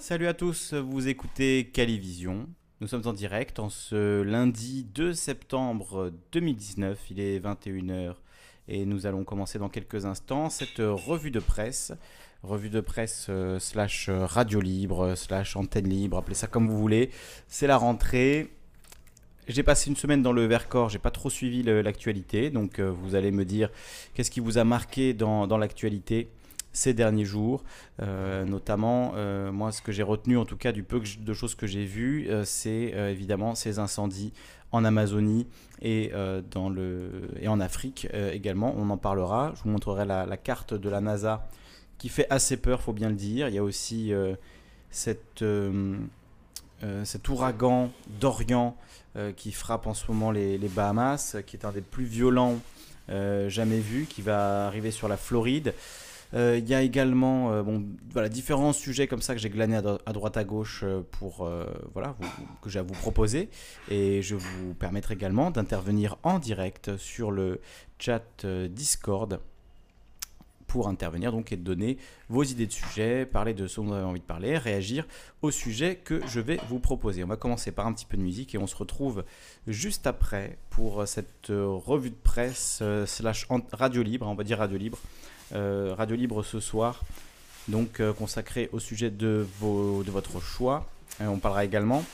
Salut à tous, vous écoutez Calivision. Nous sommes en direct en ce lundi 2 septembre 2019, il est 21h et nous allons commencer dans quelques instants cette revue de presse. Revue de presse euh, slash radio libre, slash antenne libre, appelez ça comme vous voulez. C'est la rentrée. J'ai passé une semaine dans le Vercors, j'ai pas trop suivi l'actualité, donc euh, vous allez me dire qu'est-ce qui vous a marqué dans l'actualité ces derniers jours. Euh, notamment, euh, moi, ce que j'ai retenu, en tout cas, du peu de choses que j'ai vues, euh, c'est évidemment ces incendies en Amazonie et, dans le, et en Afrique également. On en parlera. Je vous montrerai la, carte de la NASA qui fait assez peur, faut bien le dire. Il y a aussi cette, cet ouragan d'Orient qui frappe en ce moment les, Bahamas, qui est un des plus violents jamais vus, qui va arriver sur la Floride. Euh, Il y a également euh, bon, voilà, différents sujets comme ça que j'ai glanés à, dro- à droite à gauche euh, pour, voilà, que j'ai à vous proposer. Et je vous permettrai également d'intervenir en direct sur le chat Discord pour intervenir donc et donner vos idées de sujets, parler de ce dont vous avez envie de parler, réagir au sujet que je vais vous proposer. On va commencer par un petit peu de musique et on se retrouve juste après pour cette revue de presse slash radio libre, on va dire radio libre, radio libre ce soir, donc euh, consacré au sujet de, vos, de votre choix. Euh, on parlera également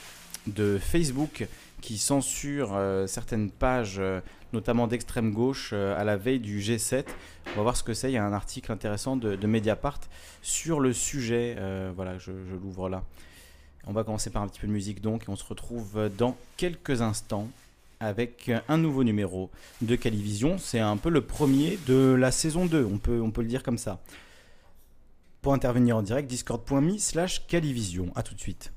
de Facebook qui censure euh, certaines pages, euh, notamment d'extrême gauche, euh, à la veille du G7. On va voir ce que c'est. Il y a un article intéressant de, Mediapart sur le sujet. Euh, voilà, je, je l'ouvre là. On va commencer par un petit peu de musique donc, et on se retrouve dans quelques instants avec un nouveau numéro de Calivision. C'est un peu le premier de la saison 2, on peut, on peut le dire comme ça. Pour intervenir en direct, discord.me slash Calivision. A tout de suite.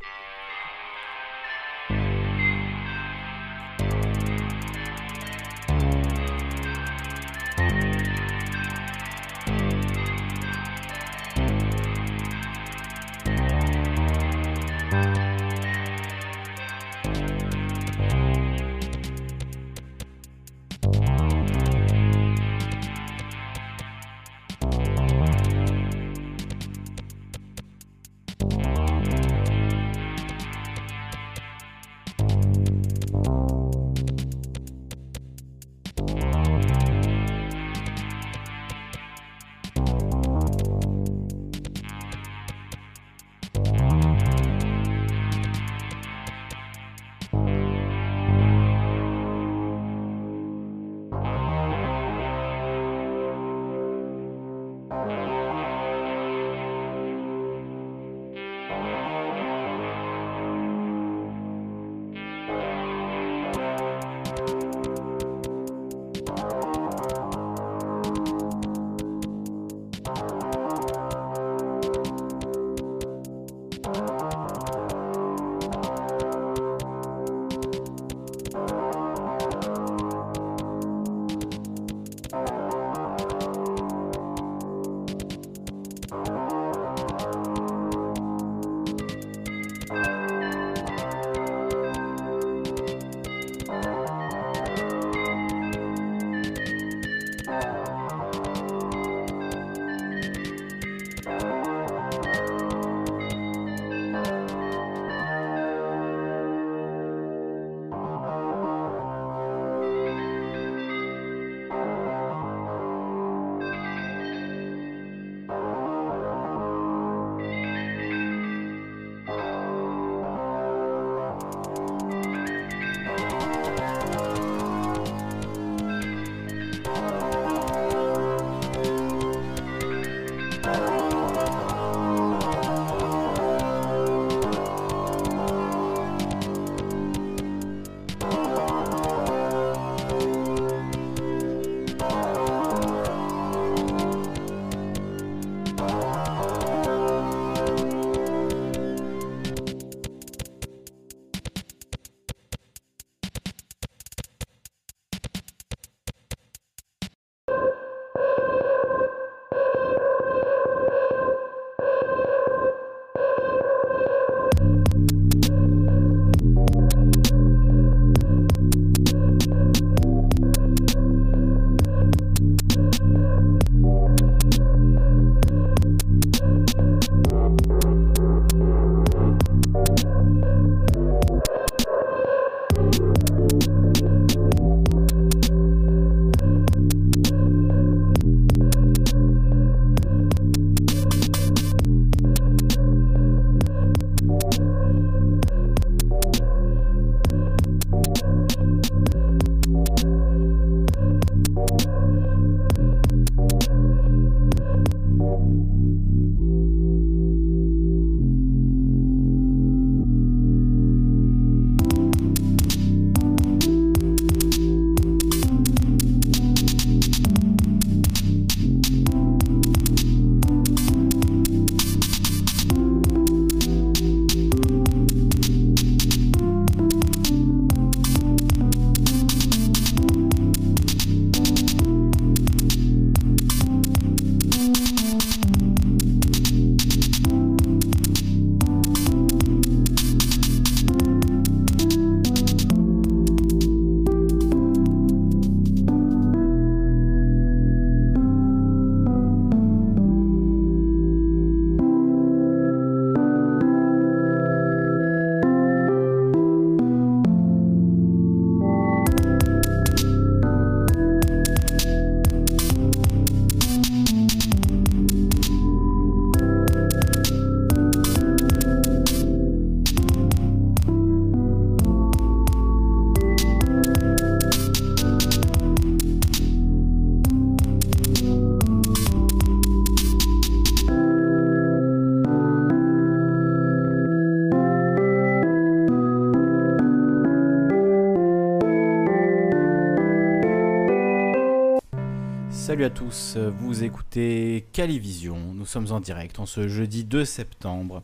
Salut à tous, vous écoutez Calivision, nous sommes en direct en ce jeudi 2 septembre.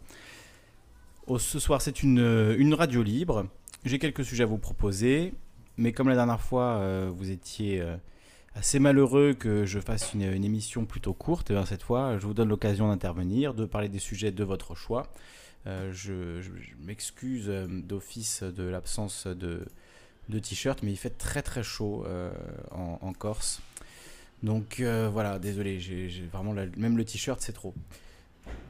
Oh, ce soir c'est une, une, radio libre, j'ai quelques sujets à vous proposer, mais comme la dernière fois euh, vous étiez euh, assez malheureux que je fasse une, émission plutôt courte, eh cette fois je vous donne l'occasion d'intervenir, de parler des sujets de votre choix. Euh, je, m'excuse d'office de l'absence de, de t-shirt, mais il fait très très chaud en Corse. Donc euh, voilà, désolé, j'ai vraiment même le t-shirt c'est trop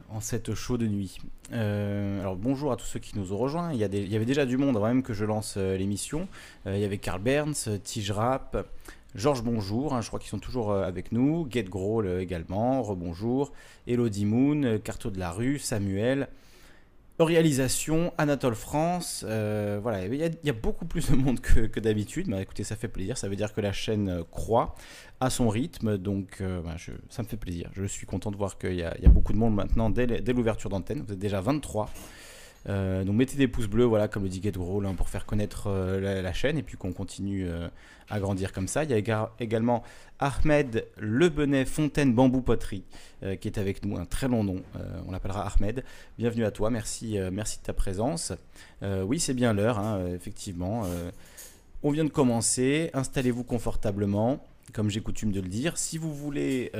en cette chaude nuit. Euh, alors bonjour à tous ceux qui nous ont rejoints. Il y, avait déjà du monde avant même que je lance euh, l'émission. il y avait Karl Berns, Tige Rap, Georges Bonjour, hein, je crois qu'ils sont toujours avec nous. Get Growl également, rebonjour. Elodie Moon, Carto de la rue, Samuel. Réalisation, Anatole France, voilà, il y, a, beaucoup plus de monde que, d'habitude. mais écoutez, ça fait plaisir. Ça veut dire que la chaîne croît à son rythme, donc euh, bah, ça me fait plaisir. Je suis content de voir qu'il y, a beaucoup de monde maintenant dès, l'ouverture d'antenne. Vous êtes déjà 23. donc mettez des pouces bleus, voilà, comme le dit Get hein, pour faire connaître la, chaîne et puis qu'on continue à grandir comme ça. Il y a également Ahmed Lebenet Fontaine Bambou Poterie euh, qui est avec nous, un très long nom. Euh, on l'appellera Ahmed. Bienvenue à toi, merci, euh, merci de ta présence. oui, c'est bien l'heure, hein, effectivement. on vient de commencer. Installez-vous confortablement comme j'ai coutume de le dire. Si vous voulez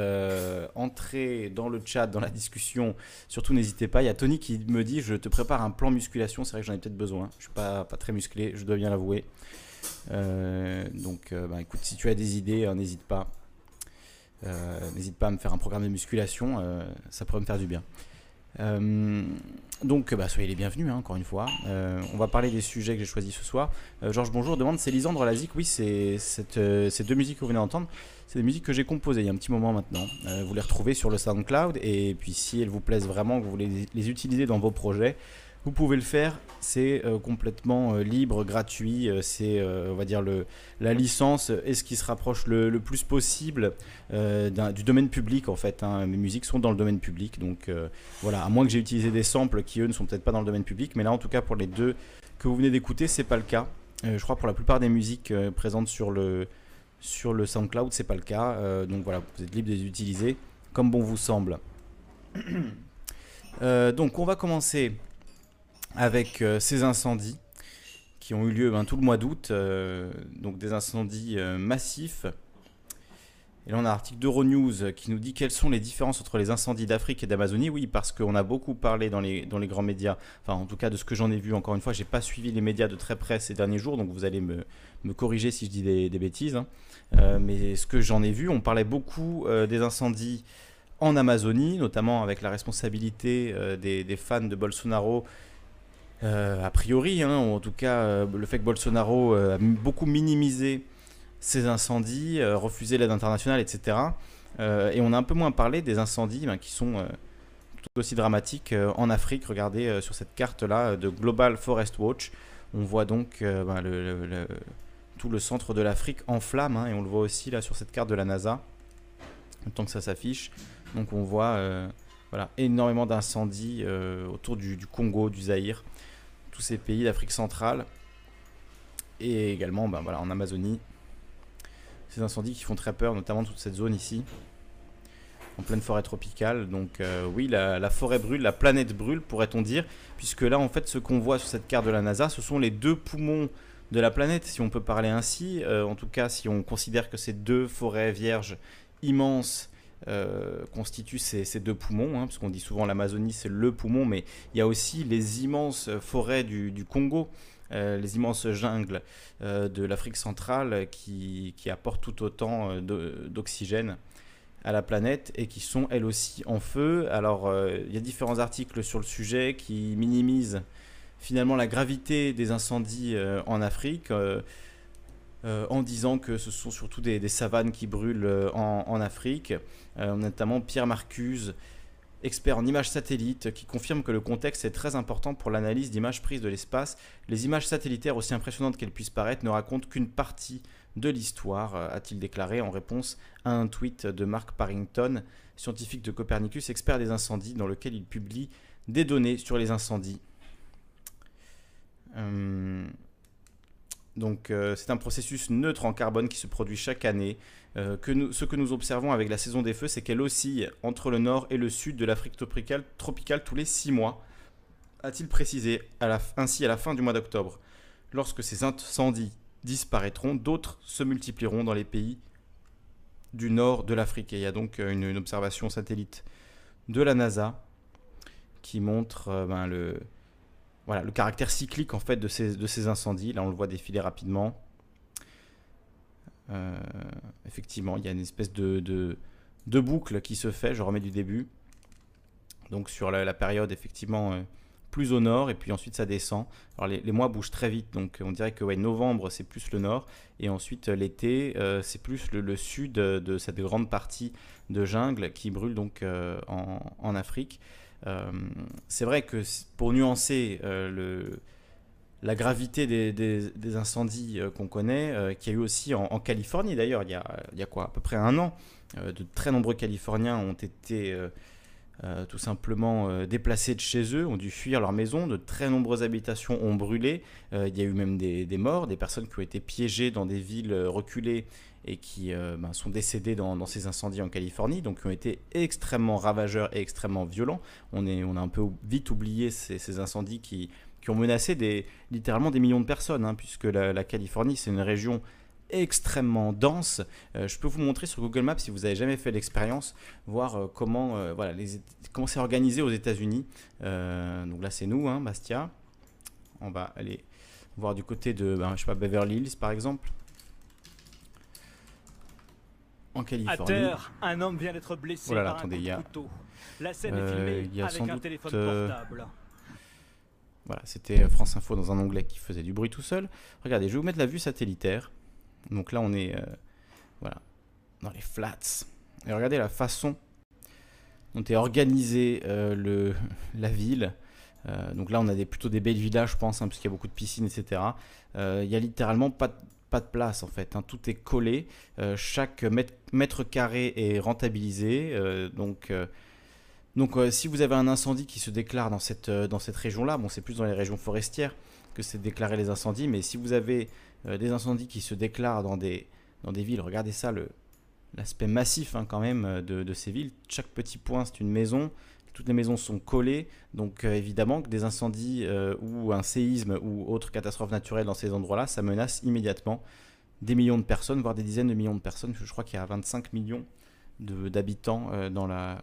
entrer dans le chat, dans la discussion, surtout n'hésitez pas. Il y a Tony qui me dit Je te prépare un plan musculation. C'est vrai que j'en ai peut-être besoin. Je ne suis pas, pas très musclé, je dois bien l'avouer. Euh, donc, euh, bah, écoute, si tu as des idées, n'hésite pas. Euh, n'hésite pas à me faire un programme de musculation, ça pourrait me faire du bien. Donc, bah, soyez les bienvenus, hein, encore une fois. on va parler des sujets que j'ai choisis ce soir. Georges Bonjour demande c'est Lisandre Lazic. Oui, c'est ces deux musiques que vous venez d'entendre. C'est des musiques que j'ai composées il y a un petit moment maintenant. vous les retrouvez sur le SoundCloud. Et puis, si elles vous plaisent vraiment, que vous voulez les utiliser dans vos projets, vous pouvez le faire, c'est euh, complètement euh, libre, gratuit. Euh, c'est, on va dire, le, la licence est ce qui se rapproche le, plus possible du domaine public en fait. Hein. Mes musiques sont dans le domaine public, donc voilà. À moins que j'ai utilisé des samples qui eux ne sont peut-être pas dans le domaine public, mais là en tout cas pour les deux que vous venez d'écouter, c'est pas le cas. je crois pour la plupart des musiques présentes sur le sur le SoundCloud, c'est pas le cas. donc voilà, vous êtes libre de les utiliser comme bon vous semble. donc on va commencer avec euh, ces incendies qui ont eu lieu ben, tout le mois d'août, euh, donc des incendies euh, massifs. Et là, on a un article d'Euronews qui nous dit quelles sont les différences entre les incendies d'Afrique et d'Amazonie. Oui, parce qu'on a beaucoup parlé dans les, grands médias, enfin en tout cas de ce que j'en ai vu, encore une fois, j'ai pas suivi les médias de très près ces derniers jours, donc vous allez me, corriger si je dis des, bêtises. Hein. mais ce que j'en ai vu, on parlait beaucoup des incendies en Amazonie, notamment avec la responsabilité des, fans de Bolsonaro a priori, hein, en tout cas euh, le fait que Bolsonaro euh, a beaucoup minimisé ces incendies, refusé l'aide internationale, etc. et on a un peu moins parlé des incendies ben, qui sont tout aussi dramatiques en Afrique. Regardez sur cette carte-là de Global Forest Watch, on voit donc ben, tout le centre de l'Afrique en flammes, hein, et on le voit aussi là sur cette carte de la NASA, tant que ça s'affiche. Donc on voit énormément d'incendies autour du, du, Congo, du Zaïre tous ces pays d'Afrique centrale et également ben voilà, en Amazonie. Ces incendies qui font très peur, notamment toute cette zone ici, en pleine forêt tropicale. Donc euh, oui, la, forêt brûle, la planète brûle, pourrait-on dire, puisque là, en fait, ce qu'on voit sur cette carte de la NASA, ce sont les deux poumons de la planète, si on peut parler ainsi. Euh, en tout cas, si on considère que ces deux forêts vierges immenses euh, constituent ces, deux poumons, hein, dit souvent l'Amazonie c'est le poumon, mais il y a aussi les immenses forêts du, Congo, euh, les immenses jungles euh, de l'Afrique centrale qui, apportent tout autant d'oxygène à la planète et qui sont elles aussi en feu. Alors il y a différents articles sur le sujet qui minimisent finalement la gravité des incendies en Afrique. Euh, en disant que ce sont surtout des, savanes qui brûlent euh, en, Afrique. Euh, notamment Pierre Marcuse, expert en images satellites, qui confirme que le contexte est très important pour l'analyse d'images prises de l'espace. Les images satellitaires, aussi impressionnantes qu'elles puissent paraître, ne racontent qu'une partie de l'histoire, a-t-il déclaré en réponse à un tweet de Mark Parrington, scientifique de Copernicus, expert des incendies, dans lequel il publie des données sur les incendies. Donc c'est un processus neutre en carbone qui se produit chaque année. que nous, ce que nous observons avec la saison des feux, c'est qu'elle oscille entre le nord et le sud de l'Afrique tropicale, tous les six mois, a-t-il précisé ainsi à la fin du mois d'octobre. Lorsque ces incendies disparaîtront, d'autres se multiplieront dans les pays du nord de l'Afrique. Et il y a donc une, observation satellite de la NASA qui montre ben, le, voilà, le caractère cyclique en fait de ces, incendies. Là, on le voit défiler rapidement. Euh, effectivement, il y a une espèce de, boucle qui se fait. Je remets du début. Donc sur la, période effectivement euh, plus au nord et puis ensuite ça descend. Alors les, mois bougent très vite, donc on dirait que novembre c'est plus le nord et ensuite euh, l'été c'est plus le, sud de cette grande partie de jungle qui brûle donc en, Afrique. Euh, c'est vrai que pour nuancer euh, le, la gravité des, incendies euh, qu'on connaît, qu'il y a eu aussi en, Californie d'ailleurs, il, il, y a quoi, à peu près un an, de très nombreux Californiens ont été tout simplement déplacés de chez eux, ont dû fuir leur maison, de très nombreuses habitations ont brûlé, il y a eu même des, des, morts, des personnes qui ont été piégées dans des villes reculées et qui euh, ben, sont décédés dans, ces incendies en Californie, donc qui ont été extrêmement ravageurs et extrêmement violents. On, est, on a un peu vite oublié ces, incendies qui, qui, ont menacé littéralement des millions de personnes, hein, puisque la, Californie, c'est une région extrêmement dense. Euh, je peux vous montrer sur Google Maps si vous n'avez jamais fait l'expérience, voir euh, comment voilà, comment c'est organisé aux États-Unis. donc là, c'est nous, hein, Bastia. On va aller voir du côté de, ben, je sais pas, Beverly Hills par exemple en Californie. À terre, un homme vient d'être blessé oh là par attendez, un couteau. La scène est euh, filmée avec un téléphone euh, portable. Voilà, c'était France Info dans un onglet qui faisait du bruit tout seul. Regardez, je vais vous mettre la vue satellitaire. Donc là, on est euh, voilà, dans les flats. Et regardez la façon dont est organisée le, la ville. donc là, on a des, plutôt des belles villages, je pense, hein, parce qu'il y a beaucoup de piscines, etc. il y a littéralement pas de de place en fait. Hein. Tout est collé. Euh, chaque mètre, carré est rentabilisé. Euh, donc, euh, donc si vous avez un incendie qui se déclare dans cette, dans cette région-là, bon, c'est plus dans les régions forestières que c'est déclarer les incendies, mais si vous avez des incendies qui se déclarent dans des, dans des villes, regardez ça, l'aspect massif hein, quand même de, ces villes. Chaque petit point, c'est une maison toutes les maisons sont collées, donc euh, évidemment que des incendies euh, ou un séisme ou autre catastrophe naturelle dans ces endroits-là, ça menace immédiatement des millions de personnes, voire des dizaines de millions de personnes. Je crois qu'il y a 25 millions d'habitants euh, dans la,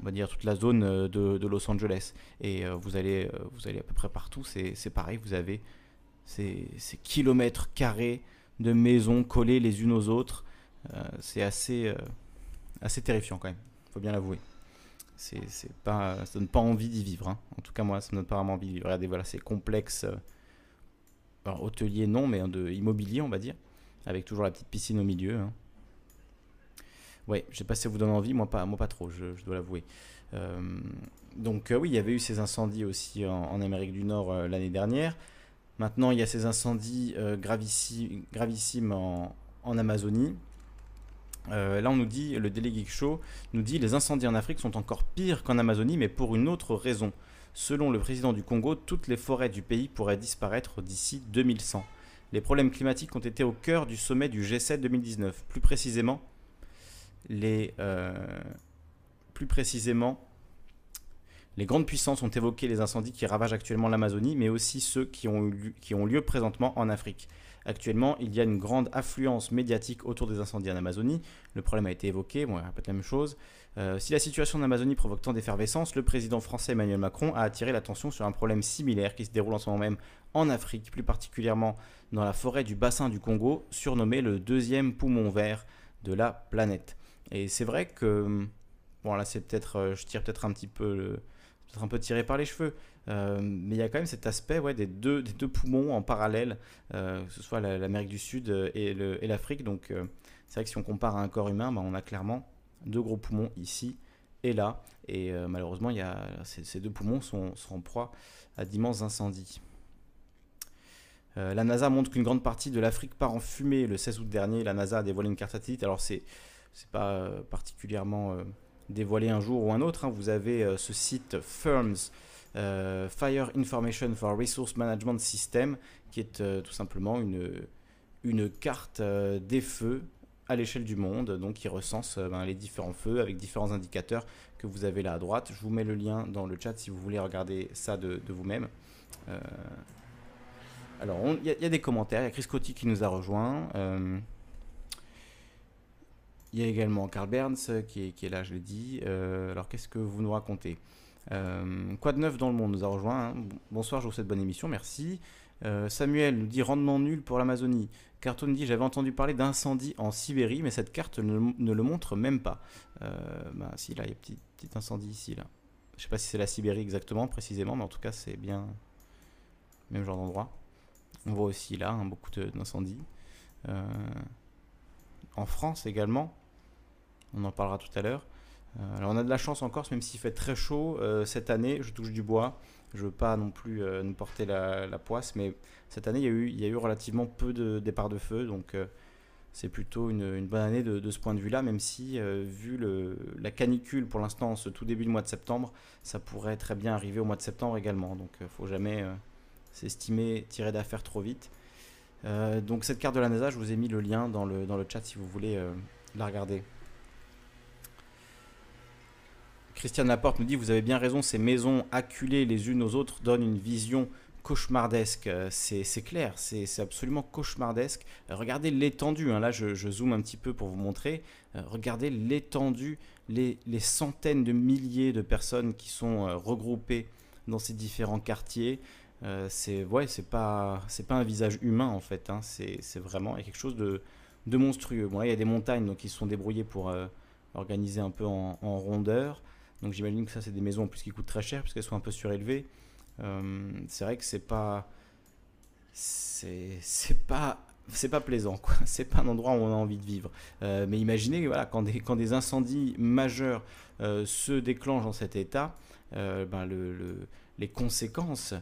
on va dire toute la zone de, Los Angeles. Et vous allez, vous allez à peu près partout, c'est pareil. Vous avez ces, kilomètres carrés de maisons collées les unes aux autres. c'est assez, assez terrifiant quand même. Faut bien l'avouer c'est pas ça donne pas envie d'y vivre hein. en tout cas moi ça me donne pas vraiment envie d'y vivre regardez voilà c'est complexe euh, alors, hôtelier non mais de immobilier on va dire avec toujours la petite piscine au milieu hein. ouais je sais pas si ça vous donne envie moi pas moi pas trop je, dois l'avouer euh, donc euh, oui il y avait eu ces incendies aussi en, Amérique du Nord l'année dernière maintenant il y a ces incendies gravissimes, gravissimes en Amazonie euh, là, on nous dit, le délégué Show nous dit les incendies en Afrique sont encore pires qu'en Amazonie, mais pour une autre raison. Selon le président du Congo, toutes les forêts du pays pourraient disparaître d'ici 2100. Les problèmes climatiques ont été au cœur du sommet du G7 2019. Plus précisément, les, euh, plus précisément, les grandes puissances ont évoqué les incendies qui ravagent actuellement l'Amazonie, mais aussi ceux qui ont lieu présentement en Afrique. Actuellement, il y a une grande affluence médiatique autour des incendies en Amazonie. Le problème a été évoqué, bon, peut-être la même chose. Euh, si la situation en Amazonie provoque tant d'effervescence, le président français Emmanuel Macron a attiré l'attention sur un problème similaire qui se déroule en ce moment même en Afrique, plus particulièrement dans la forêt du bassin du Congo, surnommé le deuxième poumon vert de la planète. Et c'est vrai que, bon là c'est peut-être, euh, je tire peut-être un petit peu, peut-être un peu tiré par les cheveux, euh, mais il y a quand même cet aspect ouais, des, deux, poumons en parallèle, euh, que ce soit l'Amérique du Sud et l'Afrique. Donc euh, c'est vrai que si on compare à un corps humain, bah, on a clairement deux gros poumons ici et là. Et malheureusement, y a, ces, deux poumons sont, en proie à d'immenses incendies. la NASA montre qu'une grande partie de l'Afrique part en fumée. Le 16 août dernier, la NASA a dévoilé une carte satellite. Alors c'est pas particulièrement dévoilé un jour ou un autre. Hein. Vous avez ce site Firms Fire Information for Resource Management System, qui est tout simplement une, une carte des feux à l'échelle du monde, donc qui recense ben, les différents feux avec différents indicateurs que vous avez là à droite. Je vous mets le lien dans le chat si vous voulez regarder ça de, vous-même. alors, il y, a des commentaires. Il y a Chris Coty qui nous a rejoint. Il y a également Carl Berns euh, qui est, là, je l'ai dit. Euh, alors, qu'est-ce que vous nous racontez? Euh, Quoi de neuf dans le monde nous a rejoint. Hein. Bonsoir, je vous souhaite bonne émission, merci. Samuel nous dit rendement nul pour l'Amazonie. Cartoon dit j'avais entendu parler d'incendie en Sibérie, mais cette carte ne, le montre même pas. bah, si, là, il y a petit, petit incendie ici, là. Je sais pas si c'est la Sibérie exactement, précisément, mais en tout cas, c'est bien même genre d'endroit. On voit aussi là hein, beaucoup d'incendies. en France également, on en parlera tout à l'heure. Euh, alors on a de la chance en Corse, même s'il fait très chaud euh, cette année, je touche du bois. Je veux pas non plus euh, nous porter la, poisse, mais cette année, il y, a eu, relativement peu de départs de feu, donc c'est plutôt une, bonne année de, ce point de vue-là, même si, vu la canicule pour l'instant, ce tout début du mois de septembre, ça pourrait très bien arriver au mois de septembre également. Donc il ne faut jamais s'estimer tirer d'affaire trop vite. donc cette carte de la NASA, je vous ai mis le lien dans le chat si vous voulez la regarder. Christiane Laporte nous dit Vous avez bien raison, ces maisons acculées les unes aux autres donnent une vision cauchemardesque. Euh, c'est clair, c'est absolument cauchemardesque. Euh, regardez l'étendue, hein. là je, zoome un petit peu pour vous montrer. Euh, regardez l'étendue, les, centaines de milliers de personnes qui sont regroupées dans ces différents quartiers. c'est ouais, c'est pas un visage humain en fait. Hein. c'est vraiment quelque chose de, de monstrueux. Il y a des montagnes donc ils se sont débrouillés pour organiser un peu en rondeur. Donc j'imagine que ça, c'est des maisons en plus qui coûtent très cher puisqu'elles sont un peu surélevées. Euh, c'est vrai que c'est pas. C'est pas. C'est pas plaisant, quoi. C'est pas un endroit où on a envie de vivre. Euh, mais imaginez, voilà, quand des, quand des incendies majeurs euh, se déclenchent dans cet état, ben le, les conséquences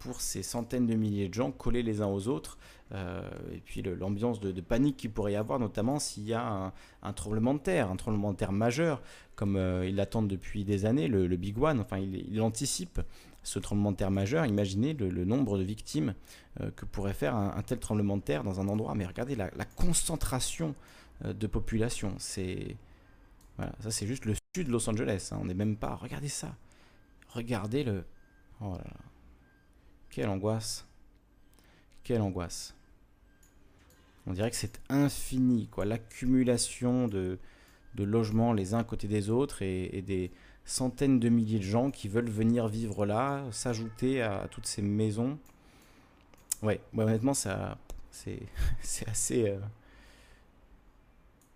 pour ces centaines de milliers de gens collés les uns aux autres, et puis l'ambiance de, panique qu'il pourrait y avoir, notamment s'il y a un, un, tremblement de terre, un tremblement de terre majeur comme euh, ils l'attendent depuis des années, le, Big One, enfin il, anticipe ce tremblement de terre majeur. Imaginez le, nombre de victimes euh, que pourrait faire un, tel tremblement de terre dans un endroit. Mais regardez la, concentration euh, de population. C'est voilà, ça c'est juste le sud de Los Angeles. Hein. On n'est même pas. Regardez ça. Regardez le. Oh là là. Quelle angoisse. Quelle angoisse. On dirait que c'est infini, quoi. L'accumulation de, de logements les uns à côté des autres et, des centaines de milliers de gens qui veulent venir vivre là, s'ajouter à, toutes ces maisons. Ouais, honnêtement, ça, c'est, assez, euh,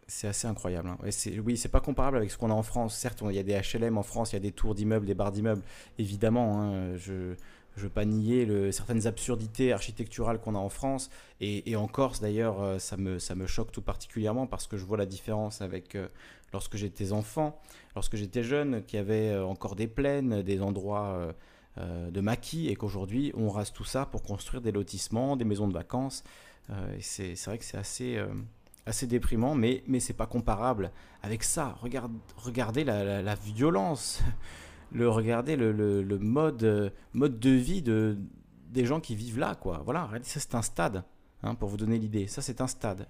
c'est assez incroyable. Hein. oui, c'est pas comparable avec ce qu'on a en France. Certes, il y a des HLM en France, il y a des tours d'immeubles, des barres d'immeubles, évidemment. Hein, je, je veux pas nier certaines absurdités architecturales qu'on a en France et, en Corse d'ailleurs euh, ça me, ça me choque tout particulièrement parce que je vois la différence avec euh, lorsque j'étais enfant, lorsque j'étais jeune, qu'il y avait euh, encore des plaines, des endroits de maquis et qu'aujourd'hui on rase tout ça pour construire des lotissements, des maisons de vacances. c'est vrai que c'est assez, assez déprimant mais, mais c'est pas comparable avec ça. Regarde, regardez la violence le regarder le, euh, mode de vie de, des gens qui vivent là. Quoi. Voilà, ça c'est un stade, hein, pour vous donner l'idée. Ça c'est un stade.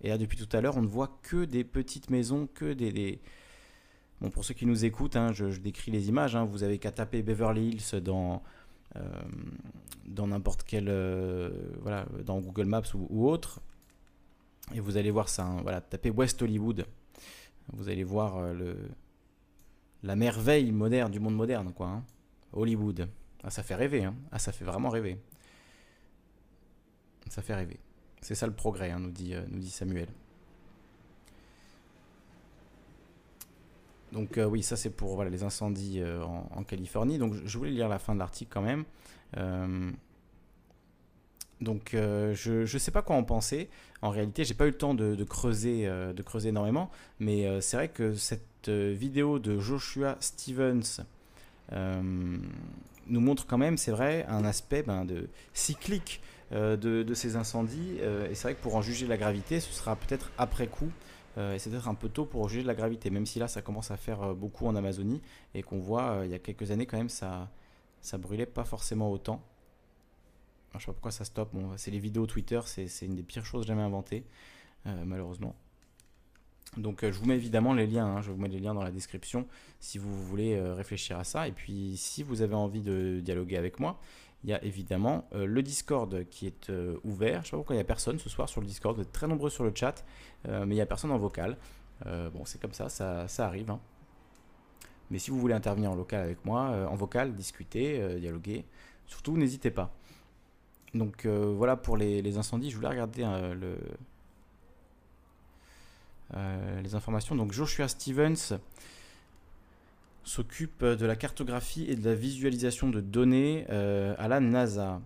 Et là, depuis tout à l'heure, on ne voit que des petites maisons, que des... Bon, pour ceux qui nous écoutent, hein, je, décris les images. Hein. vous avez qu'à taper Beverly Hills dans, euh, dans n'importe quel... Euh, voilà, dans Google Maps ou, autre. Et vous allez voir ça. voilà, tapez West Hollywood. Vous allez voir le, la merveille moderne du monde moderne, quoi. Hein. Hollywood. Ah, ça fait rêver, hein. Ah, ça fait vraiment rêver. Ça fait rêver. C'est ça le progrès, hein, nous, dit, euh, nous dit Samuel. Donc euh, oui, ça c'est pour voilà, les incendies euh, en, Californie. Donc je voulais lire la fin de l'article quand même. donc je ne sais pas quoi en penser. En réalité, j'ai pas eu le temps de, creuser, de creuser énormément. Mais c'est vrai que cette vidéo de Joshua Stevens euh, nous montre quand même, c'est vrai, un aspect ben, de, cyclique euh, de, ces incendies. Euh, et c'est vrai que pour en juger la gravité, ce sera peut-être après coup. et c'est peut-être un peu tôt pour juger la gravité, même si là ça commence à faire beaucoup en Amazonie et qu'on voit il y a quelques années quand même ça, ça brûlait pas forcément autant. Je sais pas pourquoi ça stoppe. Bon, c'est les vidéos Twitter, c'est une des pires choses jamais inventées, malheureusement. Donc je vous mets évidemment les liens, hein. je vous mets les liens dans la description si vous voulez réfléchir à ça. Et puis si vous avez envie de dialoguer avec moi, il y a évidemment euh, le Discord qui est euh, ouvert. Je ne sais pas pourquoi il n'y a personne ce soir sur le Discord. Vous êtes très nombreux sur le chat, euh, mais il n'y a personne en vocal. bon, c'est comme ça, ça, arrive. Hein. Mais si vous voulez intervenir en local avec moi, en vocal, discuter, dialoguer, surtout n'hésitez pas. Donc voilà pour les, incendies. Je voulais regarder le, les informations. Donc Joshua Stevens s'occupe de la cartographie et de la visualisation de données euh, à la NASA.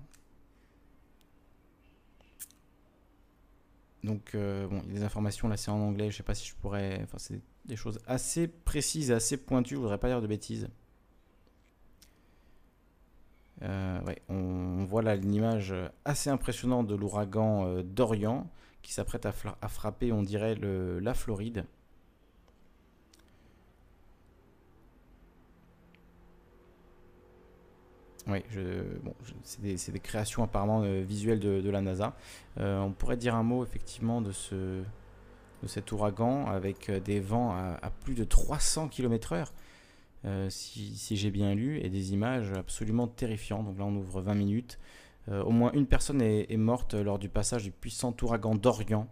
Donc, euh, bon, il informations, là c'est en anglais, je sais pas si je pourrais... Enfin, c'est des choses assez précises et assez pointues, je voudrais pas dire de bêtises. Euh, on, voit là une image assez impressionnante de l'ouragan Dorian qui s'apprête à, frapper, on dirait, le, la Floride. Oui, bon, c'est des, créations apparemment euh, visuelles de, la NASA. Euh, on pourrait dire un mot effectivement de, ce, de cet ouragan avec euh, des vents à, plus de 300 km/h, si, j'ai bien lu, et des images absolument terrifiantes. Donc là, on ouvre 20 minutes. Au moins une personne est, morte lors du passage du puissant ouragan d'Orient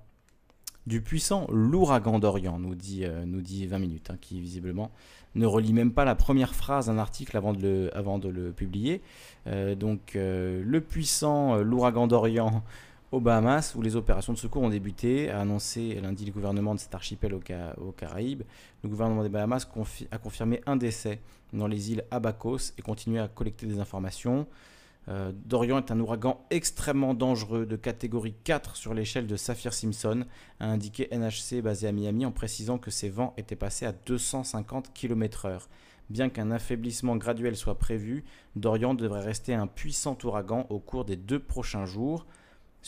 du puissant l'ouragan d'Orient, nous dit, euh, nous dit 20 minutes, hein, qui visiblement ne relit même pas la première phrase d'un article avant de le, avant de le publier. Euh, donc euh, le puissant l'ouragan d'Orient aux Bahamas, où les opérations de secours ont débuté, a annoncé lundi le gouvernement de cet archipel aux, Caraïbes. Le gouvernement des Bahamas a confirmé un décès dans les îles Abacos et continue à collecter des informations. Euh, Dorian est un ouragan extrêmement dangereux de catégorie 4 sur l'échelle de Saphir-Simpson, a indiqué NHC basé à Miami en précisant que ses vents étaient passés à 250 km/h. Bien qu'un affaiblissement graduel soit prévu, Dorian devrait rester un puissant ouragan au cours des deux prochains jours.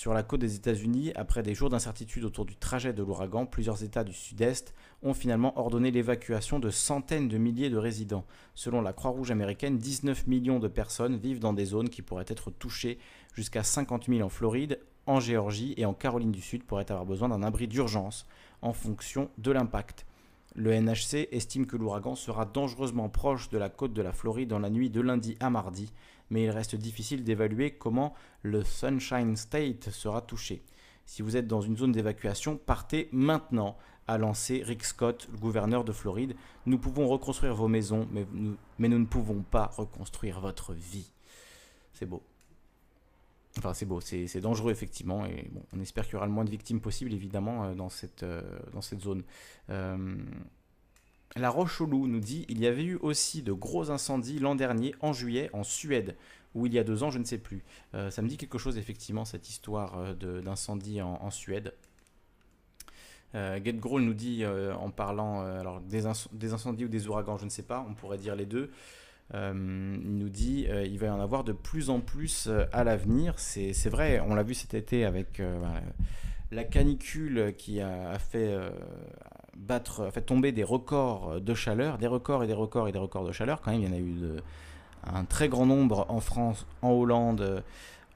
Sur la côte des États-Unis, après des jours d'incertitude autour du trajet de l'ouragan, plusieurs États du Sud-Est ont finalement ordonné l'évacuation de centaines de milliers de résidents. Selon la Croix-Rouge américaine, 19 millions de personnes vivent dans des zones qui pourraient être touchées, jusqu'à 50 000 en Floride, en Géorgie et en Caroline du Sud pourraient avoir besoin d'un abri d'urgence en fonction de l'impact. Le NHC estime que l'ouragan sera dangereusement proche de la côte de la Floride dans la nuit de lundi à mardi, mais il reste difficile d'évaluer comment le Sunshine State sera touché. Si vous êtes dans une zone d'évacuation, partez maintenant, a lancé Rick Scott, le gouverneur de Floride. Nous pouvons reconstruire vos maisons, mais nous, ne pouvons pas reconstruire votre vie. C'est beau. Enfin, c'est beau, c'est dangereux effectivement, et bon, on espère qu'il y aura le moins de victimes possible évidemment euh, dans cette, euh, dans cette zone. Euh, la Roche au Loup nous dit il y avait eu aussi de gros incendies l'an dernier en juillet en Suède ou il y a deux ans, je ne sais plus. Euh, ça me dit quelque chose effectivement cette histoire euh, d'incendie en, Suède. Euh, Get nous dit en parlant des, incendies ou des ouragans, je ne sais pas, on pourrait dire les deux. il nous dit il va y en avoir de plus en plus à l'avenir. C'est vrai, on l'a vu cet été avec la canicule qui a, fait battre, fait tomber des records de chaleur, des records et des records et des records de chaleur. Quand même, il y en a eu un très grand nombre en France, en Hollande,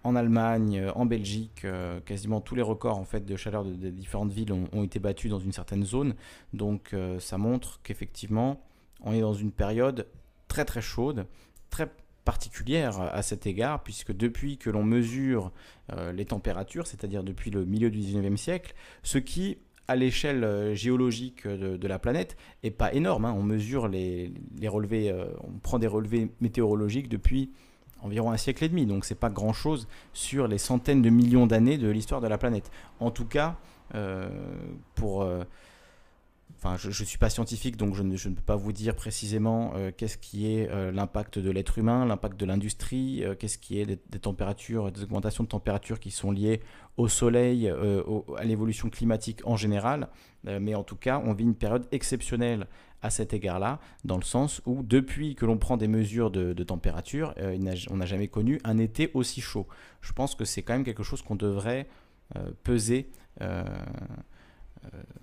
en Allemagne, en Belgique. Euh, quasiment tous les records en fait de chaleur de, différentes villes ont, été battus dans une certaine zone. Donc, euh, ça montre qu'effectivement, on est dans une période très très chaude, très particulière à cet égard, puisque depuis que l'on mesure euh, les températures, c'est-à-dire depuis le milieu du 19e siècle, ce qui à l'échelle euh, géologique de, la planète est pas énorme. Hein. On mesure les, relevés, euh, on prend des relevés météorologiques depuis environ un siècle et demi, donc c'est pas grand-chose sur les centaines de millions d'années de l'histoire de la planète. En tout cas, euh, pour je ne suis pas scientifique, donc je ne, peux pas vous dire précisément euh, qu'est-ce qui est euh, l'impact de l'être humain, l'impact de l'industrie, euh, qu'est-ce qui est des, températures, des augmentations de température qui sont liées au soleil, à l'évolution climatique en général. mais en tout cas, on vit une période exceptionnelle à cet égard-là, dans le sens où depuis que l'on prend des mesures de, température, on n'a jamais connu un été aussi chaud. Je pense que c'est quand même quelque chose qu'on devrait peser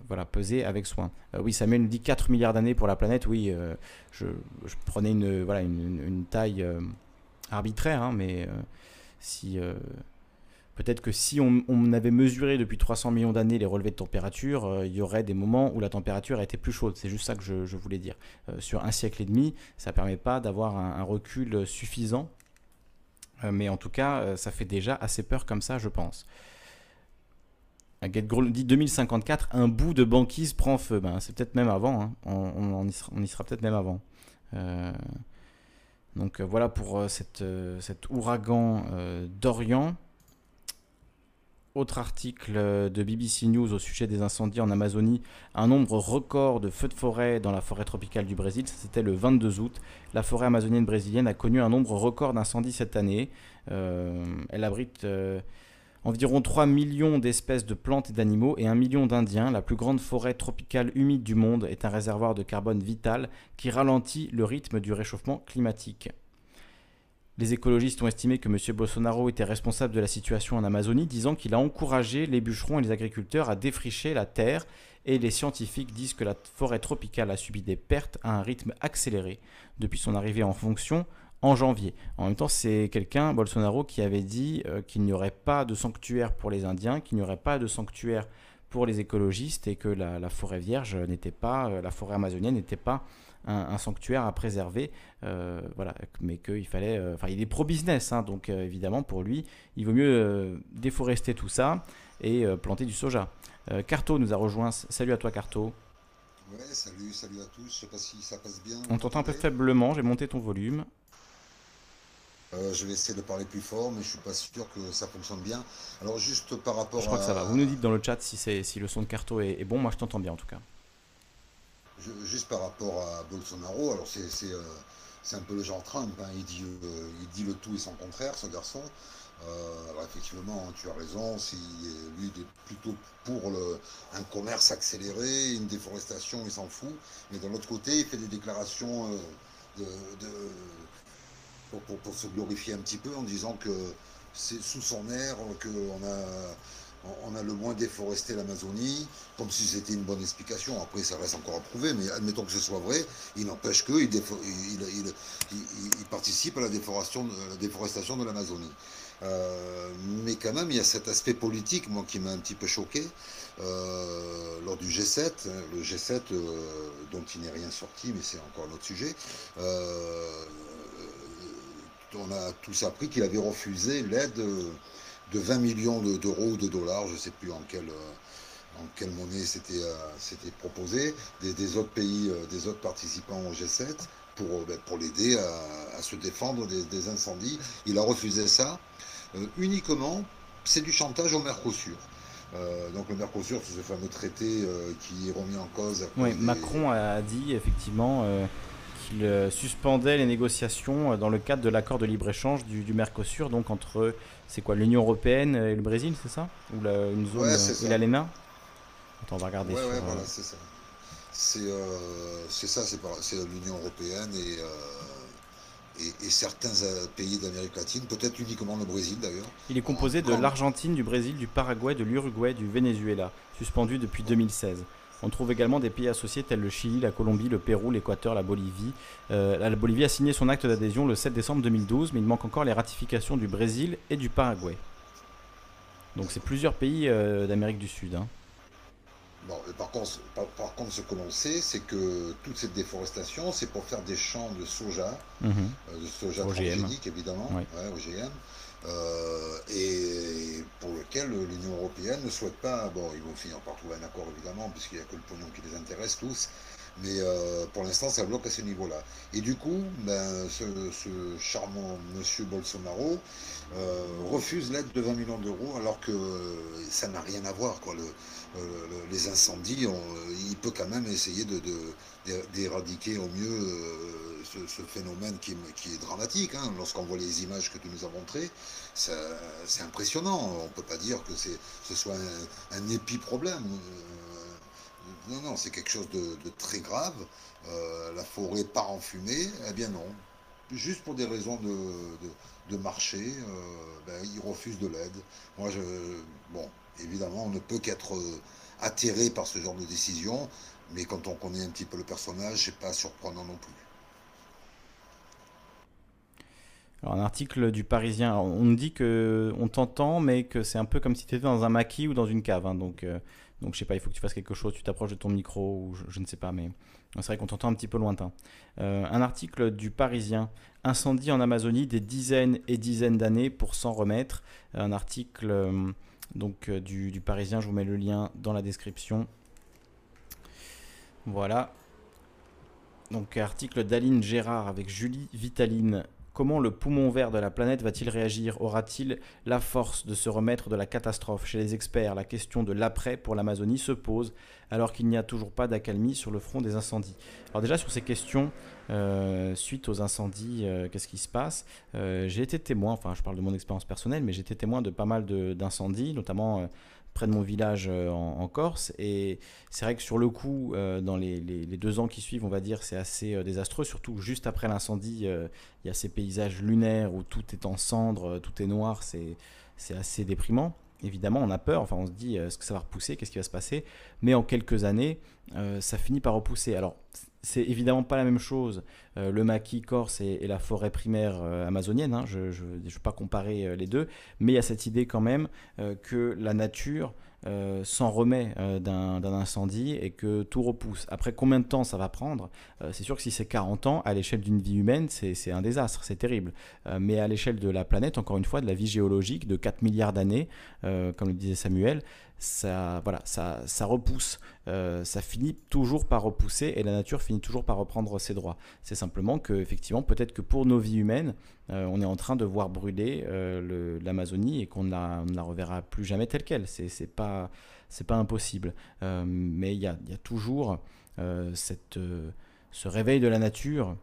voilà, peser avec soin. Euh, oui, Samuel nous dit 4 milliards d'années pour la planète. Oui, euh, je, prenais une, voilà, une, taille arbitraire, hein, mais si Peut-être que si on, avait mesuré depuis 300 millions d'années les relevés de température, euh, il y aurait des moments où la température était plus chaude. C'est juste ça que je, voulais dire. Euh, sur un siècle et demi, ça ne permet pas d'avoir un, recul suffisant. Euh, mais en tout cas, ça fait déjà assez peur comme ça, je pense. Get dit 2054, un bout de banquise prend feu. Ben, c'est peut-être même avant. Hein. On, y sera, peut-être même avant. donc voilà pour cet ouragan d'Orient. Autre article de BBC News au sujet des incendies en Amazonie, un nombre record de feux de forêt dans la forêt tropicale du Brésil, c'était le 22 août. La forêt amazonienne brésilienne a connu un nombre record d'incendies cette année. Euh, elle abrite euh, environ 3 millions d'espèces de plantes et d'animaux et 1 million d'Indiens. La plus grande forêt tropicale humide du monde est un réservoir de carbone vital qui ralentit le rythme du réchauffement climatique. Les écologistes ont estimé que M. Bolsonaro était responsable de la situation en Amazonie, disant qu'il a encouragé les bûcherons et les agriculteurs à défricher la terre, et les scientifiques disent que la forêt tropicale a subi des pertes à un rythme accéléré depuis son arrivée en fonction en janvier. En même temps, c'est quelqu'un, Bolsonaro, qui avait dit euh, qu'il n'y aurait pas de sanctuaire pour les Indiens, qu'il n'y aurait pas de sanctuaire pour les écologistes et que la, forêt vierge n'était pas, euh, la forêt amazonienne n'était pas un, sanctuaire à préserver, euh, voilà, mais qu'il fallait, enfin, il est pro-business, hein, donc évidemment pour lui, il vaut mieux déforester tout ça et planter du soja. Carto nous a rejoint. Salut à toi, Carto. Ouais, salut, salut à tous. Je sais pas si ça passe bien. On t'entend un peu faiblement. J'ai monté ton volume. Je vais essayer de parler plus fort, mais je suis pas sûr que ça fonctionne bien. Alors juste par rapport à... Je crois que ça va. Vous nous dites dans le chat si, si le son de Carto est bon. Moi, je t'entends bien en tout cas juste par rapport à Bolsonaro, alors euh, c'est un peu le genre Trump, hein. il, dit, euh, il dit le tout et son contraire, ce garçon. Euh, alors effectivement, tu as raison, si, lui il est plutôt pour le, un commerce accéléré, une déforestation, il s'en fout. Mais d'un autre côté, il fait des déclarations de, pour, se glorifier un petit peu en disant que c'est sous son air qu'on a on a le moins déforesté l'Amazonie, comme si c'était une bonne explication. Après, ça reste encore à prouver, mais admettons que ce soit vrai, il n'empêche qu'il il, participe à la déforestation, la déforestation de l'Amazonie. Euh, mais quand même, il y a cet aspect politique, moi, qui m'a un petit peu choqué. Euh, lors du G7, hein, le G7 euh, dont il n'est rien sorti, mais c'est encore un autre sujet, on a tous appris qu'il avait refusé l'aide de 20 millions d'euros ou de dollars, je ne sais plus en quelle, en quelle monnaie c'était euh, proposé, des, autres pays, euh, des autres participants au G7 pour, euh, ben, pour l'aider à, se défendre des, incendies. Il a refusé ça uniquement, c'est du chantage au Mercosur. donc le Mercosur, c'est ce fameux traité qui est remis en cause. oui, Macron a dit effectivement qu'il suspendait les négociations dans le cadre de l'accord de libre-échange du, du, Mercosur, donc entre c'est quoi l'Union européenne et le Brésil, c'est ça? Ou la, une zone ouais, euh, et l'ALENA Attends, on va regarder. Ouais, ouais, voilà, euh, c'est ça. C'est euh, ça, c'est l'Union européenne et, et, et, certains pays d'Amérique latine, peut-être uniquement le Brésil d'ailleurs. Il est composé de l'Argentine, du Brésil, du Paraguay, de l'Uruguay, du Venezuela, suspendu depuis 2016. On trouve également des pays associés tels le Chili, la Colombie, le Pérou, l'Équateur, la Bolivie. Euh, la Bolivie a signé son acte d'adhésion le 7 décembre 2012, mais il manque encore les ratifications du Brésil et du Paraguay. Donc c'est plusieurs pays euh, d'Amérique du Sud. Hein. par, contre, par, contre, ce que l'on sait, c'est que toute cette déforestation, c'est pour faire des champs de soja, mhm. euh, de soja transgénique évidemment, OGM, euh, et pour lequel l'Union européenne ne souhaite pas, bon, ils vont finir par trouver un accord évidemment, puisqu'il n'y a que le pognon qui les intéresse tous, mais euh, pour l'instant ça bloque à ce niveau-là. Et du coup, ben, ce, charmant monsieur Bolsonaro euh, refuse l'aide de 20 millions d'euros alors que ça n'a rien à voir. Quoi. Le, les incendies, il peut quand même essayer d'éradiquer au mieux ce, phénomène qui, est dramatique. Hein. Lorsqu'on voit les images que tu nous as montrées, c'est impressionnant. On ne peut pas dire que ce soit un, épi-problème. Euh, non, non, c'est quelque chose de, très grave. Euh, la forêt part en fumée. Eh bien non. Juste pour des raisons de, marché, euh, ben, ils refusent de l'aide. Moi, bon, évidemment, on ne peut qu'être atterré par ce genre de décision, mais quand on connaît un petit peu le personnage, c'est pas surprenant non plus. Alors, un article du Parisien, on nous dit que on t'entend, mais que c'est un peu comme si tu étais dans un maquis ou dans une cave. Hein. donc, euh, donc, je sais pas, il faut que tu fasses quelque chose, tu t'approches de ton micro ou je, ne sais pas, mais c'est vrai qu'on t'entend un petit peu lointain. Euh, un article du Parisien, incendie en Amazonie, des dizaines et dizaines d'années pour s'en remettre. Un article euh, donc du, du Parisien, je vous mets le lien dans la description. Voilà. Donc article d'Aline Gérard avec Julie Vitaline Comment le poumon vert de la planète va-t-il réagir? Aura-t-il la force de se remettre de la catastrophe? Chez les experts, la question de l'après pour l'Amazonie se pose alors qu'il n'y a toujours pas d'accalmie sur le front des incendies. Alors déjà sur ces questions, euh, suite aux incendies, euh, qu'est-ce qui se passe? Euh, J'ai été témoin, enfin je parle de mon expérience personnelle, mais j'ai été témoin de pas mal d'incendies, notamment près de mon village euh, en, Corse. Et c'est vrai que sur le coup, euh, dans les, deux ans qui suivent, on va dire, c'est assez euh, désastreux. Surtout juste après l'incendie, il y a ces paysages lunaires où tout est en cendres, tout est noir. C'est assez déprimant. Évidemment, on a peur. Enfin, on se dit, est-ce que ça va repousser? Qu'est-ce qui va se passer? Mais en quelques années, ça finit par repousser. Alors, c'est évidemment pas la même chose euh, le maquis corse et, la forêt primaire euh, amazonienne. Hein. je ne veux pas comparer euh, les deux, mais il y a cette idée quand même que la nature s'en remet d'un incendie et que tout repousse. Après combien de temps ça va prendre C'est sûr que si c'est 40 ans, à l'échelle d'une vie humaine, c'est un désastre, c'est terrible. mais à l'échelle de la planète, encore une fois, de la vie géologique, de 4 milliards d'années, comme le disait Samuel, ça, voilà, ça, ça repousse, euh, ça finit toujours par repousser et la nature finit toujours par reprendre ses droits. C'est simplement que, effectivement, peut-être que pour nos vies humaines, euh, on est en train de voir brûler euh, l'Amazonie et qu'on ne la reverra plus jamais telle qu'elle. C'est pas, pas impossible. mais il y a, y a, toujours cette, ce réveil de la nature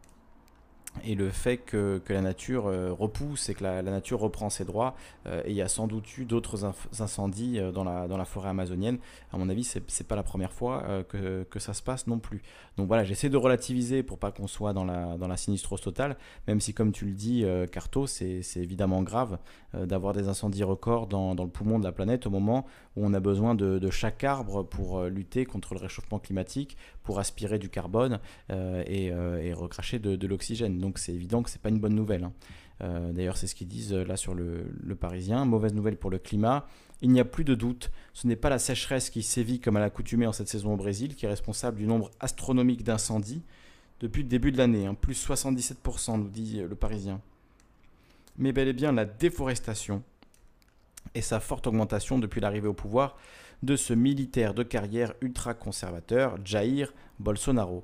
et le fait que, la nature euh, repousse et que la, nature reprend ses droits. Euh, et il y a sans doute eu d'autres incendies euh, dans, la, forêt amazonienne. À mon avis, c'est n'est pas la première fois que, ça se passe non plus. Donc voilà, j'essaie de relativiser pour pas qu'on soit dans la, sinistrose totale, même si, comme tu le dis, Carto, c'est évidemment grave d'avoir des incendies records dans, le poumon de la planète au moment où on a besoin de, chaque arbre pour lutter contre le réchauffement climatique, pour aspirer du carbone et, recracher de l'oxygène. Donc c'est évident que c'est pas une bonne nouvelle. Hein. Euh, d'ailleurs, c'est ce qu'ils disent euh, là sur le, Parisien. Mauvaise nouvelle pour le climat. Il n'y a plus de doute, ce n'est pas la sécheresse qui sévit comme à l'accoutumée en cette saison au Brésil qui est responsable du nombre astronomique d'incendies depuis le début de l'année, hein. plus 77% nous dit euh, le Parisien. Mais bel et bien la déforestation et sa forte augmentation depuis l'arrivée au pouvoir de ce militaire de carrière ultra-conservateur, Jair Bolsonaro.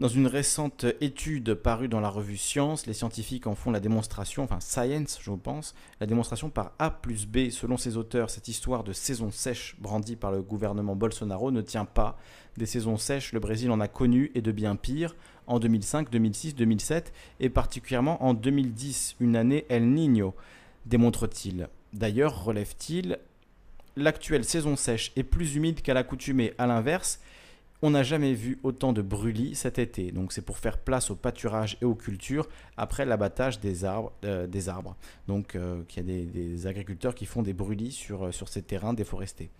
Dans une récente étude parue dans la revue Science, les scientifiques en font la démonstration, enfin Science je pense, la démonstration par A plus B. Selon ces auteurs, cette histoire de saison sèche brandie par le gouvernement Bolsonaro ne tient pas. Des saisons sèches, le Brésil en a connu et de bien pire en 2005, 2006, 2007 et particulièrement en 2010, une année El Niño, démontre-t-il. D'ailleurs, relève-t-il, l'actuelle saison sèche est plus humide qu'à l'accoutumée. À l'inverse, on n'a jamais vu autant de brûlis cet été. Donc c'est pour faire place au pâturage et aux cultures après l'abattage des arbres. Euh. Donc euh, il y a des, agriculteurs qui font des brûlis sur, euh, sur ces terrains déforestés.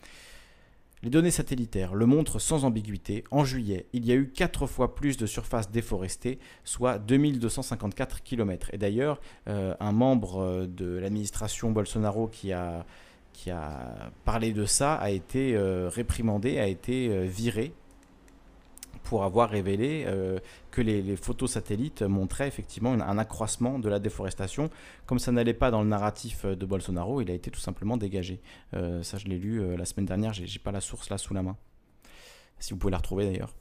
Les données satellitaires le montrent sans ambiguïté. En juillet, il y a eu 4 fois plus de surface déforestée, soit 2254 km. Et d'ailleurs, un membre de l'administration Bolsonaro qui a, qui a parlé de ça a été réprimandé, a été viré pour avoir révélé euh, que les, photos satellites montraient effectivement un accroissement de la déforestation. Comme ça n'allait pas dans le narratif de Bolsonaro, il a été tout simplement dégagé. Euh, ça, je l'ai lu euh, la semaine dernière, j'ai pas la source là sous la main. Si vous pouvez la retrouver d'ailleurs.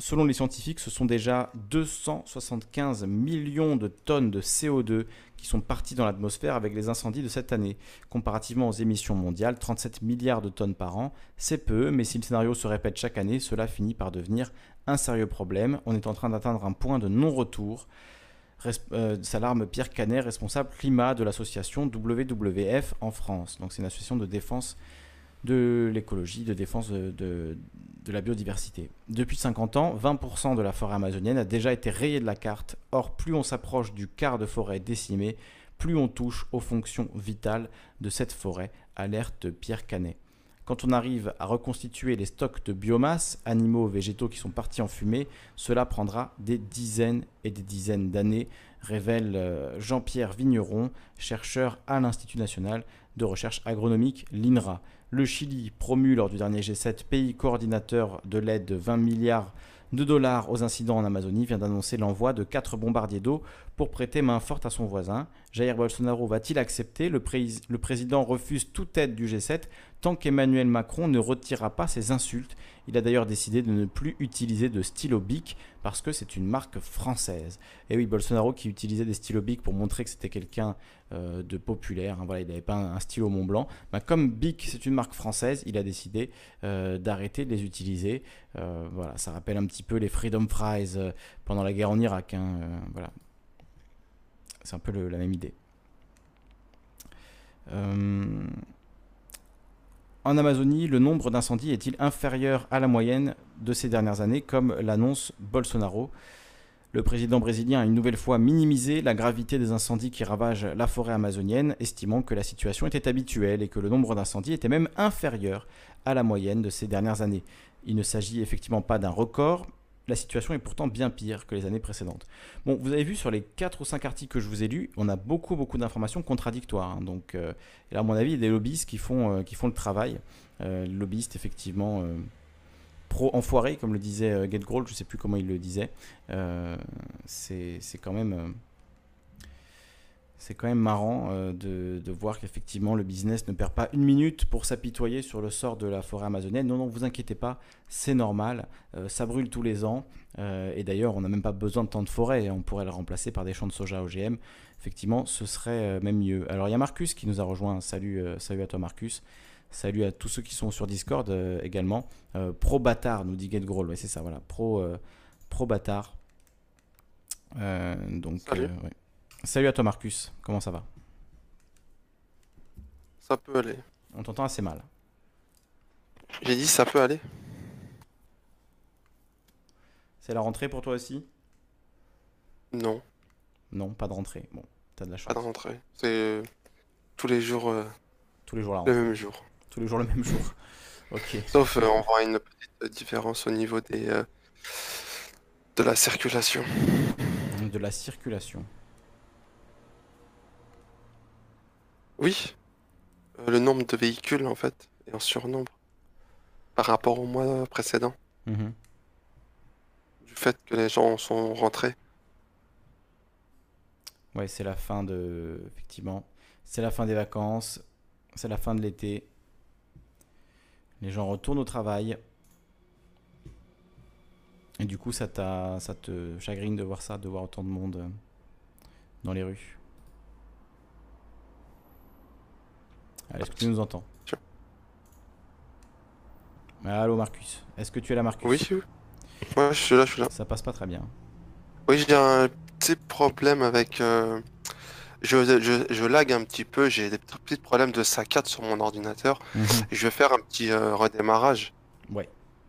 Selon les scientifiques, ce sont déjà 275 millions de tonnes de CO2 qui sont parties dans l'atmosphère avec les incendies de cette année. Comparativement aux émissions mondiales, 37 milliards de tonnes par an, c'est peu, mais si le scénario se répète chaque année, cela finit par devenir un sérieux problème. On est en train d'atteindre un point de non-retour. Euh, s'alarme Pierre Canet, responsable climat de l'association WWF en France. Donc c'est une association de défense de l'écologie, de défense de, la biodiversité. Depuis 50 ans, 20% de la forêt amazonienne a déjà été rayée de la carte. Or, plus on s'approche du quart de forêt décimée, plus on touche aux fonctions vitales de cette forêt, alerte Pierre Canet. Quand on arrive à reconstituer les stocks de biomasse, animaux, végétaux qui sont partis en fumée, cela prendra des dizaines et des dizaines d'années, révèle euh, Jean-Pierre Vigneron, chercheur à l'Institut national de recherche agronomique, l'INRA. Le Chili, promu lors du dernier G7, pays coordinateur de l'aide de 20 milliards de dollars aux incidents en Amazonie, vient d'annoncer l'envoi de quatre bombardiers d'eau pour prêter main forte à son voisin. Jair Bolsonaro va-t-il accepter? Le, président refuse toute aide du G7 tant qu'Emmanuel Macron ne retirera pas ses insultes. Il a d'ailleurs décidé de ne plus utiliser de stylo Bic parce que c'est une marque française. Et oui, Bolsonaro qui utilisait des stylos Bic pour montrer que c'était quelqu'un euh, de populaire, hein, voilà, il n'avait pas un, stylo Mont Blanc. Bah, comme Bic c'est une marque française, il a décidé euh, d'arrêter de les utiliser. Euh, voilà, ça rappelle un petit peu les Freedom Fries pendant la guerre en Irak. Hein, voilà. C'est un peu la même idée. En Amazonie, le nombre d'incendies est-il inférieur à la moyenne de ces dernières années, comme l'annonce Bolsonaro? Le président brésilien a une nouvelle fois minimisé la gravité des incendies qui ravagent la forêt amazonienne, estimant que la situation était habituelle et que le nombre d'incendies était même inférieur à la moyenne de ces dernières années. Il ne s'agit effectivement pas d'un record, la situation est pourtant bien pire que les années précédentes. Bon, vous avez vu sur les 4 ou 5 articles que je vous ai lus, on a beaucoup, beaucoup d'informations contradictoires. Hein. donc, euh, là, à mon avis, il y a des lobbyistes qui font, euh, qui font le travail. Euh, lobbyistes, effectivement, pro-enfoirés, comme le disait Get je ne sais plus comment il le disait. c'est quand même c'est quand même marrant euh, de, voir qu'effectivement le business ne perd pas une minute pour s'apitoyer sur le sort de la forêt amazonienne. Non, non, vous inquiétez pas, c'est normal, euh, ça brûle tous les ans. Euh, et d'ailleurs, on n'a même pas besoin de tant de forêt, on pourrait le remplacer par des champs de soja OGM. Effectivement, ce serait même mieux. Alors il y a Marcus qui nous a rejoint, salut, salut à toi Marcus. Salut à tous ceux qui sont sur Discord également. pro bâtard, nous dit GetGroll, ouais, c'est ça, voilà, pro, pro bâtard. donc, Salut à toi Marcus, comment ça va? Ça peut aller. On t'entend assez mal. J'ai dit ça peut aller. C'est la rentrée pour toi aussi? Non. Non, pas de rentrée. Bon, t'as de la chance. Pas de rentrée. C'est euh, tous les jours. Euh, tous les jours la rentrée. Le même jour. Tous les jours le même jour. ok. Sauf euh, on voit une petite différence au niveau des de la circulation. De la circulation. Oui, euh, le nombre de véhicules en fait est en surnombre par rapport au mois précédent. Mhm. Du fait que les gens sont rentrés. Ouais, c'est la fin de. Effectivement. C'est la fin des vacances. C'est la fin de l'été. Les gens retournent au travail. Et du coup, ça, ça te chagrine de voir ça, de voir autant de monde dans les rues. Est-ce que tu nous entends Allô Marcus, est-ce que tu es là Marcus? Oui, ouais, je suis là, je suis là. Ça passe pas très bien. Oui, j'ai un petit problème avec... Euh, je, je, je, lag un petit peu, j'ai des petits problèmes de saccade sur mon ordinateur. Mhm. Je vais faire un petit euh, redémarrage. Ouais.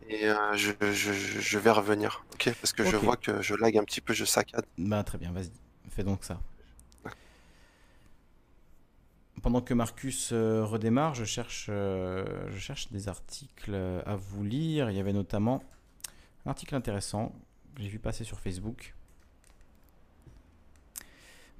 Et euh, je, je, vais revenir, ok? Parce que je vois que je lag un petit peu, je saccade. Bah très bien, vas-y, fais donc ça. Pendant que Marcus euh, redémarre, je cherche, euh, je cherche des articles à vous lire. Il y avait notamment un article intéressant que j'ai vu passer sur Facebook.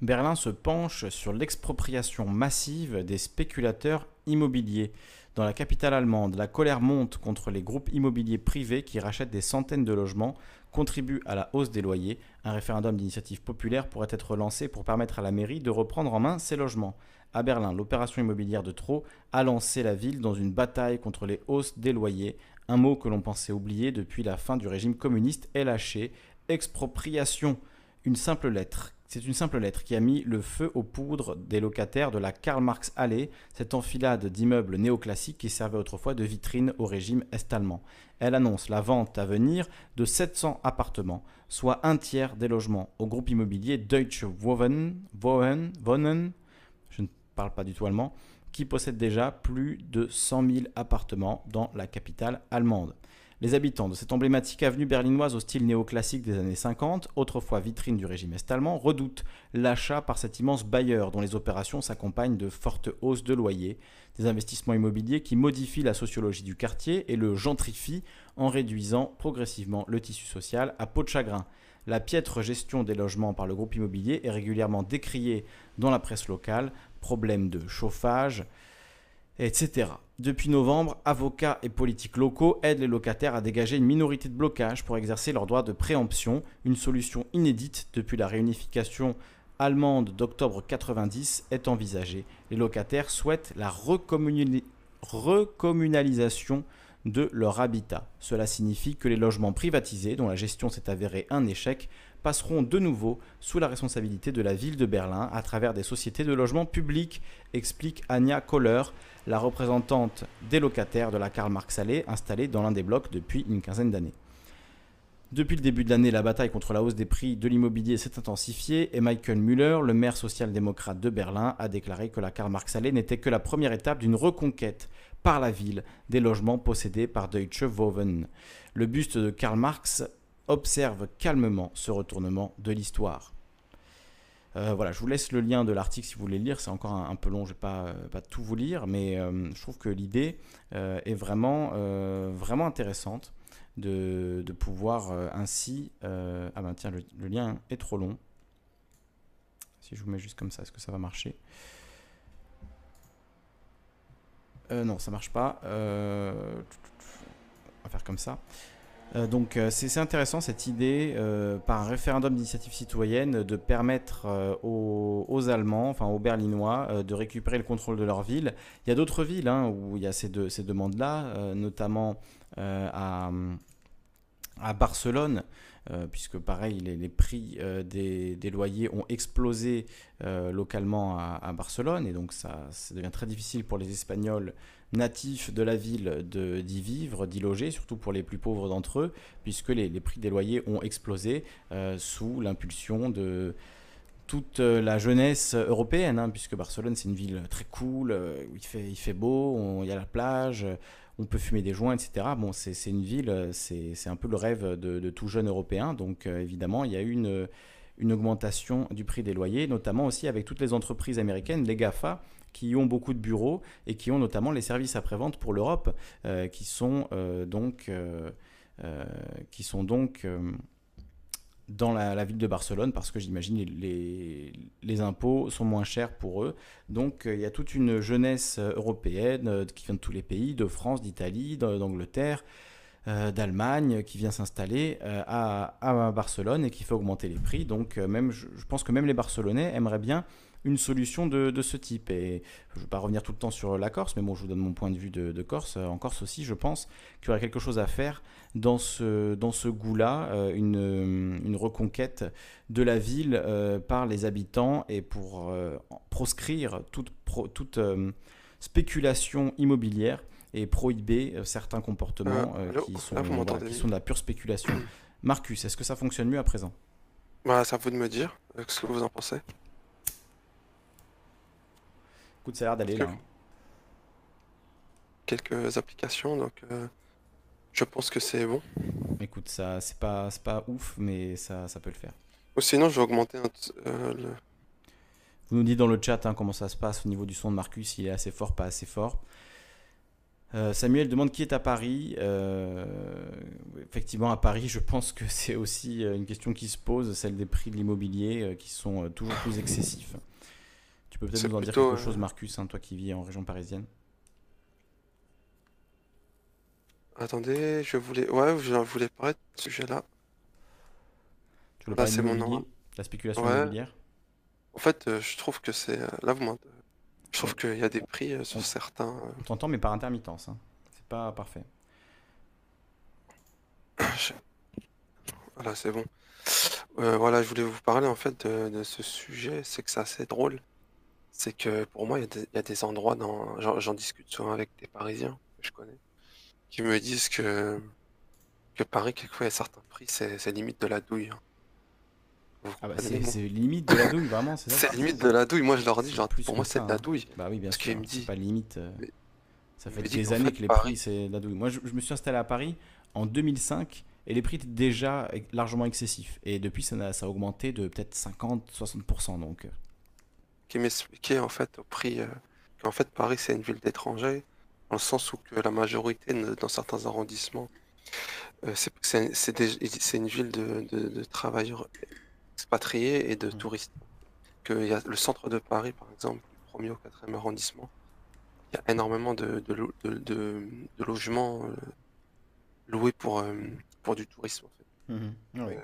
Berlin se penche sur l'expropriation massive des spéculateurs immobiliers. Dans la capitale allemande, la colère monte contre les groupes immobiliers privés qui rachètent des centaines de logements, contribuent à la hausse des loyers. Un référendum d'initiative populaire pourrait être lancé pour permettre à la mairie de reprendre en main ces logements. À Berlin, l'opération immobilière de trop a lancé la ville dans une bataille contre les hausses des loyers. Un mot que l'on pensait oublier depuis la fin du régime communiste est lâché. Expropriation. Une simple lettre. C'est une simple lettre qui a mis le feu aux poudres des locataires de la Karl Marx Allée, cette enfilade d'immeubles néoclassiques qui servait autrefois de vitrine au régime est-allemand. Elle annonce la vente à venir de 700 appartements, soit un tiers des logements, au groupe immobilier Deutsche Wohnen, Wohnen parle pas du tout allemand, qui possède déjà plus de 100 000 appartements dans la capitale allemande. Les habitants de cette emblématique avenue berlinoise au style néoclassique des années 50, autrefois vitrine du régime est-allemand, redoutent l'achat par cet immense bailleur dont les opérations s'accompagnent de fortes hausses de loyers, des investissements immobiliers qui modifient la sociologie du quartier et le gentrifient en réduisant progressivement le tissu social à peau de chagrin. La piètre gestion des logements par le groupe immobilier est régulièrement décriée dans la presse locale, problèmes de chauffage, etc. Depuis novembre, avocats et politiques locaux aident les locataires à dégager une minorité de blocage pour exercer leur droit de préemption, une solution inédite depuis la réunification allemande d'octobre 90 est envisagée. Les locataires souhaitent la recommunalisation de leur habitat. Cela signifie que les logements privatisés, dont la gestion s'est avérée un échec, passeront de nouveau sous la responsabilité de la ville de Berlin à travers des sociétés de logement public, explique Anja Kohler, la représentante des locataires de la Karl Marx Allee installée dans l'un des blocs depuis une quinzaine d'années. Depuis le début de l'année, la bataille contre la hausse des prix de l'immobilier s'est intensifiée et Michael Müller, le maire social-démocrate de Berlin, a déclaré que la Karl Marx Allee n'était que la première étape d'une reconquête par la ville des logements possédés par Deutsche Wohnen. Le buste de Karl Marx observe calmement ce retournement de l'histoire. Euh, voilà, je vous laisse le lien de l'article si vous voulez lire. C'est encore un, peu long, je ne vais pas, euh, pas, tout vous lire, mais euh, je trouve que l'idée est vraiment, intéressante de, pouvoir ainsi. ah ben tiens, le, lien est trop long. Si je vous mets juste comme ça, est-ce que ça va marcher? Non, ça marche pas. on va faire comme ça. Euh, donc euh, c'est intéressant cette idée euh, par un référendum d'initiative citoyenne de permettre aux, Allemands, enfin aux Berlinois, de récupérer le contrôle de leur ville. Il y a d'autres villes hein, où il y a ces, demandes-là, notamment à, Barcelone. Puisque pareil, les, prix des, des, loyers ont explosé localement à, Barcelone, et donc ça, devient très difficile pour les Espagnols natifs de la ville d'y vivre, d'y loger, surtout pour les plus pauvres d'entre eux, puisque les, prix des loyers ont explosé euh, sous l'impulsion de toute euh, la jeunesse européenne, hein, puisque Barcelone c'est une ville très cool, euh, il fait, il fait beau, il y a la plage, on peut fumer des joints, etc. Bon, c'est une ville, c'est un peu le rêve de, tout jeune européen, donc évidemment il y a eu une, augmentation du prix des loyers, notamment aussi avec toutes les entreprises américaines, les GAFA, qui ont beaucoup de bureaux et qui ont notamment les services après-vente pour l'Europe, euh, qui sont euh, donc, euh, qui sont donc dans la, ville de Barcelone parce que j'imagine les, impôts sont moins chers pour eux. Donc il y a toute une jeunesse européenne qui vient de tous les pays, de France, d'Italie, d'Angleterre, d'Allemagne, qui vient s'installer à, à, Barcelone et qui fait augmenter les prix. Donc même, je pense que même les Barcelonais aimeraient bien une solution de, ce type. Et je ne vais pas revenir tout le temps sur la Corse, mais bon, je vous donne mon point de vue de, Corse. En Corse aussi, je pense qu'il y aurait quelque chose à faire dans ce, dans ce goût-là, euh, une, une, reconquête de la ville euh, par les habitants et pour euh, proscrire toute, toute spéculation immobilière et prohiber certains comportements qui, sont, qui sont de la pure spéculation. Marcus, est-ce que ça fonctionne mieux à présent? Bah, C'est à vous de me dire ce que vous en pensez? Écoute, ça a l'air d'aller là. Hein. Quelques applications, donc euh, je pense que c'est bon. Écoute, ça c'est pas, pas ouf, mais ça, ça peut le faire. Ou sinon, je vais augmenter euh, le... Vous nous dites dans le chat hein, comment ça se passe au niveau du son de Marcus, il est assez fort, pas assez fort. Euh, Samuel demande qui est à Paris. effectivement, à Paris, je pense que c'est aussi une question qui se pose, celle des prix de l'immobilier qui sont toujours plus excessifs. Tu peux peut-être nous en dire quelque chose, Marcus, hein, toi qui vis en région parisienne Attendez, je voulais. Ouais, je voulais parler de ce sujet-là. Tu voulais parler de mon La spéculation immobilière? En fait, euh, je trouve que c'est. Euh, là, vous Je trouve qu'il y a des prix euh, sur certains. On t'entend, mais par intermittence. Hein. C'est pas parfait. Voilà, c'est bon. voilà, je voulais vous parler en fait de, de ce sujet. C'est que c'est assez drôle. C'est que pour moi, il y, a des endroits dans. J'en discute souvent avec des Parisiens que je connais, qui me disent que, que Paris, quelquefois, a certains prix, c'est limite de la douille. Hein. Ah bah c'est limite de la douille, vraiment, c'est limite de la douille. Moi, je leur dis, genre, pour moi, c'est de la hein. douille. Bah oui, bien sûr, me c'est pas limite. Euh, ça fait des années que les prix, c'est de la douille. Moi, je, me suis installé à Paris en 2005 et les prix étaient déjà largement excessifs. Et depuis, ça a, ça a augmenté de peut-être 50-60%. Donc. Qui m'expliquait en fait au prix qu'en fait Paris c'est une ville d'étrangers, dans le sens où que la majorité dans certains arrondissements, c'est une ville de, de, travailleurs expatriés et de mmh. touristes. Que y a le centre de Paris, par exemple, premier au quatrième arrondissement, il y a énormément de, de, logements loués pour, pour du tourisme. En fait. Mmh euh,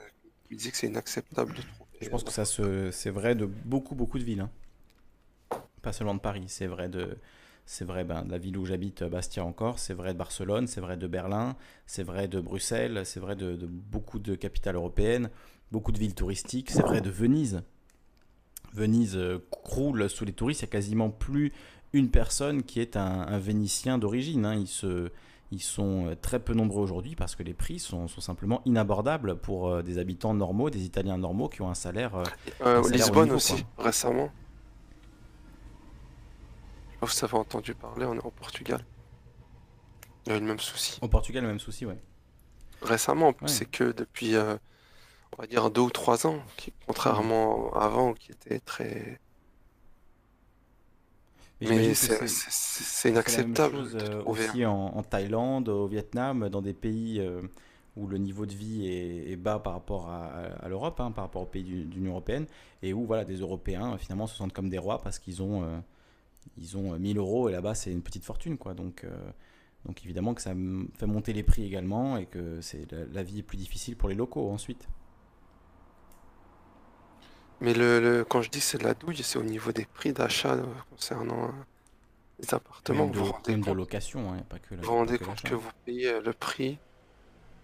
il disait que c'est inacceptable de trouver. Je pense que ça c'est vrai de beaucoup beaucoup de villes, hein. pas seulement de Paris. C'est vrai de c'est vrai ben, de la ville où j'habite, Bastia encore, c'est vrai de Barcelone, c'est vrai de Berlin, c'est vrai de Bruxelles, c'est vrai de, beaucoup de capitales européennes, beaucoup de villes touristiques, c'est vrai de Venise. Venise euh, croule sous les touristes, il n'y a quasiment plus une personne qui est un, Vénitien d'origine. Hein. Ils se, ils sont euh, très peu nombreux aujourd'hui parce que les prix sont, simplement inabordables pour euh, des habitants normaux, des Italiens normaux qui ont un salaire. Euh, Lisbonne aussi, récemment. Vous avez entendu parler, on est au Portugal. Il y a eu le même souci. Au Portugal, le même souci, ouais. Récemment, c'est que depuis, on va dire, deux ou trois ans, qui, contrairement avant, qui était très mais, c'est inacceptable. Euh, aussi en, Thaïlande, au Vietnam, dans des pays euh, où le niveau de vie est, bas par rapport à, l'Europe, hein, par rapport aux pays de l'Union européenne, et où voilà, des Européens finalement se sentent comme des rois parce qu'ils ont, euh, ils ont 1000 euros et là-bas c'est une petite fortune. Quoi. Donc, donc évidemment que ça fait monter les prix également et que c'est la, vie est plus difficile pour les locaux ensuite. Mais le, quand je dis c'est de la douille, c'est au niveau des prix d'achat euh, concernant euh, les appartements. Même de, de location, hein, pas que Vous vous rendez compte que vous payez euh, le prix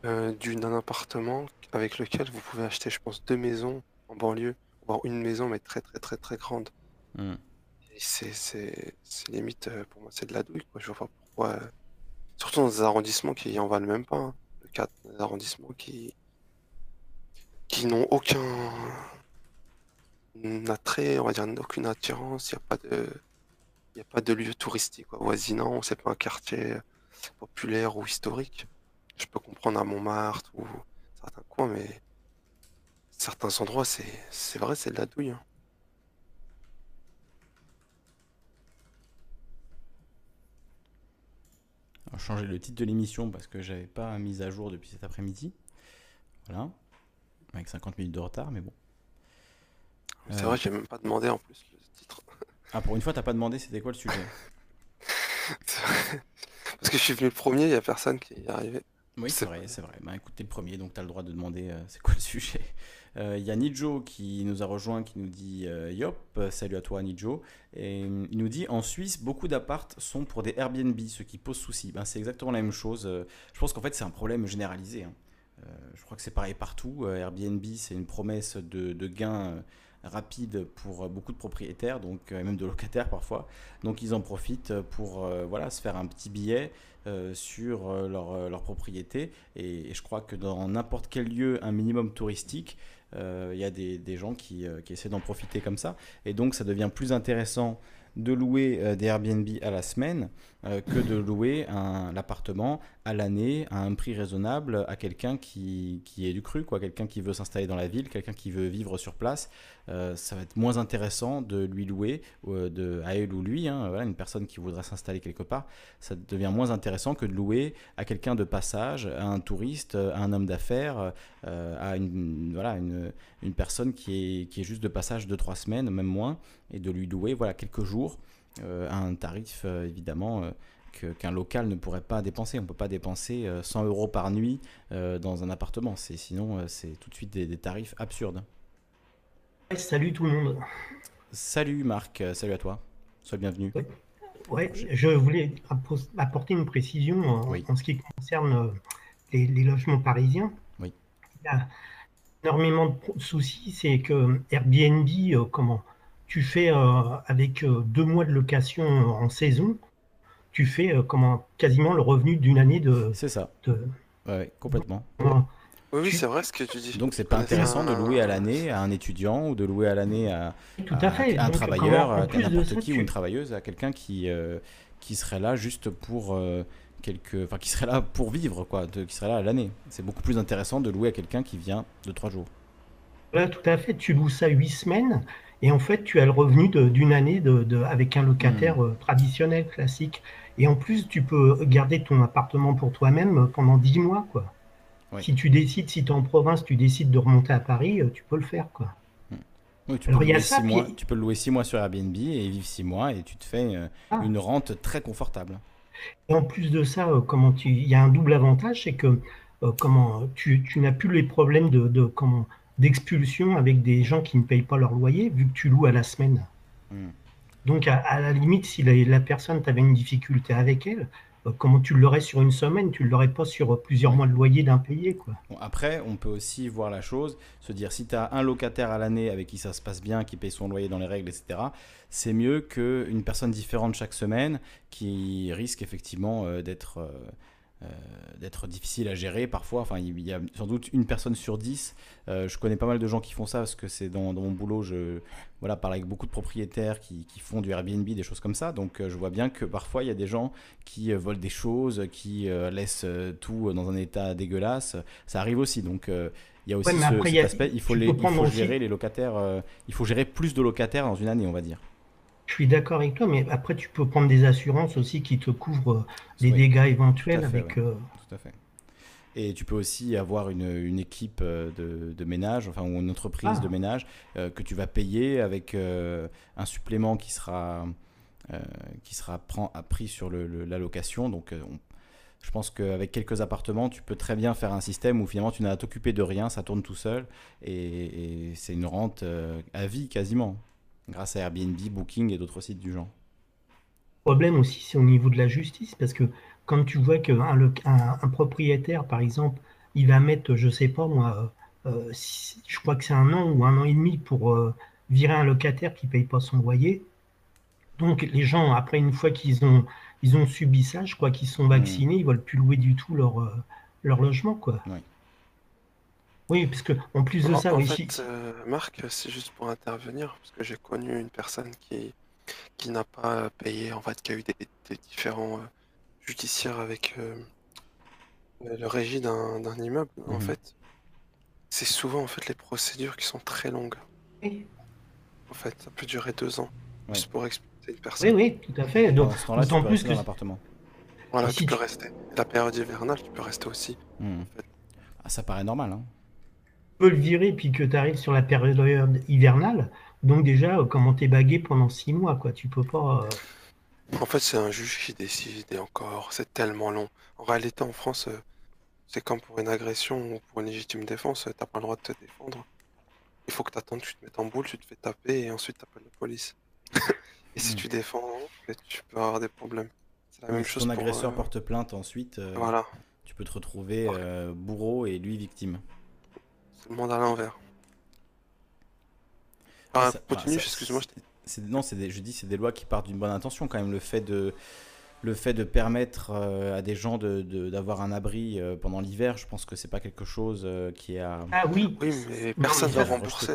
d'un appartement avec lequel vous pouvez acheter, je pense, deux maisons en banlieue, voire une maison, mais très très très très grande. Hmm. C'est limite, pour moi, c'est de la douille. Quoi. Je vois pas pourquoi. Surtout dans des arrondissements qui en valent même pas. Hein. Le cas des arrondissements qui, qui n'ont aucun très on va dire, aucune attirance, il n'y a pas de. A pas de lieu touristique voisinant, c'est pas un quartier populaire ou historique. Je peux comprendre à Montmartre ou certains coins, mais certains endroits, c'est vrai, c'est de la douille. Hein. On va changer le titre de l'émission parce que j'avais pas mis à jour depuis cet après-midi. Voilà. Avec 50 minutes de retard, mais bon. C'est vrai, j'ai même pas demandé en plus le titre. Ah, pour une fois, t'as pas demandé c'était quoi le sujet Parce que je suis venu le premier, il y a personne qui est arrivé. Oui, c'est vrai, c'est vrai. Bah écoute, t'es le premier, donc t'as le droit de demander euh, c'est quoi le sujet. Euh, il y a Nijo qui nous a rejoint, qui nous dit euh, Yop, salut à toi Nijo. Et il nous dit En Suisse, beaucoup d'appartes sont pour des Airbnb, ce qui pose souci. Ben, c'est exactement la même chose. je pense qu'en fait, c'est un problème généralisé. Hein. je crois que c'est pareil partout. Airbnb, c'est une promesse de, de gain rapide pour beaucoup de propriétaires, donc euh, même de locataires parfois. Donc ils en profitent pour euh, voilà se faire un petit billet euh, sur leur, propriété. Et, je crois que dans n'importe quel lieu, un minimum touristique, il y a des, gens qui, qui essaient d'en profiter comme ça. Et donc ça devient plus intéressant de louer des Airbnb à la semaine que de louer un l'appartement à l'année à un prix raisonnable à quelqu'un qui, qui est du cru, quoi, quelqu'un qui veut s'installer dans la ville, quelqu'un qui veut vivre sur place. Euh, ça va être moins intéressant de lui louer, euh, de, à elle ou lui, hein, voilà, une personne qui voudrait s'installer quelque part, ça devient moins intéressant que de louer à quelqu'un de passage, à un touriste, à un homme d'affaires, euh, à une, voilà, une, une, personne qui est, qui est juste de passage de trois semaines, même moins, et de lui louer voilà, quelques jours à un tarif évidemment qu'un local ne pourrait pas dépenser. On ne peut pas dépenser 100 euros par nuit dans un appartement. Sinon, c'est tout de suite des tarifs absurdes. Salut tout le monde. Salut Marc, euh, salut à toi. Sois bienvenu. Ouais, je voulais apporter une précision en, ce qui concerne euh, les, logements parisiens. Oui. Il y a énormément de soucis, c'est que Airbnb, euh, comment tu fais avec deux mois de location en saison, tu fais comment quasiment le revenu d'une année de. C'est ça. Ouais, complètement. Oui, c'est vrai ce que tu dis. Donc c'est pas intéressant de louer à l'année à un étudiant ou de louer à l'année à, Tout à, fait. un travailleur, à n'importe qui ou une travailleuse, à quelqu'un qui, euh, qui serait là juste pour, euh, quelques, enfin qui serait là pour vivre, quoi, qui serait là à l'année. C'est beaucoup plus intéressant de louer à quelqu'un qui vient de trois jours. Voilà, tout à fait. Tu loues ça huit semaines et en fait, tu as le revenu d'une année de, avec un locataire hmm. euh, traditionnel, classique. Et en plus, tu peux garder ton appartement pour toi-même pendant dix mois, quoi. Si tu décides, si tu es en province, tu décides de remonter à Paris, euh, tu peux le faire, quoi. Oui, tu, peux ça, mois, tu peux le louer six mois sur Airbnb et vivre six mois et tu te fais euh, ah. une rente très confortable. Et en plus de ça, comment tu... il y a un double avantage, c'est que comment tu, tu n'as plus les problèmes de, de comment d'expulsion avec des gens qui ne payent pas leur loyer, vu que tu loues à la semaine. Hmm. Donc, à, la limite, si la, personne, t'avait une difficulté avec elle, euh, comment tu l'aurais sur une semaine? Tu ne l'aurais pas sur plusieurs mois de loyer d'impayé. Quoi. après, on peut aussi voir la chose, se dire si tu as un locataire à l'année avec qui ça se passe bien, qui paye son loyer dans les règles, etc., c'est mieux qu'une personne différente chaque semaine qui risque effectivement euh, d'être. Euh, euh, d'être difficile à gérer parfois. Enfin, il y a sans doute une personne sur dix. Euh, je connais pas mal de gens qui font ça parce que c'est dans, mon boulot. Je voilà, parle avec beaucoup de propriétaires qui, font du Airbnb, des choses comme ça. Donc, euh, je vois bien que parfois il y a des gens qui volent des choses, qui laissent tout dans un état dégueulasse. Ça arrive aussi. Donc, il y a aussi cet aspect. Il faut, les, il faut gérer les locataires. il faut gérer plus de locataires dans une année, on va dire. Je suis d'accord avec toi, mais après, tu peux prendre des assurances aussi qui te couvrent les dégâts éventuels avec. Euh, tout à fait. Et tu peux aussi avoir une, équipe euh, de, ménage, enfin, ou une entreprise de ah. ménage euh, que tu vas payer avec un supplément qui sera, qui sera pris sur le, la location. Donc, je pense qu'avec quelques appartements, tu peux très bien faire un système où finalement tu n'as à t'occuper de rien, ça tourne tout seul et, et c'est une rente à vie quasiment grâce à Airbnb, Booking et d'autres sites du genre. Le problème aussi, c'est au niveau de la justice, parce que quand tu vois qu'un un, propriétaire, par exemple, il va mettre, je sais pas moi, euh, je crois que c'est un an ou un an et demi pour euh, virer un locataire qui paye pas son loyer. Donc les gens, après une fois qu'ils ont, ils ont subi ça, je crois qu'ils sont vaccinés, ils veulent plus louer du tout leur, euh, leur logement, quoi. Oui, parce que en plus de ça, en fait, euh, Marc, c'est juste pour intervenir, parce que j'ai connu une personne qui, qui n'a pas payé, en fait, qui a eu des, différents euh, judiciaires avec euh, le régie d'un immeuble. En mhm. fait, c'est souvent en fait les procédures qui sont très longues. Oui. En fait, ça peut durer deux ans, juste pour expliquer une personne. Oui, oui, tout à fait. Donc, en plus que l'appartement. Voilà, tu peux rester. La période hivernale, tu peux rester aussi. Hmm. ah, ça paraît normal, hein le virer puis que tu arrives sur la période hivernale, donc déjà, euh, comment t'es bagué pendant six mois, quoi. Tu peux pas. Euh, en fait, c'est un juge qui décide et encore, c'est tellement long. En réalité, en France, euh, c'est comme pour une agression ou pour une légitime défense, t'as pas le droit de te défendre. Il faut que t'attendes, tu te mets en boule, tu te fais taper et ensuite t'appelles la police. et si tu défends, tu peux avoir des problèmes. C'est la même chose. Ton agresseur porte plainte ensuite. voilà. Tu peux te retrouver bourreau et lui victime. C'est le monde à l'envers. Ah, continue, excuse-moi. Non, des, je dis c'est des lois qui partent d'une bonne intention quand même. Le fait de, le fait de permettre euh, à des gens d'avoir de, un abri euh, pendant l'hiver, je pense que c'est pas quelque chose euh, qui a. Ah oui, oui mais personne ne va rembourser.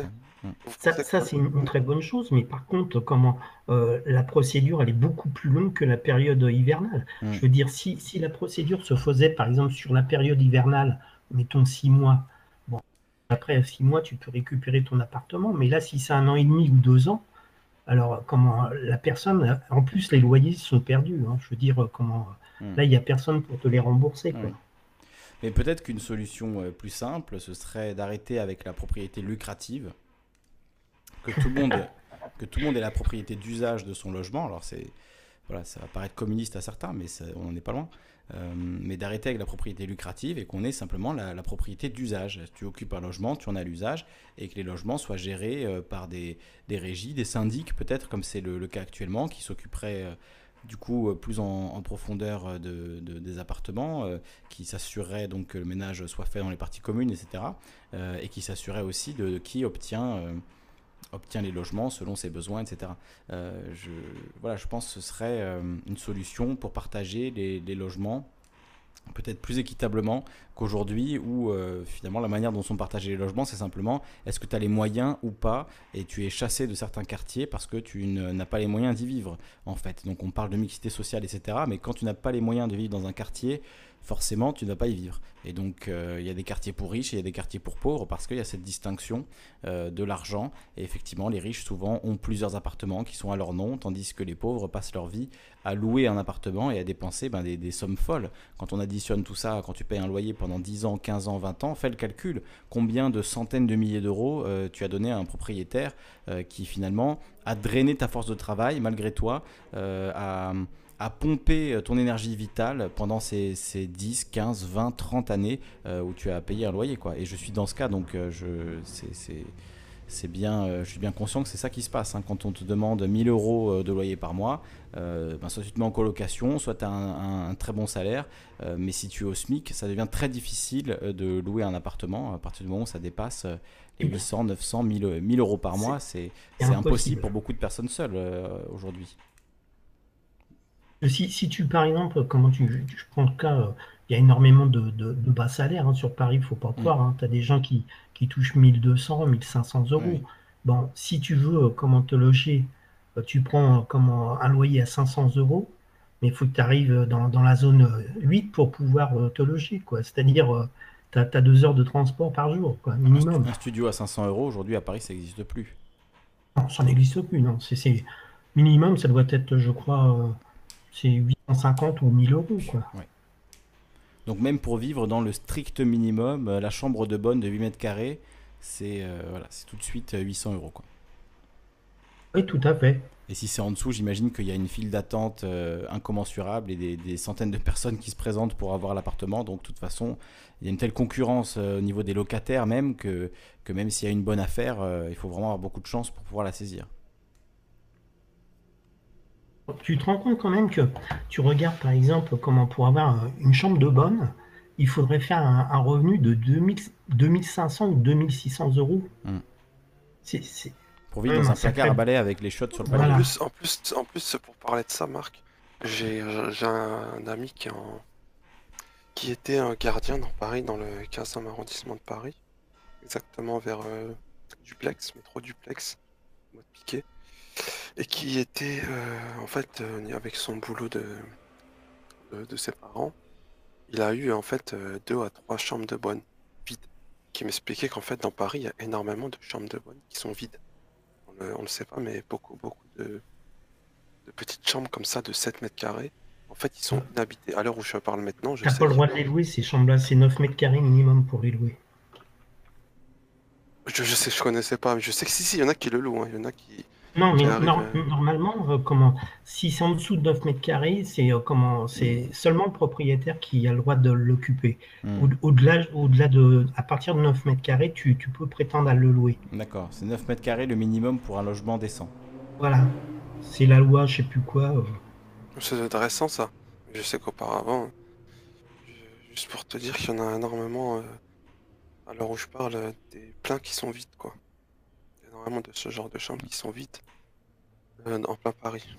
Ça, ça c'est une, très bonne chose, mais par contre, comment la procédure elle est beaucoup plus longue que la période hivernale. Hmm. Je veux dire, si, si la procédure se faisait par exemple sur la période hivernale, mettons six mois, après six mois, tu peux récupérer ton appartement. Mais là, si c'est un an et demi ou deux ans, alors comment la personne, en plus les loyers sont perdus. Hein. je veux dire, comment hmm. là, il n'y a personne pour te les rembourser. Mais peut-être qu'une solution euh, plus simple, ce serait d'arrêter avec la propriété lucrative, que tout le monde, que tout le monde ait la propriété d'usage de son logement. Alors c'est voilà, ça va paraître communiste à certains, mais on n'en est pas loin. Euh, mais d'arrêter avec la propriété lucrative et qu'on ait simplement la, propriété d'usage. Tu occupes un logement, tu en as l'usage, et que les logements soient gérés euh, par des, régies, des syndics peut-être, comme c'est le, cas actuellement, qui s'occuperaient euh, du coup plus en, profondeur de, des appartements, qui s'assureraient donc que le ménage soit fait dans les parties communes, etc. et qui s'assurerait aussi de, qui obtient obtient les logements selon ses besoins, etc. Euh, je, voilà, je pense que ce serait euh, une solution pour partager les, logements peut-être plus équitablement qu'aujourd'hui où euh, finalement la manière dont sont partagés les logements c'est simplement est-ce que tu as les moyens ou pas et tu es chassé de certains quartiers parce que tu n'as pas les moyens d'y vivre en fait donc on parle de mixité sociale etc mais quand tu n'as pas les moyens de vivre dans un quartier forcément tu ne vas pas y vivre. Et donc euh, il y a des quartiers pour riches et il y a des quartiers pour pauvres parce qu'il y a cette distinction euh, de l'argent. Et effectivement, les riches souvent ont plusieurs appartements qui sont à leur nom, tandis que les pauvres passent leur vie à louer un appartement et à dépenser ben, des, sommes folles. Quand on additionne tout ça, quand tu payes un loyer pendant 10 ans, 15 ans, 20 ans, fais le calcul. Combien de centaines de milliers d'euros euh, tu as donné à un propriétaire qui finalement a drainé ta force de travail malgré toi à à pomper euh, ton énergie vitale pendant ces, 10, 15, 20, 30 années euh, où tu as payé un loyer. Quoi. Et je suis dans ce cas, donc euh, je, c'est, bien, je suis bien conscient que c'est ça qui se passe. Hein. Quand on te demande 1000 euros de loyer par mois, ben, soit tu te mets en colocation, soit tu as un, très bon salaire, mais si tu es au SMIC, ça devient très difficile de louer un appartement à partir du moment où ça dépasse les 800, 900, 1000, 1000 euros par mois. C'est, impossible pour beaucoup de personnes seules aujourd'hui. Si, si tu, par exemple, comment tu, je prends le cas, euh, il y a énormément de, de, bas salaires hein, sur Paris, il ne faut pas croire. Hein. Tu as des gens qui, qui touchent 1200, 1500 euros. Bon, si tu veux euh, comment te loger, euh, tu prends comment, un loyer à 500 euros, mais il faut que tu arrives dans, dans, la zone 8 pour pouvoir te loger. C'est-à-dire, tu as, deux heures de transport par jour, quoi, minimum. Un studio à 500 euros, aujourd'hui à Paris, ça n'existe plus. Non, ça n'existe plus, non. C'est minimum, ça doit être, je crois c'est 850 ou 1000 euros. Quoi. Donc même pour vivre dans le strict minimum, euh, la chambre de bonne de 8 mètres carrés, c'est euh, voilà, tout de suite 800 euh, euros. Quoi. Oui, tout à fait. Et si c'est en dessous, j'imagine qu'il y a une file d'attente incommensurable et des, centaines de personnes qui se présentent pour avoir l'appartement. Donc de toute façon, il y a une telle concurrence au niveau des locataires même que, que même s'il y a une bonne affaire, il faut vraiment avoir beaucoup de chance pour pouvoir la saisir tu te rends compte quand même que tu regardes par exemple comment pour avoir une chambre de bonne, il faudrait faire un, revenu de 2000, 2500 ou 2600 euros. Hmm. pour vivre dans un placard à balai avec les shots sur le balai. En, plus, en, plus, en plus, pour parler de ça, Marc, j'ai un, ami qui, en, qui était un gardien dans Paris, dans le 15e arrondissement de Paris, exactement vers euh, Duplex, métro Duplex, mode piqué et qui était euh, en fait euh, avec son boulot de, de, ses parents, il a eu en fait euh, deux à trois chambres de bonne vides. Qui m'expliquait qu'en fait dans Paris il y a énormément de chambres de bonne qui sont vides. On ne le sait pas, mais beaucoup beaucoup de, petites chambres comme ça de 7 mètres carrés. En fait, ils sont inhabités. À l'heure où je parle maintenant, je n'as pas le droit de les louer, ces chambres-là, c'est 9 mètres carrés minimum pour les louer. Je, je sais, je connaissais pas, mais je sais que si, si, il y en a qui le louent, hein. il y en a qui, non, mais normalement, euh, comment, si c'est en dessous de 9 mètres carrés, c'est euh, comment, c'est seulement le propriétaire qui a le droit de l'occuper. Hmm. Au-delà, au-delà de, à partir de 9 mètres carrés, tu, tu peux prétendre à le louer. D'accord, c'est 9 mètres carrés le minimum pour un logement décent. Voilà, c'est la loi, je sais plus quoi. Euh. C'est intéressant ça. Je sais qu'auparavant, juste pour te dire qu'il y en a énormément, à l'heure où je parle, des pleins qui sont vides, quoi énormément de ce genre de chambres qui sont vides euh, en plein Paris.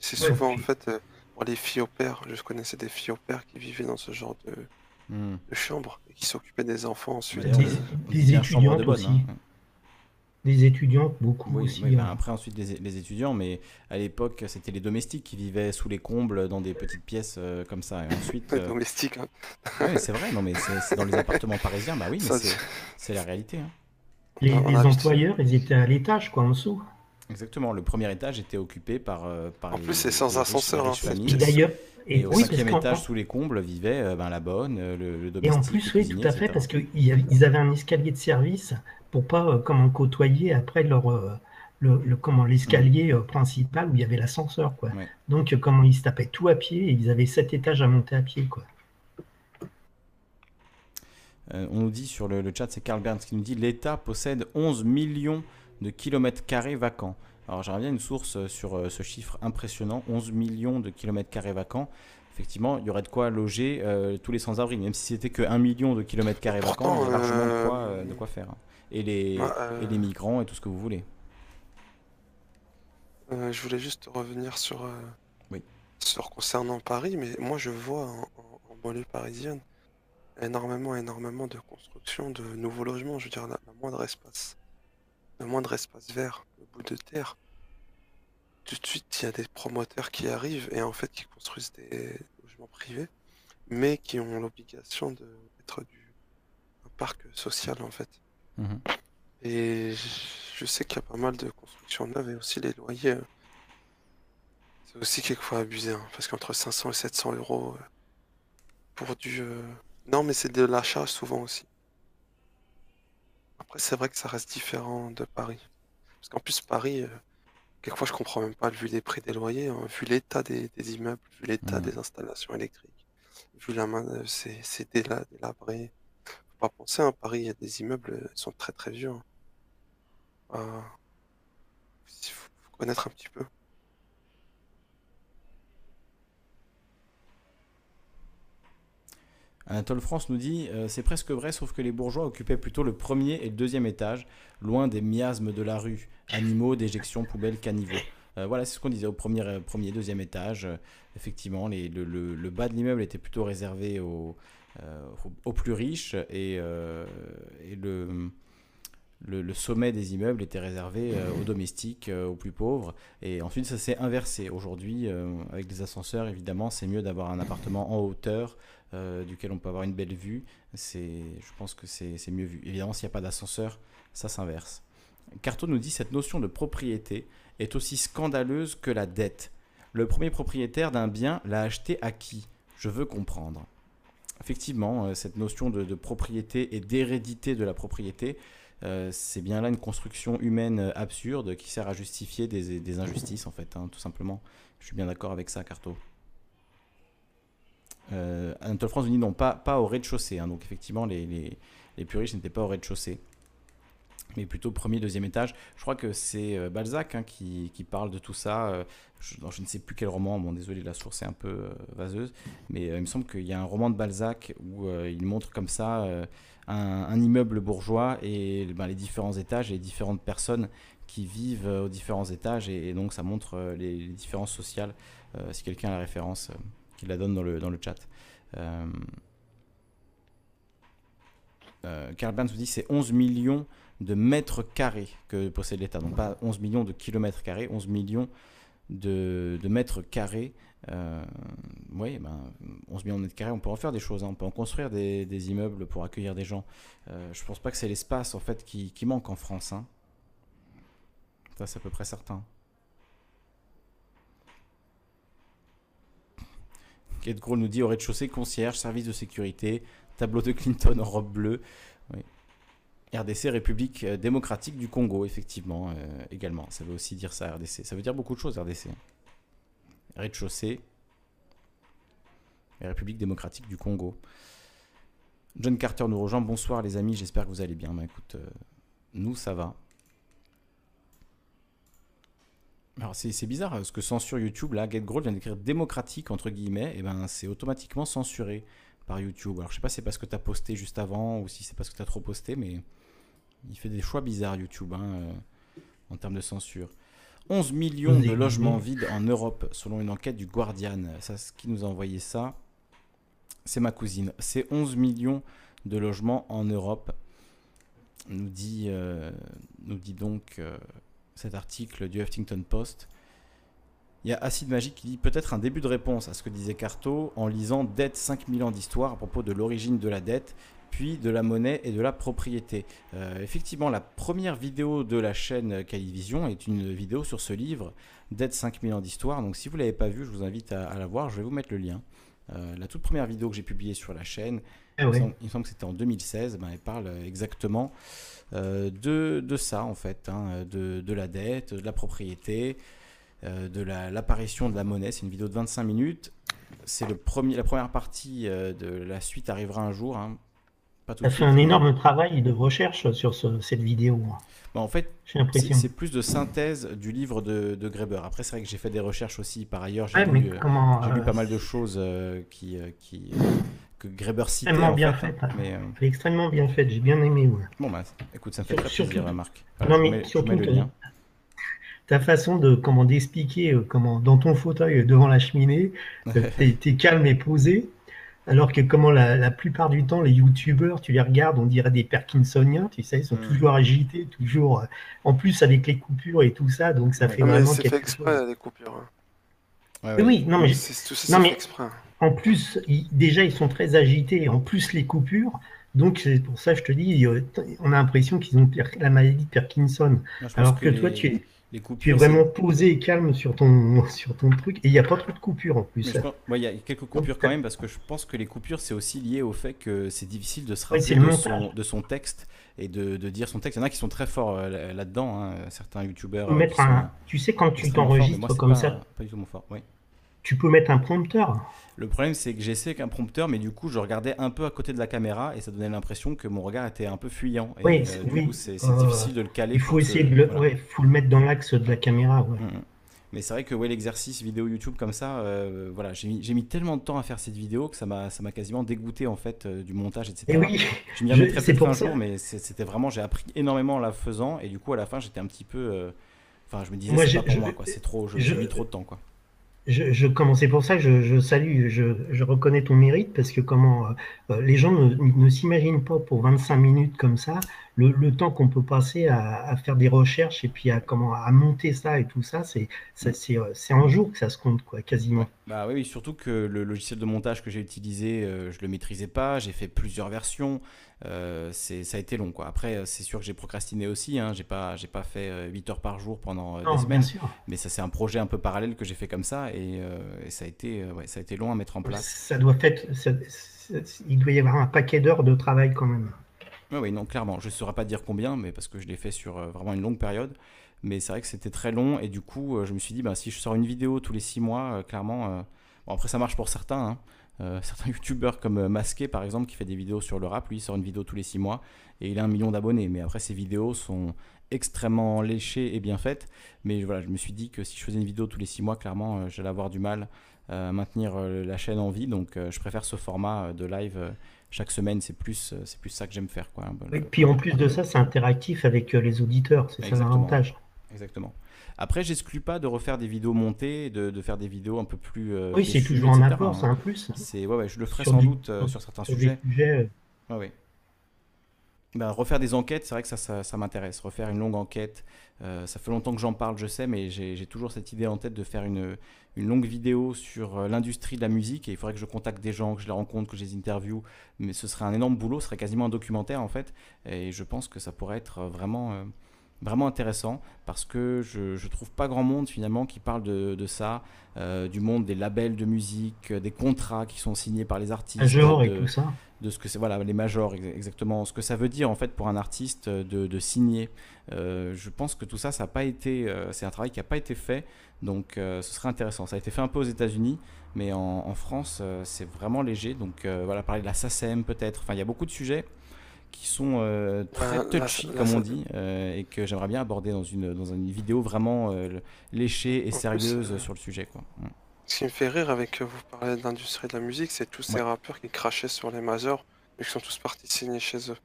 C'est souvent en fait euh, pour les filles au père, je connaissais des filles au père qui vivaient dans ce genre de, hmm. chambre et qui s'occupaient des enfants ensuite. Des, étudiantes aussi. Hein. Des étudiants, beaucoup aussi. Ben hein. après, ensuite, les, étudiants, mais à l'époque, c'était les domestiques qui vivaient sous les combles dans des petites pièces euh, comme ça. Et ensuite. domestiques, hein. c'est vrai, non, mais c'est dans les appartements parisiens, bah oui, mais c'est la réalité. Hein. Les, employeurs, ils étaient à l'étage, quoi, en dessous. Exactement, le premier étage était occupé par. Euh, par en plus, c'est sans ascenseur. Hein, et d'ailleurs. Et, au cinquième étage, sous les combles, vivait euh, ben, la bonne, euh, le, domestique. Et en plus, oui, tout à fait, parce qu'ils avaient un escalier de service pour pas comment côtoyer après leur. Le, comment l'escalier principal où il y avait l'ascenseur quoi. Donc comment ils se tapaient tout à pied et ils avaient sept étages à monter à pied quoi. Euh, on nous dit sur le, chat, c'est Karl Berns qui nous dit l'État possède 11 millions de kilomètres carrés vacants. Alors j'aimerais bien une source euh, sur euh, ce chiffre impressionnant, 11 millions de kilomètres carrés vacants. Effectivement, il y aurait de quoi loger tous les sans-abri, même si c'était que 1 million de kilomètres carrés vacants, il y a largement de quoi, faire. Hein. Et, les, et les migrants et tout ce que vous voulez. je voulais juste revenir sur, oui. sur concernant Paris, mais moi je vois en, banlieue parisienne, énormément, énormément de construction de nouveaux logements. Je veux dire, la, moindre espace, le moindre espace vert, le bout de terre. Tout de suite, il y a des promoteurs qui arrivent et en fait qui construisent des logements privés, mais qui ont l'obligation d'être du un parc social en fait. Mhm. Et je sais qu'il y a pas mal de constructions neuves et aussi les loyers. Euh, c'est aussi quelquefois abusé, hein, parce qu'entre 500 et 700 euros euh, pour du. Euh, non, mais c'est de l'achat souvent aussi. Après, c'est vrai que ça reste différent de Paris. Parce qu'en plus, Paris, quelquefois, je comprends même pas, vu les prix des loyers, hein, vu l'état des, immeubles, vu l'état des installations électriques, vu la main, c'est délabré. Faut pas penser, à hein, Paris, il y a des immeubles, ils sont très très vieux. Il faut connaître un petit peu. Anatole France nous dit euh, C'est presque vrai, sauf que les bourgeois occupaient plutôt le premier et le deuxième étage, loin des miasmes de la rue, animaux, déjections, poubelles, caniveaux. Euh, voilà, c'est ce qu'on disait au premier, euh, deuxième étage. effectivement, les, le, bas de l'immeuble était plutôt réservé aux, plus riches et, le sommet des immeubles était réservé euh, aux domestiques, euh, aux plus pauvres. Et ensuite, ça s'est inversé. Aujourd'hui, euh, avec des ascenseurs, évidemment, c'est mieux d'avoir un appartement en hauteur duquel on peut avoir une belle vue. C'est, je pense que c'est, mieux vu. Évidemment, s'il n'y a pas d'ascenseur, ça s'inverse. Carto nous dit cette notion de propriété est aussi scandaleuse que la dette. Le premier propriétaire d'un bien l'a acheté à qui? Je veux comprendre. Effectivement, cette notion de propriété et d'hérédité de la propriété, euh, c'est bien là une construction humaine euh, absurde qui sert à justifier des, injustices, en fait, hein, tout simplement. Je suis bien d'accord avec ça, Carto. Euh, Anatole France nous dit non, pas, au rez-de-chaussée. Hein, donc, effectivement, les, plus riches n'étaient pas au rez-de-chaussée mais plutôt premier, deuxième étage. Je crois que c'est euh, Balzac hein, qui, parle de tout ça. Je, je, ne sais plus quel roman, bon désolé, la source est un peu vaseuse, mais il me semble qu'il y a un roman de Balzac où il montre comme ça un, immeuble bourgeois et ben, les différents étages et les différentes personnes qui vivent euh, aux différents étages et, donc ça montre euh, les, différences sociales euh, si quelqu'un a la référence qu'il la donne dans le, dans le chat. Karl Burns vous dit c'est 11 millions de mètres carrés que possède l'État, donc pas 11 millions de kilomètres carrés, 11 millions de, de mètres carrés euh, oui, ben, 11 millions de mètres carrés, on peut en faire des choses. Hein. On peut en construire des, immeubles pour accueillir des gens. Euh, je pense pas que c'est l'espace en fait qui, manque en France. Hein. Ça, c'est à peu près certain. Kate Grohl nous dit au rez-de-chaussée, concierge, service de sécurité, tableau de Clinton en robe bleue. RDC, République démocratique du Congo, effectivement, euh, également. Ça veut aussi dire ça, RDC. Ça veut dire beaucoup de choses, RDC rez-de-chaussée, République démocratique du Congo. John Carter nous rejoint. Bonsoir les amis, j'espère que vous allez bien. Bah, écoute, euh, nous ça va. Alors c'est bizarre, ce que censure YouTube, là, GetGrow vient d'écrire démocratique entre guillemets, et ben c'est automatiquement censuré par YouTube. Alors je sais pas si c'est parce que tu as posté juste avant ou si c'est parce que tu as trop posté, mais il fait des choix bizarres YouTube hein, euh, en termes de censure. 11 millions de logements vides en Europe, selon une enquête du Guardian. Ça, ce qui nous a envoyé ça, c'est ma cousine. C'est 11 millions de logements en Europe, nous dit, euh, donc euh, cet article du Huffington Post. Il y a Acide Magique qui dit peut-être un début de réponse à ce que disait Carto en lisant Dette 5000 ans d'histoire à propos de l'origine de la dette puis de la monnaie et de la propriété. Euh, effectivement, la première vidéo de la chaîne Calivision est une vidéo sur ce livre, Dead 5000 ans d'histoire. Donc si vous ne l'avez pas vu, je vous invite à, la voir, je vais vous mettre le lien. Euh, la toute première vidéo que j'ai publiée sur la chaîne, ah il, me semble, que c'était en 2016, ben, elle parle exactement euh, de, ça en fait, hein, de, la dette, de la propriété, de l'apparition de la monnaie. C'est une vidéo de 25 minutes. C'est la première partie de la suite arrivera un jour. Hein. Tu as fait un énorme travail de recherche sur cette vidéo. Bah, en fait, c'est plus de synthèse du livre de, de Greber. Après, c'est vrai que j'ai fait des recherches aussi par ailleurs. J'ai lu, euh, euh, pas mal de choses euh, qui, qui, que Greber citait. Extrêmement bien fait. extrêmement bien fait. J'ai bien aimé. Bon, bah, écoute, ça me fait très plaisir, Marc. non, mais surtout, ta façon de comment d'expliquer comment dans ton fauteuil devant la cheminée, tu es, calme et posé. Alors que comment la, plupart du temps, les youtubeurs, tu les regardes, on dirait des Parkinsoniens, tu sais, ils sont mm. toujours agités, toujours. Euh, en plus avec les coupures et tout ça, donc ça fait vraiment. C'est fait exprès les coupures. Hein. Oui, non mais. non, mais en plus, déjà ils sont très agités, en plus les coupures. Donc c'est pour ça que je te dis, on a l'impression qu'ils ont la maladie de Parkinson. Alors que, toi, tu es tu es vraiment posé et calme sur ton, sur ton truc. Et il n'y a pas trop de coupures en plus. Il y a quelques coupures quand même parce que je pense que les coupures, c'est aussi lié au fait que c'est difficile de se rappeler de, son, de, son, texte et de, de, dire son texte. Il y en a qui sont très forts euh, là-dedans, hein, certains youtubeurs. Euh, tu sais, quand tu t'enregistres comme ça. Pas du tout mon fort, oui tu peux mettre un prompteur. Le problème, c'est que j'essaie avec un prompteur, mais du coup, je regardais un peu à côté de la caméra et ça donnait l'impression que mon regard était un peu fuyant. Et, oui, euh, coup, c'est difficile de le caler. Il faut essayer de le, faut le mettre dans l'axe de la caméra. Mm, mm. Mais c'est vrai que ouais, l'exercice vidéo YouTube comme ça, euh, voilà, j'ai mis, mis, tellement de temps à faire cette vidéo que ça m'a quasiment dégoûté en fait euh, du montage, etc. Et oui, je m'y très peu un jour, mais c'était vraiment, j'ai appris énormément en la faisant et du coup à la fin j'étais un petit peu, enfin je me disais c'est pas pour moi quoi, c'est trop, j'ai mis trop de temps quoi je, je c'est pour ça que je, salue, je, reconnais ton mérite parce que comment euh, euh, les gens ne, ne s'imaginent pas pour 25 minutes comme ça le, le temps qu'on peut passer à, à, faire des recherches et puis à comment à monter ça et tout ça, c'est c'est euh, un jour que ça se compte quoi, quasiment. Bah oui, surtout que le logiciel de montage que j'ai utilisé, je le maîtrisais pas, j'ai fait plusieurs versions. Euh, c'est ça a été long quoi. Après euh, c'est sûr que j'ai procrastiné aussi, hein. j'ai pas j'ai pas fait 8 euh, heures par jour pendant des semaines, mais ça c'est un projet un peu parallèle que j'ai fait comme ça et, ça a été ouais, ça a été long à mettre en place. Ça doit être il doit y avoir un paquet d'heures de travail quand même. Oui, non, clairement. Je ne saurais pas dire combien, mais parce que je l'ai fait sur vraiment une longue période. Mais c'est vrai que c'était très long. Et du coup, je me suis dit, bah, si je sors une vidéo tous les 6 mois, clairement. Bon, après, ça marche pour certains. Hein. Euh, certains youtubeurs comme euh, Masqué par exemple qui fait des vidéos sur le rap, lui il sort une vidéo tous les 6 mois et il a un million d'abonnés. Mais après ses vidéos sont extrêmement léchées et bien faites. Mais voilà, je me suis dit que si je faisais une vidéo tous les 6 mois, clairement euh, j'allais avoir du mal à maintenir la chaîne en vie. Donc je préfère ce format de live chaque semaine, c'est plus, c'est plus ça que j'aime faire. Quoi. Et puis en plus de ça, c'est interactif avec les auditeurs, c'est ça l'avantage. Exactement. Après, j'exclus pas de refaire des vidéos montées, de, de faire des vidéos un peu plus. Euh, oui, c'est toujours en apport, c'est un plus. C'est ouais, ouais, je le ferai sans doute euh, sur certains sujets. Ouais, ouais. Ben, refaire des enquêtes, c'est vrai que ça, m'intéresse. Refaire une longue enquête, euh, ça fait longtemps que j'en parle, je sais, mais j'ai toujours cette idée en tête de faire une, longue vidéo sur l'industrie de la musique. Et il faudrait que je contacte des gens, que je les rencontre, que je les interview. Mais ce serait un énorme boulot, ce serait quasiment un documentaire en fait. Et je pense que ça pourrait être vraiment vraiment intéressant parce que je, je trouve pas grand monde finalement qui parle de, de ça, euh, du monde des labels de musique, des contrats qui sont signés par les artistes. Major et tout ça. De ce que c'est, voilà, les majors, exactement. Ce que ça veut dire en fait pour un artiste de, de signer. Euh, je pense que tout ça, ça n'a pas été, euh, c'est un travail qui n'a pas été fait, donc ce serait intéressant. Ça a été fait un peu aux États-Unis, mais en, en France, c'est vraiment léger. Donc voilà, parler de la SACEM peut-être. Enfin, il y a beaucoup de sujets qui sont euh, très touchy, comme on dit, euh, et que j'aimerais bien aborder dans une, dans une vidéo vraiment euh, léchée et sérieuse sur le sujet. Quoi. Mm. Ce qui me fait rire avec vous parler de l'industrie de la musique, c'est tous ces rappeurs qui crachaient sur les majors et qui sont tous partis signer chez eux.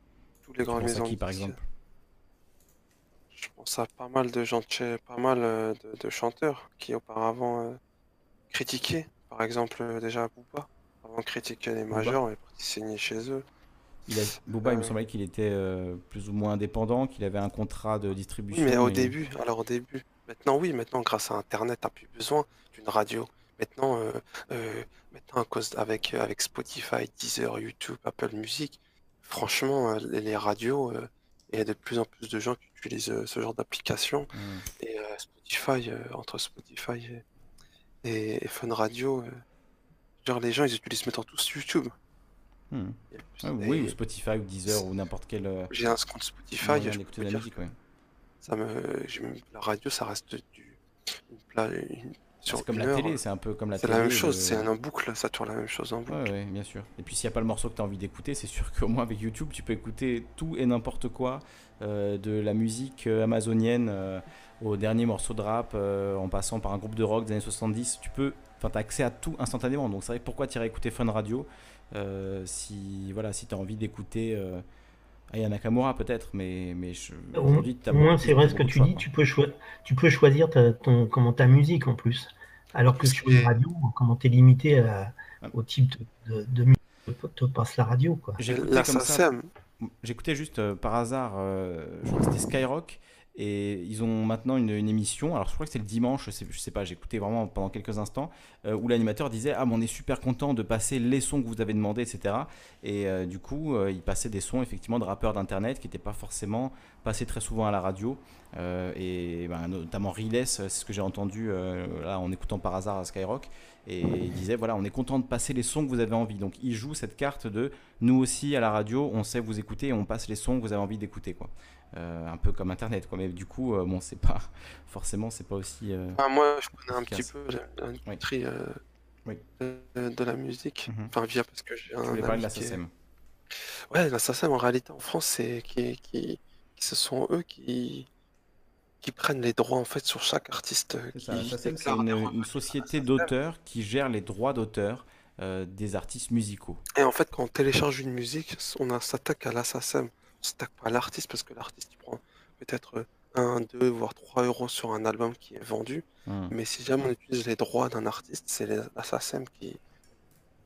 Tous les grandes maisons. qui, par exemple? Je pense à pas mal de gens, pas mal de, chanteurs qui auparavant critiquaient. Par exemple, déjà Booba, avant de critiquer les majors, et parti signer chez eux. Il a, Booba, il me euh. semblait qu'il était euh, plus ou moins indépendant, qu'il avait un contrat de distribution. Oui, mais au début, alors au début. Maintenant, oui, maintenant, grâce à Internet, t'as plus besoin d'une radio. Maintenant, euh, maintenant à cause, avec, avec Spotify, Deezer, YouTube, Apple Music, franchement, les, radios, il y a de plus en plus de gens qui utilisent ce genre d'application. Hmm. Et Spotify, entre Spotify et, et, Fun Radio, genre les gens, ils utilisent maintenant tous YouTube. Hmm. Ah, oui, ou Spotify ou Deezer ou n'importe quel. Euh, j'ai un compte Spotify. Je peux la musique, ça me... La radio, ça reste du. Une... C'est comme la télé, c'est un peu comme la télé. C'est la même chose, c'est un boucle, ça tourne la même chose en boucle. Ouais, bien sûr. Et puis s'il n'y a pas le morceau que tu as envie d'écouter, c'est sûr qu'au moins avec YouTube, tu peux écouter tout et n'importe quoi, euh, de la musique euh, amazonienne au dernier morceau de rap, en passant par un groupe de rock des années 70. Tu peux, enfin, as accès à tout instantanément. Donc c'est vrai pourquoi tu irais écouter Fun Radio? euh, si voilà, si tu as envie d'écouter euh, Aya Nakamura peut-être, mais, mais je, au moins c'est vrai ce que tu dis, tu peux, tu peux choisir ta, ton, comment, ta musique en plus. Alors que sur une radio, comment tu es limité au type de, musique. te passe la radio. quoi. J'écoutais juste par hasard, je crois que c'était Skyrock, et ils ont maintenant une, émission, alors je crois que c'est le dimanche, je sais, sais pas, écouté vraiment pendant quelques instants, euh, où l'animateur disait Ah, on est super content de passer les sons que vous avez demandé, etc. Et euh, du coup, euh, il passait des sons effectivement de rappeurs d'internet qui n'étaient pas forcément passés très souvent à la radio. et ben, notamment Riles, c'est ce que j'ai entendu là en écoutant par hasard à Skyrock. Et il disait Voilà, on est content de passer les sons que vous avez envie. Donc il joue cette carte de Nous aussi à la radio, on sait vous écouter et on passe les sons que vous avez envie d'écouter. quoi. Euh, un peu comme Internet. Quoi. Mais du coup, euh, bon, c'est pas forcément, c'est pas aussi. Euh, moi, je connais un petit peu l'industrie de, la musique. Mhm. Enfin, via parce que j'ai un. voulais parler de la SACEM. Ouais, la SACEM en réalité en France, c'est qui, qui, ce sont eux qui qui prennent les droits en fait sur chaque artiste. c'est une, société d'auteurs qui gère les droits d'auteur des artistes musicaux. Et en fait, quand on télécharge une musique, on s'attaque à la SACEM stack pas l'artiste parce que l'artiste il prend peut-être 1, 2, voire 3 euros sur un album qui est vendu. Hmm. Mais si jamais on utilise les droits d'un artiste, c'est l'Assassin qui.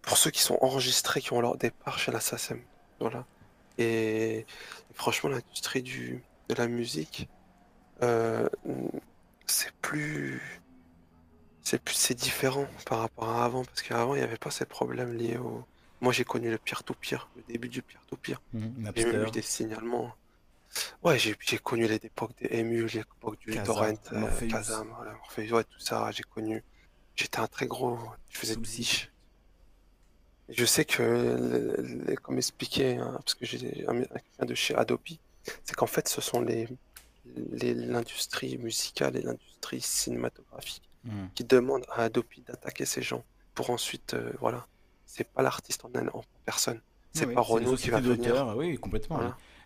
Pour ceux qui sont enregistrés, qui ont leur départ chez l'Assassin. Voilà. Et, franchement, l'industrie du de la musique, euh, c'est plus. C'est plus c'est différent par rapport à avant, parce qu'avant, il n'y avait pas ces problèmes liés au moi, j'ai connu le pire tout pire, le début du pire tout pire. Mmh, j'ai eu des signalements. Ouais, j'ai connu les époques des MU, l'époque du torrent, euh, Kazam, ouais, tout ça, j'ai connu. J'étais un très gros. Je faisais du ziche. Je sais que, comme expliqué, hein, parce que j'ai un de chez Adopi, c'est qu'en fait, ce sont les l'industrie musicale et l'industrie cinématographique mmh. qui demandent à Adopi d'attaquer ces gens pour ensuite, euh, voilà, c'est pas l'artiste en, en, personne. C'est pas Renault qui va venir. Oui, complètement.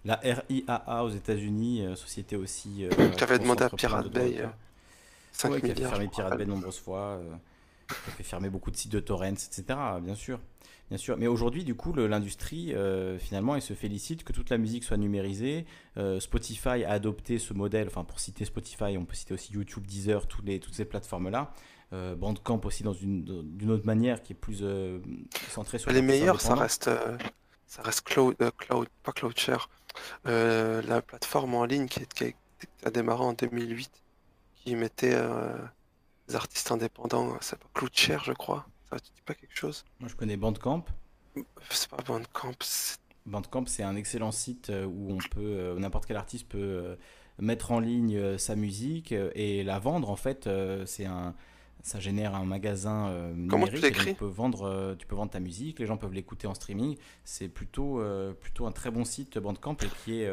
La RIAA aux États-Unis, euh, société aussi. Euh, qui avait demandé à Pirate Bay 5 euh, qui a fermer Pirate Bay de nombreuses fois, qui a fait fermer beaucoup de sites de torrents, etc. Bien sûr. Bien sûr. Mais aujourd'hui, du coup, l'industrie, finalement, elle se félicite que toute la musique soit numérisée. Spotify a adopté ce modèle. Enfin, pour citer Spotify, on peut citer aussi YouTube, Deezer, toutes, les, toutes ces plateformes-là. Euh, Bandcamp aussi dans une d'une autre manière qui est plus euh, centrée sur les meilleurs ça reste euh, ça reste cloud cloud pas cloudshare. La plateforme en ligne qui, a démarré en 2008 qui mettait des artistes indépendants c'est pas cloudshare je crois. Ça te dit pas quelque chose? Moi je connais Bandcamp. C'est pas Bandcamp Bandcamp c'est un excellent site où on peut n'importe quel artiste peut mettre en ligne sa musique et la vendre en fait c'est un ça génère un magasin euh, numérique. tu peux vendre, euh, tu peux vendre ta musique, les gens peuvent l'écouter en streaming. C'est plutôt, euh, plutôt un très bon site Bandcamp et qui est,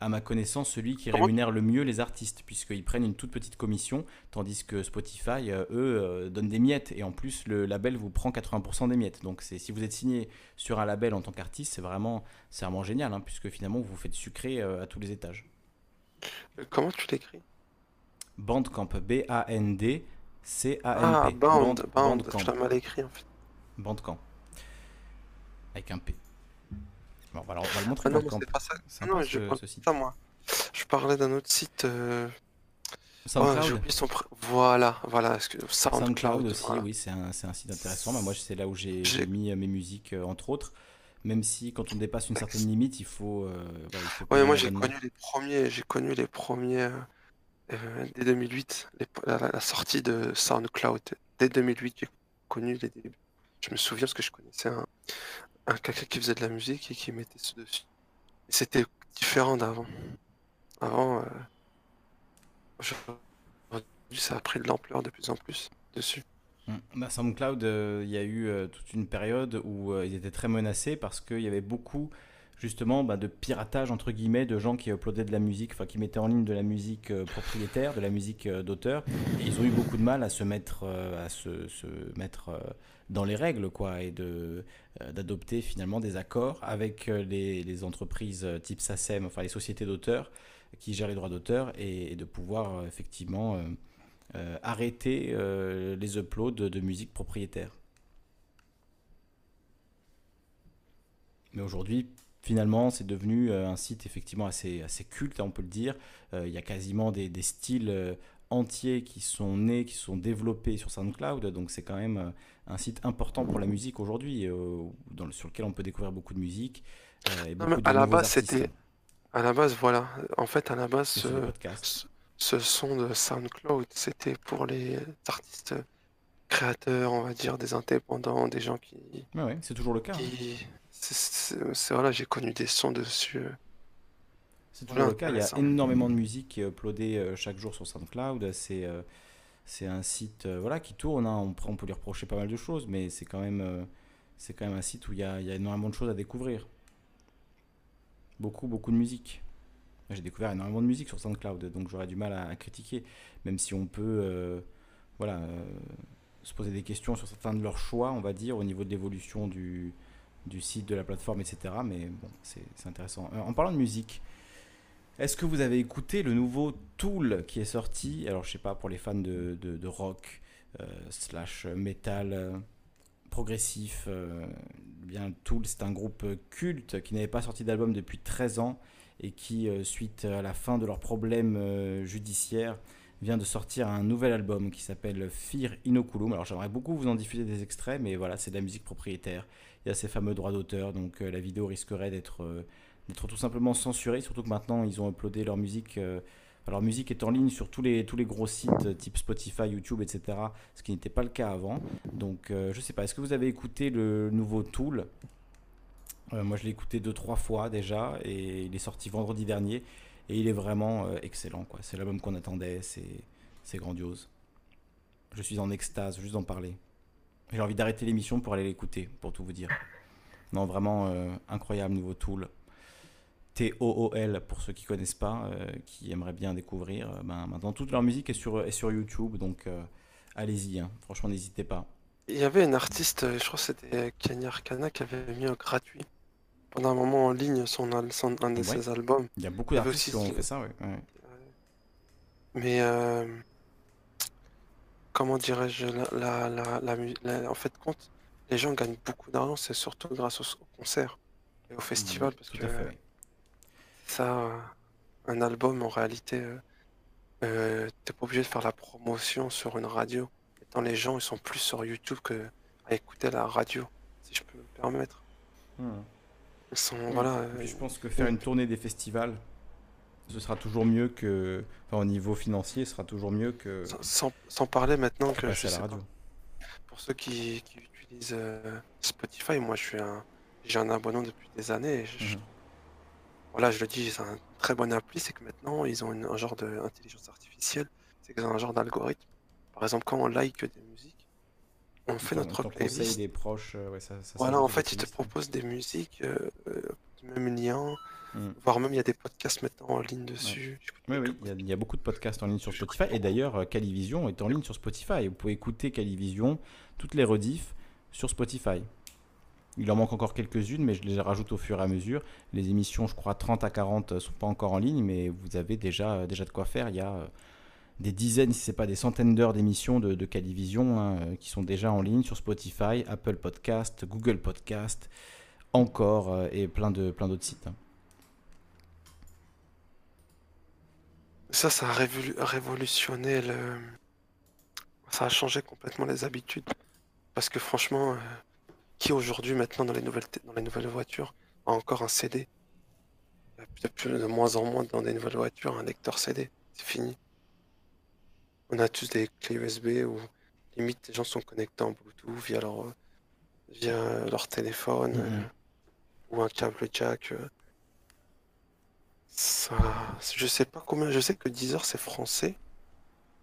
à ma connaissance, celui qui rémunère le mieux les artistes, puisqu'ils prennent une toute petite commission, tandis que Spotify, eux, donnent des miettes. Et en plus, le label vous prend 80% des miettes. Donc si vous êtes signé sur un label en tant qu'artiste, c'est vraiment, vraiment génial, hein, puisque finalement, vous vous faites sucrer à tous les étages. Comment tu l'écris? Bandcamp, B-A-N-D. C-A-M-P. Ah, Band, Band, Putain, mal écrit en fait. Bandcamp. Avec un P. Bon, on va, on va le montrer. Ah non, c'est pas ça. Non, je ce, site. ça, moi. Je parlais d'un autre site. Euh... SoundCloud. Oh, son... Voilà, voilà. SoundCloud, SoundCloud aussi, oui, c'est un, un, site intéressant. moi, c'est là où j'ai mis euh, mes musiques, euh, entre autres. Même si, quand on dépasse une certaine limite, il faut. Euh, voilà, il faut ouais, moi, j'ai connu les premiers. J'ai connu les premiers. Euh, dès 2008, la, sortie de SoundCloud. Dès 2008, j'ai connu les débuts. Je me souviens parce que je connaissais un, un quelqu'un qui faisait de la musique et qui mettait ce dessus. C'était différent d'avant. Avant, euh, ça a pris de l'ampleur de plus en plus dessus. Mmh. Bah, SoundCloud, euh, il y a eu toute une période où ils étaient très menacés parce qu'il y avait beaucoup justement bah, de piratage entre guillemets de gens qui uploadaient de la musique, enfin qui mettaient en ligne de la musique euh, propriétaire, de la musique euh, d'auteur. Ils ont eu beaucoup de mal à se mettre, euh, à se, mettre dans les règles quoi, et de d'adopter finalement des accords avec les, entreprises type SACEM, enfin les sociétés d'auteurs qui gèrent les droits d'auteur et, de pouvoir effectivement arrêter les uploads de musique propriétaire. Mais aujourd'hui, finalement, c'est devenu euh, un site effectivement assez, assez culte, on peut le dire. Euh, il y a quasiment des, styles euh, entiers qui sont nés, qui sont développés sur SoundCloud. Donc c'est quand même un site important pour la musique aujourd'hui, sur lequel on peut découvrir beaucoup de musique. et beaucoup à la base, c'était. À la base, voilà. En fait, à la base, ce, ce, son de SoundCloud, c'était pour les artistes créateurs, on va dire, des indépendants, des gens qui. Ouais, c'est toujours le cas. C'est voilà, j'ai connu des sons dessus. C'est toujours le cas. Il y a énormément de musique qui est uploadée euh, chaque jour sur SoundCloud. C'est euh, c'est un site euh, voilà qui tourne. Hein. On, on, peut lui reprocher pas mal de choses, mais c'est quand même c'est quand même un site où il y, a, il y a énormément de choses à découvrir. Beaucoup beaucoup de musique. J'ai découvert énormément de musique sur SoundCloud, donc j'aurais du mal à, critiquer, même si on peut voilà se poser des questions sur certains de leurs choix, on va dire, au niveau de l'évolution du, du site, de la plateforme, etc. Mais bon, c'est intéressant. en parlant de musique, est-ce que vous avez écouté le nouveau Tool qui est sorti? Alors, je sais pas, pour les fans de, de, rock, euh, slash metal, euh, progressif, euh, bien Tool, c'est un groupe culte qui n'avait pas sorti d'album depuis 13 ans et qui, suite à la fin de leurs problèmes judiciaires, vient de sortir un nouvel album qui s'appelle Fear Inoculum. Alors j'aimerais beaucoup vous en diffuser des extraits, mais voilà, c'est de la musique propriétaire. Il y a ces fameux droits d'auteur, donc la vidéo risquerait d'être d'être tout simplement censurés, surtout que maintenant ils ont uploadé leur musique. Euh, leur musique est en ligne sur tous les, tous les gros sites euh, type Spotify, YouTube, etc. Ce qui n'était pas le cas avant. Donc euh, je sais pas, est-ce que vous avez écouté le nouveau Tool? Moi je l'ai écouté deux, trois fois déjà et il est sorti vendredi dernier et il est vraiment excellent. C'est l'album qu'on attendait, c'est, grandiose. Je suis en extase juste d'en parler. J'ai envie d'arrêter l'émission pour aller l'écouter, pour tout vous dire. Non, vraiment incroyable nouveau Tool. T-O-O-L pour ceux qui connaissent pas, euh, qui aimeraient bien découvrir. Euh, ben, maintenant, toute leur musique est sur, est sur YouTube, donc euh, allez-y, hein. franchement, n'hésitez pas. Il y avait une artiste, je crois que c'était Kenya Arcana, qui avait mis un gratuit pendant un moment en ligne son, son un de ses albums. Il y a beaucoup d'artistes qui ont fait ça, oui. Mais comment dirais-je, la, la, la, en fait, compte, les gens gagnent beaucoup d'argent, c'est surtout grâce aux concerts et aux festivals, parce que ça, un album, en réalité, euh, euh, t'es pas obligé de faire la promotion sur une radio. Étant les gens, ils sont plus sur YouTube que à écouter la radio, si je peux me permettre. Ils sont, voilà. Euh, je pense que faire une tournée des festivals, ce sera toujours mieux que, enfin, au niveau financier, ce sera toujours mieux que. Sans, sans parler maintenant que je sais pour ceux qui, qui utilisent Spotify, moi, je suis un, j'ai un abonnement depuis des années. Et je, hmm voilà, je le dis, c'est un très bon appli, c'est que maintenant, ils ont un genre d'intelligence artificielle, c'est qu'ils ont un genre d'algorithme. Par exemple, quand on like des musiques, on fait notre playlist. des proches, euh, voilà, en fait, ils te proposent des musiques, euh, euh, du même lien, hmm. voire même il y a des podcasts maintenant en ligne dessus. Oui, oui, il y, a, beaucoup de podcasts en ligne sur Spotify. Et d'ailleurs, Calivision est en ligne sur Spotify. Vous pouvez écouter Calivision, toutes les rediffs sur Spotify. Il en manque encore quelques-unes, mais je les rajoute au fur et à mesure. Les émissions, je crois, 30 à 40 ne sont pas encore en ligne, mais vous avez déjà, euh, déjà de quoi faire. Il y a euh, des dizaines, si ce n'est pas des centaines d'heures d'émissions de, de Calivision hein, euh, qui sont déjà en ligne sur Spotify, Apple Podcast, Google Podcast, encore, et plein d'autres plein sites. Hein. Ça, ça a révolutionné le... Ça a changé complètement les habitudes. Parce que franchement qui aujourd'hui, maintenant, dans les nouvelles, dans les nouvelles voitures, a encore un CD Il y a peut-être de moins en moins dans des nouvelles voitures un lecteur CD. C'est fini. On a tous des clés USB où limite les gens sont connectés en Bluetooth via leur, via leur téléphone mhm. euh, ou un câble jack. Euh. Ça, je sais pas combien. Je sais que Deezer c'est français.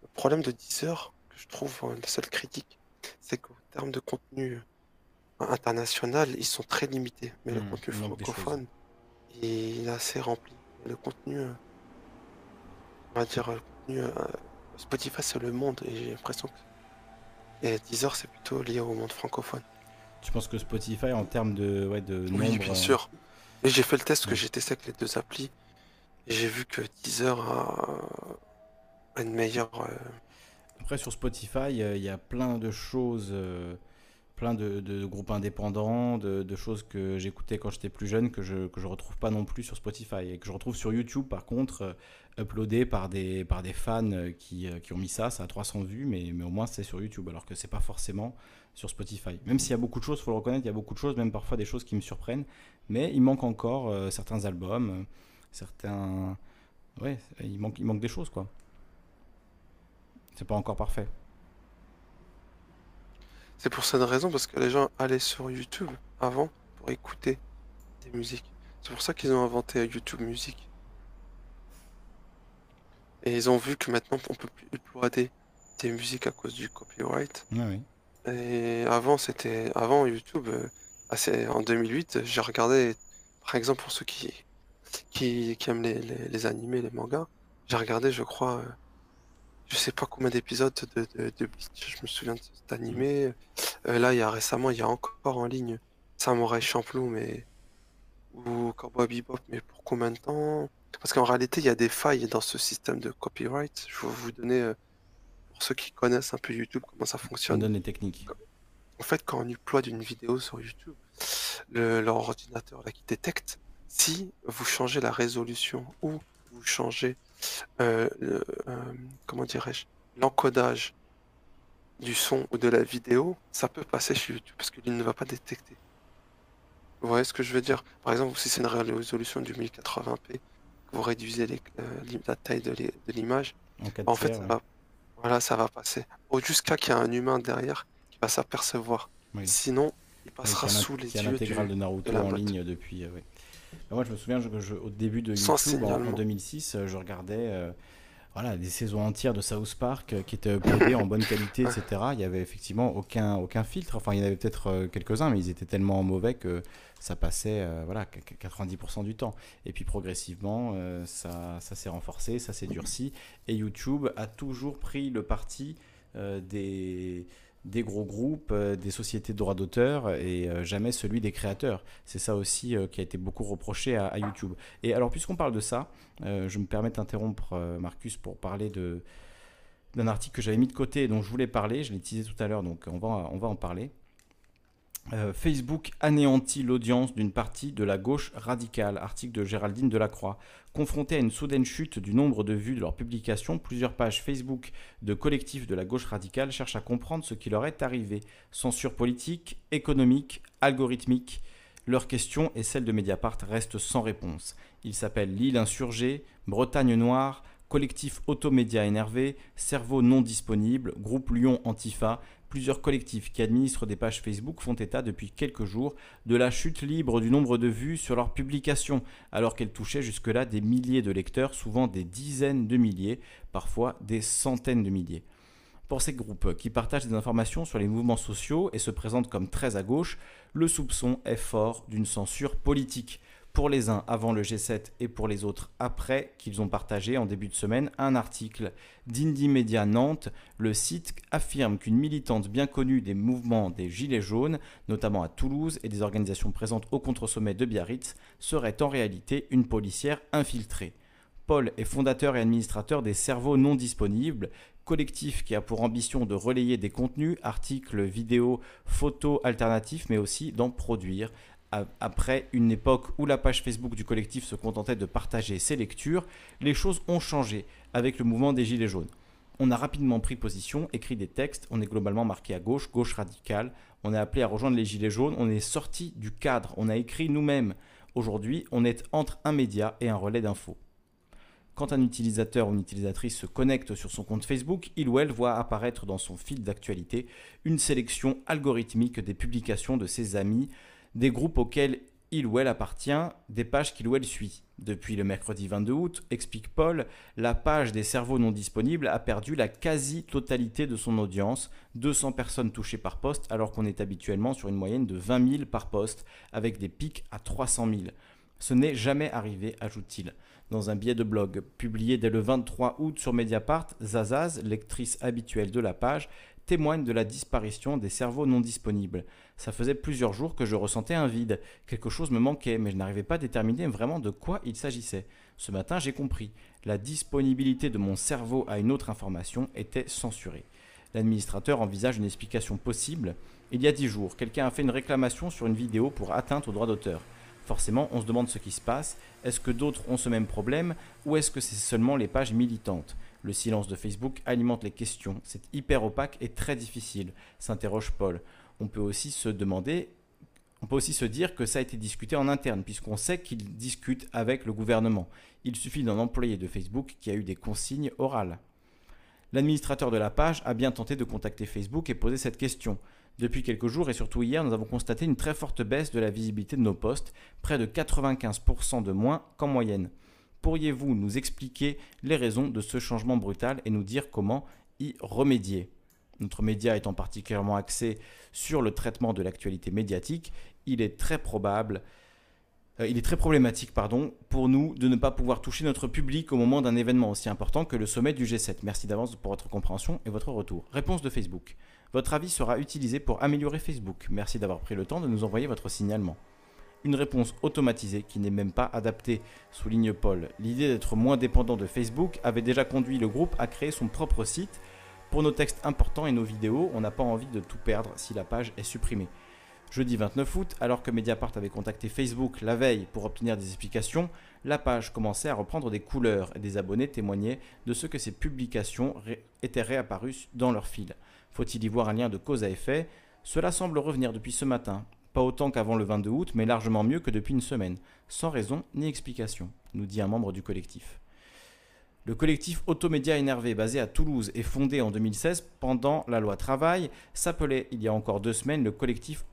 Le problème de Deezer, que je trouve euh, la seule critique, c'est qu'au terme de contenu international, ils sont très limités. Mais le hmm, contenu francophone, il est assez rempli. Le contenu, euh, on va dire, le contenu, euh, Spotify, c'est le monde, et j'ai l'impression que. Et Deezer, c'est plutôt lié au monde francophone. Tu penses que Spotify, en termes de, ouais, de Oui, bien euh, sûr. Et j'ai fait le test que j'ai testé avec les deux applis. J'ai vu que Deezer a une meilleure. Après, sur Spotify, il y a plein de choses plein de, groupes indépendants, de, choses que j'écoutais quand j'étais plus jeune que je ne retrouve pas non plus sur Spotify et que je retrouve sur YouTube par contre euh, uploadé par des, par des fans qui, qui, ont mis ça, ça a 300 vues mais, mais au moins c'est sur YouTube alors que c'est pas forcément sur Spotify. Même s'il y a beaucoup de choses, il faut le reconnaître, il y a beaucoup de choses, même parfois des choses qui me surprennent, mais il manque encore certains albums, certains... Ouais, il manque, il manque des choses quoi. C'est pas encore parfait. C'est pour cette raison, parce que les gens allaient sur YouTube avant pour écouter des musiques. C'est pour ça qu'ils ont inventé YouTube Music. Et ils ont vu que maintenant on peut plus uploader des musiques à cause du copyright. Ah Et avant, c'était avant YouTube, euh, en 2008, j'ai regardé, par exemple pour ceux qui qui, aiment les, les, animés, les mangas, j'ai regardé, je crois, euh, je sais pas combien d'épisodes de, de, Bleach, je me souviens de cet animé. Euh, là, il y a récemment, il y a encore en ligne Samurai Champloo, mais ou Cowboy Bebop, mais pour combien de temps? Parce qu'en réalité, il y a des failles dans ce système de copyright. Je vais vous donner, euh, pour ceux qui connaissent un peu YouTube, comment ça fonctionne. On donne les techniques. En fait, quand on upload une vidéo sur YouTube, le, leur ordinateur là, qui détecte si vous changez la résolution ou vous changez euh, euh, comment dirais-je, l'encodage du son ou de la vidéo, ça peut passer chez YouTube parce qu'il ne va pas détecter. Vous voyez ce que je veux dire? Par exemple, si c'est une résolution du 1080p, vous réduisez euh, la taille de l'image, en, fait, ça va, voilà, ça va passer. Jusqu'à qu'il y ait un humain derrière qui va s'apercevoir. Sinon, il passera sous les yeux. A de Naruto en ligne depuis. Bah, moi, je me souviens, je, au début de YouTube, en, 2006, euh, je regardais euh, voilà, des saisons entières de South Park euh, qui étaient uploadées en bonne qualité, etc. Il y avait effectivement aucun, aucun filtre. Enfin, il y en avait peut-être quelques-uns, mais ils étaient tellement mauvais que ça passait voilà, 90% du temps. Et puis progressivement, ça, ça s'est renforcé, ça s'est durci. Et YouTube a toujours pris le parti des des gros groupes, euh, des sociétés de droits d'auteur et euh, jamais celui des créateurs. C'est ça aussi euh, qui a été beaucoup reproché à, YouTube. Et alors, puisqu'on parle de ça, je me permets d'interrompre Marcus pour parler d'un article que j'avais mis de côté et dont je voulais parler. Je l'ai utilisé tout à l'heure, donc on va, on va en parler. Euh, Facebook anéantit l'audience d'une partie de la gauche radicale, article de Géraldine Delacroix. Confronté à une soudaine chute du nombre de vues de leurs publications, plusieurs pages Facebook de collectifs de la gauche radicale cherchent à comprendre ce qui leur est arrivé. Censure politique, économique, algorithmique. Leur question et celle de Mediapart restent sans réponse. Ils s'appellent L'île insurgée, Bretagne noire, Collectif Automédia énervé, Cerveau non disponible, Groupe Lyon Antifa, Plusieurs collectifs qui administrent des pages Facebook font état depuis quelques jours de la chute libre du nombre de vues sur leurs publications, alors qu'elles touchaient jusque-là des milliers de lecteurs, souvent des dizaines de milliers, parfois des centaines de milliers. Pour ces groupes qui partagent des informations sur les mouvements sociaux et se présentent comme très à gauche, le soupçon est fort d'une censure politique pour les uns avant le G7 et pour les autres après qu'ils ont partagé en début de semaine un article d'Indie Media Nantes. Le site affirme qu'une militante bien connue des mouvements des Gilets jaunes, notamment à Toulouse et des organisations présentes au contre-sommet de Biarritz, serait en réalité une policière infiltrée. Paul est fondateur et administrateur des Cerveaux non disponibles, collectif qui a pour ambition de relayer des contenus, articles, vidéos, photos alternatifs, mais aussi d'en produire après une époque où la page Facebook du collectif se contentait de partager ses lectures, les choses ont changé avec le mouvement des Gilets jaunes. On a rapidement pris position, écrit des textes, on est globalement marqué à gauche, gauche radicale, on est appelé à rejoindre les Gilets jaunes, on est sorti du cadre, on a écrit nous-mêmes. Aujourd'hui, on est entre un média et un relais d'infos. Quand un utilisateur ou une utilisatrice se connecte sur son compte Facebook, il ou elle voit apparaître dans son fil d'actualité une sélection algorithmique des publications de ses amis, des groupes auxquels il ou elle appartient, des pages qu'il ou elle suit. Depuis le mercredi 22 août, explique Paul, la page des cerveaux non disponibles a perdu la quasi-totalité de son audience, 200 personnes touchées par poste alors qu'on est habituellement sur une moyenne de 20 000 par poste, avec des pics à 300 000. Ce n'est jamais arrivé, ajoute-t-il. Dans un billet de blog publié dès le 23 août sur Mediapart, Zazaz, lectrice habituelle de la page, témoigne de la disparition des cerveaux non disponibles. Ça faisait plusieurs jours que je ressentais un vide. Quelque chose me manquait, mais je n'arrivais pas à déterminer vraiment de quoi il s'agissait. Ce matin, j'ai compris. La disponibilité de mon cerveau à une autre information était censurée. L'administrateur envisage une explication possible. Il y a dix jours, quelqu'un a fait une réclamation sur une vidéo pour atteinte au droit d'auteur. Forcément, on se demande ce qui se passe. Est-ce que d'autres ont ce même problème ou est-ce que c'est seulement les pages militantes? Le silence de Facebook alimente les questions. C'est hyper opaque et très difficile, s'interroge Paul. On peut aussi se demander on peut aussi se dire que ça a été discuté en interne, puisqu'on sait qu'ils discutent avec le gouvernement. Il suffit d'un employé de Facebook qui a eu des consignes orales. L'administrateur de la page a bien tenté de contacter Facebook et poser cette question. Depuis quelques jours et surtout hier, nous avons constaté une très forte baisse de la visibilité de nos posts, près de 95% de moins qu'en moyenne. Pourriez-vous nous expliquer les raisons de ce changement brutal et nous dire comment y remédier? Notre média étant particulièrement axé sur le traitement de l'actualité médiatique, il est très probable euh, il est très problématique pardon, pour nous de ne pas pouvoir toucher notre public au moment d'un événement aussi important que le sommet du G7. Merci d'avance pour votre compréhension et votre retour. Réponse de Facebook. Votre avis sera utilisé pour améliorer Facebook. Merci d'avoir pris le temps de nous envoyer votre signalement. Une réponse automatisée qui n'est même pas adaptée, souligne Paul. L'idée d'être moins dépendant de Facebook avait déjà conduit le groupe à créer son propre site. Pour nos textes importants et nos vidéos, on n'a pas envie de tout perdre si la page est supprimée. Jeudi 29 août, alors que Mediapart avait contacté Facebook la veille pour obtenir des explications, la page commençait à reprendre des couleurs et des abonnés témoignaient de ce que ces publications étaient réapparues dans leur fil. Faut-il y voir un lien de cause à effet? Cela semble revenir depuis ce matin. Pas autant qu'avant le 22 août, mais largement mieux que depuis une semaine, sans raison ni explication, nous dit un membre du collectif. Le collectif Automédia Énervé, basé à Toulouse et fondé en 2016 pendant la loi Travail, s'appelait il y a encore deux semaines le collectif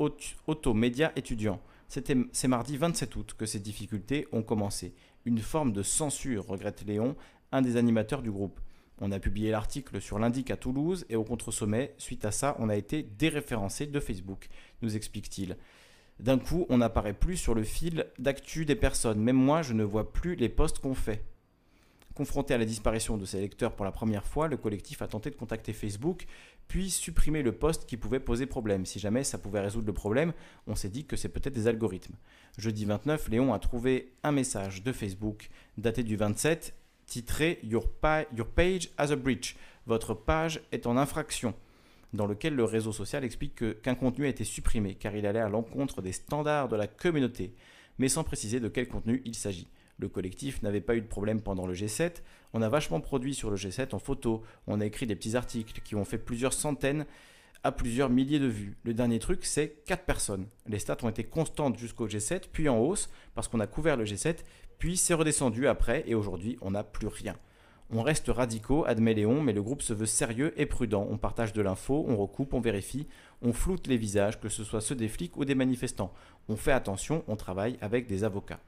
Automédia étudiant. C'est mardi 27 août que ces difficultés ont commencé. Une forme de censure, regrette Léon, un des animateurs du groupe. On a publié l'article sur l'Indic à Toulouse et au contre-sommet, suite à ça, on a été déréférencé de Facebook, nous explique-t-il. D'un coup, on n'apparaît plus sur le fil d'actu des personnes. Même moi, je ne vois plus les posts qu'on fait. Confronté à la disparition de ses lecteurs pour la première fois, le collectif a tenté de contacter Facebook, puis supprimer le poste qui pouvait poser problème. Si jamais ça pouvait résoudre le problème, on s'est dit que c'est peut-être des algorithmes. Jeudi 29, Léon a trouvé un message de Facebook daté du 27, titré Your, page has a breach. Votre page est en infraction dans lequel le réseau social explique qu'un contenu a été supprimé car il allait à l'encontre des standards de la communauté, mais sans préciser de quel contenu il s'agit. Le collectif n'avait pas eu de problème pendant le G7. On a vachement produit sur le G7 en photo. On a écrit des petits articles qui ont fait plusieurs centaines à plusieurs milliers de vues. Le dernier truc, c'est 4 personnes. Les stats ont été constantes jusqu'au G7, puis en hausse, parce qu'on a couvert le G7, puis c'est redescendu après, et aujourd'hui, on n'a plus rien. On reste radicaux, admet Léon, mais le groupe se veut sérieux et prudent. On partage de l'info, on recoupe, on vérifie, on floute les visages, que ce soit ceux des flics ou des manifestants. On fait attention, on travaille avec des avocats.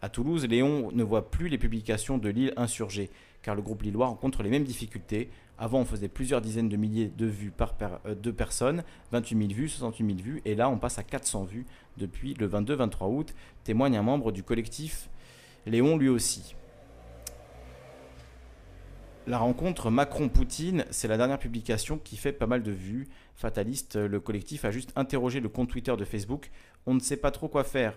À Toulouse, Léon ne voit plus les publications de l'île insurgée, car le groupe lillois rencontre les mêmes difficultés. Avant, on faisait plusieurs dizaines de milliers de vues par euh, deux personnes, 28 000 vues, 68 000 vues, et là, on passe à 400 vues depuis le 22-23 août, témoigne un membre du collectif Léon lui aussi. La rencontre Macron-Poutine, c'est la dernière publication qui fait pas mal de vues. Fataliste, le collectif a juste interrogé le compte Twitter de Facebook. On ne sait pas trop quoi faire.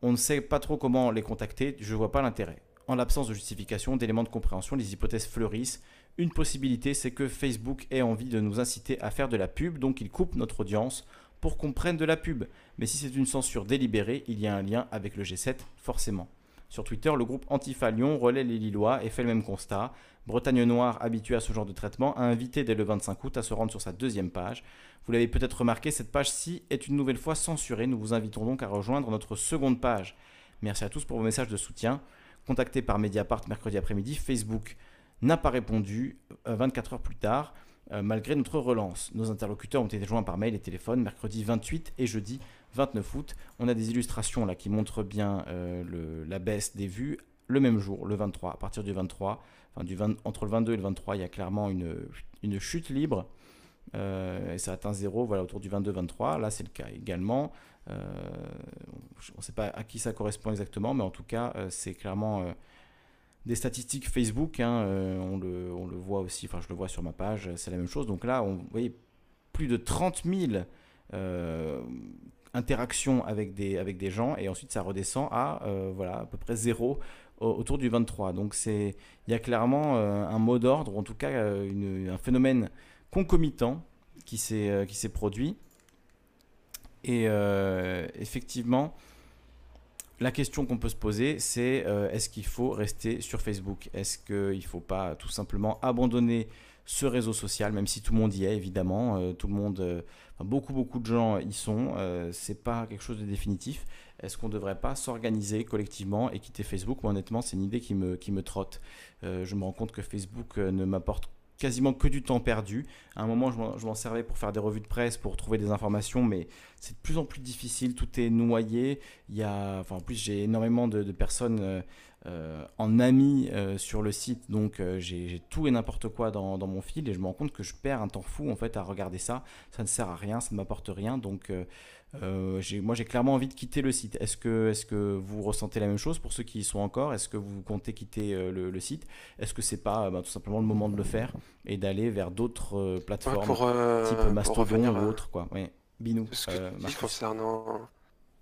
On ne sait pas trop comment les contacter, je ne vois pas l'intérêt. En l'absence de justification, d'éléments de compréhension, les hypothèses fleurissent. Une possibilité, c'est que Facebook ait envie de nous inciter à faire de la pub, donc il coupe notre audience pour qu'on prenne de la pub. Mais si c'est une censure délibérée, il y a un lien avec le G7, forcément. Sur Twitter, le groupe Antifa Lyon relaie les Lillois et fait le même constat. Bretagne Noire, habitué à ce genre de traitement, a invité dès le 25 août à se rendre sur sa deuxième page. Vous l'avez peut-être remarqué, cette page-ci est une nouvelle fois censurée. Nous vous invitons donc à rejoindre notre seconde page. Merci à tous pour vos messages de soutien. Contacté par Mediapart mercredi après-midi, Facebook n'a pas répondu 24 euh, heures plus tard, euh, malgré notre relance. Nos interlocuteurs ont été joints par mail et téléphone mercredi 28 et jeudi 29 août. On a des illustrations là qui montrent bien euh, la baisse des vues le même jour, le 23. À partir du 23, enfin entre le 22 et le 23, il y a clairement une, chute libre. Euh, et ça atteint zéro voilà, autour du 22-23. Là, c'est le cas également. Euh, on ne sait pas à qui ça correspond exactement, mais en tout cas, c'est clairement des statistiques Facebook. Hein, on, le, on, le, voit aussi, enfin, je le vois sur ma page, c'est la même chose. Donc là, on, vous voyez, plus de 30 000 interactions avec des, avec des gens, et ensuite ça redescend à voilà, à peu près zéro autour du 23. Donc il y a clairement un mot d'ordre, ou en tout cas une, un phénomène concomitant qui s'est produit. Et effectivement, la question qu'on peut se poser, c'est est-ce qu'il faut rester sur Facebook? Est-ce qu'il ne faut pas tout simplement abandonner ce réseau social, même si tout le monde y est évidemment, tout le monde, beaucoup beaucoup de gens y sont, c'est pas quelque chose de définitif. Est-ce qu'on ne devrait pas s'organiser collectivement et quitter Facebook? Moi, honnêtement, c'est une idée qui me, qui me trotte. Euh, je me rends compte que Facebook euh, ne m'apporte quasiment que du temps perdu. À un moment, je m'en servais pour faire des revues de presse, pour trouver des informations, mais c'est de plus en plus difficile. Tout est noyé. Il y a, enfin, en plus, j'ai énormément de, personnes euh, en amis sur le site, donc j'ai tout et n'importe quoi dans, dans, mon fil, et je me rends compte que je perds un temps fou en fait à regarder ça. Ça ne sert à rien, ça ne m'apporte rien, donc euh, moi, j'ai clairement envie de quitter le site. Est-ce que, est que vous ressentez la même chose pour ceux qui y sont encore? Est-ce que vous comptez quitter euh, le, site? Est-ce que c'est pas bah, tout simplement le moment de le faire et d'aller vers d'autres euh, plateformes type Mastodon ou autre quoi ouais. Binou. concernant,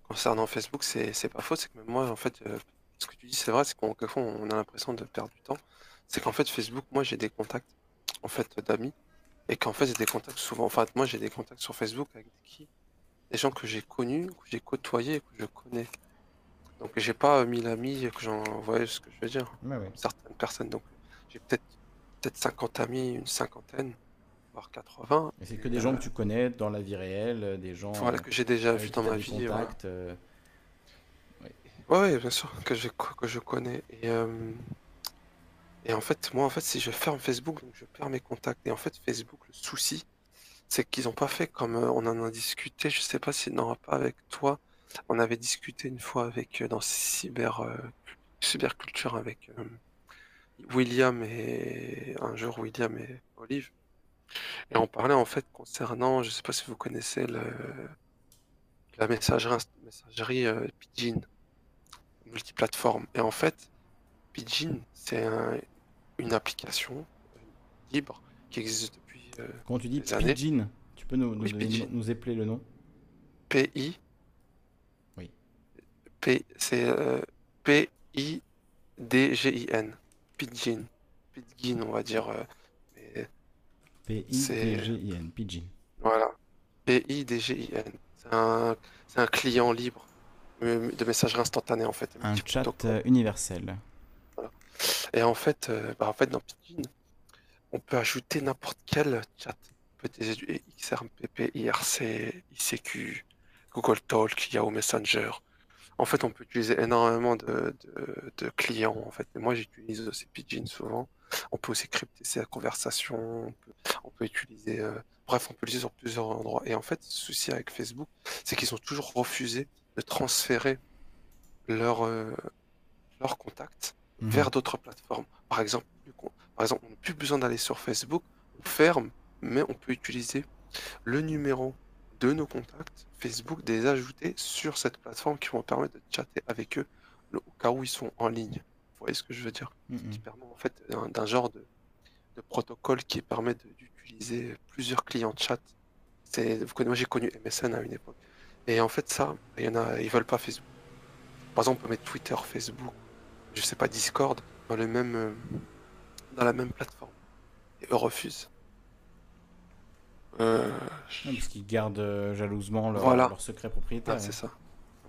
concernant Facebook, c'est pas faux. C'est que même moi, en fait, ce que tu dis, c'est vrai. C'est qu'on on a l'impression de perdre du temps. C'est qu'en fait, Facebook, moi, j'ai des contacts en fait d'amis et qu'en fait, j'ai des contacts souvent. Enfin, moi, j'ai des contacts sur Facebook avec qui des gens que j'ai connus, que j'ai côtoyés, que je connais. Donc j'ai pas mille amis que j'en voyais ce que je veux dire. Certaines personnes. Donc j'ai peut-être peut-être 50 amis, une cinquantaine, voire 80. Et c'est que des gens que tu connais dans la vie réelle, des gens voilà, que j'ai déjà vu dans ma vie. Contacts, euh, ouais. bien sûr, que je, que je connais. Et, euh, et en fait, moi, en fait, si je ferme Facebook, donc je perds mes contacts. Et en fait, Facebook, le souci, c'est qu'ils n'ont pas fait comme euh, on en a discuté. Je sais pas si non pas avec toi. On avait discuté une fois avec euh, dans cyber euh, cyberculture avec William et un jour William et Olive. Et on parlait en fait concernant, je sais pas si vous connaissez le, la messagerie, messagerie multiplateforme. Et en fait, Pidgin, c'est une application libre qui existe euh, Comment tu dis Pidgin? Tu peux nous, nous, nous, épeler le nom? P-I. Oui. P, c'est euh, P-I-D-G-I-N. Pidgin. Pidgin, on va dire. Euh, P-I-D-G-I-N. Pidgin. Voilà. P-I-D-G-I-N. C'est un, un, client libre de messagerie instantanée en fait. Un chat universel. Voilà. Et en fait, bah, en fait dans Pidgin, on peut ajouter n'importe quel chat. On peut utiliser XRMPP, IRC, ICQ, Google Talk, Yahoo Messenger. En fait, on peut utiliser énormément de, clients. En fait, moi, j'utilise aussi Pidgin souvent. On peut aussi crypter ses conversations. On peut, utiliser, euh, bref, on peut l'utiliser sur plusieurs endroits. Et en fait, le souci avec Facebook, c'est qu'ils ont toujours refusé de transférer leurs leur euh, contacts mhm. vers d'autres plateformes. Par exemple, par exemple, on n'a plus besoin d'aller sur Facebook, on ferme, mais on peut utiliser le numéro de nos contacts Facebook, des ajouter sur cette plateforme qui vont permettre de chatter avec eux au cas où ils sont en ligne. Vous voyez ce que je veux dire? Qui permet en fait d'un genre de, protocole qui permet d'utiliser plusieurs clients de chat. Vous connaissez, moi j'ai connu MSN à une époque. Et en fait ça, il y en a, ils veulent pas Facebook. Par exemple, on peut mettre Twitter, Facebook, je sais pas, Discord, dans le même, euh, dans la même plateforme. Et eux refusent. Euh, parce qu'ils gardent euh, jalousement leur, secret propriétaire. c'est ça.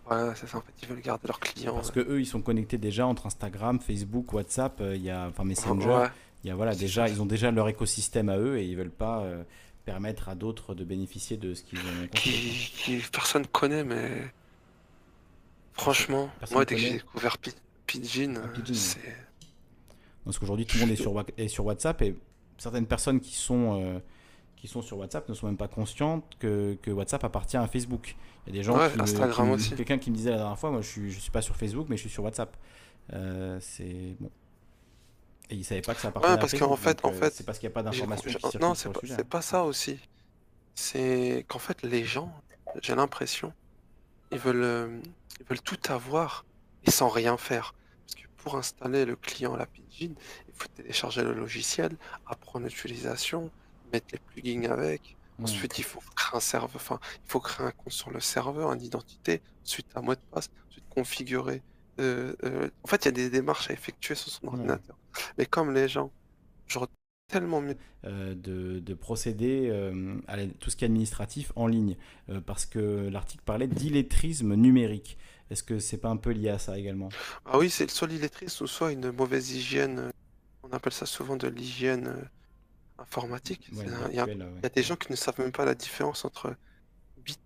Voilà, c'est ça. En fait, ils veulent garder leurs clients. Parce que eux, ils sont connectés déjà entre Instagram, Facebook, WhatsApp, il y a, enfin Messenger. Il y a, voilà, déjà, ils ont déjà leur écosystème à eux et ils veulent pas permettre à d'autres de bénéficier de ce qu'ils ont. Qui, qui, personne connaît, mais franchement, moi, dès que j'ai découvert Pidgin, ah, c'est parce qu'aujourd'hui, tout le monde est sur, est sur WhatsApp et certaines personnes qui sont, euh, qui sont sur WhatsApp ne sont même pas conscientes que, que WhatsApp appartient à Facebook. Il y a des gens qui, Instagram aussi. Quelqu'un qui me disait la dernière fois, moi je suis, je suis pas sur Facebook, mais je suis sur WhatsApp. Euh, c'est bon. Et il savait pas que ça ouais, parce à Facebook. En fait, en euh, fait, c'est parce qu'il n'y a pas d'informations qui Non, c'est pas, hein. pas ça aussi. C'est qu'en fait, les gens, j'ai l'impression, ils veulent, ils veulent tout avoir et sans rien faire pour installer le client la Pidgin, il faut télécharger le logiciel, apprendre l'utilisation, mettre les plugins avec. Ensuite, il faut créer un serveur, enfin, il faut créer un compte sur le serveur, une identité, ensuite un mot de passe, ensuite configurer. Euh, euh, en fait, il y a des démarches à effectuer sur son ordinateur. Mais comme les gens, tellement mieux. de, de, procéder à tout ce qui est administratif en ligne. parce que l'article parlait d'illettrisme numérique. Est-ce que c'est pas un peu lié à ça également? Ah oui, c'est soit l'illettrisme ou soit une mauvaise hygiène. On appelle ça souvent de l'hygiène informatique. il, y a, des gens qui ne savent même pas la différence entre bits,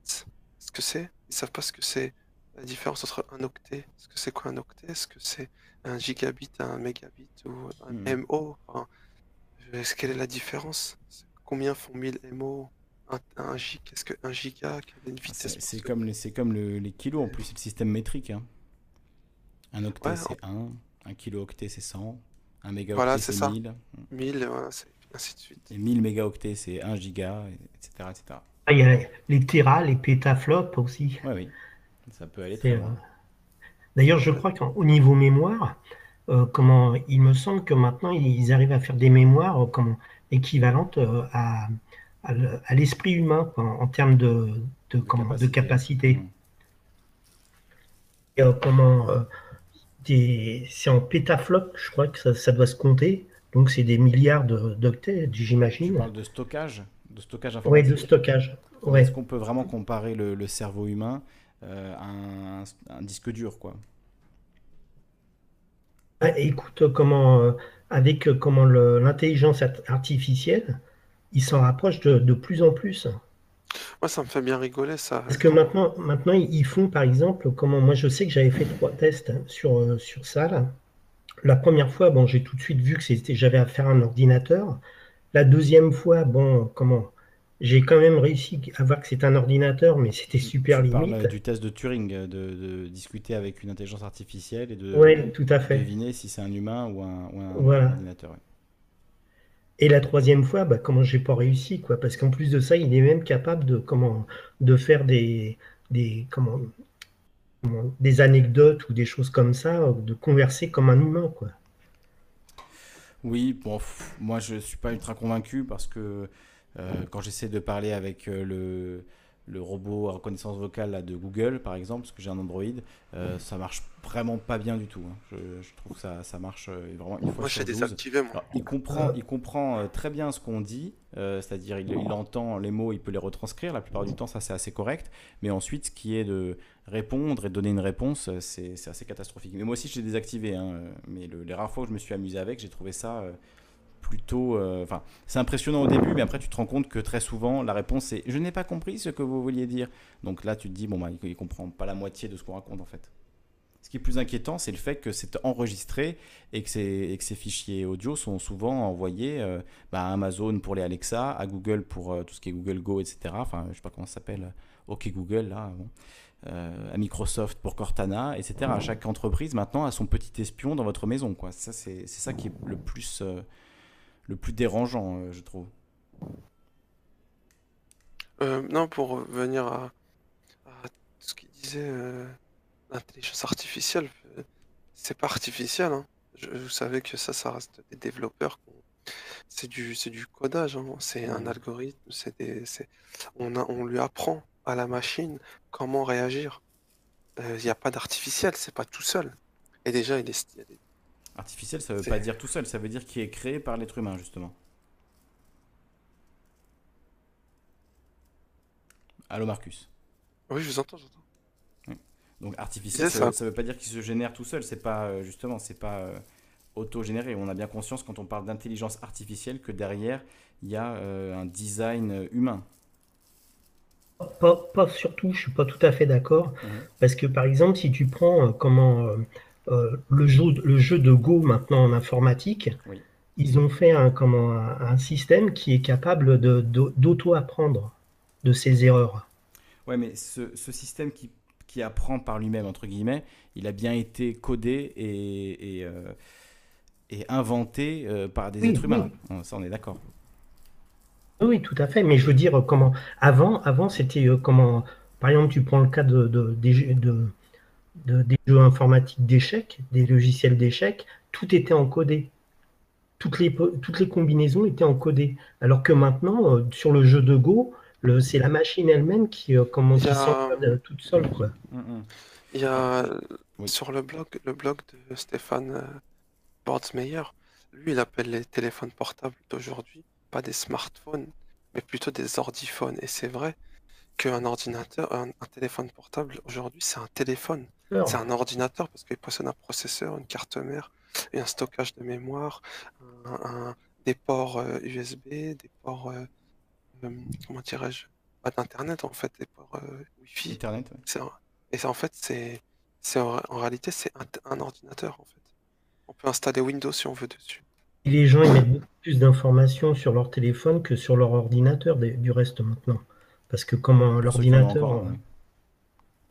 ce que c'est. Ils savent pas ce que c'est la différence entre un octet. Est-ce que c'est quoi un octet? Est-ce que c'est un gigabit, un mégabit ou un MO hmm. Est-ce quelle est la différence? Combien font 1000 MO un, gig Est-ce que un giga? Quelle est ah, vitesse C'est comme, c'est comme les kilos en plus, c'est le système métrique. Hein. Un octet c'est 1, un kilo octet c'est 100, un mégaoctet c'est 1000. 1000, c'est ainsi de suite. Et 1000 mégaoctets, c'est 1 giga, etc. etc. Ah, il y a les Tera, les pétaflops aussi. Oui, oui. Ça peut aller très loin. D'ailleurs, je crois qu'au niveau mémoire, euh, comment, il me semble que maintenant, ils arrivent à faire des mémoires euh, comment, équivalentes euh, à, à l'esprit humain en, termes de, de, comment, de capacité. Et, comment, c'est en pétaflop, je crois que ça, ça doit se compter. Donc c'est des milliards d'octets, j'imagine. Tu parles de stockage? De stockage informatique Oui, de stockage. Ouais. Est-ce qu'on peut vraiment comparer le, cerveau humain euh, un, disque dur quoi ah, Écoute, comment, euh, avec euh, comment l'intelligence artificielle, il s'en rapproche de, plus en plus. Moi, ça me fait bien rigoler, ça. Parce que maintenant, maintenant ils font, par exemple, comment moi, je sais que j'avais fait trois tests sur, sur ça, là. La première fois, bon, j'ai tout de suite vu que c'était, j'avais affaire à un ordinateur. La deuxième fois, bon, comment J'ai quand même réussi à voir que c'est un ordinateur, mais c'était super tu limite. du test de Turing, de, discuter avec une intelligence artificielle et de, tout à fait. deviner si c'est un humain ou un, ordinateur. Et la troisième fois, bah, comment j'ai pas réussi, quoi, parce qu'en plus de ça, il est même capable de comment de faire des, des comment des anecdotes ou des choses comme ça, de converser comme un humain, quoi. Oui, bon, moi je suis pas ultra convaincu parce que euh, quand j'essaie de parler avec euh, le, le robot à reconnaissance vocale de Google, par exemple, parce que j'ai un Android, euh, ça marche vraiment pas bien du tout. Hein. Je, trouve que ça, ça marche euh, vraiment une fois moi, sur désactivé, moi. il comprend, il comprend euh, très bien ce qu'on dit, c'est-à-dire il, il, entend les mots, il peut les retranscrire. La plupart du temps, ça c'est assez correct. Mais ensuite, ce qui est de répondre et de donner une réponse, c'est assez catastrophique. Mais moi aussi, j'ai désactivé. Hein, mais les rares fois où je me suis amusé avec, j'ai trouvé ça plutôt. Euh, enfin, c'est impressionnant au début, mais après tu te rends compte que très souvent la réponse est je n'ai pas compris ce que vous vouliez dire. Donc là, tu te dis bon bah il, comprend pas la moitié de ce qu'on raconte en fait. Ce qui est plus inquiétant, c'est le fait que c'est enregistré et que, et que, ces fichiers audio sont souvent envoyés euh, bah, à Amazon pour les Alexa, à Google pour euh, tout ce qui est Google Go, etc. Enfin, je sais pas comment ça s'appelle. OK Google, là. à Microsoft pour Cortana, etc. Chaque entreprise maintenant a son petit espion dans votre maison. Quoi. Ça, c'est, ça qui est le plus le plus dérangeant, euh, je trouve. Euh, non, pour revenir à, ce qu'il disait, euh, l'intelligence artificielle, c'est pas artificiel. Hein. Je, vous savez que ça, ça reste des développeurs. C'est du, c'est du codage, hein. c'est un algorithme, c'est des, on, on lui apprend à la machine comment réagir. Il n'y a pas d'artificiel, c'est pas tout seul. Et déjà, il, est, il y a des Artificiel, ça veut pas dire tout seul, ça veut dire qu'il est créé par l'être humain, justement. Allô, Marcus Oui, je vous entends, j'entends. Donc, artificiel, ça, ne veut pas dire qu'il se génère tout seul, c'est pas, euh, justement, c'est pas euh, auto-généré. On a bien conscience, quand on parle d'intelligence artificielle, que derrière, il y a euh, un design humain. Pas, surtout, je suis pas tout à fait d'accord. Mhm. Parce que, par exemple, si tu prends comment euh, le, jeu, le jeu de Go maintenant en informatique, ils ont fait un, comment, un, système qui est capable d'auto-apprendre de, ses erreurs. Ouais, mais ce, système qui, qui, apprend par lui-même, entre guillemets, il a bien été codé et, et, euh, inventé euh, par des êtres humains. Ça, on est d'accord. Oui, tout à fait. Mais je veux dire, comment avant, avant c'était comment Par exemple, tu prends le cas de, de, de, des jeux informatiques d'échecs, des logiciels d'échecs, tout était encodé. Toutes les, toutes les combinaisons étaient encodées. Alors que maintenant, euh, sur le jeu de Go, c'est la machine elle-même qui, euh, commence à s'encode toute seule. Quoi. Mm, mm. Il y a sur le blog, le blog de Stéphane euh, Bordsmeyer, lui, il appelle les téléphones portables d'aujourd'hui pas des smartphones, mais plutôt des ordiphones. Et c'est vrai qu'un ordinateur, un, téléphone portable, aujourd'hui, c'est un téléphone. C'est un ordinateur parce qu'il possède un processeur, une carte mère, et un stockage de mémoire, des ports USB, euh, des ports, euh, euh, comment dirais-je, pas d'internet en fait, des ports Wi-Fi. Internet. Et en fait, c'est, c'est en, réalité, c'est un, ordinateur en fait. On peut installer Windows si on veut dessus. Et les gens ils mettent beaucoup plus d'informations sur leur téléphone que sur leur ordinateur du reste maintenant. Parce que comment l'ordinateur.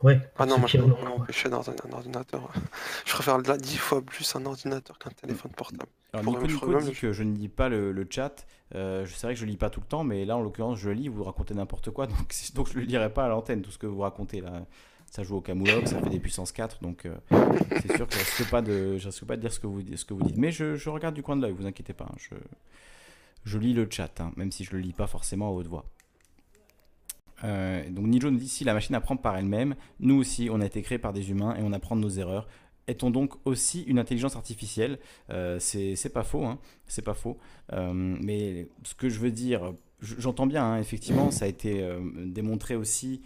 Ouais. Ah non, moi je suis dans un, ordinateur. Je préfère là dix fois plus un ordinateur qu'un téléphone portable. Alors Nico, dit que je ne lis pas le, chat. Euh, c'est vrai que je lis pas tout le temps, mais là en l'occurrence je lis, vous racontez n'importe quoi, donc, donc je ne le lirai pas à l'antenne, tout ce que vous racontez là. Ça joue au Camoulox, ça fait des puissances 4, donc euh, c'est sûr que je ne risque pas, de, risque pas de dire ce que vous, ce que vous dites. Mais je, regarde du coin de l'œil, vous inquiétez pas. Hein. je, je lis le chat, hein, même si je le lis pas forcément à haute voix. Euh, donc Nijo nous dit si la machine apprend par elle-même, nous aussi on a été créé par des humains et on apprend de nos erreurs. Est-on donc aussi une intelligence artificielle? Euh, C'est pas faux, hein, c'est pas faux. Euh, mais ce que je veux dire, j'entends bien, hein, effectivement, ça a été démontré aussi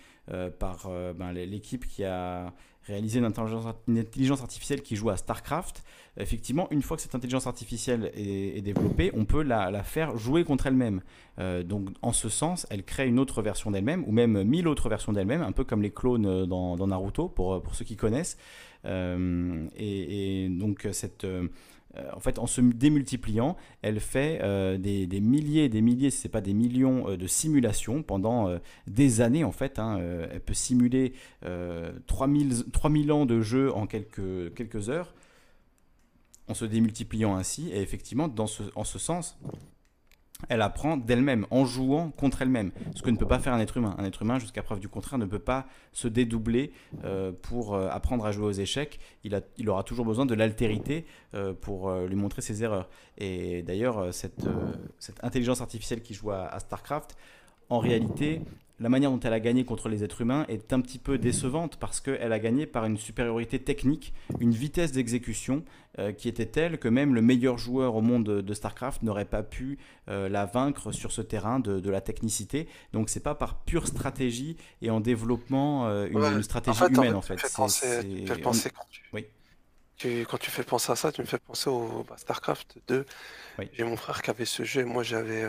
par ben, l'équipe qui a réalisé une intelligence, artificielle qui joue à StarCraft. Effectivement, une fois que cette intelligence artificielle est, développée, on peut la, faire jouer contre elle-même. Euh, donc, en ce sens, elle crée une autre version d'elle-même, ou même mille autres versions d'elle-même, un peu comme les clones dans, Naruto, pour, pour ceux qui connaissent. Euh, et, donc, cette euh, en fait, en se démultipliant, elle fait euh, des, milliers des milliers, si ce n'est pas des millions euh, de simulations pendant des années. En fait, hein, elle peut simuler 3000, 3000 ans de jeu en quelques, quelques heures, en se démultipliant ainsi. Et effectivement, dans ce, en ce sens, elle apprend d'elle-même, en jouant contre elle-même. Ce que ne peut pas faire un être humain. Un être humain, jusqu'à preuve du contraire, ne peut pas se dédoubler euh, pour euh, apprendre à jouer aux échecs. Il, aura toujours besoin de l'altérité euh, pour lui montrer ses erreurs. Et d'ailleurs, cette, intelligence artificielle qui joue à StarCraft, en réalité, la manière dont elle a gagné contre les êtres humains est un petit peu décevante parce qu'elle a gagné par une supériorité technique, une vitesse d'exécution euh, qui était telle que même le meilleur joueur au monde de, StarCraft n'aurait pas pu euh, la vaincre sur ce terrain de, la technicité. Donc c'est pas par pure stratégie et en développement euh, une, stratégie humaine en fait. quand tu... quand tu fais penser à ça, tu me fais penser au bah, StarCraft 2. J'ai mon frère qui avait ce jeu et moi j'avais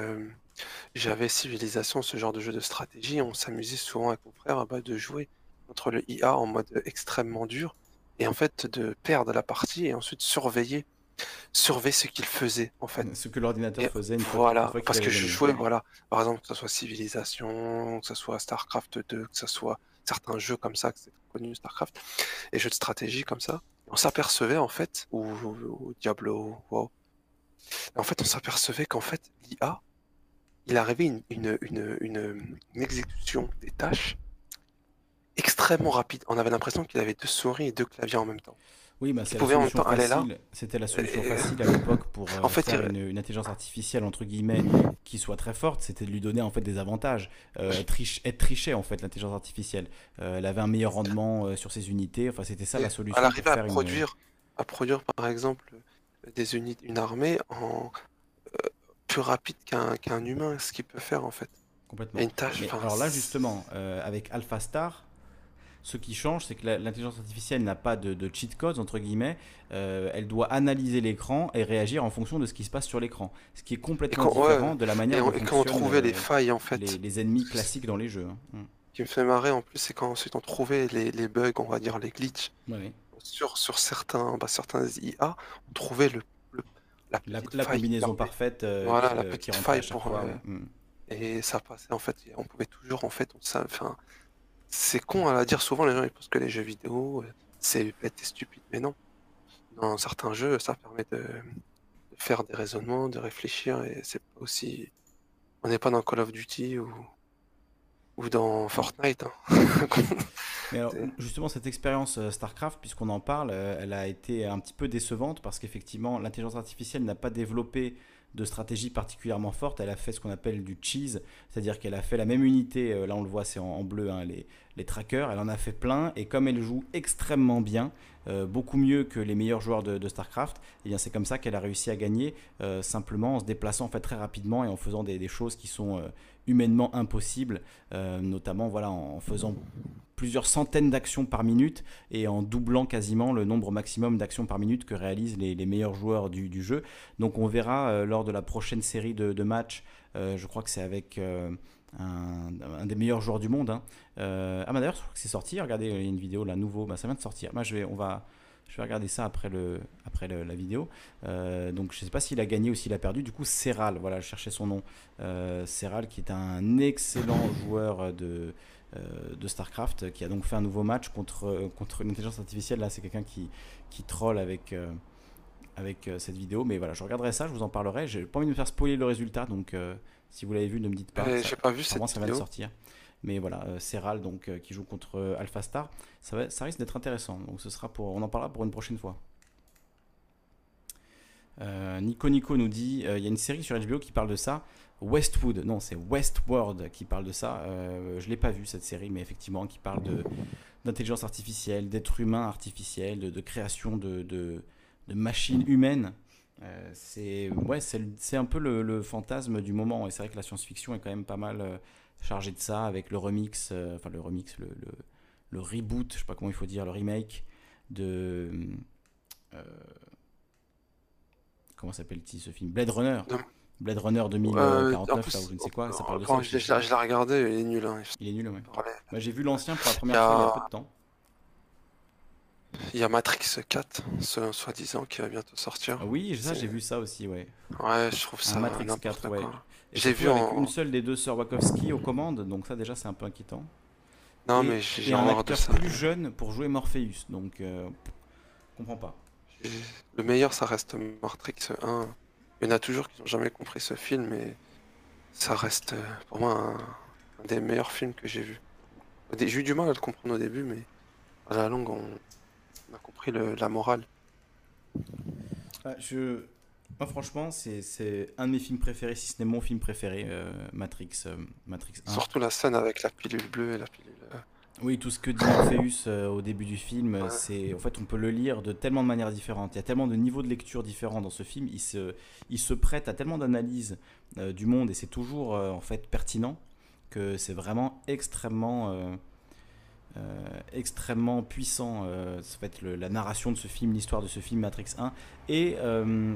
j'avais Civilisation, ce genre de jeu de stratégie. On s'amusait souvent avec mon frère à de jouer contre le IA en mode extrêmement dur et en fait de perdre la partie et ensuite surveiller surveiller ce qu'il faisait en fait. Ce que l'ordinateur faisait une fois, voilà, parce que je jouais, voilà, par exemple que ce soit Civilisation, que ce soit Starcraft 2, que ce soit certains jeux comme ça, que c'est connu Starcraft, et jeux de stratégie comme ça, on s'apercevait en fait, ou, Diablo, wow. En fait, on s'apercevait qu'en fait, l'IA, il arrivait une, une, une, une, exécution des tâches extrêmement rapide. On avait l'impression qu'il avait deux souris et deux claviers en même temps. Oui, bah, c'est C'était la solution facile à l'époque pour euh, en fait, faire une, intelligence artificielle entre guillemets qui soit très forte. C'était de lui donner en fait des avantages. Euh, être, trichée en fait l'intelligence artificielle. Euh, elle avait un meilleur rendement sur ses unités. Enfin, c'était ça la solution. Elle arrivait à produire, à produire par exemple des unités, une armée en plus rapide qu'un humain, ce qu'il peut faire en fait. Complètement. Une tâche. alors là, justement, euh, avec AlphaStar, ce qui change, c'est que l'intelligence artificielle n'a pas de, cheat codes, entre guillemets. Euh, elle doit analyser l'écran et réagir en fonction de ce qui se passe sur l'écran. Ce qui est complètement différent de la manière dont et quand on trouvait les euh, failles, en fait. Les, ennemis classiques dans les jeux. Hein. Mm. Ce qui me fait marrer, en plus, c'est quand ensuite on trouvait les, bugs, on va dire les glitches. Sur, sur certains, bah, certains IA, on trouvait le la, combinaison parfaite euh, voilà, la petite faille pour, euh, mm. et ça passait en fait on pouvait toujours en fait on, enfin c'est con à dire souvent les gens ils pensent que les jeux vidéo euh, c'est bête et stupide mais non. Dans certains jeux ça permet de, faire des raisonnements de réfléchir et c'est pas aussi on n'est pas dans Call of Duty ou ou dans Fortnite hein. Mais alors, justement, cette expérience euh, StarCraft, puisqu'on en parle, euh, elle a été un petit peu décevante parce qu'effectivement, l'intelligence artificielle n'a pas développé de stratégie particulièrement forte. Elle a fait ce qu'on appelle du cheese, c'est-à-dire qu'elle a fait la même unité, euh, là on le voit c'est en, bleu, hein, les, les, trackers, elle en a fait plein, et comme elle joue extrêmement bien, euh, beaucoup mieux que les meilleurs joueurs de, StarCraft, et eh bien c'est comme ça qu'elle a réussi à gagner, euh, simplement en se déplaçant en fait très rapidement et en faisant des, choses qui sont humainement impossibles, notamment voilà, en faisant plusieurs centaines d'actions par minute et en doublant quasiment le nombre maximum d'actions par minute que réalisent les, meilleurs joueurs du, jeu. Donc on verra euh, lors de la prochaine série de, matchs, euh, je crois que c'est avec euh, un, des meilleurs joueurs du monde. Hein. ah bah d'ailleurs je crois que c'est sorti, regardez il y a une vidéo là nouveau, bah, ça vient de sortir. Moi je vais, on va, je vais regarder ça après, le, après la vidéo. donc je ne sais pas s'il a gagné ou s'il a perdu. Du coup, Serral, voilà, je cherchais son nom. Euh, Serral, qui est un excellent joueur de, euh, de StarCraft, qui a donc fait un nouveau match contre, euh, contre une intelligence artificielle. Là, c'est quelqu'un qui, qui troll avec, euh, avec cette vidéo. Mais voilà, je regarderai ça, je vous en parlerai. J'ai pas envie de me faire spoiler le résultat, donc si vous l'avez vu, ne me dites pas. J'ai pas vu cette ça va sortir. Mais voilà, Serral donc qui joue contre Alpha Star, ça, risque d'être intéressant. Donc ce sera pour, on en parlera pour une prochaine fois. Nico Nico nous dit, il y a une série sur HBO qui parle de ça. Westwood, non, c'est Westworld qui parle de ça. Euh, je l'ai pas vu cette série, mais effectivement, qui parle d'intelligence artificielle, d'êtres humains artificiels, de, création de, de, machines humaines. Euh, c'est ouais, c'est un peu le, fantasme du moment. Et c'est vrai que la science-fiction est quand même pas mal euh, chargée de ça, avec le remix, euh, enfin le remix, le, le, reboot, je sais pas comment il faut dire, le remake de comment s'appelle-t-il ce film? Blade Runner. Blade Runner 2049, là, ou je ne sais quoi, ça parle de ça. Je, je l'ai regardé, il est nul. Hein. Il est nul, ouais. Bah, j'ai vu l'ancien pour la première fois il y a peu de temps. Il y a Matrix 4, soi-disant, qui va bientôt sortir. Ah oui, ça, j'ai vu ça aussi, ouais. Ouais, je trouve ça. Matrix 4, ouais. J'ai vu avec une seule des deux sœurs Wachowski aux commandes, donc ça, déjà, c'est un peu inquiétant. Non, mais j'ai un acteur plus jeune pour jouer Morpheus, donc. Euh, comprends pas. Le meilleur, ça reste Matrix 1. Il y en a toujours qui n'ont jamais compris ce film, mais ça reste euh, pour moi un, des meilleurs films que j'ai vu. J'ai eu du mal à le comprendre au début, mais à la longue, on, a compris la morale. Ah, je... Moi, franchement, c'est un de mes films préférés, si ce n'est mon film préféré, euh, Matrix, euh, Matrix 1. Surtout la scène avec la pilule bleue et la pilule oui, tout ce que dit Morpheus euh, au début du film, c'est en fait on peut le lire de tellement de manières différentes. Il y a tellement de niveaux de lecture différents dans ce film. Il se, il se prête à tellement d'analyses euh, du monde et c'est toujours euh, en fait pertinent que c'est vraiment extrêmement extrêmement puissant. ça fait la narration de ce film, l'histoire de ce film Matrix 1. Et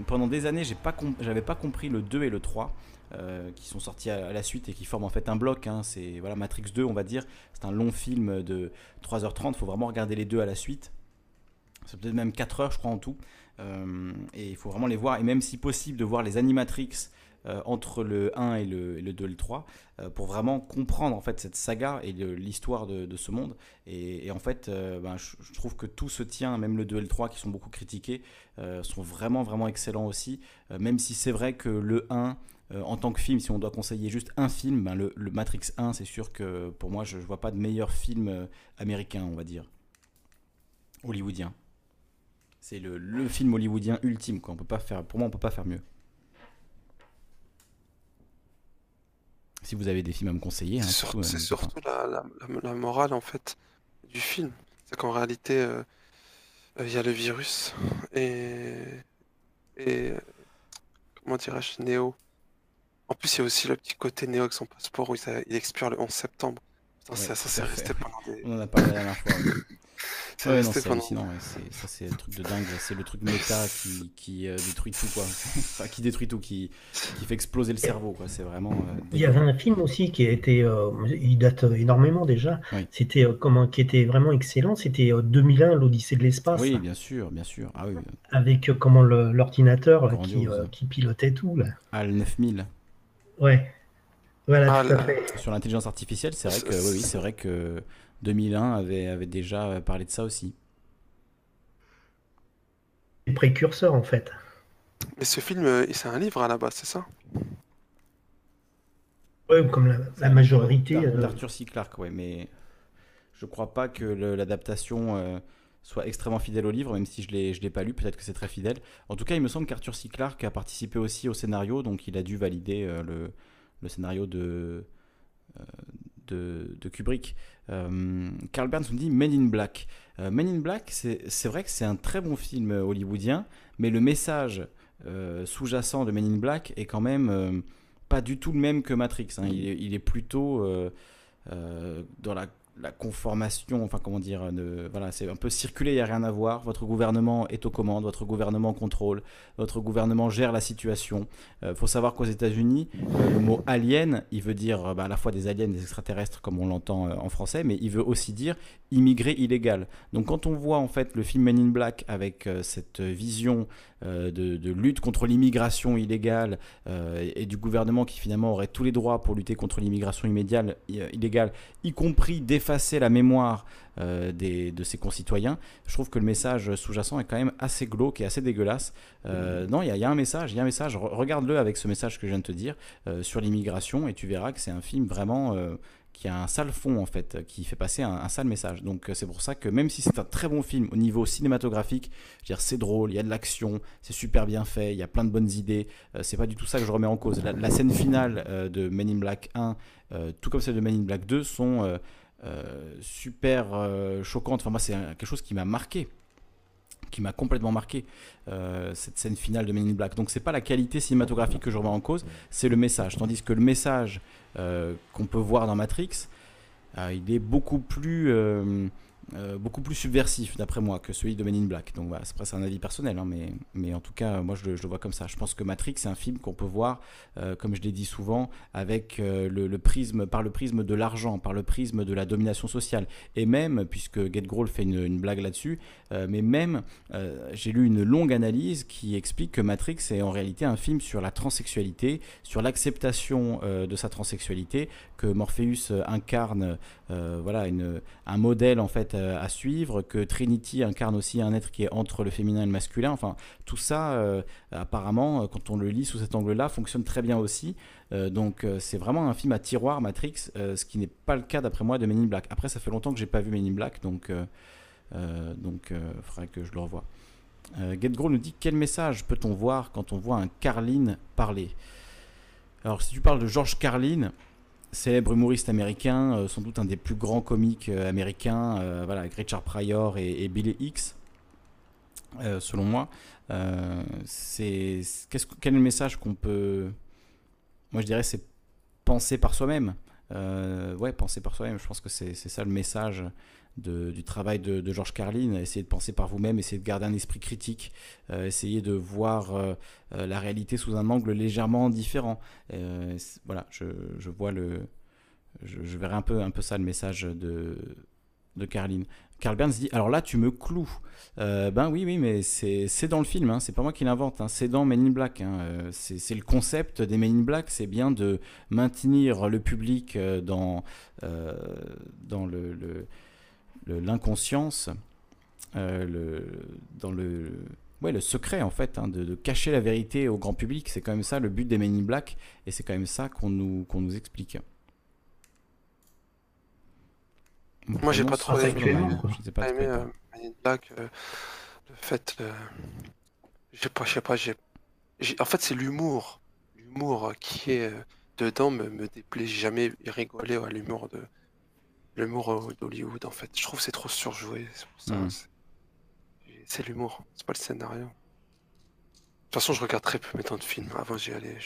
pendant des années, j'ai pas j'avais pas compris le 2 et le 3. Euh, qui sont sortis à, la suite et qui forment en fait un bloc. Hein. C'est Matrix 2, on va dire. C'est un long film de 3h30. Il faut vraiment regarder les deux à la suite. C'est peut-être même 4 heures, je crois, en tout. Euh, et il faut vraiment les voir. Et même si possible, de voir les animatrix euh, entre le 1 et le, 2 et le 3 pour vraiment comprendre en fait cette saga et l'histoire de, ce monde. Et, en fait, ben, je, trouve que tout se tient, même le 2 et le 3 qui sont beaucoup critiqués, sont vraiment vraiment excellents aussi. même si c'est vrai que le 1 euh, en tant que film, si on doit conseiller juste un film, ben le, Matrix 1, c'est sûr que pour moi, je ne vois pas de meilleur film euh, américain, on va dire. Hollywoodien. C'est le, film hollywoodien ultime. Quoi. On peut pas faire, pour moi, on peut pas faire mieux. Si vous avez des films à me conseiller. Hein, c'est surtout, la, morale en fait du film. C'est qu'en réalité, euh, il y a le virus et, et comment dirais-je, Néo en plus, il y a aussi le petit côté Néo avec son passeport où il, expire le 11 septembre. Putain, ça, ça s'est resté pendant des. On en a parlé la dernière fois. ouais, non, c'est hallucinant. Ça, c'est le truc de dingue. C'est le truc méta qui, qui euh, détruit tout, quoi. enfin, qui détruit tout, qui, qui fait exploser le cerveau, quoi. C'est vraiment. Euh, il y avait un film aussi qui a été. Euh, il date énormément déjà. C'était comment qui était vraiment excellent. C'était 2001, l'Odyssée de l'espace. Oui, bien sûr, bien sûr. Ah, oui. Avec comment l'ordinateur qui, qui, pilotait tout, là. AL 9000. Ouais. Voilà, tout à fait. Sur l'intelligence artificielle, c'est vrai que oui, c'est vrai que 2001 avait, avait déjà parlé de ça aussi. Les précurseurs en fait. Mais ce film, euh, c'est un livre à la base, c'est ça? Ouais, comme la, majorité. D'Arthur C. Clarke, ouais, mais je crois pas que l'adaptation euh, soit extrêmement fidèle au livre, même si je ne l'ai pas lu, peut-être que c'est très fidèle. En tout cas, il me semble qu'Arthur C. Clarke a participé aussi au scénario, donc il a dû valider le, le, scénario de, de, de, Kubrick. Carl Burns nous dit Men in Black. Men in Black, c'est vrai que c'est un très bon film hollywoodien, mais le message sous-jacent de Men in Black est quand même pas du tout le même que Matrix. Hein. Il, est, plutôt euh, euh, dans la la conformation, enfin comment dire, de, voilà, c'est un peu circuler, il n'y a rien à voir. Votre gouvernement est aux commandes, votre gouvernement contrôle, votre gouvernement gère la situation. Il euh, faut savoir qu'aux États-Unis, euh, le mot alien, il veut dire euh, bah, à la fois des aliens, des extraterrestres, comme on l'entend en français, mais il veut aussi dire immigré illégal. Donc quand on voit en fait le film Men in Black avec cette vision de, lutte contre l'immigration illégale et, du gouvernement qui finalement aurait tous les droits pour lutter contre l'immigration illégale, y compris des effacer la mémoire euh, des, de ses concitoyens, je trouve que le message sous-jacent est quand même assez glauque et assez dégueulasse. Euh, non, il y, a un message, il y a un message, regarde-le avec ce message que je viens de te dire euh, sur l'immigration et tu verras que c'est un film vraiment qui a un sale fond en fait, qui fait passer un, sale message. Donc c'est pour ça que même si c'est un très bon film au niveau cinématographique, dire c'est drôle, il y a de l'action, c'est super bien fait, il y a plein de bonnes idées. c'est pas du tout ça que je remets en cause. La, la scène finale de Men in Black 1, tout comme celle de Men in Black 2, sont euh, super euh, choquante. Enfin, moi, c'est quelque chose qui m'a marqué qui m'a complètement marqué euh, cette scène finale de Men in Black. Donc c'est pas la qualité cinématographique que je remets en cause, c'est le message. Tandis que le message qu'on peut voir dans Matrix, il est beaucoup plus euh, beaucoup plus subversif d'après moi que celui de Men in Black. Donc voilà, c'est un avis personnel, hein, mais, mais en tout cas, moi je, le vois comme ça. Je pense que Matrix, c'est un film qu'on peut voir, euh, comme je l'ai dit souvent, avec euh, le, prisme, par le prisme de l'argent, par le prisme de la domination sociale. Et même, puisque Get Grohl fait une, blague là-dessus, mais même, j'ai lu une longue analyse qui explique que Matrix est en réalité un film sur la transsexualité, sur l'acceptation de sa transsexualité, que Morpheus incarne voilà, une, un modèle en fait à suivre, que Trinity incarne aussi un être qui est entre le féminin et le masculin. Enfin, tout ça, euh, apparemment, quand on le lit sous cet angle-là, fonctionne très bien aussi. Euh, donc, c'est vraiment un film à tiroir Matrix, ce qui n'est pas le cas d'après moi de Men in Black. Après, ça fait longtemps que j'ai pas vu Men in Black, donc donc il faudrait que je le revoie. GetGrow nous dit quel message peut-on voir quand on voit un Carlin parler? Alors, si tu parles de George Carlin, célèbre humoriste américain, euh, sans doute un des plus grands comiques euh, américains, euh, voilà, avec Richard Pryor et, Billy Hicks, selon moi. c'est quel est le message qu'on peut, moi je dirais, c'est penser par soi-même. ouais, penser par soi-même. Je pense que c'est ça le message du travail de, de, Georges Carlin, essayer de penser par vous-même, essayer de garder un esprit critique, euh, essayer de voir euh, euh, la réalité sous un angle légèrement différent. voilà, je, je, vois le, je, verrai un peu, un peu ça le message de, de Carlin. Carl Burns dit alors là tu me cloues. ben oui oui mais c'est dans le film, hein, c'est pas moi qui l'invente, hein, c'est dans Men in Black. Hein, c'est le concept des Men in Black, c'est bien de maintenir le public dans, dans le l'inconscience, euh, dans le, ouais, le secret en fait, hein, de, cacher la vérité au grand public. C'est quand même ça le but des Men in Black, et c'est quand même ça qu'on nous, qu'on nous explique. Moi, j'ai pas trop aimé, pas aimé euh, Men in Black. Euh, le fait, je sais pas, je sais pas, j'ai, en fait, c'est l'humour, l'humour qui est dedans me, me déplaît. J'ai jamais rigolé à l'humour de l'humour d'Hollywood en fait. Je trouve c'est trop surjoué. Hmm. C'est l'humour, c'est pas le scénario. De toute façon, je regarde très peu mes temps de films. Avant, j'y allais.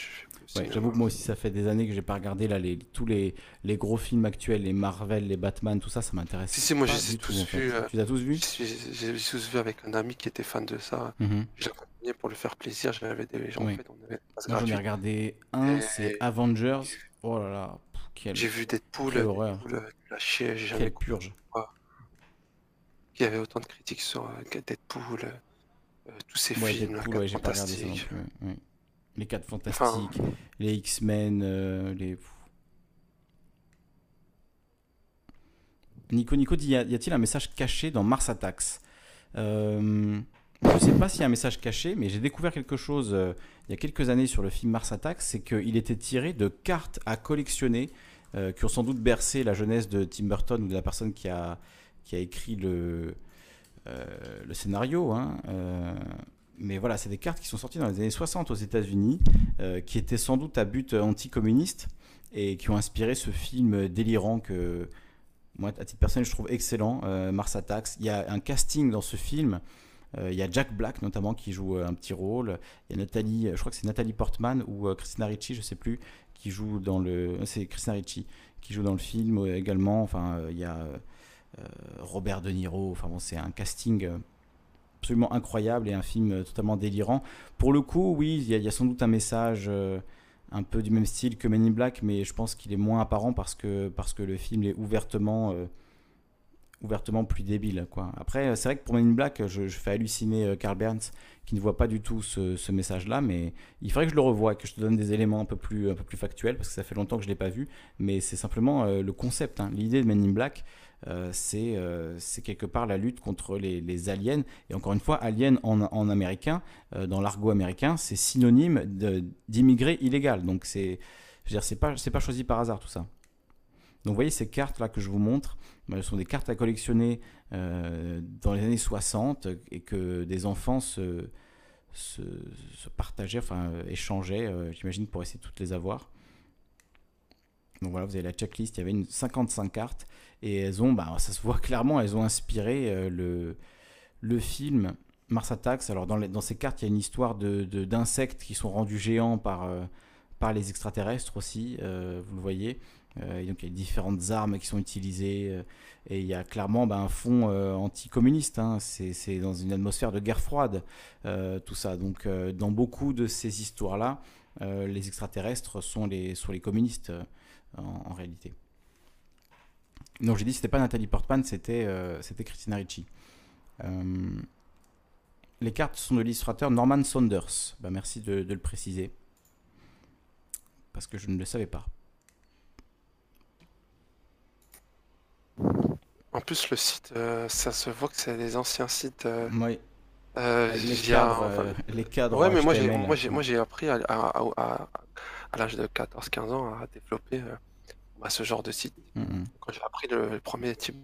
J'avoue que moi aussi, ça fait des années que j'ai pas regardé là les, tous les, les gros films actuels, les Marvel, les Batman, tout ça, ça m'intéresse. Si, si, moi, j'ai tous. Euh, tu les as tous vus? J'ai tous vu avec un ami qui était fan de ça. Mm Je l'ai pour lui faire plaisir. J'avais des gens. En fait, on avait moi, j'en ai regardé un, c'est Avengers. Oh là là. J'ai vu Deadpool, Deadpool chier, j'ai jamais purge. Il y avait autant de critiques sur euh, Deadpool, euh, tous ces films Deadpool, ouais, pas regardé ça. Les 4 fantastiques, les X-Men, euh, les. Nico Nico dit y a-t-il un message caché dans Mars Attacks? Euh, Je ne sais pas s'il y a un message caché, mais j'ai découvert quelque chose il y a quelques années sur le film Mars Attacks c'est qu'il était tiré de cartes à collectionner euh, qui ont sans doute bercé la jeunesse de Tim Burton ou de la personne qui a, qui a écrit le, le scénario. Hein, mais voilà, c'est des cartes qui sont sorties dans les années 60 aux États-Unis, qui étaient sans doute à but anticommuniste et qui ont inspiré ce film délirant que moi, à titre personnel, je trouve excellent, Mars Attacks. Il y a un casting dans ce film euh, il y a Jack Black notamment qui joue euh, un petit rôle. Il y a Nathalie, je crois que c'est Nathalie Portman ou euh, Christina Ricci, je sais plus, qui joue dans le. C'est Christina Ricci qui joue dans le film également. Enfin, il y a Robert De Niro. Enfin bon, c'est un casting absolument incroyable et un film totalement délirant. Pour le coup, oui, il y, a sans doute un message un peu du même style que Men in Black, mais je pense qu'il est moins apparent parce que, parce que le film est ouvertement ouvertement plus débile. Quoi. Après, c'est vrai que pour Men in Black, je, fais halluciner euh, Carl Burns qui ne voit pas du tout ce, message-là, mais il faudrait que je le revoie, que je te donne des éléments un peu plus, factuels, parce que ça fait longtemps que je ne l'ai pas vu, mais c'est simplement euh, le concept. Hein. L'idée de Men in Black, euh, c'est quelque part la lutte contre les, aliens. Et encore une fois, alien en, américain, dans l'argot américain, c'est synonyme d'immigré illégal. Donc c'est pas, pas choisi par hasard tout ça. Donc vous voyez ces cartes là que je vous montre, ce sont des cartes à collectionner euh, dans les années 60 et que des enfants se, partageaient, enfin euh, échangeaient, euh, j'imagine, pour essayer de toutes les avoir. Donc voilà, vous avez la checklist, il y avait une 55 cartes et elles ont, bah, ça se voit clairement, elles ont inspiré le, film Mars Attacks. Alors dans, ces cartes, il y a une histoire d'insectes de, qui sont rendus géants par, par les extraterrestres aussi, vous le voyez. Euh, donc il y a différentes armes qui sont utilisées euh, et il y a clairement ben, un fond euh, anticommuniste. Hein. c'est dans une atmosphère de guerre froide, tout ça. Donc dans beaucoup de ces histoires-là, les extraterrestres sont les, communistes en, réalité. Donc j'ai dit c'était pas Nathalie Portman, c'était c'était Christina Ricci. les cartes sont de l'illustrateur Norman Saunders. Ben, merci de le préciser. Parce que je ne le savais pas. En plus, le site, euh, ça se voit que c'est des anciens sites. Euh, oui. Euh, les, cadres, les cadres. Ouais, mais moi j'ai, moi j'ai, moi j'ai appris à, à, l'âge de 14-15 ans à développer bah, ce genre de site. Mm-hmm. Quand j'ai appris le, premier type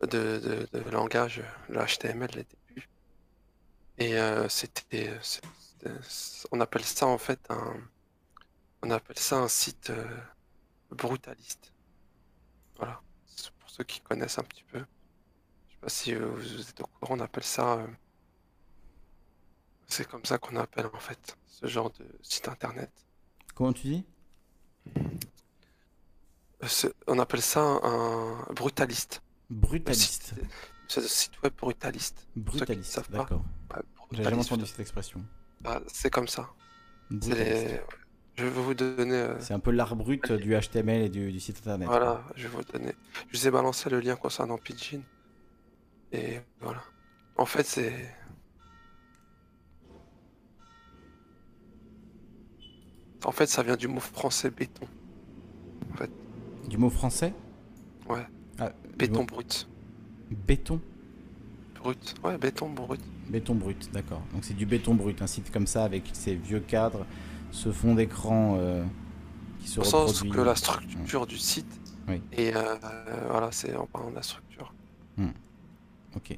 de, de, de, langage, le HTML, les débuts. Et c'était, on appelle ça en fait un, on appelle ça un site brutaliste. Voilà ceux qui connaissent un petit peu. Je sais pas si vous êtes au courant, on appelle ça. Euh, c'est comme ça qu'on appelle en fait ce genre de site internet. Comment tu dis? Euh, On appelle ça un brutaliste. Brutaliste. C'est un site web brutaliste. Brutaliste, d'accord. J'ai jamais entendu cette expression. Bah, c'est comme ça. Je vais vous donner. Euh, c'est un peu l'art brut du HTML et du, site internet. Voilà, je vais vous donner. Je vous ai balancé le lien concernant Pidgin. Et voilà. En fait, c'est. En fait, ça vient du mot français béton. En fait. Du mot français? Ouais. Ah, béton brut. Béton? Brut. Ouais, béton brut. Béton brut, d'accord. Donc c'est du béton brut, un site comme ça avec ses vieux cadres ce fond d'écran euh, qui se sens que la structure du site. Et euh, voilà, c'est en parlant de la structure. Hmm. Ok.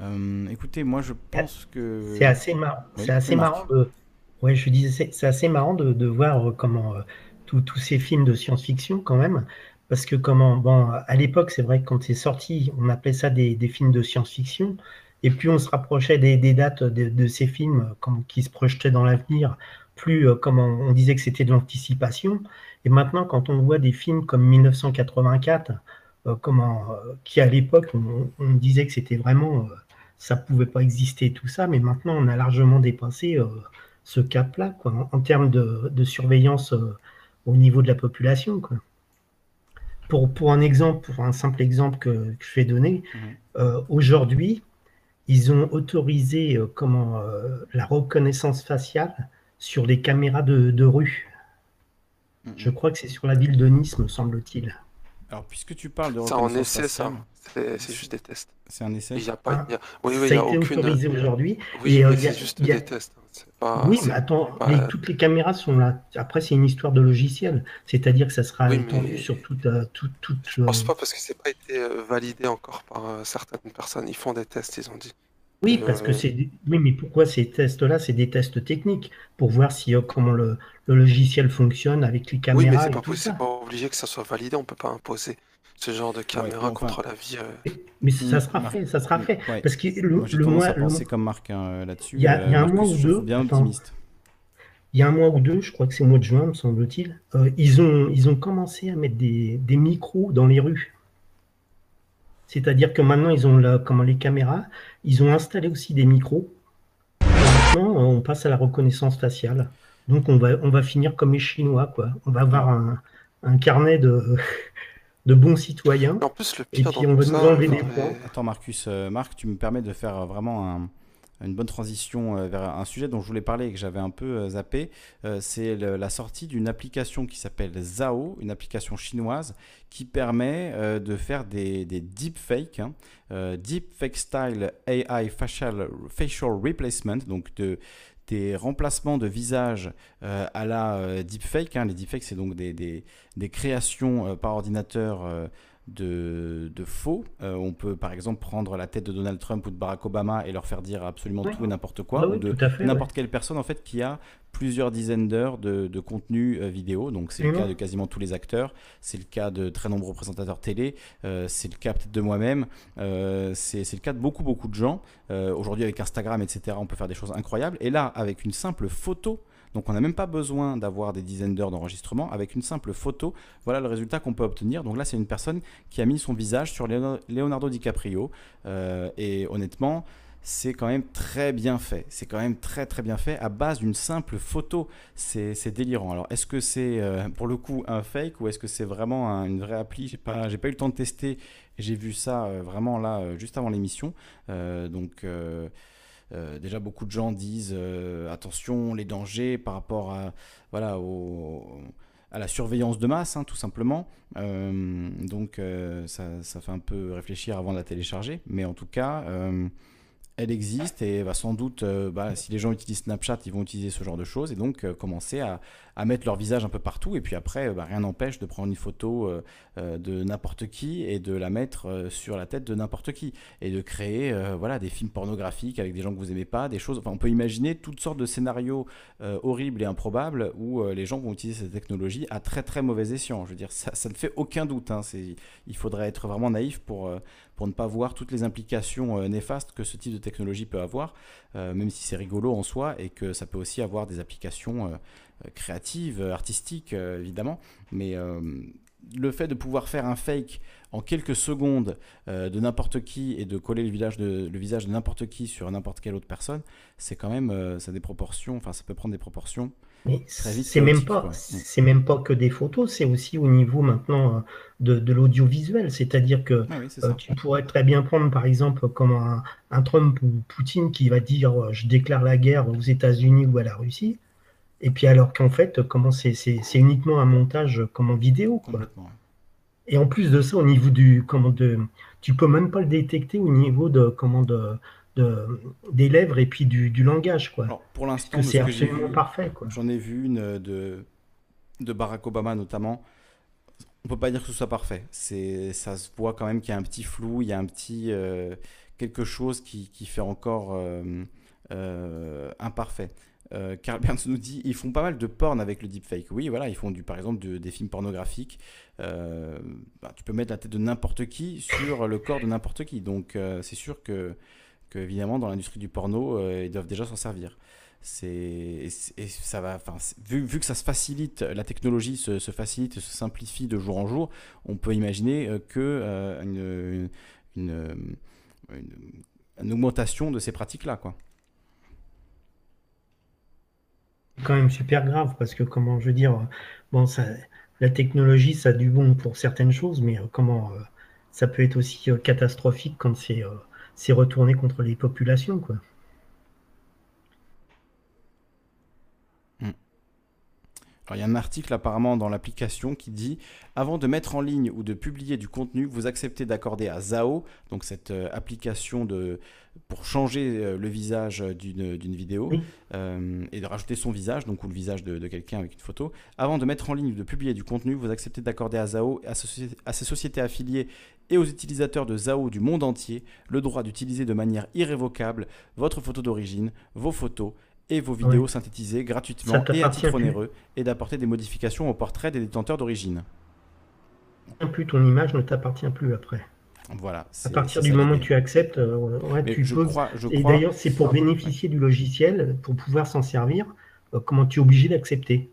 Euh, écoutez, moi je pense que. C'est assez, marrant. c'est assez marrant de. Ouais, je disais, c'est assez marrant de, de voir comment tous ces films de science-fiction, quand même, parce que comment, bon, à l'époque, c'est vrai que quand c'est sorti, on appelait ça des, des films de science-fiction, et plus on se rapprochait des, dates de, ces films comme, qui se projetaient dans l'avenir, plus euh, comme on, disait que c'était de l'anticipation. Et maintenant, quand on voit des films comme 1984, euh, comment, euh, qui à l'époque, on, disait que c'était vraiment, ça pouvait pas exister tout ça, mais maintenant, on a largement dépassé ce cap-là, en, en, termes de, surveillance au niveau de la population. Pour, pour, un exemple, pour un simple exemple que, je vais donner, mmh. aujourd'hui, ils ont autorisé euh, comment, euh, la reconnaissance faciale sur les caméras de, rue. Je crois que c'est sur la ville de Nice, me semble-t-il. Alors, puisque tu parles de ça en essai, ça. C'est juste des tests. C'est un essai. Il y a pas, ah. Oui, oui, ça a, été aucune... autorisé aujourd'hui. Oui, mais c'est juste des tests. oui, mais attends, toutes les caméras sont là. Après, c'est une histoire de logiciel. C'est-à-dire que ça sera étendu sur toute. toute, toute Je pense pas parce que c'est pas été validé encore par certaines personnes. Ils font des tests, ils ont dit. Oui, parce que c'est. Oui, mais pourquoi ces tests-là C'est des tests techniques pour voir si euh, comment le, logiciel fonctionne avec les caméras. Oui, mais c'est pas, possible, pas obligé que ça soit validé. On peut pas imposer ce genre de caméra contre la vie. Euh. Mais ça mm. sera fait, ça sera fait. Parce que le, le mois. penser comme Marc hein, là-dessus. Il y a, un mois ou deux. Bien optimiste. Il y a un mois ou deux, je crois que c'est au mois de juin, me semble-t-il, euh, ils, ont, ils ont commencé à mettre des, des micros dans les rues. C'est-à-dire que maintenant, ils ont comment, les caméras, ils ont installé aussi des micros. maintenant, on passe à la reconnaissance faciale. Donc, on va, on va finir comme les Chinois, quoi. On va avoir un, carnet de, de bons citoyens. En plus, le pire et puis, on va nous enlever des points. Attends, Marcus, euh, Marc, tu me permets de faire vraiment un, une bonne transition euh, vers un sujet dont je voulais parler et que j'avais un peu euh, zappé. Euh, c'est la sortie d'une application qui s'appelle Zao, une application chinoise qui permet de faire des, deepfakes, hein, deepfake style AI facial, facial replacement, donc de, des remplacements de visage à la deepfake. Hein. Les deepfakes, c'est donc des créations par ordinateur de, faux. Euh, on peut par exemple prendre la tête de Donald Trump ou de Barack Obama et leur faire dire absolument tout et n'importe quoi, bah ou de n'importe quelle personne en fait qui a plusieurs dizaines d'heures de, contenu euh, vidéo. Donc c'est le cas de quasiment tous les acteurs, c'est le cas de très nombreux présentateurs télé, euh, c'est le cas peut-être de moi-même, c'est le cas de beaucoup beaucoup de gens. Aujourd'hui avec Instagram etc. on peut faire des choses incroyables. Et là avec une simple photo donc on n'a même pas besoin d'avoir des dizaines d'heures d'enregistrement. Avec une simple photo, voilà le résultat qu'on peut obtenir. Donc là, c'est une personne qui a mis son visage sur Leonardo DiCaprio. Euh, et honnêtement, c'est quand même très bien fait. C'est quand même très très bien fait à base d'une simple photo. C'est délirant. Alors est-ce que c'est euh, pour le coup un fake ou est-ce que c'est vraiment une vraie appli? J'ai pas, pas eu le temps de tester. J'ai vu ça euh, vraiment là juste avant l'émission. donc euh, déjà, beaucoup de gens disent euh, attention, les dangers par rapport à, voilà, à la surveillance de masse, hein, tout simplement. Euh, donc, ça, ça, fait un peu réfléchir avant de la télécharger. Mais en tout cas, elle existe et va sans doute, bah, si les gens utilisent Snapchat, ils vont utiliser ce genre de choses et donc commencer à, à mettre leur visage un peu partout. Et puis après, bah, rien n'empêche de prendre une photo euh, euh, de n'importe qui et de la mettre euh, sur la tête de n'importe qui. Et de créer voilà, des films pornographiques avec des gens que vous aimez pas, des choses. Enfin, on peut imaginer toutes sortes de scénarios horribles et improbables où les gens vont utiliser cette technologie à très très mauvais escient. Je veux dire, ça, ça ne fait aucun doute. Hein. Il faudrait être vraiment naïf pour, pour ne pas voir toutes les implications néfastes que ce type de technologie peut avoir, même si c'est rigolo en soi et que ça peut aussi avoir des applications euh, créative, euh, artistique, euh, évidemment. Mais le fait de pouvoir faire un fake en quelques secondes de n'importe qui et de coller le, visage de, le visage de n'importe qui sur n'importe quelle autre personne, c'est quand même, ça des proportions, enfin ça peut prendre des proportions très vite. C'est même pas, c'est même pas que des photos, c'est aussi au niveau maintenant de, l'audiovisuel, c'est-à-dire que ah tu pourrais très bien prendre par exemple comme un, un, Trump ou Poutine qui va dire je déclare la guerre aux États-Unis ou à la Russie. Et puis alors qu'en fait, comment c'est, uniquement un montage comme en vidéo. Quoi. Et en plus de ça, au niveau du comment de, tu peux même pas le détecter au niveau de comment de, des lèvres et puis du, langage quoi. Alors, pour l'instant, c'est absolument parfait quoi. J'en ai vu une de de Barack Obama notamment. On peut pas dire que ce soit parfait. C'est ça se voit quand même qu'il y a un petit flou, il y a un petit euh, quelque chose qui, qui fait encore euh, euh, imparfait. Euh, Carl Burns nous dit ils font pas mal de porn avec le deepfake. Oui, voilà, ils font du, par exemple des films pornographiques. Euh, bah, tu peux mettre la tête de n'importe qui sur le corps de n'importe qui. Donc euh, c'est sûr que, que, évidemment, dans l'industrie du porno, ils doivent déjà s'en servir. C'est ça va. Vu, que ça se facilite, la technologie se, facilite, se simplifie de jour en jour, on peut imaginer que une, une, une augmentation de ces pratiques-là, quoi quand même super grave parce que comment je veux dire bon ça la technologie ça a du bon pour certaines choses mais euh, comment euh, ça peut être aussi euh, catastrophique quand c'est c'est retourné contre les populations quoi. Il y a un article apparemment dans l'application qui dit avant de mettre en ligne ou de publier du contenu, vous acceptez d'accorder à Zao, donc cette euh, application de, pour changer euh, le visage d'une vidéo euh, et de rajouter son visage, donc ou le visage de, quelqu'un avec une photo. Avant de mettre en ligne ou de publier du contenu, vous acceptez d'accorder à Zao, à, à ses sociétés affiliées et aux utilisateurs de Zao du monde entier le droit d'utiliser de manière irrévocable votre photo d'origine, vos photos et vos vidéos synthétisées gratuitement et à titre onéreux et d'apporter des modifications au portrait des détenteurs d'origine. Plus ton image ne t'appartient plus après. Voilà. À partir du moment où tu acceptes, euh, tu je peux. Crois, je et d'ailleurs, c'est pour bénéficier du logiciel, pour pouvoir s'en servir, euh, comment tu es obligé d'accepter.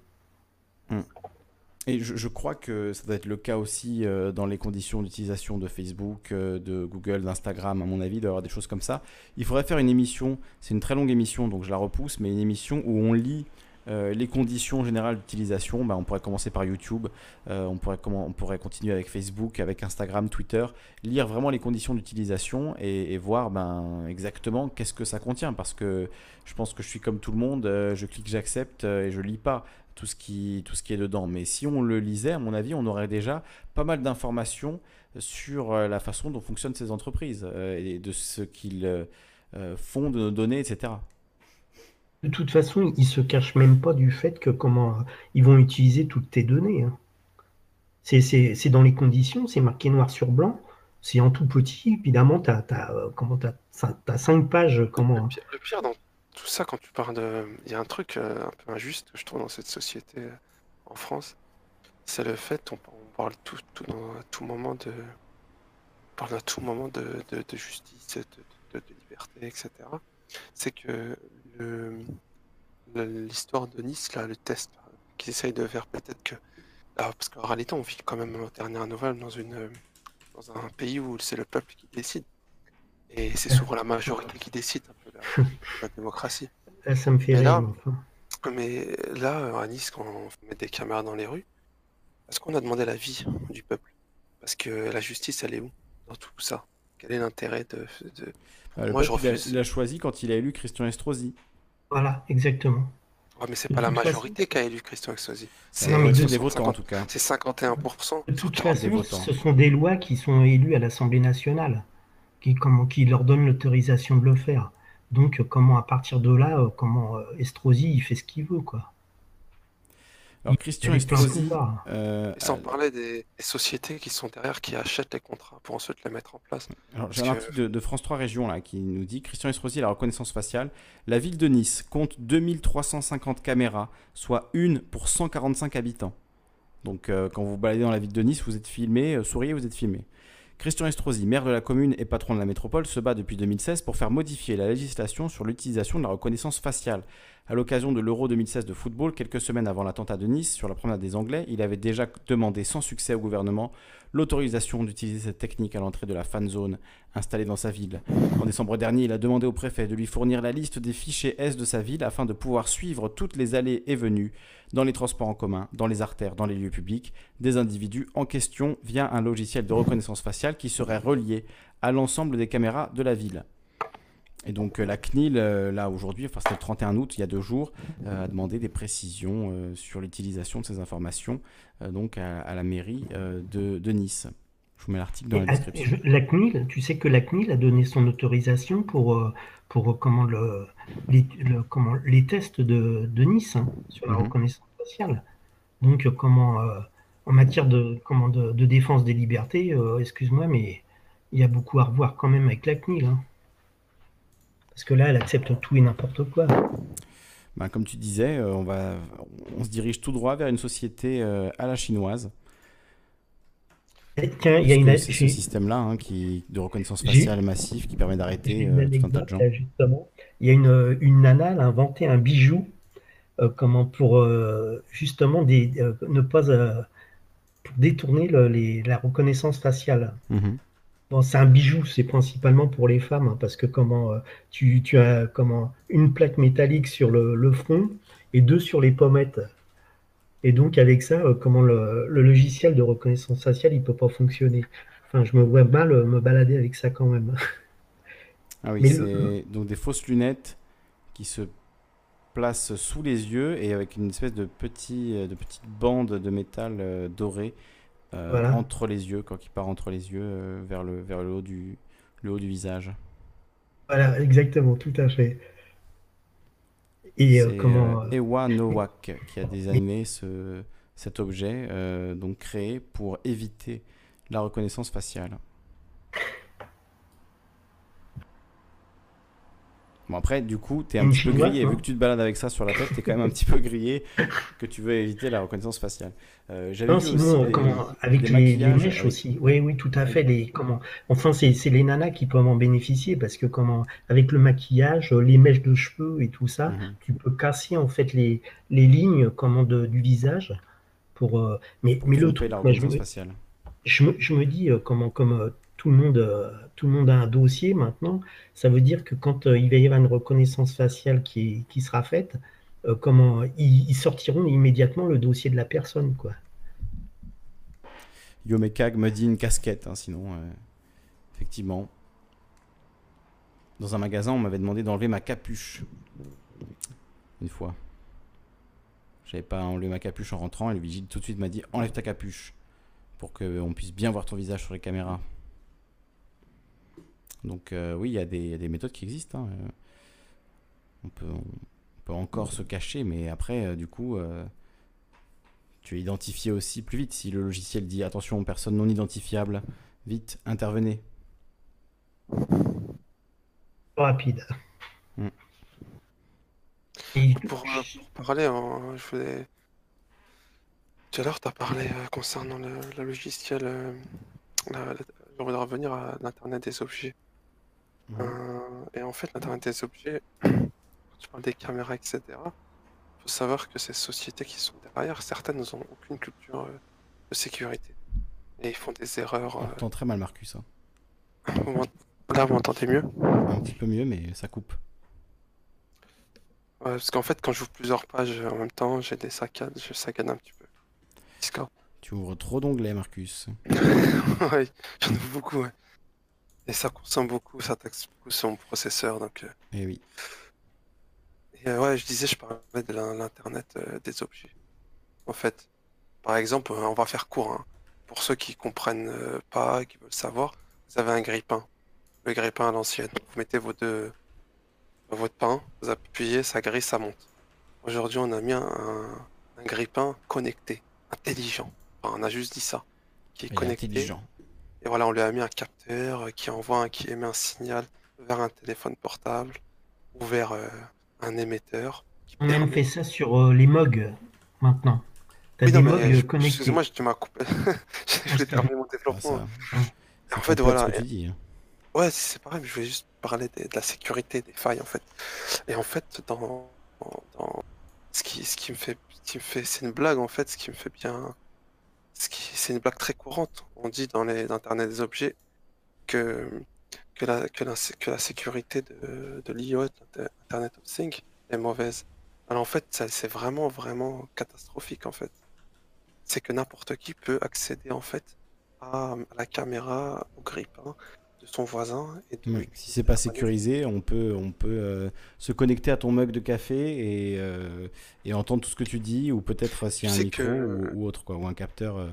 Et je, crois que ça doit être le cas aussi euh, dans les conditions d'utilisation de Facebook, euh, de Google, d'Instagram, à mon avis, d'avoir des choses comme ça. Il faudrait faire une émission, c'est une très longue émission, donc je la repousse, mais une émission où on lit euh, les conditions générales d'utilisation. Bah, on pourrait commencer par YouTube, on, pourrait on pourrait continuer avec Facebook, avec Instagram, Twitter, lire vraiment les conditions d'utilisation et, voir ben, exactement qu'est-ce que ça contient. Parce que je pense que je suis comme tout le monde, je clique j'accepte et je lis pas tout ce, qui, tout ce qui est dedans. Mais si on le lisait, à mon avis, on aurait déjà pas mal d'informations sur euh, la façon dont fonctionnent ces entreprises euh, et de ce qu'ils euh, font de nos données, etc. De toute façon, ils se cachent même pas du fait que comment ils vont utiliser toutes tes données. Hein. C'est dans les conditions, c'est marqué noir sur blanc, c'est en tout petit. Évidemment, tu as, as, cinq pages. Comment... Le pire, dans tout ça, quand tu parles de. Il y a un truc euh, un peu injuste que je trouve dans cette société euh, en France. C'est le fait, on, parle tout, tout, dans, à tout moment de. On parle à tout moment de, de, justice, de, liberté, etc. C'est que l'histoire de Nice, là, le test qu'ils essayent de faire, peut-être que. parce qu'en réalité, on vit quand même aux dernières nouvelles dans, une, dans un pays où c'est le peuple qui décide. Et c'est souvent la majorité qui décide la, démocratie. ça me fait rire. Mais là, à Nice, quand on met des caméras dans les rues, est-ce qu'on a demandé la vie du peuple? Parce que la justice, elle est où dans tout ça? Quel est l'intérêt de, ah, Moi, je refuse. Il a, choisi quand il a élu Christian Estrosi. Voilà, exactement. Ouais, mais c'est pas la majorité qui a élu Christian Estrosi. C'est des votants en tout cas. C'est 51%. De toute façon, ce sont des lois qui sont élues à l'Assemblée nationale qui, qui leur donne l'autorisation de le faire. Donc, comment à partir de là, euh, comment euh, Estrosi, il fait ce qu'il veut, quoi. Alors, Christian Estrosi. Euh, sans parler des, sociétés qui sont derrière, qui achètent les contrats pour ensuite les mettre en place. J'ai un article de, France 3 Régions là, qui nous dit Christian Estrosi, la reconnaissance faciale. La ville de Nice compte 2350 caméras, soit une pour 145 habitants. Donc, quand vous baladez dans la ville de Nice, vous êtes filmé, souriez, vous êtes filmé. Christian Estrosi, maire de la commune et patron de la métropole, se bat depuis 2016 pour faire modifier la législation sur l'utilisation de la reconnaissance faciale. À l'occasion de l'Euro 2016 de football, quelques semaines avant l'attentat de Nice sur la promenade des Anglais, il avait déjà demandé sans succès au gouvernement l'autorisation d'utiliser cette technique à l'entrée de la fan zone installée dans sa ville. En décembre dernier, il a demandé au préfet de lui fournir la liste des fichiers S de sa ville afin de pouvoir suivre toutes les allées et venues dans les transports en commun, dans les artères, dans les lieux publics, des individus en question via un logiciel de reconnaissance faciale qui serait relié à l'ensemble des caméras de la ville. Et donc euh, la CNIL, euh, là aujourd'hui, enfin c'était le 31 août, il y a deux jours, euh, a demandé des précisions sur l'utilisation de ces informations donc à, la mairie de, Nice. Je vous mets l'article dans la description. La CNIL, tu sais que la CNIL a donné son autorisation pour, pour comment, le, les, comment, les tests de, Nice hein, sur la mhm. reconnaissance faciale. Donc comment en matière de, comment, de, défense des libertés, excuse-moi, mais il y a beaucoup à revoir quand même avec la CNIL. Hein. Parce que là, elle accepte tout et n'importe quoi. Ben, comme tu disais, euh, on, va, on se dirige tout droit vers une société euh, à la chinoise. Tiens, il y a une... C'est ce système-là hein, qui, de reconnaissance faciale massif qui permet d'arrêter euh, tout un tas de gens. Justement. Il y a une, une nana, elle a inventé un bijou comment, pour justement des, ne pas pour détourner les, la reconnaissance faciale. Mm Bon, c'est un bijou, c'est principalement pour les femmes, hein, parce que comment euh, tu, tu, as comment une plaque métallique sur le, front et deux sur les pommettes. Et donc avec ça, euh, comment le, logiciel de reconnaissance faciale, il peut pas fonctionner. Enfin, je me vois mal euh, me balader avec ça quand même. Ah oui, c'est donc des fausses lunettes qui se place sous les yeux et avec une espèce de, petit, de petite bande de métal doré entre les yeux, quand il part entre les yeux vers, le, vers le, haut du, le haut du visage. Voilà, exactement, tout à fait. Et comment Ewa Nowak qui a désigné ce, cet objet, donc créé pour éviter la reconnaissance faciale. Bon après, du coup, tu es un petit peu grillé. Vu que tu te balades avec ça sur la tête, tu es quand même un petit peu grillé que tu veux éviter la reconnaissance faciale. Euh, non, sinon, comment, avec les, mèches aussi. Oui, oui, tout à fait. Les, comment, enfin, c'est les nanas qui peuvent en bénéficier parce que comment, avec le maquillage, les mèches de cheveux et tout ça, mhm. tu peux casser en fait les, les lignes comment, de, du visage. Pour, euh, mais mais le truc, je, me, je, me, je me dis, euh, comment, comme tout le monde, euh, tout le monde a un dossier maintenant. Ça veut dire que quand euh, il va y avoir une reconnaissance faciale qui, qui sera faite, euh, comment ils, sortiront immédiatement le dossier de la personne, quoi. Yomekag me dit une casquette, hein, sinon, effectivement. Dans un magasin, on m'avait demandé d'enlever ma capuche. Une fois. J'avais pas enlevé ma capuche en rentrant et le vigile tout de suite m'a dit enlève ta capuche pour qu'on puisse bien voir ton visage sur les caméras. Donc euh, oui, il y, a des méthodes qui existent. Hein, euh. On, peut, peut, encore se cacher, mais après, euh, du coup, tu es identifié aussi plus vite. Si le logiciel dit attention, personne non identifiable, vite, intervenez. Rapide. Hmm. Pour, parler, je voulais... Tout à l'heure, tu as parlé concernant le, logiciel. je voudrais revenir à l'Internet des objets. Euh, et en fait, l'Internet des objets, quand tu parles des caméras, etc., il faut savoir que ces sociétés qui sont derrière, certaines n'ont aucune culture euh, de sécurité. Et ils font des erreurs. On euh, entend très mal, Marcus. Hein. Là, vous m'entendez mieux? Un petit peu mieux, mais ça coupe. Ouais, parce qu'en fait, quand j'ouvre plusieurs pages en même temps, j'ai des saccades, je saccade un petit peu. Discord. Tu ouvres trop d'onglets, Marcus. oui, j'en ouvre beaucoup, ouais. Et ça consomme beaucoup, ça taxe beaucoup son processeur. Donc, euh. Et eh oui. Et euh, ouais, je disais, je parlais de l'Internet euh, des objets. En fait, par exemple, on va faire court. Hein. Pour ceux qui comprennent pas, qui veulent savoir, vous avez un grille-pain. Le grille-pain à l'ancienne. Vous mettez vos deux, votre pain, vous appuyez, ça grille, ça monte. Aujourd'hui, on a mis un, un grille-pain connecté, intelligent. Enfin, on a juste dit ça. Qui est connecté. Intelligent. Et voilà, on lui a mis un capteur qui envoie, qui émet un signal vers un téléphone portable ou vers euh, un émetteur. On a même fait ça sur euh, les MOG maintenant. T'as des MOG euh, connectés. Excuse-moi, tu m'as coupé. je voulais terminer mon développement. en fait, voilà. Hein. Ouais, c'est pareil, mais je voulais juste parler de, la sécurité des failles en fait. Et en fait, dans, ce qui, ce qui me fait, qui me fait, c'est une blague en fait, ce qui me fait bien c'est une blague très courante. On dit dans les Internet des objets que, que, la, que, la, sécurité de, de l'IoT, Internet of Things, est mauvaise. Alors en fait, c'est vraiment, vraiment catastrophique en fait. C'est que n'importe qui peut accéder en fait à, la caméra, au grip son voisin. Et si c'est pas sécurisé, on peut, on peut euh, se connecter à ton mug de café et, euh, et entendre tout ce que tu dis, ou peut-être s'il y a un micro ou, autre, quoi, ou un capteur. Euh,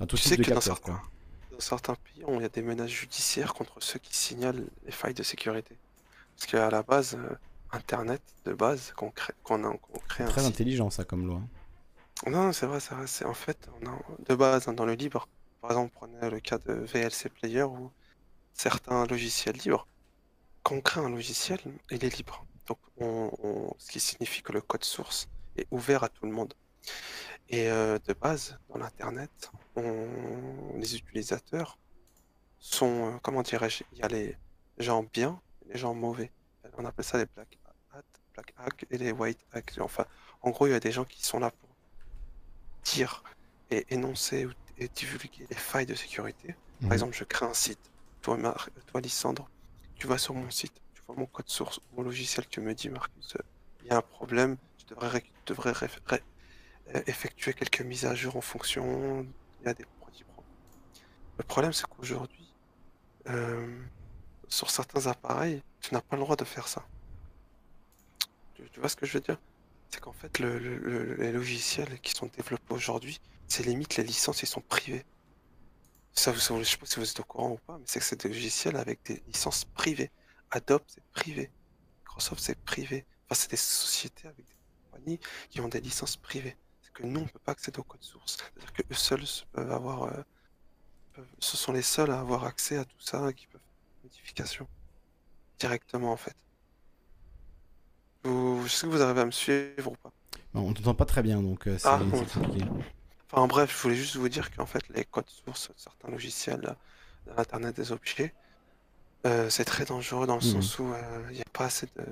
un tout type de capteur, dans, dans certains pays, il y a des menaces judiciaires contre ceux qui signalent les failles de sécurité. Parce qu'à la base, Internet de base, qu'on crée, qu'on a, crée Très intelligent ça comme loi. Non, c'est vrai, c'est vrai. C'est en fait, on a, de base, hein, dans le libre, par exemple, prenez le cas de VLC Player où certains logiciels libres. Quand on crée un logiciel, il est libre. Donc, ce qui signifie que le code source est ouvert à tout le monde. Et euh, de base, dans l'Internet, les utilisateurs sont, euh, comment dirais-je, il y a les gens bien et les gens mauvais. On appelle ça les black hat, black hack et les white hack. Enfin, en gros, il y a des gens qui sont là pour dire et énoncer et divulguer les failles de sécurité. Par mhm. exemple, je crée un site toi, toi Lissandre, tu vas sur mon site, tu vois mon code source, mon logiciel, tu me dis, Marcus, il y a un problème, tu devrais, euh, effectuer quelques mises à jour en fonction, il y a des produits Le problème, c'est qu'aujourd'hui, euh, sur certains appareils, tu n'as pas le droit de faire ça. Tu, vois ce que je veux dire? C'est qu'en fait, les logiciels qui sont développés aujourd'hui, c'est limite les licences, ils sont privées. Ça, vous, je sais pas si vous êtes au courant ou pas, mais c'est que c'est des logiciels avec des licences privées. Adobe, c'est privé. Microsoft, c'est privé. Enfin, c'est des sociétés avec des compagnies qui ont des licences privées. C'est que nous, on ne peut pas accéder au code source. C'est-à-dire qu'eux seuls peuvent avoir. Euh, ce sont les seuls à avoir accès à tout ça, qui peuvent faire des modifications directement, en fait. Vous, je sais que vous arrivez à me suivre ou pas. on ne t'entend pas très bien, donc euh, c'est ah, compliqué. Enfin bref, je voulais juste vous dire qu'en fait les codes sources de certains logiciels de l'Internet des objets, euh, c'est très dangereux dans le mmh. sens où il n'y a pas assez de...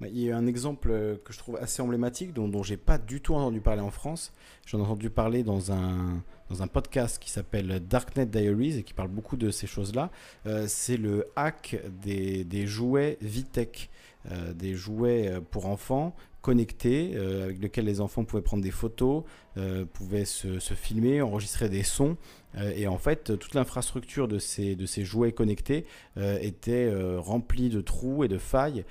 Bah, il y a un exemple euh, que je trouve assez emblématique, dont, dont j'ai pas du tout entendu parler en France. J'en ai entendu parler dans un, dans un podcast qui s'appelle Darknet Diaries et qui parle beaucoup de ces choses-là. Euh, c'est le hack des, des jouets Vitech, des jouets pour enfants connectés avec lesquels les enfants pouvaient prendre des photos, pouvaient se, filmer, enregistrer des sons. euh, et en fait, toute l'infrastructure de ces, jouets connectés euh, était euh, remplie de trous et de failles.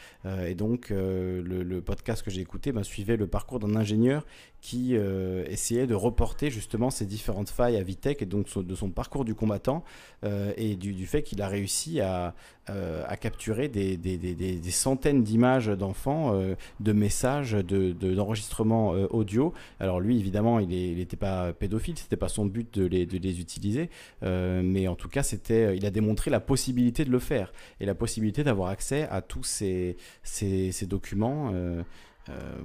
et donc, le, podcast que j'ai écouté ben, suivait le parcours d'un ingénieur qui essayait de reporter justement ces différentes failles à Vitech et donc de son parcours du combattant et du, fait qu'il a réussi à, capturer des, centaines d'images d'enfants, de messages, d'enregistrements de, audio. Alors lui, évidemment, il n'était pas pédophile, c'était pas son but de les utiliser euh, mais en tout cas, c'était, euh, il a démontré la possibilité de le faire et la possibilité d'avoir accès à tous ces, documents. Euh,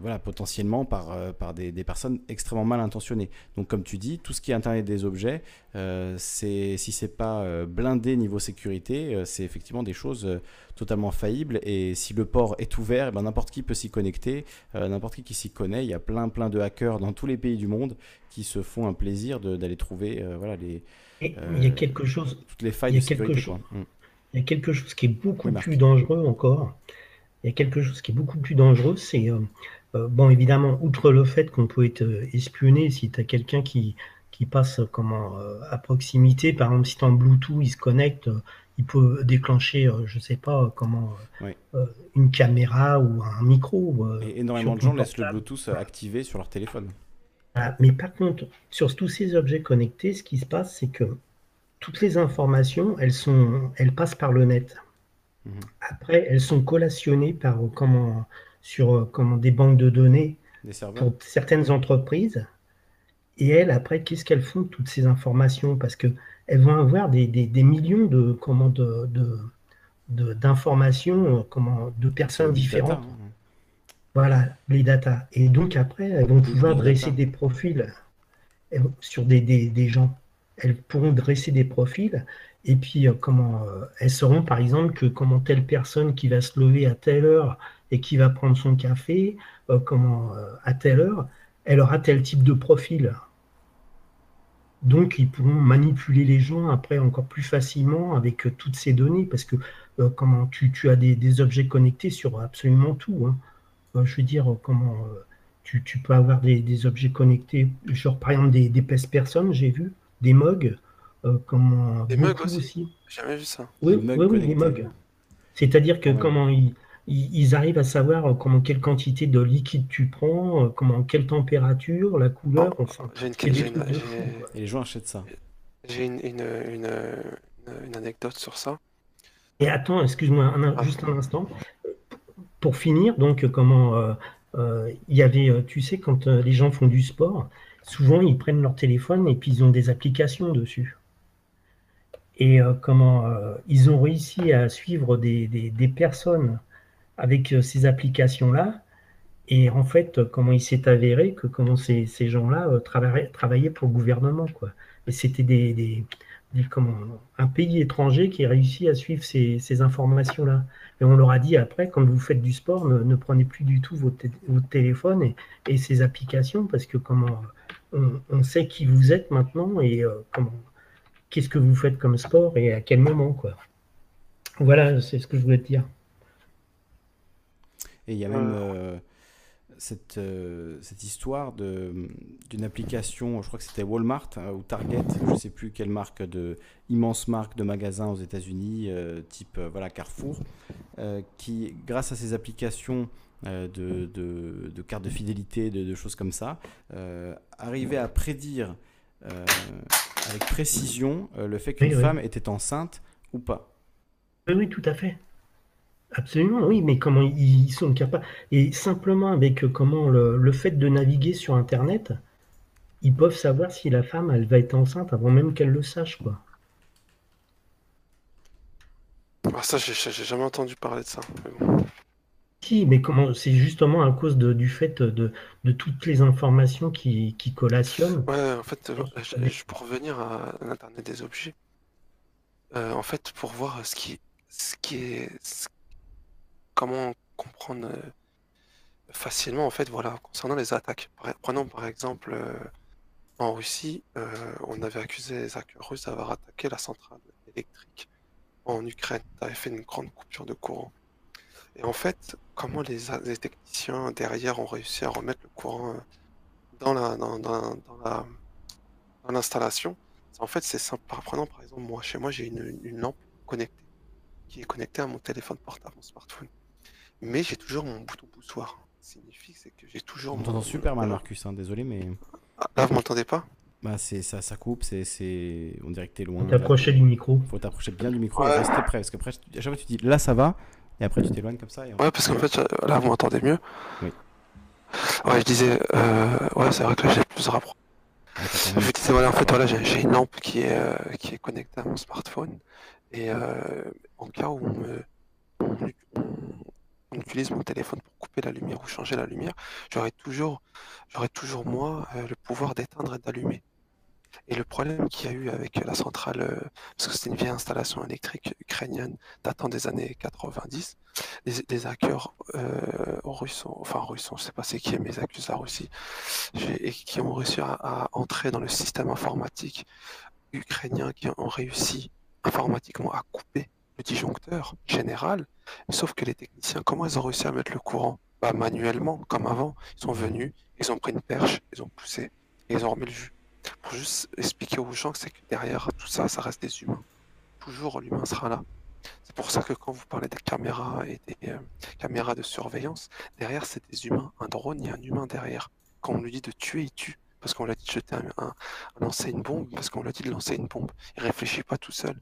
voilà, potentiellement par, par des, personnes extrêmement mal intentionnées. Donc, comme tu dis, tout ce qui est Internet des objets, c'est, si c'est pas blindé niveau sécurité, c'est effectivement des choses totalement faillibles. Et si le port est ouvert, eh ben, n'importe qui peut s'y connecter, n'importe qui qui s'y connaît. Il y a plein, plein de hackers dans tous les pays du monde qui se font un plaisir d'aller trouver euh, voilà, les, il y a quelque chose, toutes les failles de sécurité. Chose, mm. Il y a quelque chose qui est beaucoup plus dangereux encore. Il y a quelque chose qui est beaucoup plus dangereux, c'est, euh, euh, bon, évidemment, outre le fait qu'on peut être espionné si tu as quelqu'un qui, qui passe comment, à proximité, par exemple, si tu en Bluetooth, il se connecte, il peut déclencher, je sais pas comment, une caméra ou un micro. Et énormément de gens laissent le Bluetooth activé sur leur téléphone. Ah, mais par contre, sur tous ces objets connectés, ce qui se passe, c'est que toutes les informations, elles, sont, elles passent par le net. Mhm. Après, elles sont collationnées par, comment, sur comment, des banques de données pour certaines entreprises. Et elles, après, qu'est-ce qu'elles font toutes ces informations? Parce qu'elles vont avoir des, des, millions de, comment, de, de, d'informations comment, de personnes différentes. Hein. Voilà, les data. Et donc après, elles vont pouvoir dresser des profils sur des, des, gens. Elles pourront dresser des profils et puis euh, comment euh, elles sauront par exemple que comment telle personne qui va se lever à telle heure et qui va prendre son café, euh, comment à telle heure, elle aura tel type de profil. Donc ils pourront manipuler les gens après encore plus facilement avec toutes ces données parce que comment tu, as des, objets connectés sur absolument tout. Hein. Je veux dire, comment tu, peux avoir des, des, objets connectés, genre par exemple des, des personnes, j'ai vu, des mugs, euh, comment des mugs aussi. J'ai jamais vu ça. Oui, oui, oui, des mugs. C'est-à-dire que comment ils, ils, arrivent à savoir comment quelle quantité de liquide tu prends, comment quelle température, la couleur, oh, enfin. J'ai une, Et les gens achètent ça. J'ai une, une, une, anecdote sur ça. Et attends, excuse-moi, ah. juste un instant pour finir, donc comment euh, euh, il y avait, euh, tu sais, quand les gens font du sport, souvent ils prennent leur téléphone et puis ils ont des applications dessus. Et comment ils ont réussi à suivre des, des, personnes avec ces applications-là. Et en fait, comment il s'est avéré que comment ces, ces gens-là travaillaient, pour le gouvernement, quoi. Et c'était des, des, comment, un pays étranger qui a réussi à suivre ces, ces informations-là. Et on leur a dit après, quand vous faites du sport, ne, prenez plus du tout votre, téléphone et, et, ces applications parce que comment on, sait qui vous êtes maintenant et euh, comment qu'est-ce que vous faites comme sport et à quel moment quoi. Voilà, c'est ce que je voulais te dire. Et il y a même euh, cette, euh, cette histoire d'une application, je crois que c'était Walmart hein, ou Target, je ne sais plus quelle marque de immense marque de magasins aux États-Unis, euh, type euh, voilà Carrefour, qui grâce à ces applications de, de, cartes de fidélité, de, choses comme ça, arriver à prédire avec précision le fait qu'une femme était enceinte ou pas. Oui, oui, tout à fait. Absolument, oui, mais comment ils sont capables. Et simplement avec comment le, fait de naviguer sur Internet, ils peuvent savoir si la femme, elle va être enceinte avant même qu'elle le sache, quoi. Ah, ça, j'ai jamais entendu parler de ça. Si, mais comment c'est justement à cause du fait de, toutes les informations qui, qui collationnent. Ouais, en fait, pour revenir à l'Internet des objets, euh, en fait, pour voir ce qui, ce qui est, comment comprendre euh, facilement, en fait, voilà, concernant les attaques. Prenons par exemple euh, en Russie, on avait accusé les hackers russes d'avoir attaqué la centrale électrique en Ukraine, avait fait une grande coupure de courant. Et en fait, comment les, techniciens derrière ont réussi à remettre le courant euh, dans la dans, dans, la dans l'installation En fait, c'est simple. Prenons par exemple, moi, chez moi, j'ai une, lampe connectée qui est connectée à mon téléphone portable, mon smartphone. Mais j'ai toujours mon bouton poussoir. signifie c'est que j'ai toujours. On t'entend super mal, Marcus. Hein, désolé, mais. Ah, là, vous m'entendez pas? Bah c'est ça, ça coupe, c'est, c'est, on dirait que t'es loin. T'approcher du micro. Faut t'approcher bien du micro et rester près, parce que après, à chaque fois tu dis là ça va, et après tu t'éloignes comme ça. Et Ouais, parce qu'en fait là vous m'entendez mieux. Oui. Ouais, je disais, euh, ouais, c'est vrai que là j'ai plus rapproché. je disais voilà, en fait voilà, j'ai, une lampe qui est euh, qui est connectée à mon smartphone et euh, en cas où on, me, on, utilise mon téléphone pour couper la lumière ou changer la lumière, j'aurai toujours, toujours moi le pouvoir d'éteindre et d'allumer. Et le problème qu'il y a eu avec la centrale, euh, parce que c'était une vieille installation électrique ukrainienne datant des années 90, les, hackers euh, russes, enfin russes, je ne sais pas c'est qui, mais ils accusent la Russie, et qui ont réussi à, entrer dans le système informatique ukrainien, qui ont réussi informatiquement à couper le disjoncteur général, sauf que les techniciens, comment ils ont réussi à mettre le courant? Bah, Manuellement, comme avant, ils sont venus, ils ont pris une perche, ils ont poussé, et ils ont remis le jus pour juste expliquer aux gens que c'est derrière tout ça, ça reste des humains. Toujours l'humain sera là. C'est pour ça que quand vous parlez des caméras et des euh, caméras de surveillance, derrière c'est des humains. Un drone, il y a un humain derrière. Quand on lui dit de tuer, il tue. Parce qu'on lui a dit de jeter un, lancer une bombe, parce qu'on lui a dit de lancer une bombe. Il réfléchit pas tout seul.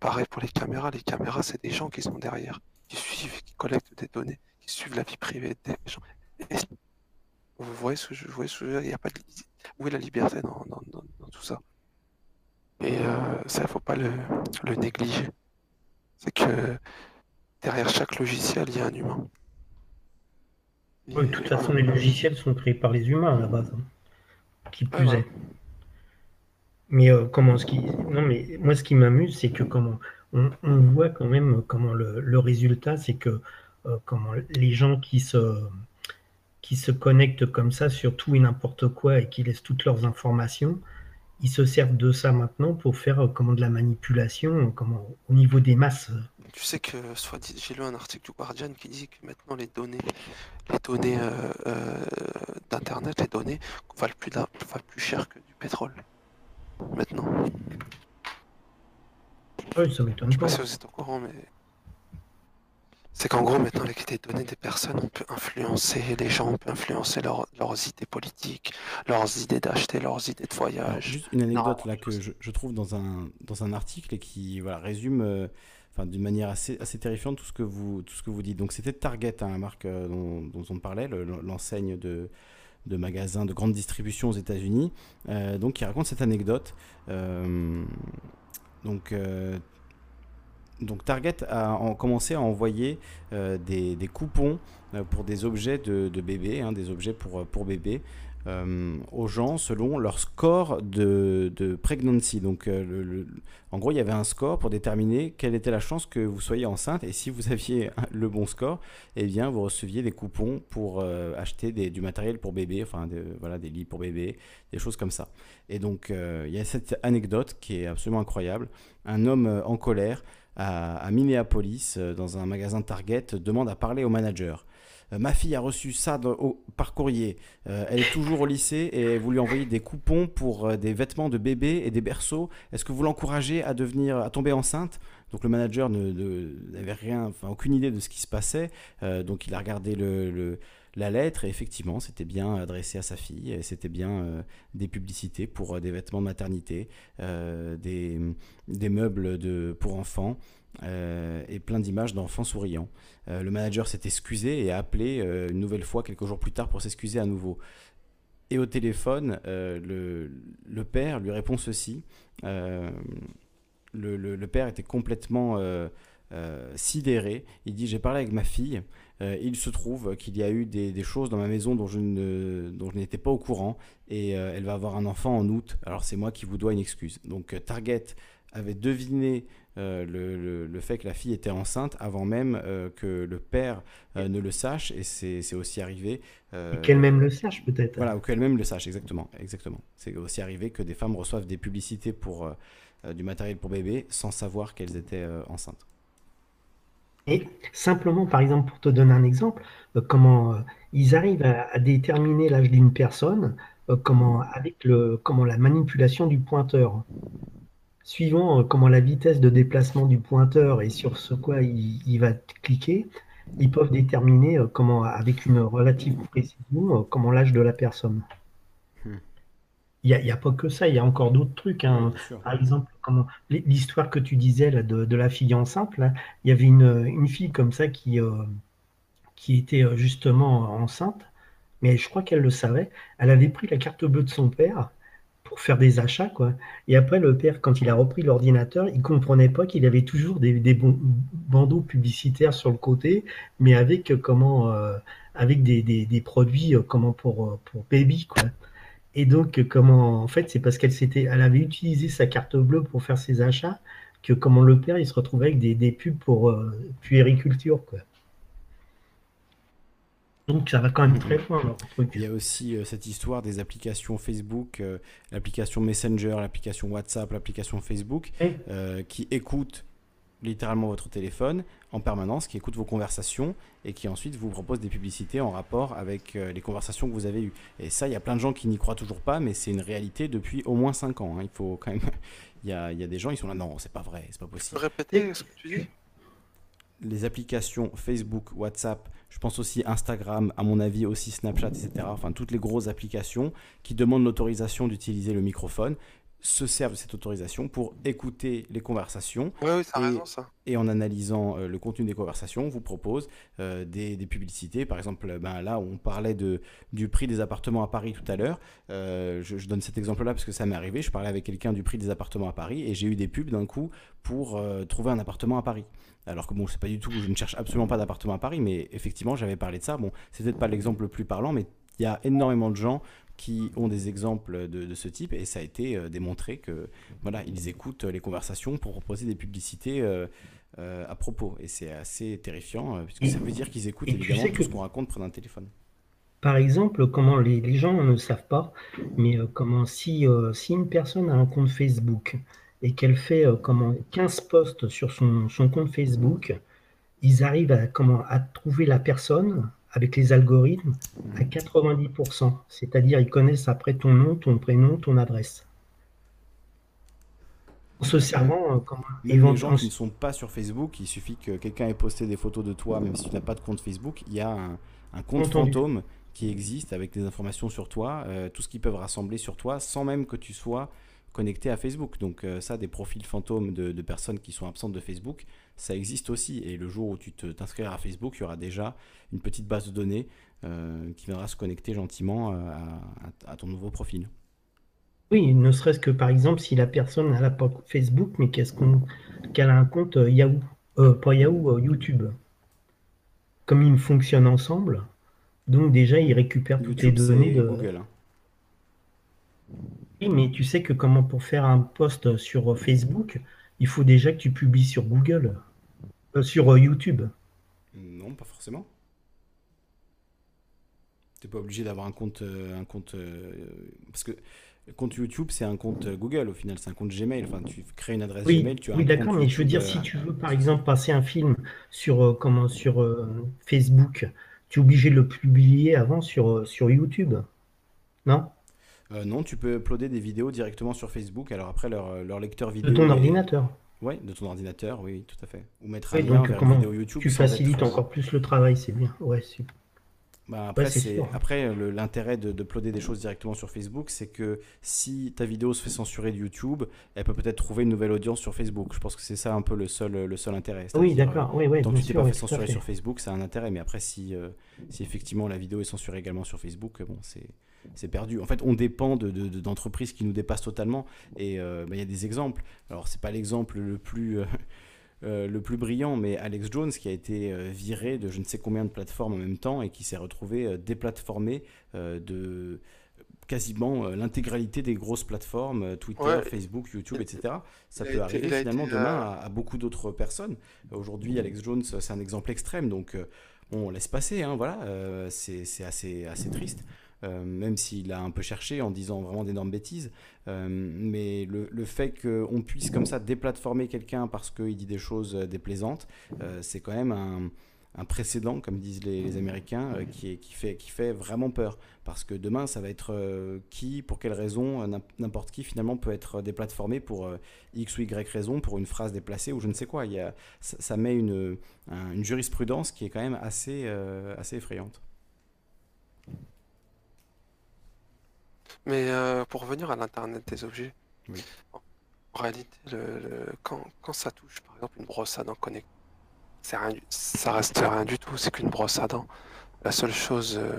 Pareil pour les caméras, les caméras c'est des gens qui sont derrière, qui suivent, qui collectent des données, qui suivent la vie privée des gens. Vous voyez ce que je, veux dire? Il a pas de où est la liberté dans, tout ça? Et euh, ça, il ne faut pas le, négliger. C'est que derrière chaque logiciel, il y a un humain. de toute façon, les logiciels sont créés par les humains à la base. Hein. Qui plus est. Mais euh, comment ce qui. Non, mais moi, ce qui m'amuse, c'est que comment on, voit quand même comment le, résultat, c'est que euh, comment les gens qui se qui se connectent comme ça sur tout et n'importe quoi et qui laissent toutes leurs informations, ils se servent de ça maintenant pour faire euh, comment de la manipulation euh, comment, au niveau des masses. Tu sais que soit j'ai lu un article du Guardian qui dit que maintenant les données, les données euh, d'internet, les données valent plus, valent plus cher que du pétrole. Maintenant. Oui, ça m'étonne pas. Je sais pas si vous êtes au courant, mais c'est qu'en gros, maintenant, avec les données des personnes, on peut influencer les gens, on peut influencer leurs idées politiques, leurs idées d'acheter, leurs idées de voyage. juste une anecdote là que je, trouve dans un, dans un article et qui voilà, résume euh, enfin, d'une manière assez, assez terrifiante tout ce que vous, tout ce que vous dites. Donc c'était Target, hein, la marque euh, dont, on parlait, l'enseigne de, de magasins de grande distribution aux États-Unis, euh, donc qui raconte cette anecdote. donc donc Target a commencé à envoyer euh, des, coupons euh, pour des objets de, bébés, hein, des objets pour, pour bébés, euh, aux gens selon leur score de, pregnancy. Donc en gros, il y avait un score pour déterminer quelle était la chance que vous soyez enceinte. Et si vous aviez le bon score, eh bien, vous receviez des coupons pour acheter du matériel pour bébé, enfin voilà, des lits pour bébé, des choses comme ça. Et donc il y a cette anecdote qui est absolument incroyable. Un homme en colère à, Minneapolis, euh, dans un magasin Target, demande à parler au manager. ma fille a reçu ça par courrier. elle est toujours au lycée et vous lui envoyez des coupons pour des vêtements de bébé et des berceaux. Est-ce que vous l'encouragez à devenir, à tomber enceinte? Donc le manager n'avait rien, enfin aucune idée de ce qui se passait. donc il a regardé le la lettre, et effectivement, c'était bien adressé à sa fille, c'était bien euh, des publicités pour euh, des vêtements de maternité, euh, des, meubles pour enfants, et plein d'images d'enfants souriants. le manager s'est excusé et a appelé une nouvelle fois quelques jours plus tard pour s'excuser à nouveau. Et au téléphone, le, père lui répond ceci. Le, père était complètement sidéré. Il dit, j'ai parlé avec ma fille. Euh, il se trouve qu'il y a eu des, choses dans ma maison dont je, n'étais pas au courant et euh, elle va avoir un enfant en août. Alors c'est moi qui vous dois une excuse. Donc euh, Target avait deviné le, fait que la fille était enceinte avant même que le père ne le sache et c'est aussi arrivé. qu'elle-même le sache peut-être. Voilà, ou qu'elle-même le sache, exactement. exactement. C'est aussi arrivé que des femmes reçoivent des publicités pour du matériel pour bébé sans savoir qu'elles étaient enceintes. Et simplement, par exemple, pour te donner un exemple, euh, comment euh, ils arrivent à, déterminer l'âge d'une personne, euh, comment, avec le, comment la manipulation du pointeur. Suivant comment la vitesse de déplacement du pointeur et sur ce quoi il, va cliquer, ils peuvent déterminer comment, avec une relative précision, comment l'âge de la personne. Il n'y a, pas que ça, il y a encore d'autres trucs. Hein. Par exemple, l'histoire que tu disais là, de, la fille enceinte, là, il y avait une, fille comme ça qui, euh, qui était euh, justement enceinte, mais je crois qu'elle le savait. Elle avait pris la carte bleue de son père pour faire des achats, quoi. Et après, le père, quand il a repris l'ordinateur, il comprenait pas qu'il avait toujours des, bandeaux publicitaires sur le côté, mais avec euh, comment, avec des, produits comment pour, pour baby, quoi. Et donc, comment, en fait, c'est parce qu'elle s'était, elle avait utilisé sa carte bleue pour faire ses achats que comment le père, il se retrouvait avec des, des pubs pour euh, puériculture, quoi. Donc ça va quand même très loin. Il y a aussi euh, cette histoire des applications Facebook, euh, l'application Messenger, l'application WhatsApp, l'application Facebook, qui écoutent littéralement votre téléphone en permanence, qui écoute vos conversations et qui ensuite vous propose des publicités en rapport avec euh, les conversations que vous avez eues. Et ça, il y a plein de gens qui n'y croient toujours pas, mais c'est une réalité depuis au moins 5 ans. Hein. Il faut quand même. il, y a, il y a, des gens, ils sont là, non, c'est pas vrai, c'est pas possible. Répéter ce que tu dis les applications Facebook, WhatsApp, je pense aussi Instagram, à mon avis aussi Snapchat, etc. Enfin, toutes les grosses applications qui demandent l'autorisation d'utiliser le microphone se servent de cette autorisation pour écouter les conversations. Oui, oui, et, raison, ça. et, en analysant euh, le contenu des conversations, vous propose euh, des, publicités. Par exemple, ben, là, on parlait de, du prix des appartements à Paris tout à l'heure. Euh, je, donne cet exemple-là parce que ça m'est arrivé. Je parlais avec quelqu'un du prix des appartements à Paris et j'ai eu des pubs d'un coup pour trouver un appartement à Paris. Alors que bon, c'est pas du tout, je ne cherche absolument pas d'appartement à Paris, mais effectivement, j'avais parlé de ça. Bon, c'est peut-être pas l'exemple le plus parlant, mais il y a énormément de gens qui ont des exemples de, ce type et ça a été euh, démontré que voilà ils écoutent les conversations pour proposer des publicités euh, euh, à propos et c'est assez terrifiant puisque ça veut dire qu'ils écoutent évidemment tout ce qu'on raconte près d'un téléphone. Par exemple, comment les, les, gens ne savent pas, mais comment si, si une personne a un compte Facebook et qu'elle fait comment 15 posts sur son, son, compte Facebook, ils arrivent à, comment, à trouver la personne avec les algorithmes à 90%. C'est-à-dire, ils connaissent après ton nom, ton prénom, ton adresse. En se servant euh, comme Les gens qui ne sont pas sur Facebook, il suffit que quelqu'un ait posté des photos de toi, même si tu n'as pas de compte Facebook, il y a un, compte fantôme qui existe avec des informations sur toi, euh, tout ce qu'ils peuvent rassembler sur toi, sans même que tu sois connecté à Facebook. Donc euh, ça, des profils fantômes de, de, personnes qui sont absentes de Facebook, ça existe aussi. Et le jour où tu t'inscriras à Facebook, il y aura déjà une petite base de données euh, qui viendra se connecter gentiment euh, à, ton nouveau profil. Oui, ne serait-ce que par exemple si la personne n'a pas Facebook, mais qu'elle a un compte euh, Yahoo, pas Yahoo, YouTube. Comme ils fonctionnent ensemble, donc déjà ils récupèrent toutes les données de Google. Hein. Oui, mais tu sais que comment pour faire un post sur Facebook, il faut déjà que tu publies sur Google. Euh, sur euh, YouTube Non, pas forcément. Tu n'es pas obligé d'avoir un compte, euh, un compte parce que le compte YouTube, c'est un compte Google au final, c'est un compte Gmail. Enfin, tu crées une adresse Gmail, tu as Oui, d'accord, mais je veux dire, si tu veux par exemple passer un film sur, comment, sur Facebook, tu es obligé de le publier avant sur, sur YouTube. Non? Non, tu peux uploader des vidéos directement sur Facebook. Alors après, leur, leur lecteur vidéo. De ton ordinateur oui, de ton ordinateur, oui, tout à fait. Ou mettre un lien vers vidéo YouTube. Tu facilites encore plus le travail, c'est bien. Ouais, super. Bah, après, c'est après l'intérêt de, de ploder des choses directement sur Facebook, c'est que si ta vidéo se fait censurer de YouTube, elle peut peut-être trouver une nouvelle audience sur Facebook. Je pense que c'est ça un peu le seul, le seul intérêt. Oui, d'accord. Oui, oui, tant que tu t'es pas fait censurer sur Facebook, c'est un intérêt. Mais après, si, euh, si effectivement la vidéo est censurée également sur Facebook, bon, c'est perdu. En fait, on dépend d'entreprises de, qui nous dépassent totalement. Et euh, bah, il y a des exemples. Alors, c'est pas l'exemple le plus. Euh, euh, le plus brillant, mais Alex Jones qui a été euh, viré de je ne sais combien de plateformes en même temps et qui s'est retrouvé euh, déplatformé de quasiment l'intégralité des grosses plateformes, Twitter, Facebook, YouTube, etc. Ça peut arriver finalement demain à, beaucoup d'autres personnes. Aujourd'hui, Alex Jones, c'est un exemple extrême, donc on laisse passer, hein, voilà, c'est assez, assez triste. Euh, même s'il a un peu cherché en disant vraiment d'énormes bêtises. Euh, mais le, fait qu'on puisse comme ça déplatformer quelqu'un parce qu'il dit des choses déplaisantes, euh, c'est quand même un, précédent, comme disent les, Américains, qui, fait, vraiment peur. Parce que demain, ça va être qui, pour quelle raison, n'importe qui finalement peut être déplatformé pour X ou Y raison, pour une phrase déplacée ou je ne sais quoi. Ça, met une, jurisprudence qui est quand même assez effrayante. Mais euh, pour revenir à l'Internet des objets, en, réalité, quand, ça touche par exemple une brosse à dents connectée, rien, ça reste rien du tout, c'est qu'une brosse à dents. La seule chose euh,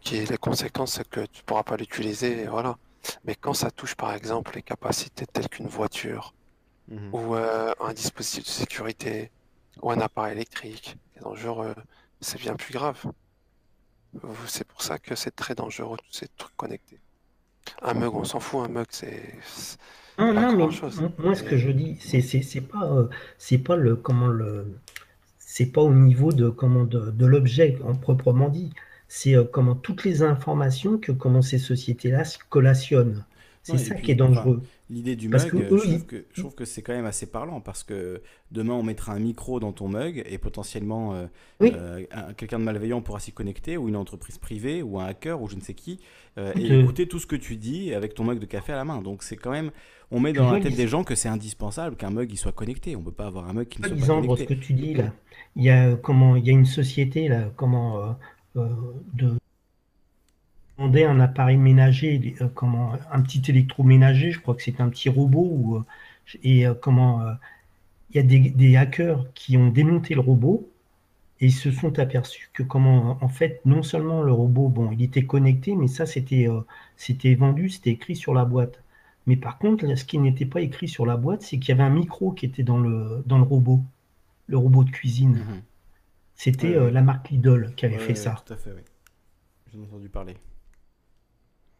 qui est les conséquences, c'est que tu pourras pas l'utiliser, voilà. Mais quand ça touche par exemple les capacités telles qu'une voiture, mhm. ou euh, un dispositif de sécurité, ou un appareil électrique, c'est dangereux, c'est bien plus grave. C'est pour ça que c'est très dangereux tous ces trucs connectés. Un mug, on s'en fout, un mug, c'est. Non, non, mais moi, ce que je dis, c'est c'est pas euh, c'est pas le comment le c'est pas au niveau de comment de, de l'objet en proprement dit. C'est euh, comment toutes les informations que comment ces sociétés-là collationnent. C'est ça qui est dangereux. L'idée du mug, je, trouve que, c'est quand même assez parlant parce que demain on mettra un micro dans ton mug et potentiellement euh, euh, quelqu'un de malveillant pourra s'y connecter ou une entreprise privée ou un hacker ou je ne sais qui euh, et écouter tout ce que tu dis avec ton mug de café à la main. Donc c'est quand même, on met dans la tête des gens que c'est indispensable qu'un mug il soit connecté. On peut pas avoir un mug qui ne soit pas connecté. ce que tu dis là, il y a comment, il y a une société là, comment de un appareil ménager, euh, comment, un petit électroménager, je crois que c'est un petit robot, euh, et euh, comment il y a des, hackers qui ont démonté le robot et ils se sont aperçus que comment en fait non seulement le robot bon il était connecté mais ça c'était c'était vendu c'était écrit sur la boîte. Mais par contre ce qui n'était pas écrit sur la boîte c'est qu'il y avait un micro qui était dans le dans le robot le robot de cuisine. Mhm. c'était la marque Lidl qui avait fait ça. tout à fait oui. J'ai entendu parler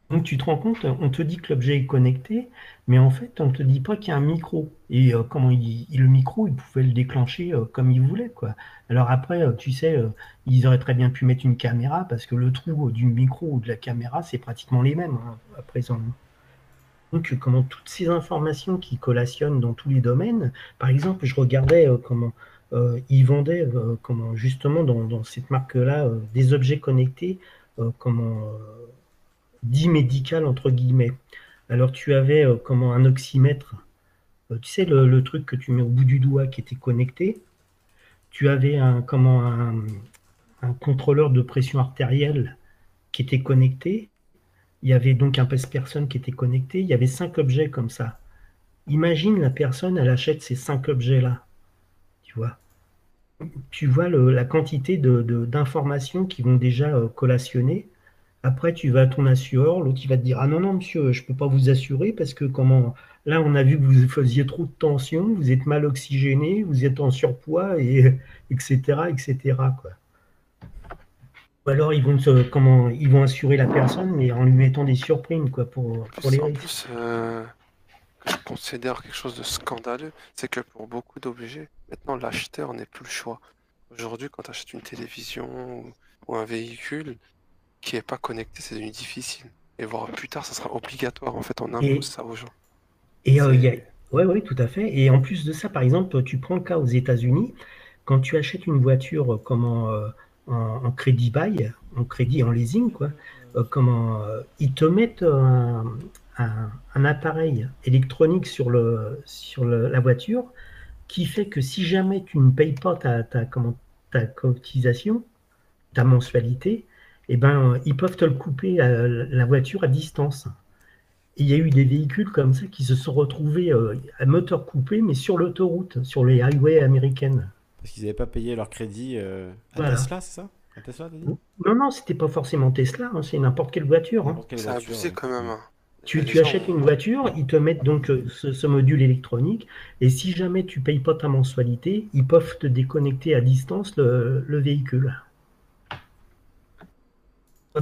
donc tu te rends compte, on te dit que l'objet est connecté, mais en fait on ne te dit pas qu'il y a un micro. Et euh, comment il, le micro, il pouvait le déclencher euh, comme il voulait. Quoi. Alors après, euh, tu sais, ils auraient très bien pu mettre une caméra, parce que le trou du micro ou de la caméra, c'est pratiquement les mêmes hein, à présent. Donc comment toutes ces informations qui collationnent dans tous les domaines, par exemple, je regardais comment ils vendaient comment, justement dans, dans cette marque-là des objets connectés, comment dit médical entre guillemets. Alors tu avais euh, comment un oxymètre, euh, tu sais le, truc que tu mets au bout du doigt qui était connecté. Tu avais un comment un, contrôleur de pression artérielle qui était connecté. Il y avait donc un pèse-personne qui était connecté. Il y avait cinq objets comme ça. Imagine la personne, elle achète ces cinq objets-là. Tu vois? Tu vois la quantité d'informations de, qui vont déjà euh, collationner après, tu vas à ton assureur, l'autre il va te dire Ah non, non, monsieur, je ne peux pas vous assurer parce que comment là, on a vu que vous faisiez trop de tension, vous êtes mal oxygéné, vous êtes en surpoids, et etc. etc. Quoi. Ou alors ils vont comment ils vont assurer la personne, mais en lui mettant des surprimes quoi, pour, pour les risques. Plus, euh, je considère quelque chose de scandaleux, c'est que pour beaucoup d'objets, maintenant l'acheteur n'est plus le choix. Aujourd'hui, quand tu achètes une télévision ou un véhicule, qui est pas connecté, c'est devenu difficile. Et voir plus tard, ça sera obligatoire. En fait, on impose ça aux gens. Et euh, ouais, ouais, tout à fait. Et en plus de ça, par exemple, tu prends le cas aux États-Unis, quand tu achètes une voiture, comment, euh, en, crédit bail, en crédit en leasing, quoi, comment ils te mettent un, appareil électronique sur, le, sur la voiture qui fait que si jamais tu ne payes pas ta, ta, comment, ta cotisation, ta mensualité, eh ben, ils peuvent te le couper à la voiture à distance. il y a eu des véhicules comme ça qui se sont retrouvés euh, à moteur coupé, mais sur l'autoroute, sur les highways américaines. Parce qu'ils n'avaient pas payé leur crédit euh, à Tesla, c'est ça? Tesla, Non, non, c'était pas forcément Tesla, hein, c'est n'importe quelle voiture. Hein. C'est abusé quand même. Hein. Tu, achètes une voiture, ils te mettent donc euh, ce, module électronique, et si jamais tu payes pas ta mensualité, ils peuvent te déconnecter à distance le véhicule.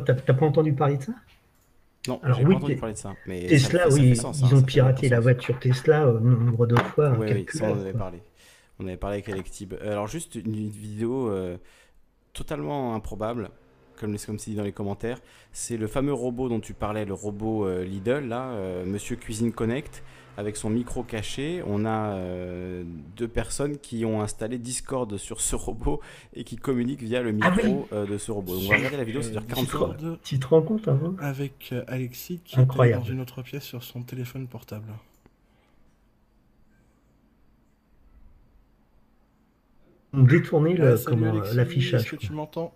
T'as pas entendu parler de ça? Non, Alors oui, pas entendu parler de ça. Mais Tesla, oui, ils ont piraté la voiture Tesla euh, nombre de fois. Oui, oui ça on en avait parlé. On avait parlé avec Electib. Euh, alors juste une vidéo euh, totalement improbable, comme c'est dit dans les commentaires. C'est le fameux robot dont tu parlais, le robot Lidl, là, Monsieur Cuisine Connect avec son micro caché. On a euh, deux personnes qui ont installé Discord sur ce robot et qui communiquent via le ah micro euh, de ce robot. Donc on va regarder la vidéo, ça dure 40 secondes. Tu te rends compte hein Avec euh, Alexis qui est dans une autre pièce sur son téléphone portable. Détourner l'affichage. Est-ce que tu m'entends?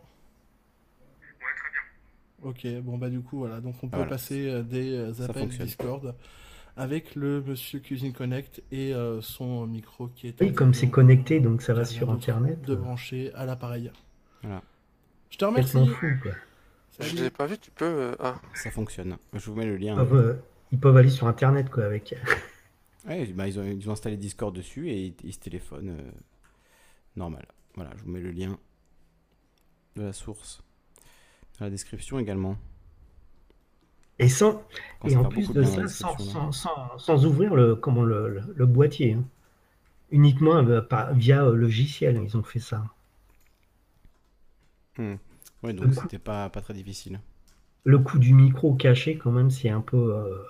Ok, bon bah du coup voilà, donc on peut passer des appels Discord avec le Monsieur Cuisine Connect et euh, son micro qui est. Oui, comme c'est connecté, donc ça va sur Internet. De brancher à l'appareil. Voilà. Je te remercie. Fou, quoi. Je l'ai pas vu, tu peux. Euh, ah. Ça fonctionne. Je vous mets le lien. Ils peuvent, aller sur Internet, quoi, avec. ouais, bah, ils, ont, ils, ont, installé Discord dessus et ils, se téléphonent euh, normal. Voilà, je vous mets le lien de la source dans la description également. Et, sans, et en plus de ça, sans, sans, sans, ouvrir le, comment, le, le, boîtier. Hein. Uniquement euh, via euh, logiciel, ils ont fait ça. Hmm. Oui, donc c'était pas, pas très difficile. Le coup du micro caché, quand même, c'est un peu. Euh,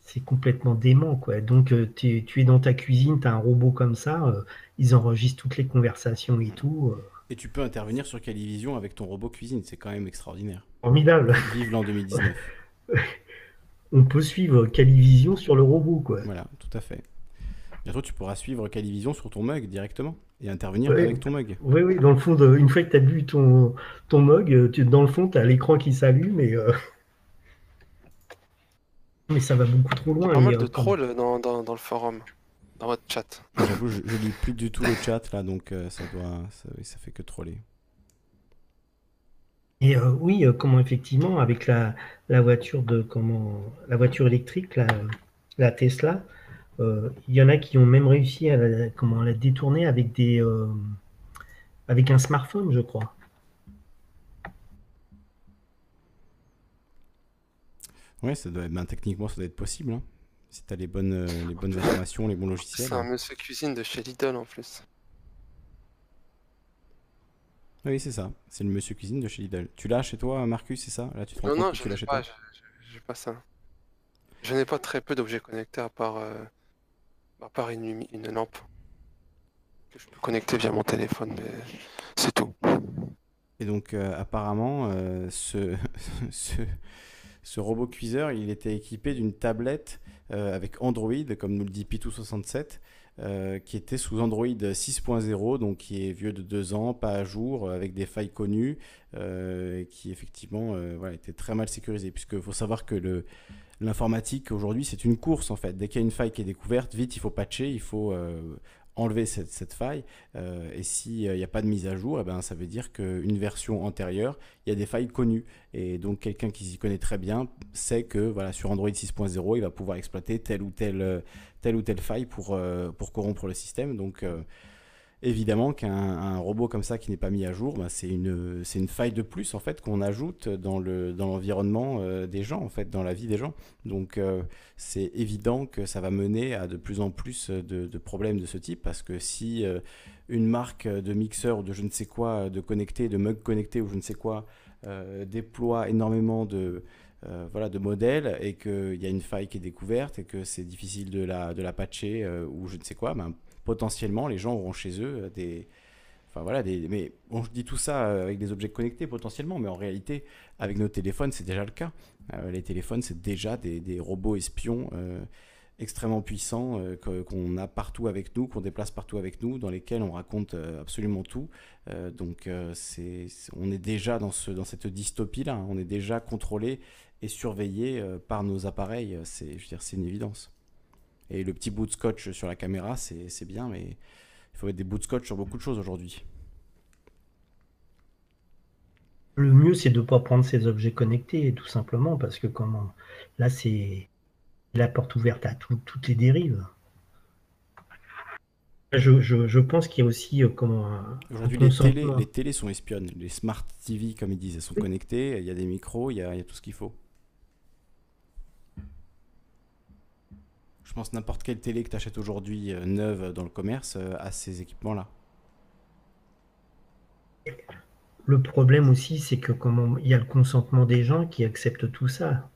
c'est complètement dément, quoi. Donc, tu es dans ta cuisine, tu as un robot comme ça, ils enregistrent toutes les conversations et tout. Et tu peux intervenir sur Calivision avec ton robot cuisine, c'est quand même extraordinaire. Formidable. Vive l'an 2019. on peut suivre Calivision sur le robot, quoi. Voilà, tout à fait. Bientôt, tu pourras suivre Calivision sur ton mug directement et intervenir avec ton mug. Oui, oui, dans le fond, une fois que tu as bu ton, ton mug, tu, dans le fond, tu as l'écran qui s'allume mais euh, Mais ça va beaucoup trop loin. Il y a pas mal de trolls dans, dans, le forum, dans votre chat. J'avoue, je, je, lis plus du tout le chat là, donc euh, ça, doit, ça, ça fait que troller. Et euh, oui, euh, comment effectivement, avec la, la, voiture de comment la voiture électrique, la, la Tesla, euh, il y en a qui ont même réussi à la, comment, la détourner avec des avec un smartphone, je crois. Ouais, ça doit, ben, techniquement, ça doit être possible. Hein. Si tu as les bonnes, les bonnes informations, les bons logiciels. C'est un monsieur cuisine de chez Lidl en plus. Oui, c'est ça. C'est le monsieur cuisine de chez Lidl. Tu l'as chez toi, Marcus, c'est ça? Là, tu te Non, non, je n'ai pas, j'ai pas ça. Je n'ai pas très peu d'objets connectés à part, euh, à part une, une lampe que je peux connecter via mon téléphone, mais c'est tout. Et donc, euh, apparemment, euh, ce, ce, ce, robot cuiseur, il était équipé d'une tablette avec Android, comme nous le dit Pitou67, euh, qui était sous Android 6.0, donc qui est vieux de deux ans, pas à jour, euh, avec des failles connues, euh, qui effectivement voilà, était très mal sécurisé, puisqu'il faut savoir que l'informatique aujourd'hui c'est une course en fait. Dès qu'il y a une faille qui est découverte, vite il faut patcher, il faut enlever cette, faille. Euh, et s'il n'y a pas de mise à jour, eh ben, ça veut dire qu'une version antérieure, il y a des failles connues. Et donc quelqu'un qui s'y connaît très bien sait que voilà, sur Android 6.0, il va pouvoir exploiter telle ou telle, telle, ou telle faille pour, euh, pour corrompre le système. Donc euh, évidemment qu'un robot comme ça qui n'est pas mis à jour, bah, c'est une, une faille de plus en fait qu'on ajoute dans l'environnement le, dans des gens, en fait, dans la vie des gens. Donc euh, c'est évident que ça va mener à de plus en plus de, problèmes de ce type parce que si euh, une marque de mixeur ou de je ne sais quoi, de connecté, de mug connecté ou je ne sais quoi, euh, déploie énormément de, voilà, de modèles et qu'il y a une faille qui est découverte et que c'est difficile de la, de la patcher ou je ne sais quoi, ben, potentiellement, les gens auront chez eux des, Enfin voilà, des, mais on dit tout ça euh, avec des objets connectés potentiellement, mais en réalité, avec nos téléphones, c'est déjà le cas. Euh, les téléphones, c'est déjà des, robots espions euh, extrêmement puissants qu'on a partout avec nous, qu'on déplace partout avec nous, dans lesquels on raconte absolument tout. donc c'est, on est déjà dans, ce, dans cette dystopie-là, hein. on est déjà contrôlé et surveillé par nos appareils, c'est, je veux dire, c'est une évidence. Et le petit bout de scotch sur la caméra, c'est bien, mais il faut mettre des bouts de scotch sur beaucoup de choses aujourd'hui. Le mieux, c'est de ne pas prendre ces objets connectés, tout simplement, parce que comment là, c'est la porte ouverte à toutes les dérives. Je, pense qu'il y a aussi euh, comment. Aujourd'hui, les, télé, les télés sont espionnes. Les smart TV, comme ils disent, elles sont connectées. Il y a des micros, il y a, il y a tout ce qu'il faut. Je pense n'importe quelle télé que tu achètes aujourd'hui euh, neuve dans le commerce euh, a ces équipements-là. Le problème aussi, c'est que comment il y a le consentement des gens qui acceptent tout ça.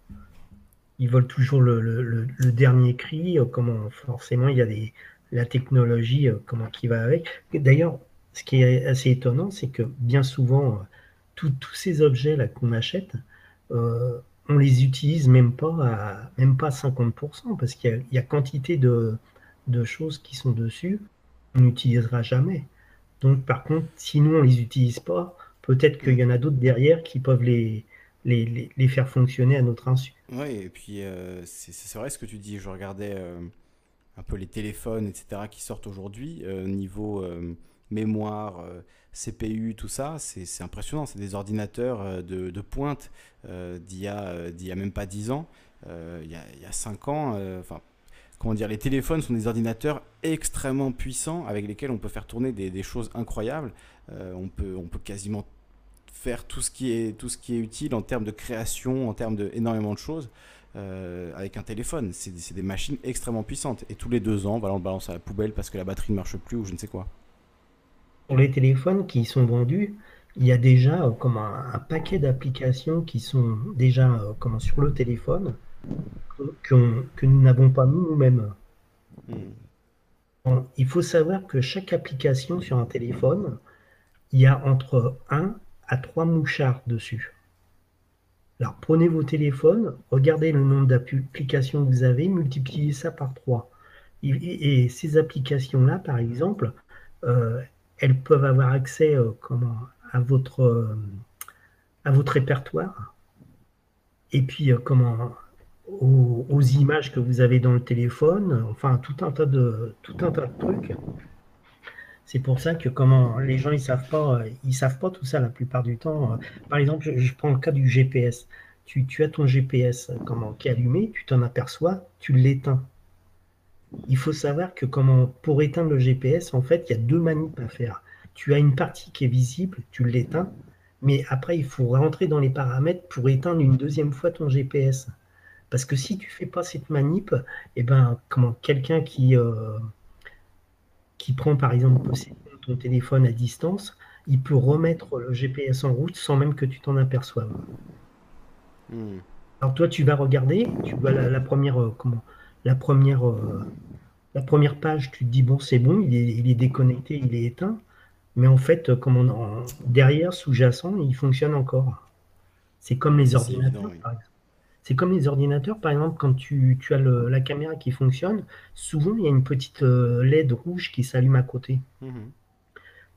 Ils veulent toujours le, dernier cri. Euh, comment forcément il y a des, la technologie comment qui va avec. D'ailleurs, ce qui est assez étonnant, c'est que bien souvent, tous ces objets là qu'on achète, on les utilise même pas à même pas 50% parce qu'il y, a quantité de, choses qui sont dessus on n'utilisera jamais. Donc par contre, si nous on les utilise pas, peut-être qu'il y en a d'autres derrière qui peuvent les, les, faire fonctionner à notre insu. Oui, et puis euh, c'est vrai ce que tu dis. Je regardais euh, un peu les téléphones, etc., qui sortent aujourd'hui, euh, niveau mémoire, CPU, tout ça, c'est impressionnant. C'est des ordinateurs euh, de, pointe euh, d'il y, a même pas 10 ans, euh, il y, a, 5 ans. Enfin, comment dire, les téléphones sont des ordinateurs extrêmement puissants avec lesquels on peut faire tourner des, choses incroyables. on, peut, on peut quasiment faire tout ce, qui est, tout ce qui est utile en termes de création, en termes d'énormément de choses. avec un téléphone. C'est des machines extrêmement puissantes. Et tous les deux ans, on le balance à la poubelle parce que la batterie ne marche plus ou je ne sais quoi pour les téléphones qui sont vendus, il y a déjà euh, comme un, paquet d'applications qui sont déjà euh, comment, sur le téléphone que, que nous n'avons pas nous-mêmes. Hmm. il faut savoir que chaque application sur un téléphone, il y a entre 1 à 3 mouchards dessus. Alors prenez vos téléphones, regardez le nombre d'applications que vous avez, multipliez ça par 3. Et, ces applications-là, par exemple, euh, elles peuvent avoir accès euh, comment, à, votre, euh, à votre répertoire et puis euh, comment aux, images que vous avez dans le téléphone, enfin tout un tas de tout un tas de trucs. C'est pour ça que comment les gens ils savent pas ils savent pas tout ça la plupart du temps. Par exemple, je, prends le cas du GPS. Tu, tu as ton GPS comment qui est allumé, tu t'en aperçois, tu l'éteins il faut savoir que comment, pour éteindre le GPS, en fait, il y a deux manips à faire. Tu as une partie qui est visible, tu l'éteins, mais après, il faut rentrer dans les paramètres pour éteindre une deuxième fois ton GPS. Parce que si tu fais pas cette manip, eh ben, comment quelqu'un qui, euh, qui prend par exemple ton téléphone à distance, il peut remettre le GPS en route sans même que tu t'en aperçoives. Hmm. Alors toi, tu vas regarder, tu vois la, première, euh, comment, la première, euh, la première page, tu te dis, bon, c'est bon, il est, déconnecté, il est éteint. Mais en fait, comme on, derrière, sous-jacent, il fonctionne encore. C'est comme les ordinateurs, C'est comme les ordinateurs, par exemple, quand tu, as la caméra qui fonctionne, souvent il y a une petite euh, LED rouge qui s'allume à côté. Mhm.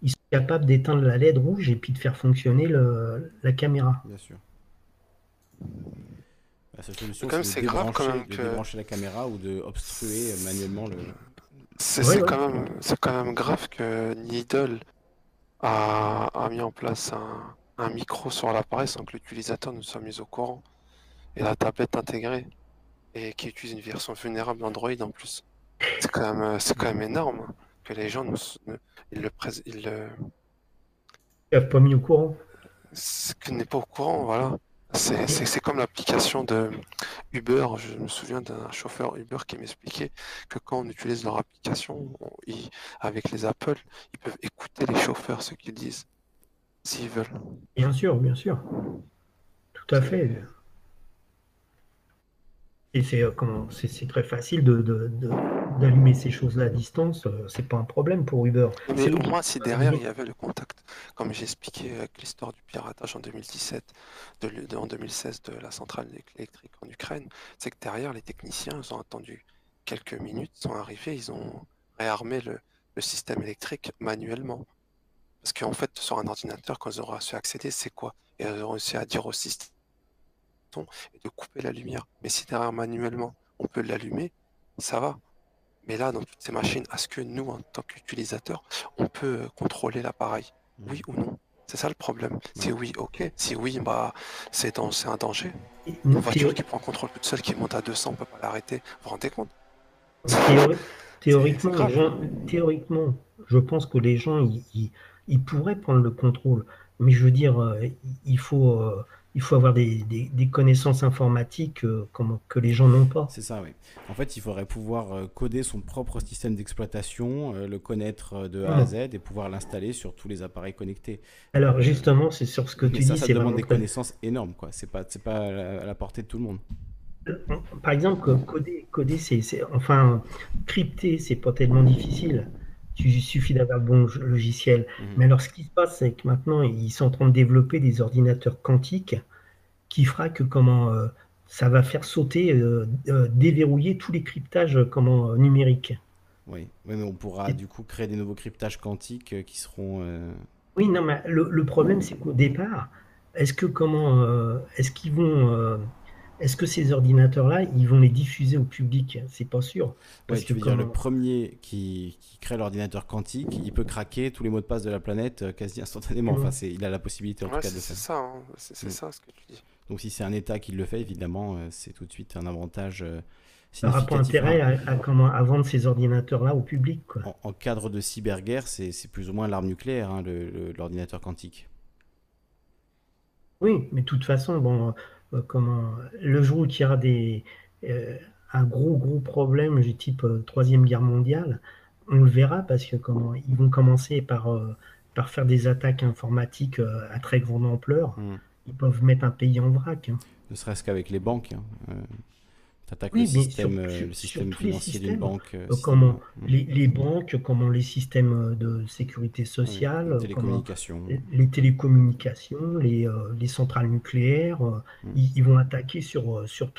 Ils sont capables d'éteindre la LED rouge et puis de faire fonctionner la caméra. Bien sûr. La seule solution, c'est de, grave quand même de débrancher la caméra ou de obstruer manuellement le. C'est quand, même, quand même grave que Needle a, a mis en place un, un micro sur l'appareil sans que l'utilisateur ne soit mis au courant. Et la tablette intégrée. Et qui utilise une version vulnérable d'Android en plus. C'est quand, même, quand même énorme que les gens ne, ils le ils le... pas mis au courant. Que n'est pas au courant, voilà. C'est comme l'application de Uber. Je me souviens d'un chauffeur Uber qui m'expliquait que quand on utilise leur application avec les Apple, ils peuvent écouter les chauffeurs, ce qu'ils disent, s'ils veulent. Bien sûr, bien sûr. Tout à fait. Et c'est euh, c'est très facile de, d'allumer ces choses-là à distance, c'est pas un problème pour Uber. Mais pour moi, si derrière il y avait le contact, comme j'ai expliqué avec l'histoire du piratage en 2017, de, en 2016 de la centrale électrique en Ukraine, c'est que derrière les techniciens, ils ont attendu quelques minutes, sont arrivés, ils ont réarmé le, le système électrique manuellement. Parce qu'en fait, sur un ordinateur, quand ils auront su accéder, c'est quoi? Et ils auront réussi à dire au système de couper la lumière. Mais si derrière manuellement, on peut l'allumer, ça va. Mais là, dans toutes ces machines, est-ce que nous, en tant qu'utilisateurs, on peut contrôler l'appareil Oui ou non? C'est ça le problème. Si oui, ok. Si oui, bah, c'est un danger. Une voiture qui prend contrôle toute seule, qui monte à 200, on peut pas l'arrêter. Vous vous rendez compte? Théoriquement, théoriquement, je pense que les gens, ils, pourraient prendre le contrôle. Mais je veux dire, euh, il faut, euh, il faut avoir des, connaissances informatiques euh, que les gens n'ont pas. C'est ça, oui. En fait, il faudrait pouvoir coder son propre système d'exploitation, le connaître de A à Z et pouvoir l'installer sur tous les appareils connectés. Alors justement, c'est sur ce que tu dis. Ça, ça demande des connaissances énormes, quoi. C'est pas, c'est pas à la portée de tout le monde par exemple, coder, coder c'est, enfin, crypter, c'est pas tellement difficile. Il suffit d'avoir le bon logiciel. Mhm. Mais alors, ce qui se passe, c'est que maintenant, ils sont en train de développer des ordinateurs quantiques qui fera que comment euh, ça va faire sauter, euh, euh, déverrouiller tous les cryptages comment numériques. Oui. mais on pourra du coup créer des nouveaux cryptages quantiques qui seront. Oui, non, mais le, le problème, c'est qu'au départ, est-ce que comment, est-ce qu'ils vont est-ce que ces ordinateurs-là, ils vont les diffuser au public? C'est pas sûr. Parce tu veux dire, le premier qui, crée l'ordinateur quantique, il peut craquer tous les mots de passe de la planète euh, quasi instantanément. Enfin, il a la possibilité en tout cas de faire. Ça, hein. C'est mm. ça ce que tu dis. Donc si c'est un État qui le fait, évidemment, euh, c'est tout de suite un avantage. Euh, Par rapport intérêt à, comment, à vendre ces ordinateurs-là au public. En, cadre de cyberguerre, c'est plus ou moins l'arme nucléaire, hein, l'ordinateur quantique. Oui, mais de toute façon, bon, euh, comment, le jour où il y aura des, euh, un gros, gros problème du type euh, Troisième Guerre mondiale, on le verra parce que comment, ils vont commencer par, par faire des attaques informatiques à très grande ampleur. Hmm. Ils peuvent mettre un pays en vrac. Hein. Ne serait-ce qu'avec les banques. Hein attaques le, système, euh, le système financier d'une banque. Euh, euh, comment mm. les, banques, comment les systèmes de sécurité sociale, les télécommunications, les, télécommunications, les, les, centrales nucléaires, mm. ils, vont attaquer sur, sur,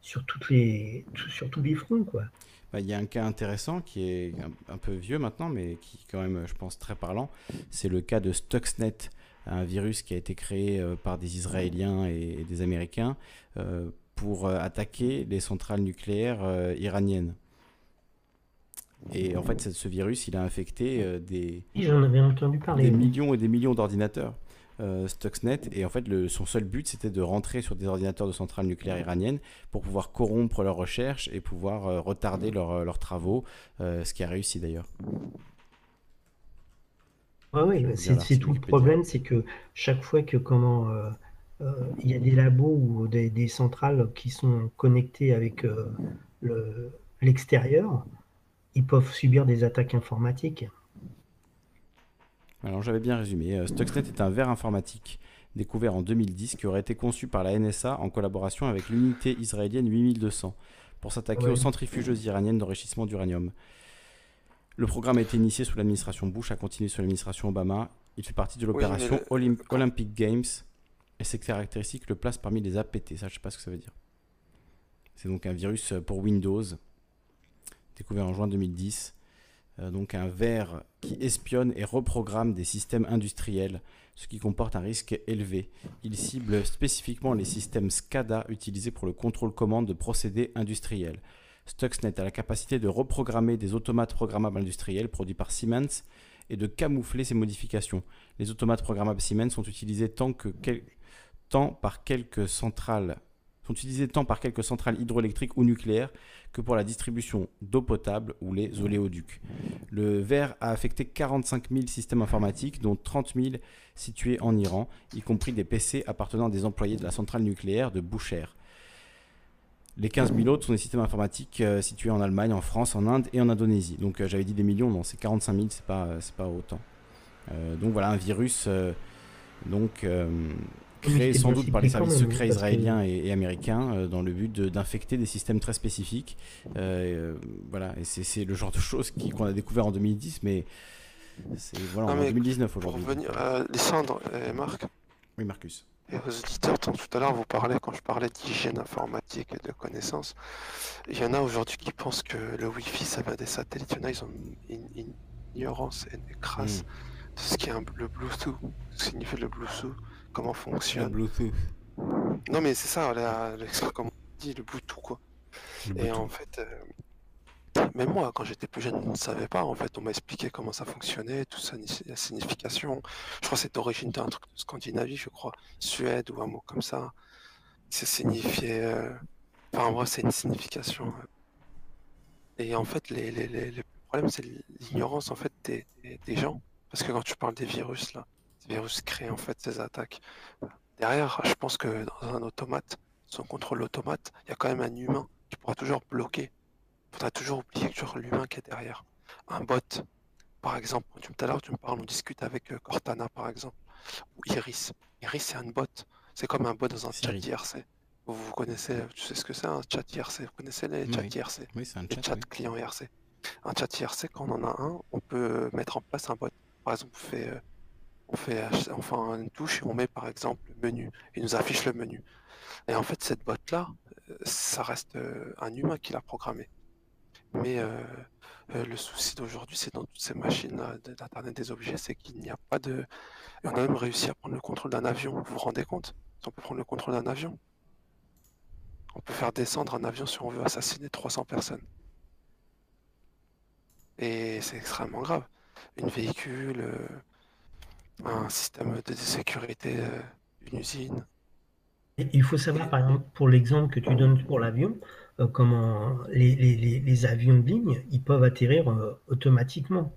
sur, toutes les, sur tous les fronts. Quoi. Bah, il y a un cas intéressant qui est un, peu vieux maintenant, mais qui est quand même, je pense, très parlant. C'est le cas de Stuxnet, un virus qui a été créé par des Israéliens et, des Américains pour euh, attaquer les centrales nucléaires euh, iraniennes. Et en fait, ce virus, il a infecté euh, des, J'en avais entendu parler. des millions et des millions d'ordinateurs. Stuxnet et en fait le, son seul but c'était de rentrer sur des ordinateurs de centrales nucléaires iraniennes pour pouvoir corrompre leurs recherches et pouvoir retarder leurs travaux, ce qui a réussi d'ailleurs. oui, c'est tout le problème, c'est que chaque fois que comment il y a des labos ou des, centrales qui sont connectées avec euh, l'extérieur, ils peuvent subir des attaques informatiques. Alors j'avais bien résumé. Euh, Stuxnet est un verre informatique découvert en 2010 qui aurait été conçu par la NSA en collaboration avec l'unité israélienne 8200 pour s'attaquer aux centrifugeuses iraniennes d'enrichissement d'uranium. Le programme a été initié sous l'administration Bush, a continué sous l'administration Obama. Il fait partie de l'opération Olympic Games et ces caractéristiques le placent parmi les APT. Ça, je sais pas ce que ça veut dire. C'est donc un virus pour Windows, découvert en juin 2010. Euh, donc un verre qui espionne et reprogramme des systèmes industriels, ce qui comporte un risque élevé. Il cible spécifiquement les systèmes SCADA utilisés pour le contrôle commande de procédés industriels. Stuxnet a la capacité de reprogrammer des automates programmables industriels produits par Siemens et de camoufler ces modifications. Les automates programmables Siemens sont utilisés tant que par quelques centrales sont utilisés tant par quelques centrales hydroélectriques ou nucléaires que pour la distribution d'eau potable ou les oléoducs. Le verre a affecté 45 000 systèmes informatiques, dont 30 000 situés en Iran, y compris des PC appartenant à des employés de la centrale nucléaire de Boucher. Les 15 000 autres sont des systèmes informatiques euh, situés en Allemagne, en France, en Inde et en Indonésie. Donc euh, j'avais dit des millions, non, c'est 45 000, c'est pas, pas autant. Euh, donc voilà, un virus donc, créé sans doute par les services secrets israéliens et, américains dans le but d'infecter des systèmes très spécifiques. voilà, et c'est le genre de choses qu'on a découvert en 2010, mais c'est voilà, en 2019 aujourd'hui. Pour revenir à Lissandre et Marc. Oui, Marcus. Et aux auditeurs, tout à l'heure, vous parlez, quand je parlais d'hygiène informatique et de connaissances, il y en a aujourd'hui qui pensent que le Wi-Fi, ça va des satellites. Il y en a, ils ont une, ignorance et une crasse hmm. de ce qu'est le Bluetooth, ce que signifie le Bluetooth, comment fonctionne. Le Bluetooth. Non, mais c'est ça, comme on dit, le Bluetooth, quoi. et en fait, euh, même moi, quand j'étais plus jeune, on ne savait pas. En fait, on m'a expliqué comment ça fonctionnait, tout ça, la signification. Je crois que c'est d'origine d'un truc de Scandinavie, je crois, Suède ou un mot comme ça. Ça signifiait. Euh, enfin, en vrai, c'est une signification. Et en fait, les, les, les, problèmes, c'est l'ignorance en fait des, des, gens. Parce que quand tu parles des virus, là, ces virus créent en fait ces attaques. Derrière, je pense que dans un automate, son contrôle automate, il y a quand même un humain qui pourra toujours bloquer faudra toujours oublier que tu l'humain qui est derrière. Un bot, par exemple, tout à l'heure tu me parles, on discute avec euh, Cortana par exemple, ou Iris. Iris c'est un bot, c'est comme un bot dans un chat IRC. Vous, vous connaissez, tu sais ce que c'est un chat IRC, vous connaissez les chats IRC Oui, c'est un chat. Les client IRC. Un chat IRC, quand on en a un, on peut mettre en place un bot. Par exemple, on fait, euh, on fait une touche et on met par exemple le menu. Il nous affiche le menu. Et en fait, cette bot là, euh, ça reste un humain qui l'a programmé. Mais euh, euh, le souci d'aujourd'hui, c'est dans toutes ces machines d'Internet des objets, c'est qu'il n'y a pas de. on a même réussi à prendre le contrôle d'un avion. Vous vous rendez compte? On peut prendre le contrôle d'un avion. On peut faire descendre un avion si on veut assassiner 300 personnes. Et c'est extrêmement grave. Une véhicule, euh, un système de sécurité, une usine. Il faut savoir, par exemple, pour l'exemple que tu donnes pour l'avion, euh, comment les, avions de ligne, ils peuvent atterrir euh, automatiquement.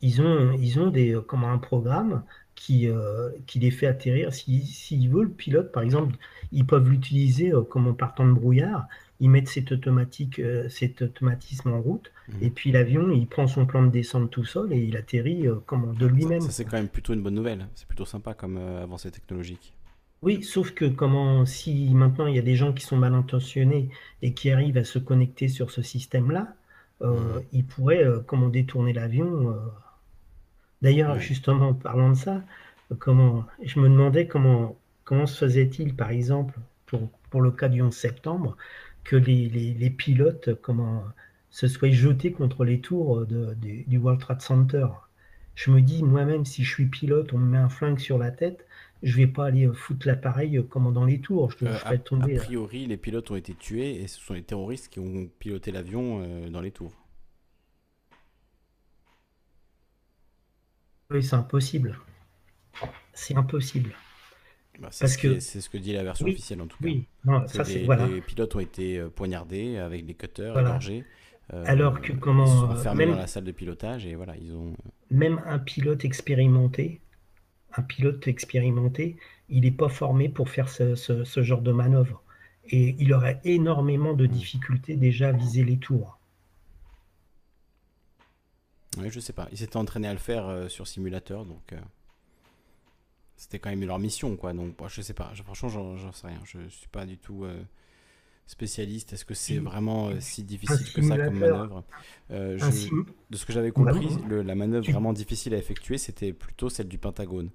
Ils ont, ils ont des, euh, comment, un programme qui, qui les fait atterrir. S'ils si, veulent, le pilote, par exemple, ils peuvent l'utiliser comme en partant de brouillard. Ils mettent cet, automatique, cet automatisme en route. Mmh. Et puis l'avion, il prend son plan de descente tout seul et il atterrit comme de lui-même. Ça, c'est quand même plutôt une bonne nouvelle. C'est plutôt sympa comme avancée technologique. Oui, sauf que comment si maintenant il y a des gens qui sont mal intentionnés et qui arrivent à se connecter sur ce système-là, euh, ils pourraient euh, comment détourner l'avion. Euh. D'ailleurs, justement, parlant de ça, comment je me demandais comment comment se faisait-il, par exemple, pour, pour le cas du 11 septembre, que les, les, pilotes comment se soient jetés contre les tours de, du World Trade Center. Je me dis moi-même, si je suis pilote, on me met un flingue sur la tête, je vais pas aller foutre l'appareil comme dans les tours. Je, euh, tomber. A priori, les pilotes ont été tués et ce sont les terroristes qui ont piloté l'avion euh, dans les tours. Oui, c'est impossible. C'est impossible. Bah, c'est ce, que... ce que dit la version officielle en tout cas. Oui, non, ça, les, voilà. les, pilotes ont été euh, poignardés avec des cutters, voilà. Alors que comment ils sont enfermés dans la salle de pilotage et voilà ils ont. Même un pilote expérimenté un pilote expérimenté, il n'est pas formé pour faire ce, genre de manœuvre. Et il aurait énormément de difficultés déjà à viser les tours. Oui, je sais pas. Ils s'étaient entraînés à le faire euh, sur simulateur, donc euh, c'était quand même leur mission, quoi. Donc, je sais pas. franchement, j'en sais rien. Je suis pas du tout. Euh, spécialiste Est-ce que c'est vraiment euh, si difficile que ça comme manœuvre? Euh, De ce que j'avais compris, la manœuvre vraiment difficile à effectuer, c'était plutôt celle du Pentagone.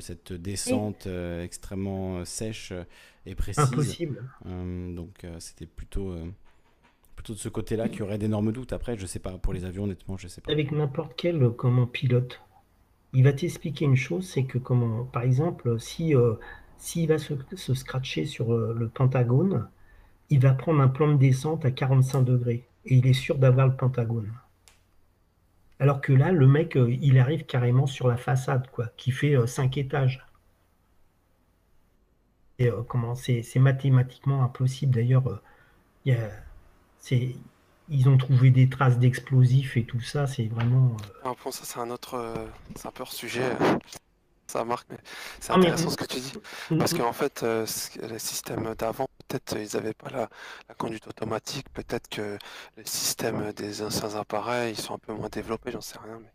Cette descente extrêmement sèche et précise. Impossible. donc c'était plutôt, plutôt de ce côté-là qu'il y aurait d'énormes doutes. Après, je sais pas, pour les avions, honnêtement, je sais pas. Avec n'importe quel comment, pilote, il va t'expliquer une chose, c'est que, comment, par exemple, si s'il va se, scratcher sur le Pentagone, il va prendre un plan de descente à 45 degrés et il est sûr d'avoir le pentagone. Alors que là, le mec, euh, il arrive carrément sur la façade, quoi, qui fait 5 euh, étages. Et, euh, comment c'est, mathématiquement impossible. D'ailleurs, ils ont trouvé des traces d'explosifs et tout ça. C'est vraiment. Ah, bon, ça, c'est un autre, c'est un peu hors sujet ça marque, mais c'est ah, intéressant ce que tu dis. Parce qu'en fait, euh, les systèmes d'avant, peut-être ils n'avaient pas la, conduite automatique, peut-être que les systèmes des anciens appareils ils sont un peu moins développés, j'en sais rien. Mais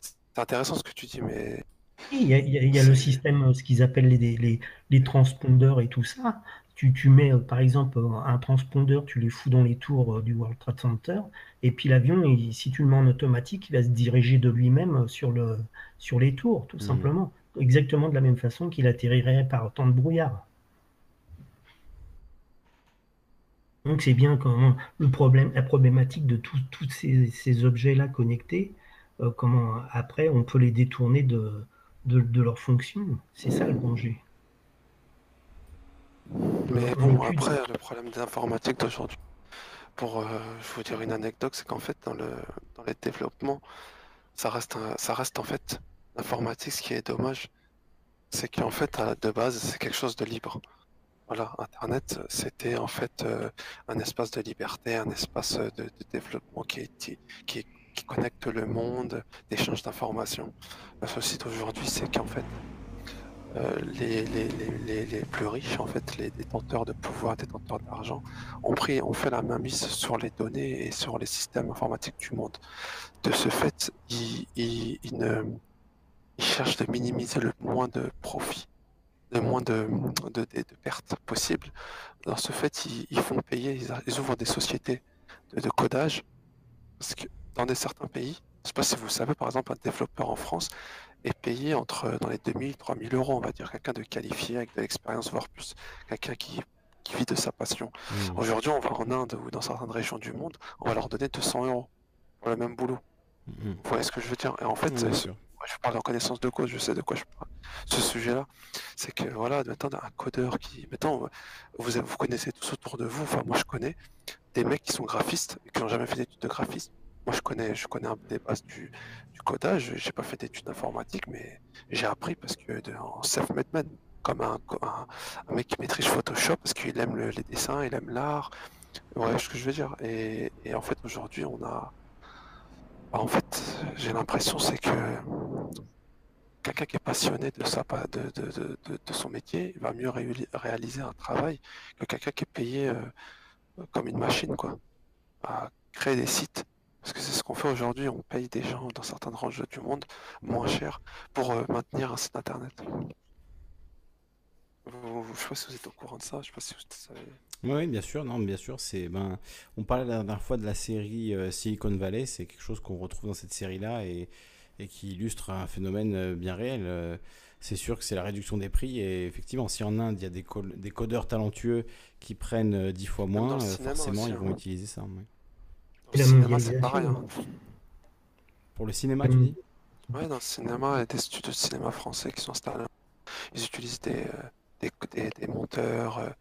c'est intéressant ce que tu dis, mais Il y, a, il y a, le système, ce qu'ils appellent les, les, les, transpondeurs et tout ça. Tu, tu, mets par exemple un transpondeur, tu les fous dans les tours du World Trade Center, et puis l'avion, si tu le mets en automatique, il va se diriger de lui-même sur, le, sur les tours, tout mmh. simplement. Exactement de la même façon qu'il atterrirait par temps de brouillard. Donc c'est bien comment le problème, la problématique de tous ces, objets-là connectés, euh, comment après on peut les détourner de, de, leur fonction. C'est ça le danger. Mais bon, après, le problème des informatiques d'aujourd'hui, pour euh, je vous dire une anecdote, c'est qu'en fait, dans, le, dans les développements, ça reste, ça reste en fait l'informatique, ce qui est dommage, c'est qu'en fait, de base, c'est quelque chose de libre. Voilà, Internet, c'était en fait euh, un espace de liberté, un espace de, développement qui, qui, connecte le monde, d'échange d'informations. La société aujourd'hui, c'est qu'en fait, euh, les, plus riches, en fait, les détenteurs de pouvoir, détenteurs d'argent, ont pris, ont fait la main mise sur les données et sur les systèmes informatiques du monde. De ce fait, ils, cherchent de minimiser le moins de profit de moins de, de, pertes possibles. Dans ce fait, ils, font payer, ils, ouvrent des sociétés de, codage. Parce que dans des certains pays, je ne sais pas si vous savez, par exemple, un développeur en France est payé entre dans les 2000 3000 euros, on va dire, quelqu'un de qualifié avec de l'expérience, voire plus, quelqu'un qui, vit de sa passion. Mmh. Aujourd'hui, on va en Inde ou dans certaines régions du monde, on va leur donner 200 euros pour le même boulot. Mmh. Vous voyez ce que je veux dire? Et en fait, je parle en connaissance de cause, je sais de quoi je parle. Ce sujet-là, c'est que voilà, maintenant un codeur qui, maintenant vous, vous connaissez tous autour de vous, enfin moi je connais des mecs qui sont graphistes et qui n'ont jamais fait d'études de graphisme. Moi je connais, je connais un peu des bases du, du codage. J'ai pas fait d'études informatiques, mais j'ai appris parce que en self-made man, comme un, un, mec qui maîtrise Photoshop parce qu'il aime les dessins, il aime l'art. Ouais, ce que je veux dire. Et, et en fait aujourd'hui on a bah, en fait, j'ai l'impression c'est que quelqu'un qui est passionné de, sa, de, de, de, son métier va mieux réaliser un travail que quelqu'un qui est payé euh, comme une machine, quoi, à créer des sites. Parce que c'est ce qu'on fait aujourd'hui, on paye des gens dans certaines ranges du monde moins cher pour euh, maintenir un site internet. Je ne sais pas si vous êtes au courant de ça, je sais pas si vous savez. Oui, bien sûr, non, bien sûr. C'est, ben, on parlait la dernière fois de la série euh, Silicon Valley, c'est quelque chose qu'on retrouve dans cette série-là et, et, qui illustre un phénomène euh, bien réel. C'est sûr que c'est la réduction des prix et effectivement, si en Inde il y a des, des codeurs talentueux qui prennent dix fois moins, forcément ils vont hein. utiliser ça. Le cinéma, c'est pareil. Hein. Pour le cinéma, tu dis? Oui, dans le cinéma, il y a des studios de cinéma français qui sont installés. Ils utilisent des, des, des monteurs,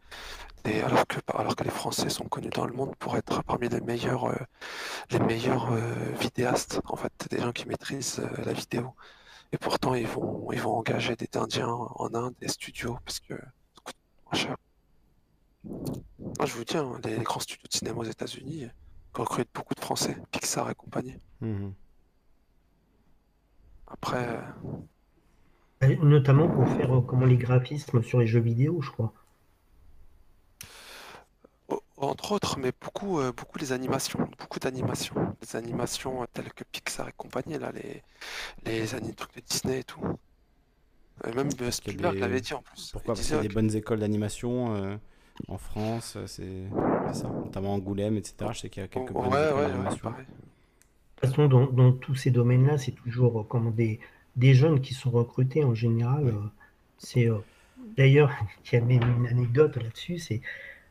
alors, que, alors que les Français sont connus dans le monde pour être parmi les meilleurs, euh, les meilleurs euh, vidéastes, en fait, des gens qui maîtrisent euh, la vidéo. Et pourtant, ils vont, ils vont engager des Indiens en Inde, des studios, parce que ça coûte moins cher. Moi, je vous dis, hein, les, grands studios de cinéma aux États-Unis recrutent beaucoup de Français, Pixar et compagnie. Mmh Après. Notamment pour faire comment les graphismes sur les jeux vidéo, je crois. Entre autres, mais beaucoup, euh, beaucoup les animations, beaucoup d'animations. Les animations euh, telles que Pixar et compagnie, là, les, les trucs de Disney et tout. même Spielberg l'avait dit en plus. Pourquoi? Parce qu'il y a des bonnes écoles d'animation euh, en France, c'est ça, notamment Angoulême, etc. Je sais qu'il y a quelques bonnes écoles d'animation. De toute façon, dans, dans tous ces domaines-là, c'est toujours comme des, des jeunes qui sont recrutés en général. c'est D'ailleurs, il y a même une anecdote là-dessus, c'est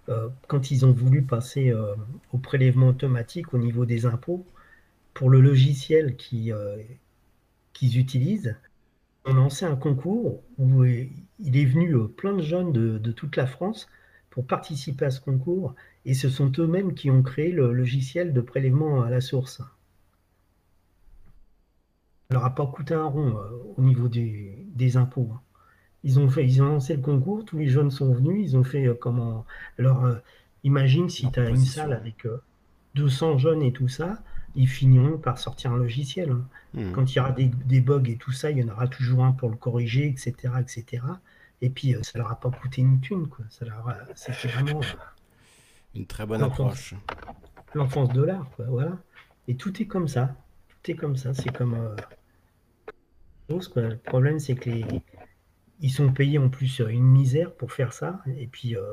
euh, quand ils ont voulu passer euh, au prélèvement automatique au niveau des impôts, pour le logiciel euh, qu'ils utilisent, on a lancé un concours où il est venu plein de jeunes de, toute la France pour participer à ce concours et ce sont eux-mêmes qui ont créé le logiciel de prélèvement à la source. Ça leur a pas coûté un rond au niveau des impôts. Hein. Ils ont, fait, ils ont lancé le concours, tous les jeunes sont venus, ils ont fait euh, comment. Alors, euh, imagine si tu as une salle avec 200 euh, jeunes et tout ça, ils finiront par sortir un logiciel. Hein. Hmm. Quand il y aura des, des, bugs et tout ça, il y en aura toujours un pour le corriger, etc. etc. Et puis, ça leur a pas coûté une thune. Quoi. Ça leur c'était vraiment. une très bonne approche. L'enfance de l'art, voilà. Et tout est comme ça. Tout est comme ça. C'est comme Le problème, c'est que les... ils sont payés en plus une misère pour faire ça. Et puis, euh,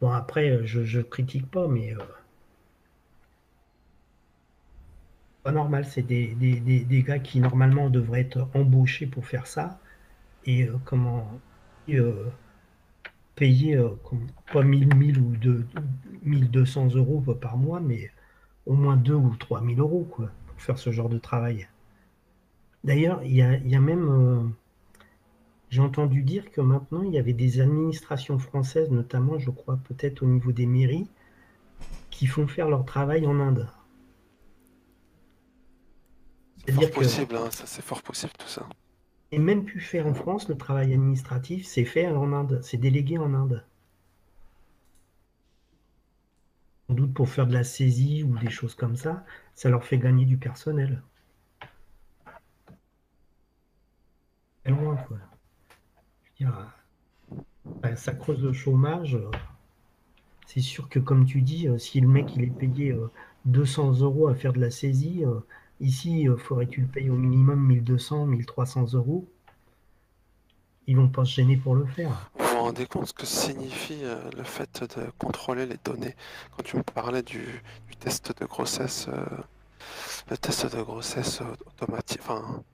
bon, après, je, je critique pas, mais euh, pas normal. C'est des, des, des, gars qui normalement devraient être embauchés pour faire ça. Et euh, comment payer pas 1000, 1000 ou 1200 euros par mois, mais au moins 2 ou 3000 euros quoi, pour faire ce genre de travail. D'ailleurs, il y a, même. Euh, j'ai entendu dire que maintenant, il y avait des administrations françaises, notamment, je crois, peut-être au niveau des mairies, qui font faire leur travail en Inde. C'est fort possible, hein, ça c'est fort possible tout ça. Et même pu faire en France, le travail administratif, c'est fait en Inde, c'est délégué en Inde. Sans doute pour faire de la saisie ou des choses comme ça, ça leur fait gagner du personnel. loin, quoi. Euh, ça creuse le chômage. C'est sûr que, comme tu dis, euh, si le mec il est payé 200 euh, euros à faire de la saisie, ici, il faudrait que tu le payes au minimum 1200, 1300 euros? Ils vont pas se gêner pour le faire. Vous vous rendez compte ce que signifie le fait de contrôler les données? Quand tu me parlais du, test de grossesse, le test de grossesse automatique, enfin,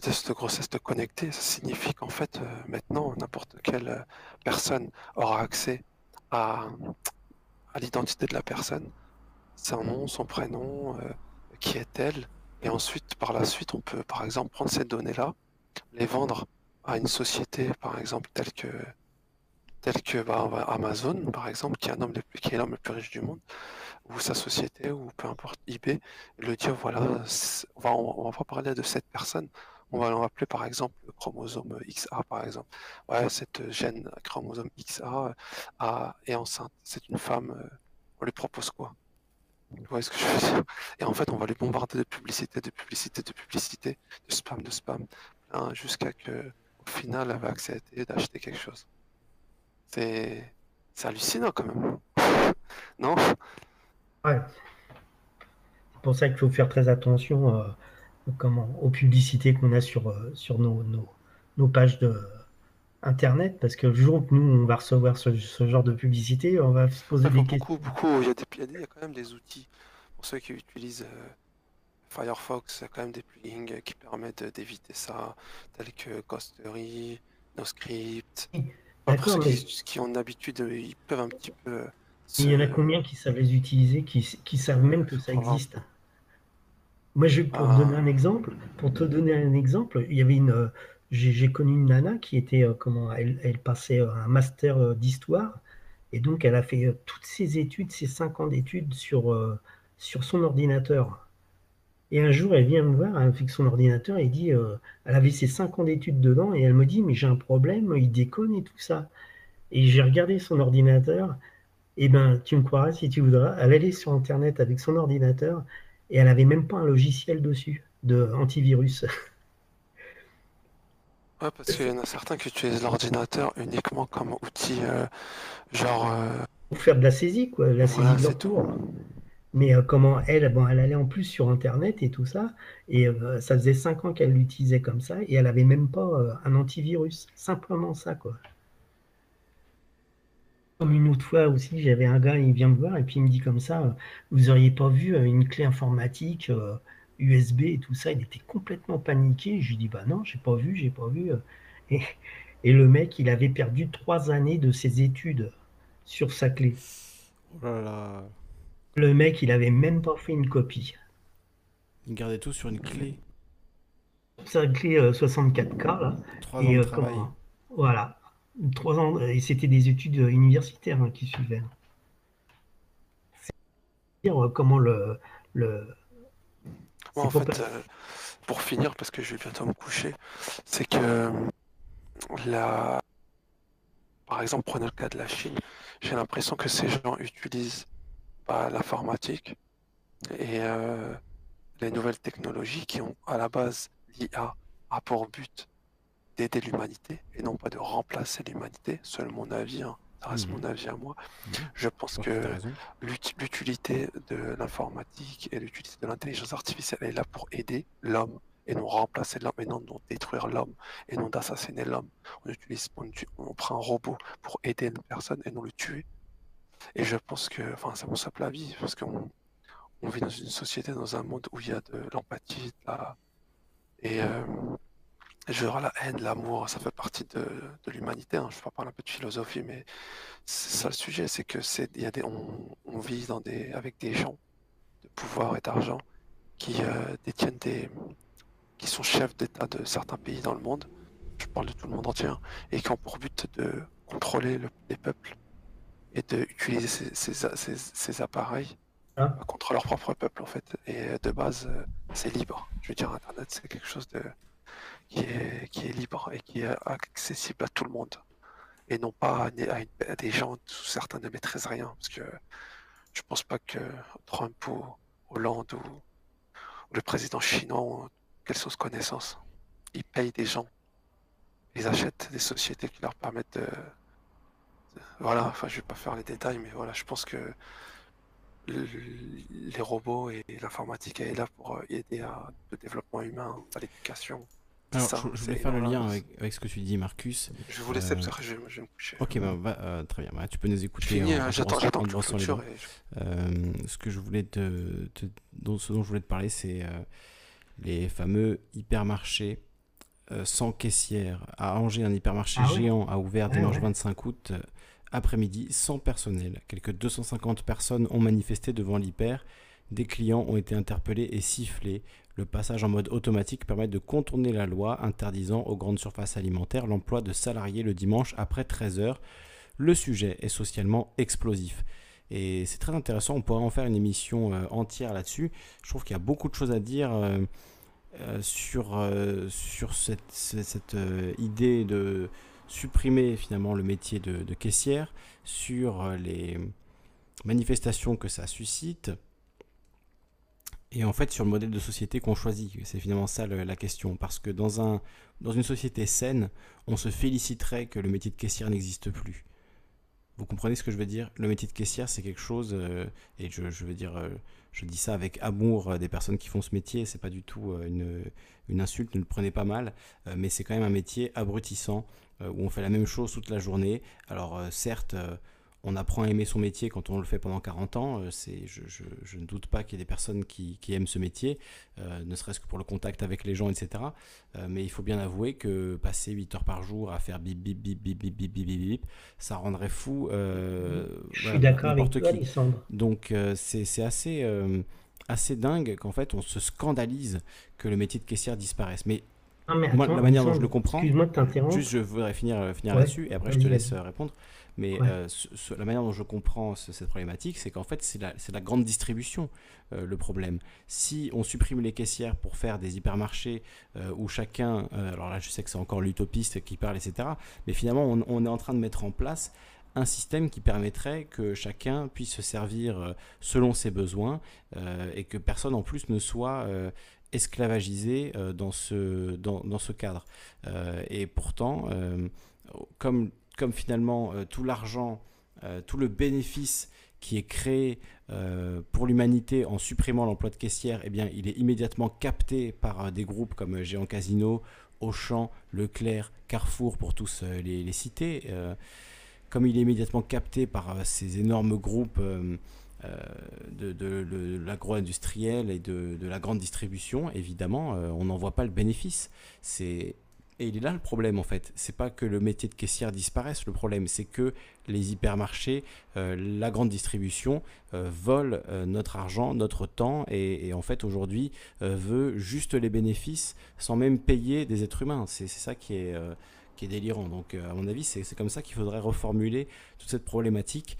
test de grossesse connecté, ça signifie qu'en fait, euh, maintenant, n'importe quelle euh, personne aura accès à, l'identité de la personne, son nom, son prénom, euh, qui est-elle, et ensuite, par la suite, on peut, par exemple, prendre ces données-là, les vendre à une société, par exemple, telle que, telle que bah, Amazon, par exemple, qui est l'homme le, plus riche du monde, ou sa société, ou peu importe, eBay, le dire, voilà, on va, va pas parler de cette personne, on va l'appeler par exemple le chromosome XA, par exemple. Ouais, cette gène chromosome XA euh, est enceinte. C'est une femme. Euh, on lui propose quoi? Voyez ce que je veux dire Et en fait, on va lui bombarder de publicité, de publicité, de publicité, de spam, de spam, hein, jusqu'à que, au final, elle va accepter d'acheter quelque chose. C'est, hallucinant quand même. non? Ouais. C'est pour ça qu'il faut faire très attention. Euh, aux publicités qu'on a sur, euh, sur nos, nos, pages de Internet, parce que le jour où nous, on va recevoir ce, genre de publicité, on va se poser des questions. Beaucoup, il y, a des, il y a quand même des outils pour ceux qui utilisent euh, Firefox, il y a quand même des plugins qui permettent d'éviter ça, tels que Ghostery, NoScript. D'accord, mais... qui, ont l'habitude, ils peuvent un petit peu. Il y en a combien qui savent les utiliser, qui, qui savent même que ça existe? Moi, je, pour te donner un ah. exemple, pour te donner un exemple, il y avait une, euh, j'ai connu une nana qui était, euh, comment, elle, passait euh, un master d'histoire, et donc elle a fait toutes ses études, ses cinq ans d'études sur, sur son ordinateur. Et un jour, elle vient me voir avec son ordinateur et dit, elle avait ses cinq ans d'études dedans, et elle me dit, mais j'ai un problème, il déconne et tout ça. Et j'ai regardé son ordinateur, et ben, tu me croiras si tu voudras, elle allait sur Internet avec son ordinateur, et elle n'avait même pas un logiciel dessus de antivirus. Ouais, parce qu'il y en a certains qui utilisent l'ordinateur uniquement comme outil, euh, genre. Euh, Pour faire de la saisie, quoi, la saisie de leur tour. Mais euh, comment elle, bon, elle allait en plus sur Internet et tout ça, et ça faisait 5 ans qu'elle l'utilisait comme ça, et elle avait même pas un antivirus. Simplement ça, quoi. Comme une autre fois aussi, j'avais un gars, il vient me voir et puis il me dit comme ça, vous auriez pas vu une clé informatique USB euh, et tout ça, il était complètement paniqué. Je lui dis bah non, j'ai pas vu, j'ai pas vu. Euh. Et, le mec, il avait perdu trois années de ses études sur sa clé. Oh le mec, il avait même pas fait une copie. Il gardait tout sur une clé. Sa clé 64K là. Trois ans de travail. voilà trois ans, et c'était des études universitaires hein, qui suivaient. C'est dire euh, comment le. le... en fait, euh, pour finir, parce que je vais bientôt me coucher, c'est que la. Par exemple, prenez le cas de la Chine, j'ai l'impression que ces gens utilisent l'informatique et euh, les nouvelles technologies qui ont à la base l'IA a pour but d'aider l'humanité et non pas de remplacer l'humanité, seul mon avis, hein. Ça reste mon mhm. avis à moi. Mhm. Je pense que l'utilité de l'informatique et l'utilité de l'intelligence artificielle est là pour aider l'homme et non remplacer l'homme et non, détruire l'homme et non d'assassiner l'homme. On utilise, on, prend un robot pour aider une personne et non le tuer. Et je pense que, enfin, c'est mon simple avis, parce qu'on on vit dans une société, dans un monde où il y a de l'empathie, et euh, je veux la haine, l'amour, ça fait partie de, l'humanité. Hein. Je vais pas parler un peu de philosophie, mais c'est ça le sujet, c'est que c'est, y a des, on, vit dans des, avec des gens de pouvoir et d'argent qui euh, détiennent des, qui sont chefs d'État de certains pays dans le monde. Je parle de tout le monde entier, hein, et qui ont pour but de contrôler les peuples et d'utiliser ces, ces, ces, appareils hein? contre leur propre peuple en fait. Et de base, euh, c'est libre. Je veux dire, Internet, c'est quelque chose de qui est, libre et qui est accessible à tout le monde. Et non pas à, des gens certains ne maîtrisent rien. Parce que je pense pas que Trump ou Hollande ou, le président chinois ont quelle chose connaissance. Ils payent des gens. Ils achètent des sociétés qui leur permettent de. Voilà, enfin je vais pas faire les détails, mais voilà, je pense que les robots et l'informatique est là pour aider à le développement humain, à l'éducation. Alors, je, voulais faire le lien avec, ce que tu dis, Marcus. Je vais vous laisser, euh... je, vais me coucher. Ok, bah, euh, très bien. Bah, tu peux nous écouter. j'attends, j'attends euh, ce que je voulais te, dont, ce dont je voulais te parler, c'est euh, les fameux hypermarchés sans caissière. À Angers, un hypermarché ah géant a ouvert dimanche 25 août après-midi sans personnel. Quelques 250 personnes ont manifesté devant l'hyper. Des clients ont été interpellés et sifflés. Le passage en mode automatique permet de contourner la loi interdisant aux grandes surfaces alimentaires l'emploi de salariés le dimanche après 13 heures. Le sujet est socialement explosif. Et c'est très intéressant, on pourrait en faire une émission euh, entière là-dessus. Je trouve qu'il y a beaucoup de choses à dire euh, euh, sur, cette, idée de supprimer finalement le métier de caissière, sur les manifestations que ça suscite, et en fait sur le modèle de société qu'on choisit. C'est finalement ça la question. Parce que dans, un, dans une société saine, on se féliciterait que le métier de caissière n'existe plus. Vous comprenez ce que je veux dire? Le métier de caissière, c'est quelque chose, euh, et je, je, veux dire, euh, je dis ça avec amour euh, des personnes qui font ce métier, c'est pas du tout une, une, insulte, ne le prenez pas mal, mais c'est quand même un métier abrutissant, où on fait la même chose toute la journée. Alors certes, on apprend à aimer son métier quand on le fait pendant 40 ans. Euh, c'est, je, ne doute pas qu'il y ait des personnes qui, aiment ce métier, euh, ne serait-ce que pour le contact avec les gens, etc. Euh, mais il faut bien avouer que passer 8 heures par jour à faire bip bip bip bip bip bip bip bip, ça rendrait fou. je suis d'accord avec toi, Alexandre. Donc c'est, assez, assez dingue qu'en fait on se scandalise que le métier de caissière disparaisse. Mais moi, la manière dont je le comprends, juste je voudrais finir, finir là-dessus et après je te laisse répondre. Mais euh, la manière dont je comprends cette problématique, c'est qu'en fait, c'est la, la, grande distribution euh, le problème. Si on supprime les caissières pour faire des hypermarchés euh, où chacun, alors là je sais que c'est encore l'utopiste qui parle, etc., mais finalement on, est en train de mettre en place un système qui permettrait que chacun puisse se servir selon ses besoins et que personne en plus ne soit esclavagisé dans, ce, dans, dans ce cadre. et pourtant, comme comme finalement euh, tout l'argent, euh, tout le bénéfice qui est créé euh, pour l'humanité en supprimant l'emploi de caissière, eh bien, il est immédiatement capté par des groupes comme Géant Casino, Auchan, Leclerc, Carrefour, pour tous les, citer. comme il est immédiatement capté par ces énormes groupes de, de, l'agro-industriel et de, de, la grande distribution, évidemment, on n'en voit pas le bénéfice. C'est et il est là le problème en fait. C'est pas que le métier de caissière disparaisse, le problème c'est que les hypermarchés, euh, la grande distribution euh, volent euh, notre argent, notre temps et, en fait aujourd'hui veut juste les bénéfices sans même payer des êtres humains. C'est ça qui est, qui délirant. Donc à mon avis c'est comme ça qu'il faudrait reformuler toute cette problématique.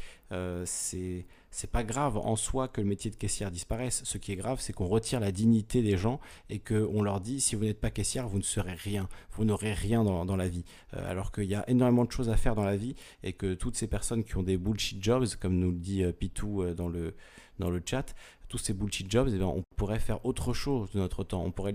c'est c'est pas grave en soi que le métier de caissière disparaisse. Ce qui est grave, c'est qu'on retire la dignité des gens et qu'on leur dit si vous n'êtes pas caissière, vous ne serez rien, vous n'aurez rien dans, la vie. Euh, alors qu'il y a énormément de choses à faire dans la vie et que toutes ces personnes qui ont des bullshit jobs, comme nous le dit euh, Pitou euh, dans le dans le chat, tous ces bullshit jobs, eh bien, on pourrait faire autre chose de notre temps. On pourrait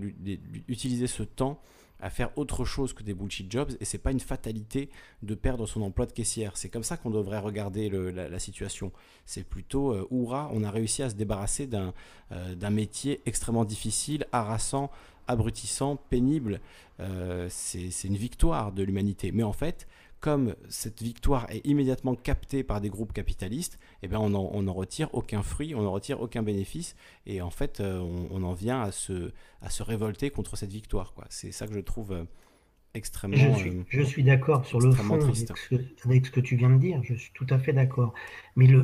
utiliser ce temps à faire autre chose que des bullshit jobs et c'est pas une fatalité de perdre son emploi de caissière. C'est comme ça qu'on devrait regarder la, situation. C'est plutôt euh, on a réussi à se débarrasser d'un euh, métier extrêmement difficile, harassant, abrutissant, pénible. Euh, c'est une victoire de l'humanité. Mais en fait, comme cette victoire est immédiatement captée par des groupes capitalistes, eh bien on n'en retire aucun fruit, on n'en retire aucun bénéfice, et en fait euh, on, en vient à se, à se révolter contre cette victoire. C'est ça que je trouve euh, extrêmement. Je suis, je suis d'accord sur le fond avec ce, que, tu viens de dire, je suis tout à fait d'accord. Mais le,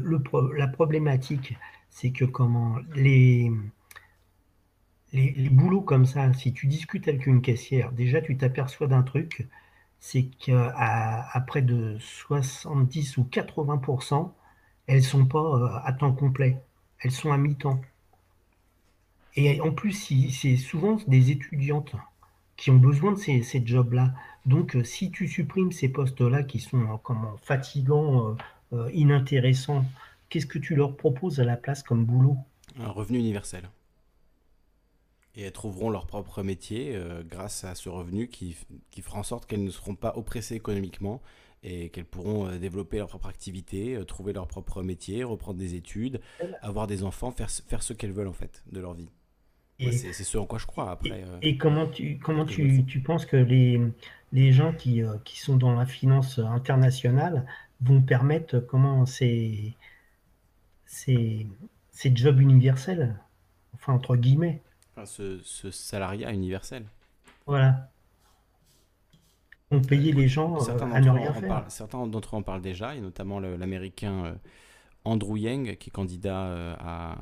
la problématique, c'est que comment les, les, les, boulots comme ça, si tu discutes avec une caissière, déjà tu t'aperçois d'un truc, c'est qu'à près de 70 ou 80%, elles sont pas euh, à temps complet, elles sont à mi-temps. Et en plus, c'est souvent des étudiantes qui ont besoin de ces, jobs-là. Donc, euh, si tu supprimes ces postes-là qui sont euh, comment, fatigants, inintéressants, qu'est-ce que tu leur proposes à la place comme boulot? Un revenu universel. Et elles trouveront leur propre métier euh, grâce à ce revenu qui, qui fera en sorte qu'elles ne seront pas oppressées économiquement et qu'elles pourront euh, développer leur propre activité, euh, trouver leur propre métier, reprendre des études, avoir des enfants, faire, faire ce qu'elles veulent en fait de leur vie. c'est ce en quoi je crois après. Et, comment tu, comment tu, tu, penses que les, les gens qui, qui sont dans la finance internationale vont permettre comment ces, ces, ces jobs universels, enfin entre guillemets ce, salariat universel. Voilà. On payait les gens certains euh, à ne rien faire. certains d'entre eux en parlent déjà, et notamment l'américain euh, Andrew Yang, qui est candidat euh, à,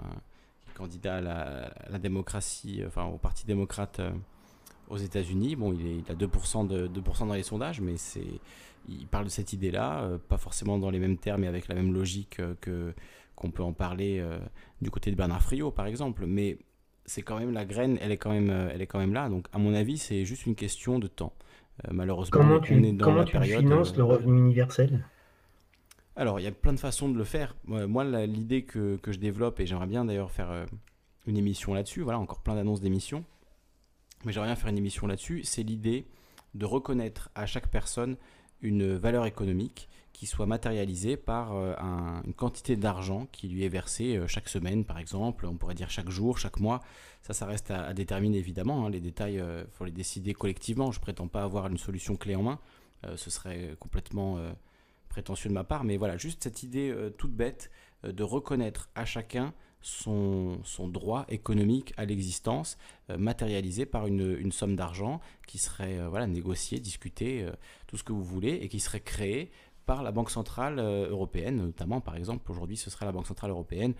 candidat à la, démocratie, enfin au Parti démocrate aux États-Unis. Bon, il, est, il a 2%, de, 2 dans les sondages, mais c'est, il parle de cette idée-là, pas forcément dans les mêmes termes et avec la même logique que qu'on peut en parler du côté de Bernard Friot, par exemple. Mais c'est quand même la graine, elle est quand même, euh, elle est quand même là. Donc, à mon avis, c'est juste une question de temps. Euh, malheureusement, comment tu, on est dans comment tu finances le revenu universel? Alors, il y a plein de façons de le faire. Moi, l'idée que, que, je développe, et j'aimerais bien d'ailleurs faire euh, une émission là-dessus, voilà, encore plein d'annonces d'émissions, mais j'aimerais bien faire une émission là-dessus, c'est l'idée de reconnaître à chaque personne une valeur économique qui soit matérialisé par euh, une quantité d'argent qui lui est versée euh, chaque semaine, par exemple, on pourrait dire chaque jour, chaque mois. Ça, ça reste à, déterminer évidemment. Hein. Les détails, il euh, faut les décider collectivement. Je prétends pas avoir une solution clé en main. ce serait complètement prétentieux de ma part. Mais voilà, juste cette idée toute bête de reconnaître à chacun son, droit économique à l'existence, matérialisé par une, une somme d'argent qui serait voilà, négociée, discutée, tout ce que vous voulez, et qui serait créée par la Banque Centrale euh, Européenne, notamment par exemple aujourd'hui ce serait la Banque Centrale Européenne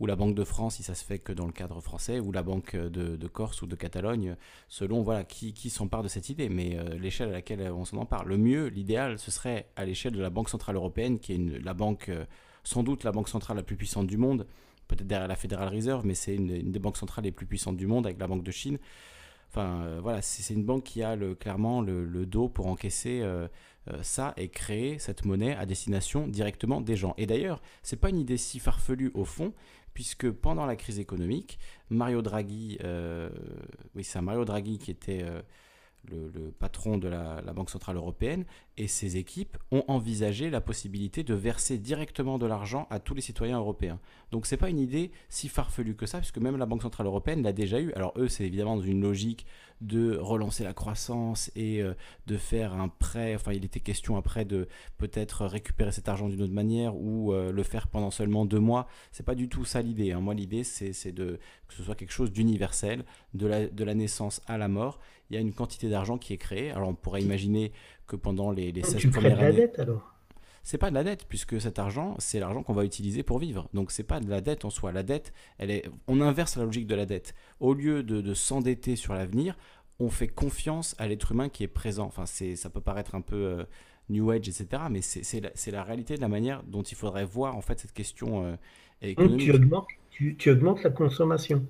ou la Banque de France si ça se fait que dans le cadre français, ou la Banque de, Corse ou de Catalogne, selon voilà qui, qui s'empare de cette idée, mais euh, l'échelle à laquelle on s'en empare. Le mieux, l'idéal, ce serait à l'échelle de la Banque Centrale Européenne, qui est la banque, euh, sans doute la banque centrale la plus puissante du monde, peut-être derrière la Federal Reserve, mais c'est une, des banques centrales les plus puissantes du monde avec la Banque de Chine. Enfin, voilà, c'est une banque qui a le, clairement le, dos pour encaisser euh, ça et créer cette monnaie à destination directement des gens. Et d'ailleurs, c'est pas une idée si farfelue au fond, puisque pendant la crise économique, Mario Draghi, euh, oui c'est Mario Draghi qui était euh, le, patron de la, Banque Centrale Européenne, et ses équipes ont envisagé la possibilité de verser directement de l'argent à tous les citoyens européens. Donc c'est pas une idée si farfelue que ça, puisque même la Banque Centrale Européenne l'a déjà eu. Alors eux, c'est évidemment dans une logique de relancer la croissance et euh, de faire un prêt. Enfin, il était question après de peut-être récupérer cet argent d'une autre manière ou euh, le faire pendant seulement deux mois. C'est pas du tout ça l'idée. Hein. Moi, l'idée, c'est de que ce soit quelque chose d'universel, de la naissance à la mort. Il y a une quantité d'argent qui est créée. Alors, on pourrait imaginer que pendant les, les 16 premières années. la dette alors? C'est pas de la dette puisque cet argent c'est l'argent qu'on va utiliser pour vivre. Donc c'est pas de la dette en soi. La dette elle est on inverse la logique de la dette. Au lieu de, de s'endetter sur l'avenir on fait confiance à l'être humain qui est présent. Enfin c'est ça peut paraître un peu euh, new age etc mais c'est la, la, réalité de la manière dont il faudrait voir en fait cette question euh, économique. tu tu augmentes la consommation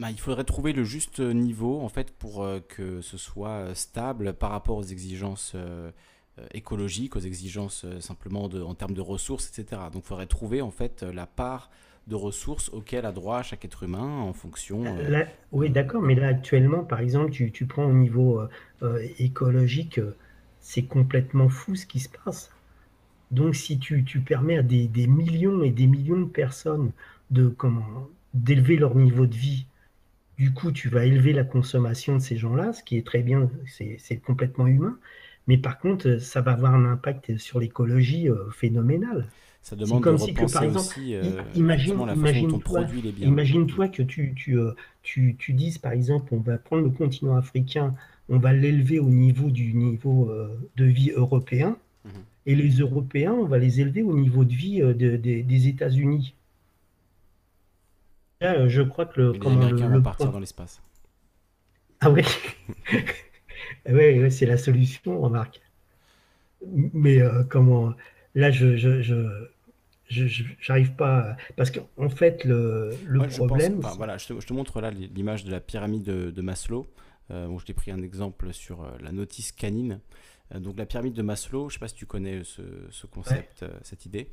bah, il faudrait trouver le juste niveau en fait pour euh, que ce soit euh, stable par rapport aux exigences euh, écologiques, aux exigences simplement de, en termes de ressources, etc. Donc il faudrait trouver en fait la part de ressources auxquelles a droit chaque être humain en fonction. oui, d'accord, mais là actuellement, par exemple, tu, tu prends au niveau écologique, c'est complètement fou ce qui se passe. Donc si tu, tu permets à des, des, millions et des millions de personnes de comment d'élever leur niveau de vie du coup, tu vas élever la consommation de ces gens-là, ce qui est très bien, c'est complètement humain. Mais par contre, ça va avoir un impact sur l'écologie euh, phénoménal. Ça demande comme de si que, par exemple, aussi, euh, imagine, imagine-toi, imagine-toi que tu, tu, euh, tu, tu, dises, par exemple, on va prendre le continent africain, on va l'élever au niveau du niveau de vie européen, mhm. et les Européens, on va les élever au niveau de vie des États-Unis. Euh, je crois que le. Les Américains vont partir dans l'espace. Ah oui Oui, c'est la solution, remarque. Mais euh, comment. Là, je. je, je... j'arrive pas parce qu'en fait le, le problème voilà je te, je te, montre là l'image de la pyramide de, Maslow euh, je t'ai pris un exemple sur la notice canine donc la pyramide de Maslow je sais pas si tu connais ce, ce concept cette idée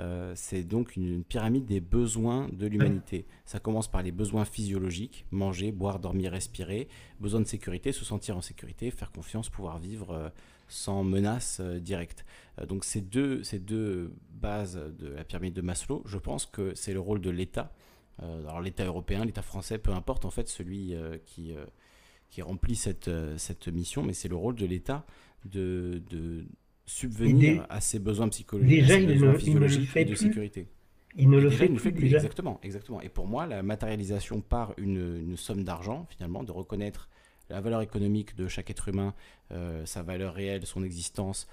euh, c'est donc une, pyramide des besoins de l'humanité. Ça commence par les besoins physiologiques, manger, boire, dormir, respirer, besoin de sécurité, se sentir en sécurité, faire confiance, pouvoir vivre euh, sans menace euh, directe. donc ces deux, ces deux bases de la pyramide de Maslow, je pense que c'est le rôle de l'État. alors l'État européen, l'État français, peu importe en fait celui qui, qui remplit cette, cette mission, mais c'est le rôle de l'État de, de subvenir à ses besoins psychologiques, déjà, physiologiques et de sécurité. Il ne le fait, plus, Exactement, exactement. Et pour moi, la matérialisation par une, somme d'argent, finalement, de reconnaître la valeur économique de chaque être humain, euh, sa valeur réelle, son existence,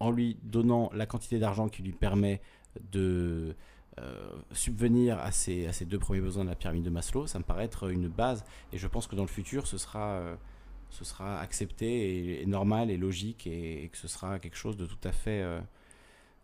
en lui donnant la quantité d'argent qui lui permet de euh, subvenir à ces, à ces deux premiers besoins de la pyramide de Maslow, ça me paraît être une base. Et je pense que dans le futur, ce sera... Euh, ce sera accepté et, normal et logique et, que ce sera quelque chose de tout à fait, euh,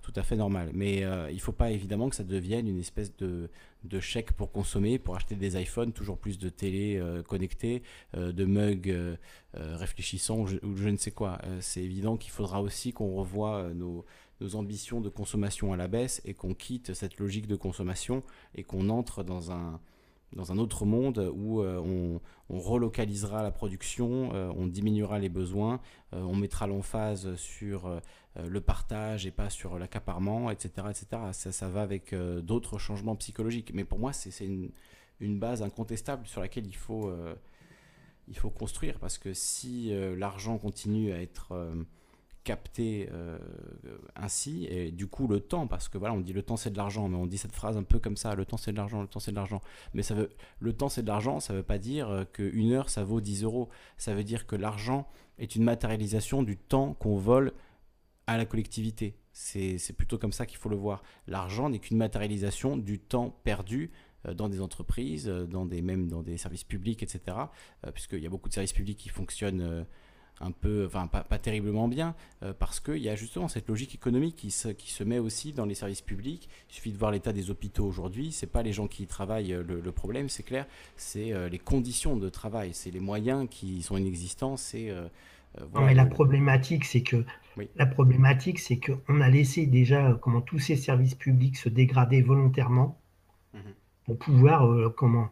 tout à fait normal. Mais euh, il ne faut pas évidemment que ça devienne une espèce de, de, chèque pour consommer, pour acheter des iPhones, toujours plus de télé euh, connectées, de mugs réfléchissants ou je, ne sais quoi. C'est évident qu'il faudra aussi qu'on revoie nos, nos ambitions de consommation à la baisse et qu'on quitte cette logique de consommation et qu'on entre dans un dans un autre monde où euh, on, relocalisera la production, euh, on diminuera les besoins, euh, on mettra l'emphase sur le partage et pas sur l'accaparement, etc. etc. Ça, ça va avec d'autres changements psychologiques. Mais pour moi, c'est une, une, base incontestable sur laquelle il faut, il faut construire parce que si l'argent continue à être capté euh, ainsi. Et du coup le temps parce que voilà on dit le temps c'est de l'argent mais on dit cette phrase un peu comme ça le temps c'est de l'argent le temps c'est de l'argent. Mais ça veut le temps c'est de l'argent ça veut pas dire euh, qu'une heure ça vaut 10 euros. Ça veut dire que l'argent est une matérialisation du temps qu'on vole à la collectivité. C'est plutôt comme ça qu'il faut le voir. L'argent n'est qu'une matérialisation du temps perdu euh, dans des entreprises, dans des, même dans des services publics, etc. Puisqu'il y a beaucoup de services publics qui fonctionnent un peu, enfin pas, terriblement bien, euh, parce qu'il y a justement cette logique économique qui se, qui se met aussi dans les services publics. Il suffit de voir l'état des hôpitaux aujourd'hui. C'est pas les gens qui y travaillent euh, le, problème, c'est clair. C'est euh, les conditions de travail, c'est les moyens qui sont inexistants. C'est non, mais la problématique, c'est que la problématique, c'est qu'on a laissé déjà comment tous ces services publics se dégrader volontairement mhm. pour pouvoir comment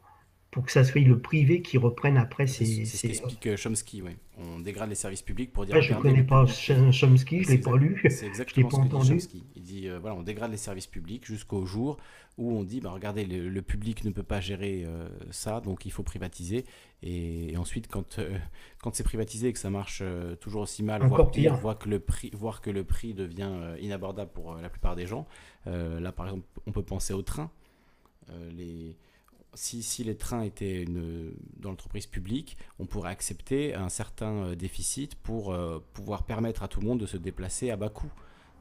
pour que ça soit le privé qui reprenne après ces. C'est ce qu'explique Chomsky, oui. On dégrade les services publics pour dire. Ouais, je ne connais pas Chomsky, je ne l'ai pas lu. C'est exactement ce que dit Chomsky. Il dit euh, voilà, on dégrade les services publics jusqu'au jour où on dit bah, regardez, le, public ne peut pas gérer euh, ça, donc il faut privatiser. Et, ensuite, quand, euh, quand c'est privatisé et que ça marche toujours aussi mal, voire pire, voire que, le prix, voir que le prix devient inabordable pour la plupart des gens, là par exemple, on peut penser au train. les si, les trains étaient une, dans l'entreprise publique, on pourrait accepter un certain euh, déficit pour euh, pouvoir permettre à tout le monde de se déplacer à bas coût.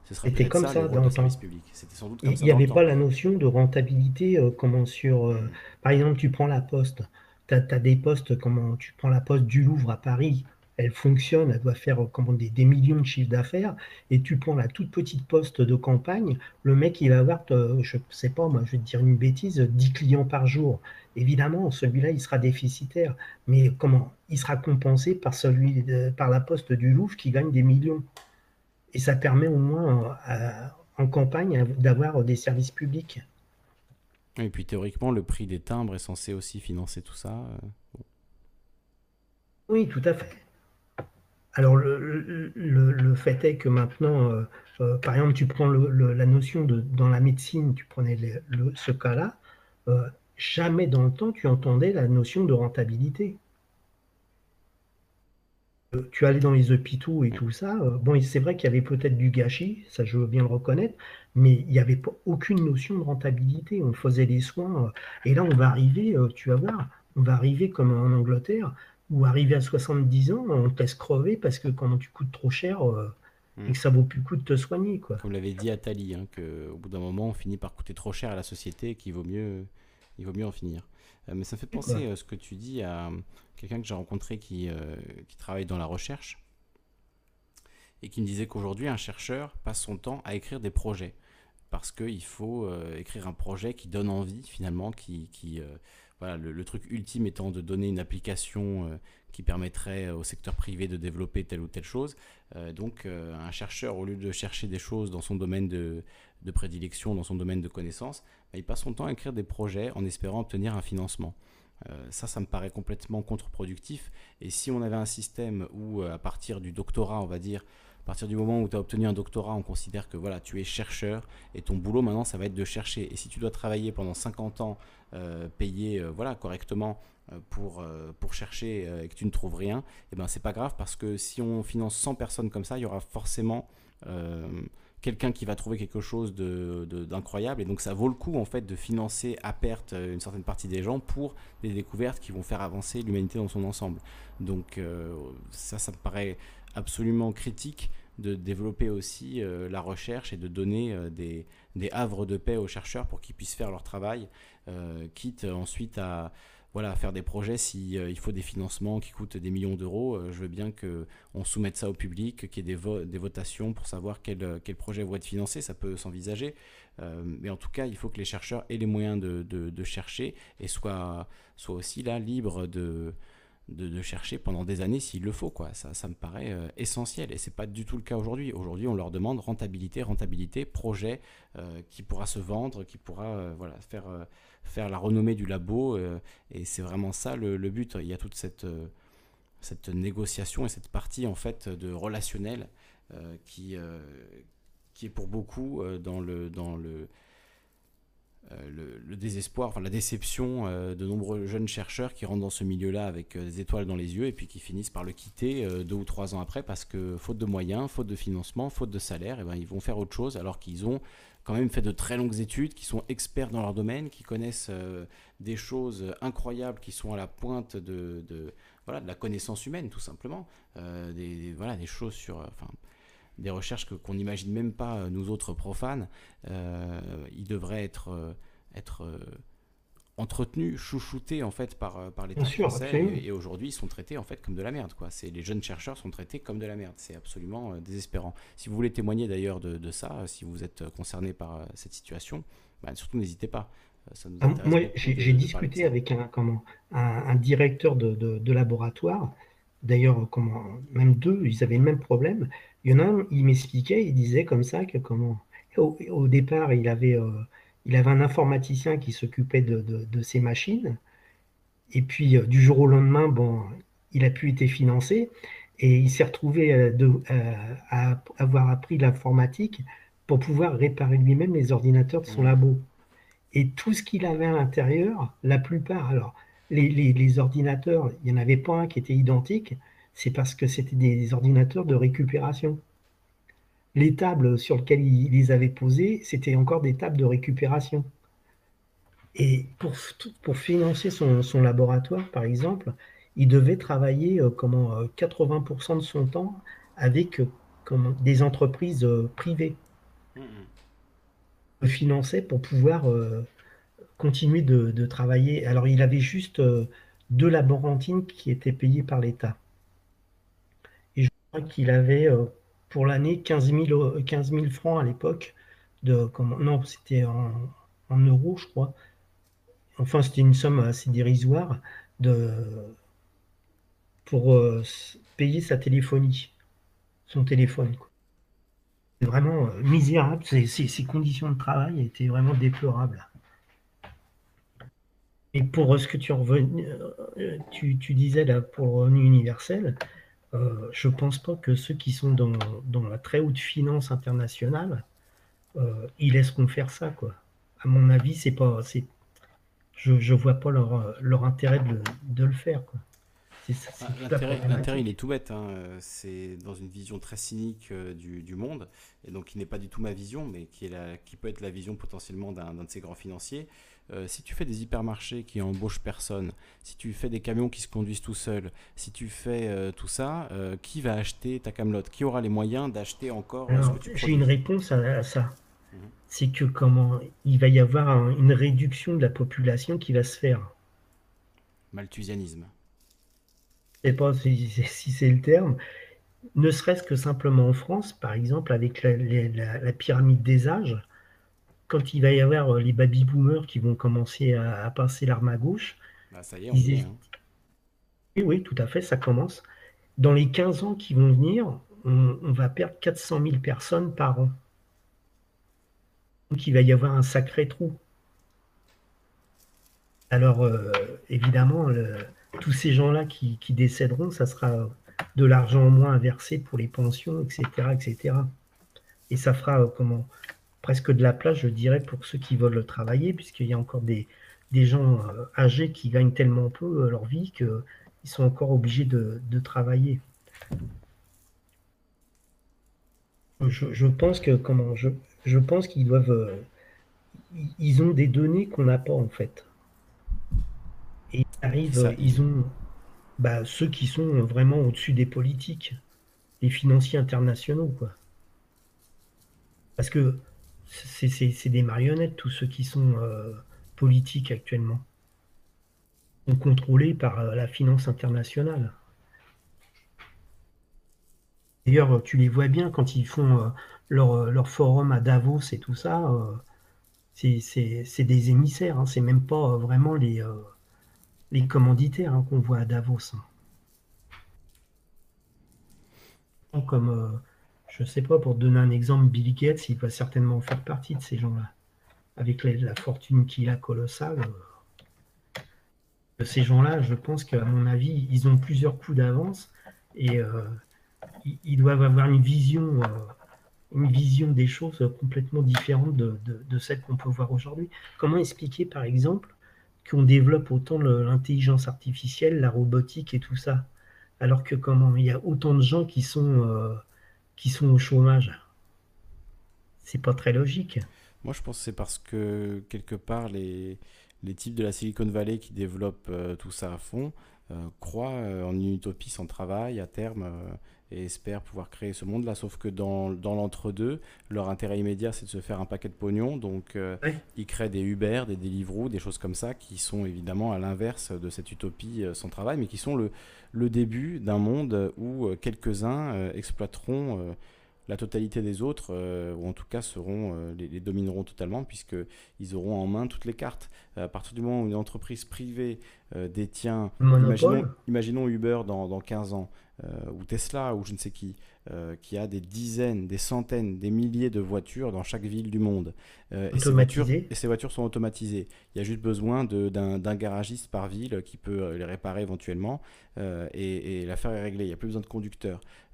C'était comme ça, dans le service public. C'était sans doute comme Il n'y avait pas la notion de rentabilité, euh, comment sur. par exemple, tu prends la poste. Tu as, des postes, comment tu prends la poste du Louvre à Paris elle fonctionne, elle doit faire comment, des, des millions de chiffres d'affaires, et tu prends la toute petite poste de campagne, le mec il va avoir, euh, je sais pas, moi je vais te dire une bêtise, 10 clients par jour. Évidemment, celui-là il sera déficitaire, mais comment Il sera compensé par celui de, par la poste du Louvre qui gagne des millions. Et ça permet au moins euh, en campagne d'avoir des services publics. Et puis théoriquement, le prix des timbres est censé aussi financer tout ça. Euh, oui, tout à fait. Alors le, fait est que maintenant, euh, euh, par exemple, tu prends la notion de dans la médecine, tu prenais ce cas-là, jamais dans le temps tu entendais la notion de rentabilité tu allais dans les hôpitaux et tout ça. bon, c'est vrai qu'il y avait peut-être du gâchis, ça je veux bien le reconnaître, mais il n'y avait pas, aucune notion de rentabilité. On faisait des soins. Euh, et là, on va arriver, euh, tu vas voir, on va arriver comme en Angleterre, où arriver à 70 ans, on te laisse crever parce que quand tu coûtes trop cher euh, et que ça vaut plus le coup de te soigner. Quoi. Comme l'avait dit Atali, hein, qu'au bout d'un moment, on finit par coûter trop cher à la société et qu'il vaut mieux, il vaut mieux en finir. mais ça fait penser ce que tu dis à quelqu'un que j'ai rencontré qui, qui travaille dans la recherche et qui me disait qu'aujourd'hui, un chercheur passe son temps à écrire des projets parce qu'il faut euh, écrire un projet qui donne envie finalement, qui, qui euh, voilà, le, truc ultime étant de donner une application euh, qui permettrait au secteur privé de développer telle ou telle chose. donc un chercheur, au lieu de chercher des choses dans son domaine de, de prédilection, dans son domaine de connaissance, bah, il passe son temps à écrire des projets en espérant obtenir un financement. ça, ça me paraît complètement contre-productif. Et si on avait un système où, à partir du doctorat, on va dire, à partir du moment où tu as obtenu un doctorat, on considère que voilà, tu es chercheur et ton boulot maintenant, ça va être de chercher. Et si tu dois travailler pendant 50 ans, euh, payer euh, voilà, correctement euh, pour, pour chercher et que tu ne trouves rien, eh ben c'est pas grave parce que si on finance 100 personnes comme ça, il y aura forcément quelqu'un qui va trouver quelque chose d'incroyable. Et donc ça vaut le coup en fait de financer à perte une certaine partie des gens pour des découvertes qui vont faire avancer l'humanité dans son ensemble. Donc ça, ça me paraît absolument critique de développer aussi euh, la recherche et de donner euh, des, havres de paix aux chercheurs pour qu'ils puissent faire leur travail, euh, quitte ensuite à, voilà, faire des projets s'il il faut des financements qui coûtent des millions d'euros. je veux bien qu'on soumette ça au public, qu'il y ait des, des, votations pour savoir quels quel projets vont être financés, ça peut s'envisager. mais en tout cas, il faut que les chercheurs aient les moyens de chercher et soient, soient aussi là libres de de, chercher pendant des années s'il le faut. Quoi. Ça, ça me paraît euh, essentiel et c'est pas du tout le cas aujourd'hui. Aujourd'hui, on leur demande rentabilité, rentabilité, projet euh, qui pourra se vendre, qui pourra euh, voilà, faire, faire la renommée du labo. et c'est vraiment ça le, but. Il y a toute cette, cette négociation et cette partie en fait de relationnel qui, qui est pour beaucoup dans le, dans le euh, le, désespoir, enfin la déception euh, de nombreux jeunes chercheurs qui rentrent dans ce milieu-là avec euh, des étoiles dans les yeux et puis qui finissent par le quitter deux ou trois ans après parce que faute de moyens, faute de financement, faute de salaire, eh ben, ils vont faire autre chose alors qu'ils ont quand même fait de très longues études, qui sont experts dans leur domaine, qui connaissent des choses incroyables, qui sont à la pointe de, voilà, de la connaissance humaine tout simplement, des, voilà, des choses sur... des recherches qu'on n'imagine même pas, euh, nous autres profanes, euh, ils devraient être, euh, être entretenus, chouchoutés en fait par, par l'État français. Et, aujourd'hui, ils sont traités en fait comme de la merde. Quoi. Les jeunes chercheurs sont traités comme de la merde. C'est absolument désespérant. Si vous voulez témoigner d'ailleurs de, ça, si vous êtes concerné par cette situation, bah, surtout n'hésitez pas. Ah, moi, j'ai discuté avec un, comment, un, directeur de, de laboratoire. D'ailleurs, même deux, ils avaient le même problème. Il y en a un, il m'expliquait, il disait comme ça que comment, au, départ, il avait, euh, il avait un informaticien qui s'occupait de, de, ces machines. Et puis, euh, du jour au lendemain, bon, il a pu être financé et il s'est retrouvé euh, de, à avoir appris l'informatique pour pouvoir réparer lui-même les ordinateurs de son mmh. labo. Et tout ce qu'il avait à l'intérieur, la plupart, alors, les, les, les ordinateurs, il n'y en avait pas un qui était identique, c'est parce que c'était des ordinateurs de récupération. Les tables sur lesquelles ils les avaient posées, c'était encore des tables de récupération. Et pour, pour financer son, son, laboratoire, par exemple, il devait travailler euh, comment, 80% euh, de son temps avec euh, comment, des entreprises privées. Mmh, mmh. finançait pour pouvoir continuer de, de, travailler. Alors, il avait juste deux laborantines qui étaient payées par l'État qu'il avait euh, pour l'année 15 000, 15 francs à l'époque. De, non, c'était en, euros, je crois. Enfin, c'était une somme assez dérisoire de, pour euh, payer sa téléphonie, son téléphone. C'est vraiment euh, misérable. Ces, conditions de travail étaient vraiment déplorables. Et pour ce que tu, tu, tu disais là pour le revenu universel, euh, je pense pas que ceux qui sont dans, dans la très haute finance internationale, euh, ils laisseront faire ça. Quoi. À mon avis, c'est pas, je ne vois pas leur, leur intérêt de, de le faire. Quoi. Ah, l'intérêt, il est tout bête. Hein. C'est dans une vision très cynique euh, du, du, monde, et donc qui n'est pas du tout ma vision, mais qui, est la, qui peut être la vision potentiellement d'un de ces grands financiers. Euh, si tu fais des hypermarchés qui embauchent personne, si tu fais des camions qui se conduisent tout seuls, si tu fais euh, tout ça, qui va acheter ta camelote? Qui aura les moyens d'acheter encore J'ai une réponse à, ça. Mhm. C'est que comment il va y avoir une réduction de la population qui va se faire. Malthusianisme sais pas si, c'est le terme, ne serait-ce que simplement en France, par exemple, avec la, pyramide des âges, quand il va y avoir euh, les baby-boomers qui vont commencer à, passer l'arme à gauche, bah, ça y est, on hein. Oui, oui, tout à fait, ça commence. Dans les 15 ans qui vont venir, on, va perdre 400 000 personnes par an. Donc il va y avoir un sacré trou. Alors, euh, évidemment, le, tous ces gens-là qui, décéderont, ça sera de l'argent en moins à verser pour les pensions, etc. etc. Et ça fera euh, comment presque de la place, je dirais, pour ceux qui veulent travailler, puisqu'il y a encore des, des gens euh, âgés qui gagnent tellement peu euh, leur vie qu'ils sont encore obligés de, travailler. Je, pense que comment je, je pense qu'ils doivent ils ont des données qu'on n'a pas en fait. Et ils arrivent, ils ont bah, ceux qui sont vraiment au-dessus des politiques, les financiers internationaux, quoi. Parce que c'est des marionnettes, tous ceux qui sont euh, politiques actuellement. Ils sont contrôlés par euh, la finance internationale. D'ailleurs, tu les vois bien quand ils font euh, leur, leur, forum à Davos et tout ça. c'est des émissaires, hein, c'est même pas vraiment les les commanditaires hein, qu'on voit à Davos. Hein. Comme, euh, je ne sais pas, pour donner un exemple, Bill Gates, il va certainement faire partie de ces gens-là. Avec la, fortune qu'il a colossale. Euh, ces gens-là, je pense qu'à mon avis, ils ont plusieurs coups d'avance et euh, ils, doivent avoir une vision, une vision des choses complètement différente de, celle qu'on peut voir aujourd'hui. Comment expliquer, par exemple, qu'on développe autant l'intelligence artificielle, la robotique et tout ça, alors que comment? Il y a autant de gens qui sont euh, qui sont au chômage. C'est pas très logique. Moi, je pense que c'est parce que quelque part les les types de la Silicon Valley qui développent euh, tout ça à fond euh, croient en une utopie sans travail à terme et espèrent pouvoir créer ce monde-là. Sauf que dans, dans l'entre-deux, leur intérêt immédiat, c'est de se faire un paquet de pognon. Donc, euh, ils créent des Uber, des Deliveroo, des choses comme ça, qui sont évidemment à l'inverse de cette utopie euh, sans travail, mais qui sont le, le début d'un monde où euh, quelques-uns exploiteront la totalité des autres, ou en tout cas seront, les, domineront totalement, puisqu'ils auront en main toutes les cartes. à partir du moment où une entreprise privée détient, imaginons, imaginons, Uber dans, dans 15 ans, euh, ou Tesla, ou je ne sais qui, euh, qui a des dizaines, des centaines, des milliers de voitures dans chaque ville du monde. Euh, et, ces voitures, et, ces voitures, sont automatisées. Il y a juste besoin d'un garagiste par ville qui peut les réparer éventuellement, et, et l'affaire est réglée. Il n'y a plus besoin de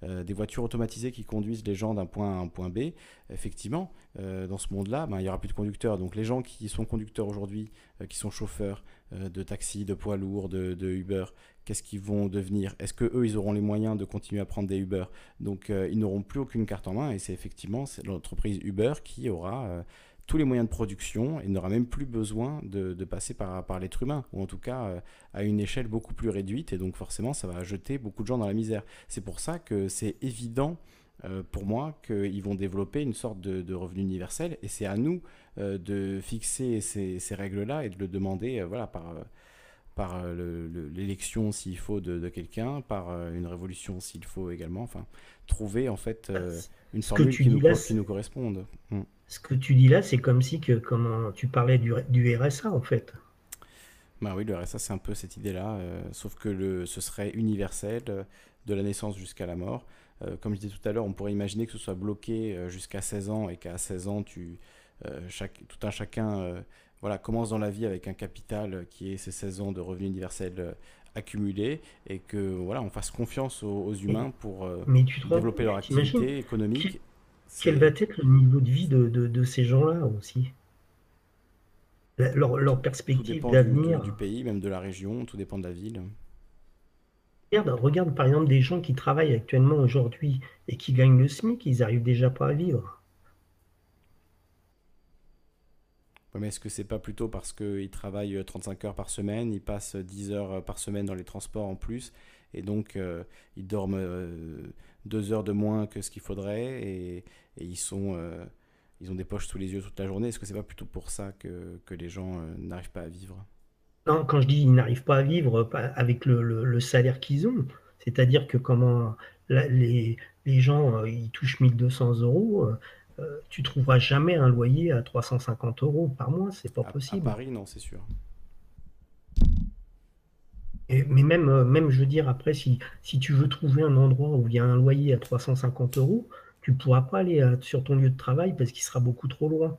conducteurs. des voitures automatisées qui conduisent les gens d'un point A à un point B, effectivement, dans ce monde-là, ben, il n'y aura plus de conducteurs. Donc les gens qui sont conducteurs aujourd'hui, qui sont chauffeurs, de taxi, de poids lourds, de, Uber, qu'est-ce qu'ils vont devenir? Est-ce que eux ils auront les moyens de continuer à prendre des Uber? Donc euh, ils n'auront plus aucune carte en main et c'est effectivement l'entreprise Uber qui aura euh, les moyens de production et n'aura même plus besoin de, passer par, l'être humain ou en tout cas euh, à une échelle beaucoup plus réduite et donc forcément ça va jeter beaucoup de gens dans la misère. C'est pour ça que c'est évident pour moi qu'ils vont développer une sorte de, revenu universel et c'est à nous de fixer ces, ces règles-là et de le demander voilà, par, par euh, l'élection s'il faut de, quelqu'un, par euh, une révolution s'il faut également. Enfin, trouver en fait euh, une formule qui nous, qui nous, corresponde. Hmm. Ce que tu dis là, c'est comme si que comment tu parlais du, du RSA en fait. Bah oui, le RSA c'est un peu cette idée-là, sauf que le, ce serait universel de la naissance jusqu'à la mort. comme je disais tout à l'heure, on pourrait imaginer que ce soit bloqué jusqu'à 16 ans et qu'à 16 ans, tu, chaque, tout un chacun voilà, commence dans la vie avec un capital qui est ses 16 ans de revenus universels accumulés et que voilà, on fasse confiance aux, humains pour développer leur activité économique. Quel va être le niveau de vie de, de, ces gens-là aussi? Leur, leur, perspective d'avenir. Du, du, pays, même de la région, tout dépend de la ville. Regarde, regarde par exemple des gens qui travaillent actuellement aujourd'hui et qui gagnent le SMIC, ils n'arrivent déjà pas à vivre. Mais est-ce que c'est pas plutôt parce qu'ils travaillent 35 heures par semaine, ils passent 10 heures par semaine dans les transports en plus, et donc euh, ils dorment euh, deux heures de moins que ce qu'il faudrait, et, ils sont euh, ils ont des poches sous les yeux toute la journée? Est-ce que c'est pas plutôt pour ça que, que les gens n'arrivent pas à vivre? Non, quand je dis ils n'arrivent pas à vivre avec le, le, salaire qu'ils ont, c'est-à-dire que comment les, les, gens ils touchent 1200 euros euh, tu trouveras jamais un loyer à 350 euros par mois, c'est pas possible. À Paris, non, c'est sûr. Et, mais même, euh, même, je veux dire, après, si, si tu veux trouver un endroit où il y a un loyer à 350 euros, tu ne pourras pas aller euh, sur ton lieu de travail parce qu'il sera beaucoup trop loin.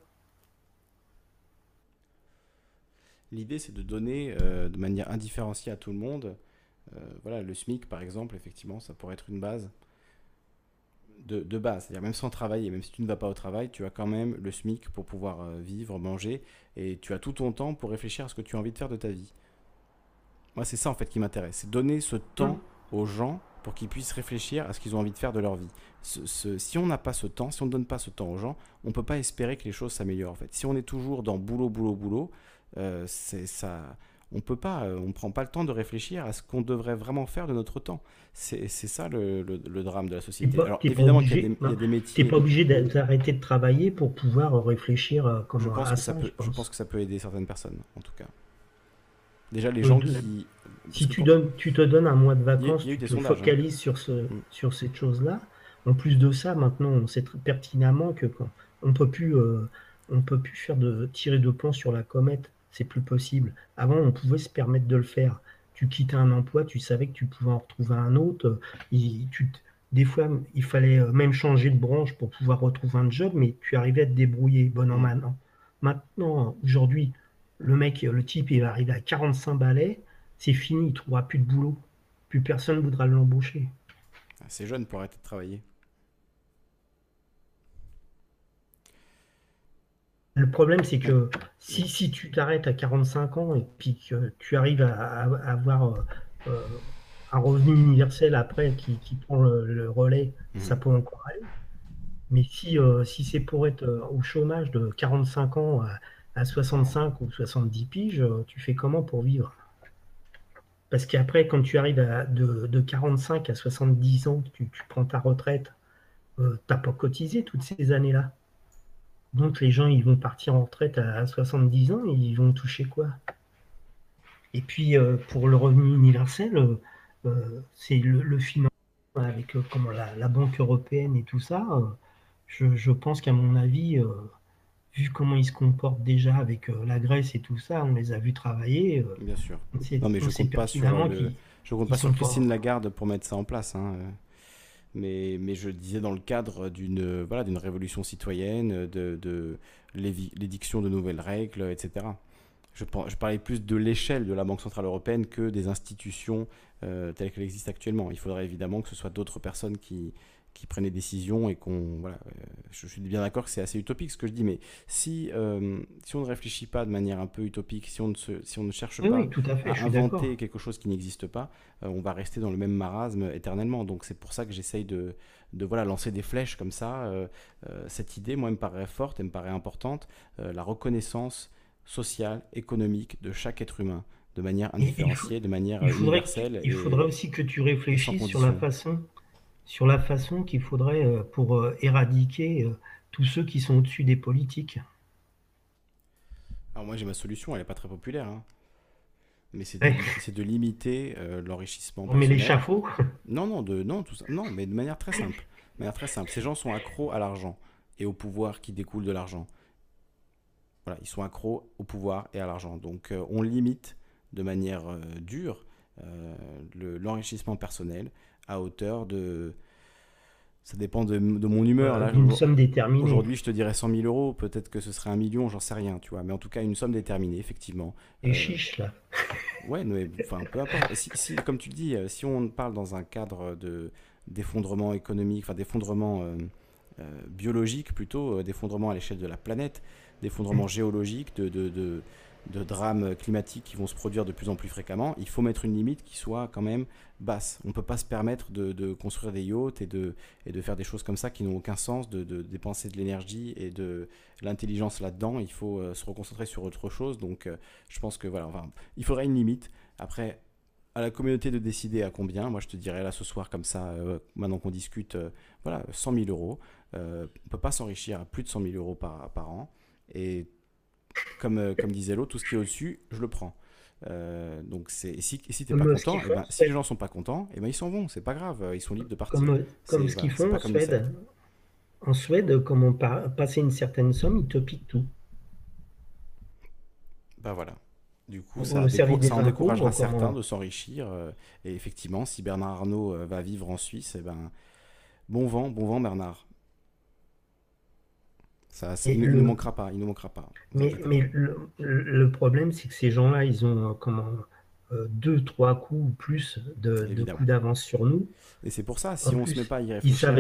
L'idée, c'est de donner de manière indifférenciée à tout le monde. voilà, le SMIC, par exemple, effectivement, ça pourrait être une base de, base. C'est-à-dire même sans travailler, même si tu ne vas pas au travail, tu as quand même le SMIC pour pouvoir euh, vivre, manger, et tu as tout ton temps pour réfléchir à ce que tu as envie de faire de ta vie. Moi, c'est ça en fait qui m'intéresse, c'est donner ce temps mmh. aux gens pour qu'ils puissent réfléchir à ce qu'ils ont envie de faire de leur vie. si on n'a pas ce temps, si on ne donne pas ce temps aux gens, on ne peut pas espérer que les choses s'améliorent en fait. Si on est toujours dans boulot, boulot, boulot, euh, c'est ça on peut pas, euh, on prend pas le temps de réfléchir à ce qu'on devrait vraiment faire de notre temps. C'est ça le, drame de la société. Alors évidemment qu'il y, a des métiers. Tu n'es pas obligé d'arrêter de travailler pour pouvoir réfléchir à comment je pense que ça, peut, je, pense. que ça peut aider certaines personnes, en tout cas. Déjà les gens qui. Si tu, donnes, tu te donnes un mois de vacances, tu te hein. focalises sur, ce, mm. sur cette chose-là. En plus de ça, maintenant, on sait très pertinemment que quand on peut plus, euh, on peut plus faire de tirer de plomb sur la comète c'est plus possible. Avant, on pouvait se permettre de le faire. Tu quittais un emploi, tu savais que tu pouvais en retrouver un autre. des fois, il fallait euh, même changer de branche pour pouvoir retrouver un job, mais tu arrivais à te débrouiller bon mal Maintenant, aujourd'hui, le mec, le type, il va arriver à 45 balais, c'est fini, il ne trouvera plus de boulot. Plus personne ne voudra l'embaucher. C'est jeune pour arrêter de travailler. Le problème, c'est que si, si tu t'arrêtes à 45 ans et puis que tu arrives à, avoir euh, euh, un revenu universel après qui, prend le, relais, mhm. ça peut encore aller. Mais si, euh, si c'est pour être au chômage de 45 ans à, 65 ou 70 piges, tu fais comment pour vivre? Parce qu'après, quand tu arrives à, de, 45 à 70 ans, tu, tu prends ta retraite, tu n'as pas cotisé toutes ces années-là. Donc les gens, ils vont partir en retraite à 70 ans et ils vont toucher quoi? Et puis euh, pour le revenu universel, euh, euh, c'est le, financement avec comment, la, Banque européenne et tout ça. Je, pense qu'à mon avis, vu comment ils se comportent déjà avec la Grèce et tout ça, on les a vus travailler. Bien sûr. Non mais je compte pas sur, je compte pas sur Christine Lagarde pour mettre ça en place. Hein mais, je disais dans le cadre d'une voilà, d'une révolution citoyenne, de, de l'édiction de nouvelles règles, etc. Je, je parlais plus de l'échelle de la Banque Centrale Européenne que des institutions euh, telles qu'elles existent actuellement. Il faudrait évidemment que ce soit d'autres personnes qui, qui prennent des décisions et qu'on voilà euh, je, suis bien d'accord que c'est assez utopique ce que je dis mais si euh, si on ne réfléchit pas de manière un peu utopique si on ne se, si on ne cherche pas à, inventer quelque chose qui n'existe pas euh, on va rester dans le même marasme éternellement donc c'est pour ça que j'essaye de, de voilà lancer des flèches comme ça cette idée moi elle me paraît forte elle me paraît importante la reconnaissance sociale économique de chaque être humain de manière indifférenciée, de manière universelle. Il faudrait aussi que tu réfléchisses sur la façon sur la façon qu'il faudrait euh, pour euh, éradiquer euh, tous ceux qui sont au-dessus des politiques. Alors moi j'ai ma solution, elle n'est pas très populaire. Hein. Mais c'est de, de, limiter l'enrichissement. Mais l'échafaud Non, non, de, non, tout ça. Non, mais de manière très simple. De manière très simple. Ces gens sont accros à l'argent et au pouvoir qui découle de l'argent. Voilà, ils sont accros au pouvoir et à l'argent. Donc on limite de manière dure l'enrichissement personnel à hauteur de ça dépend de, mon humeur. là, une somme déterminée. Aujourd'hui, je te dirais 100 000 euros. Peut-être que ce serait un million, j'en sais rien, tu vois. Mais en tout cas, une somme déterminée, effectivement. Et euh, chiche, là. ouais, mais enfin, peu importe. Si, comme tu le dis, euh, si on parle dans un cadre de d'effondrement économique, enfin d'effondrement euh, biologique plutôt, d'effondrement à l'échelle de la planète, d'effondrement mmh. géologique, de, de, de de drames climatiques qui vont se produire de plus en plus fréquemment, il faut mettre une limite qui soit quand même basse. On ne peut pas se permettre de, construire des yachts et de, faire des choses comme ça qui n'ont aucun sens, de, dépenser de l'énergie et de l'intelligence là-dedans. Il faut euh, se reconcentrer sur autre chose. Donc euh, je pense que voilà, il faudrait une limite. Après, à la communauté de décider à combien. Moi, je te dirais là ce soir, comme ça, euh, maintenant qu'on discute, voilà, 100 000 euros. on ne peut pas s'enrichir à plus de 100 000 euros par, par an. Et comme, euh, comme disait l'autre, tout ce qui est au-dessus, je le prends. Euh, donc c'est si, si t'es pas content, eh ben, si les gens sont pas contents, et eh ben ils s'en vont, c'est pas grave, ils sont libres de partir. Comme, comme ce qu'ils font en Suède. En Suède, comme on passer une certaine somme, ils te piquent tout. Bah voilà. Du coup, ça, ça en découragera certains de s'enrichir. Euh, et effectivement, si Bernard Arnault va vivre en Suisse, eh ben bon vent, bon vent Bernard. Ça, il, ne, manquera pas, il ne manquera pas. Mais, mais le, problème, c'est que ces gens-là, ils ont euh, comment euh, deux, trois coups ou plus de, coups d'avance sur nous. Et c'est pour ça, si on ne se met pas à y réfléchir,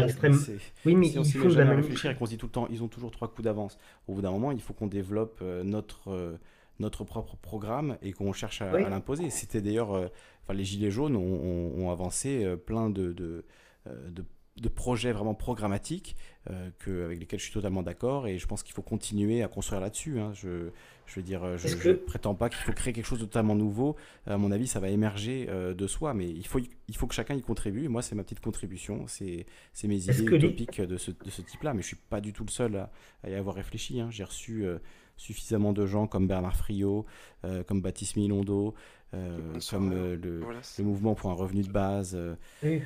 oui, mais si on met jamais à réfléchir et qu'on se dit tout le temps, ils ont toujours trois coups d'avance. Au bout d'un moment, il faut qu'on développe euh, notre notre propre programme et qu'on cherche à, l'imposer. C'était d'ailleurs, enfin, les gilets jaunes ont, avancé plein de, de, de de projets vraiment programmatiques euh, que, avec lesquels je suis totalement d'accord et je pense qu'il faut continuer à construire là-dessus. Hein. Je, je veux dire, je ne prétends pas qu'il faut créer quelque chose de totalement nouveau. À mon avis, ça va émerger euh, de soi, mais il faut, il faut que chacun y contribue. moi, c'est ma petite contribution, c'est mes idées utopiques de ce, de ce type-là, mais je ne suis pas du tout le seul à, y avoir réfléchi. Hein. J'ai reçu euh, suffisamment de gens comme Bernard Friot, euh, comme Baptiste Milondo, comme le, le, mouvement pour un revenu de base. Oui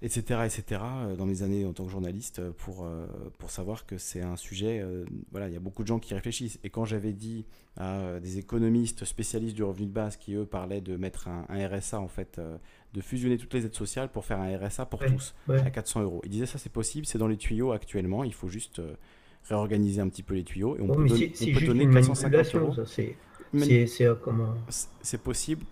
etc., etc., euh, dans mes années en tant que journaliste, euh, pour, euh, pour savoir que c'est un sujet, voilà, il y a beaucoup de gens qui réfléchissent. Et quand j'avais dit à des économistes spécialistes du revenu de base qui, eux, parlaient de mettre un, RSA, en fait, de fusionner toutes les aides sociales pour faire un RSA pour tous, à 400 euros. Ils disaient ça, c'est possible, c'est dans les tuyaux actuellement, il faut juste réorganiser un petit peu les tuyaux et on peut, on peut donner 450 euros. C'est comment C'est possible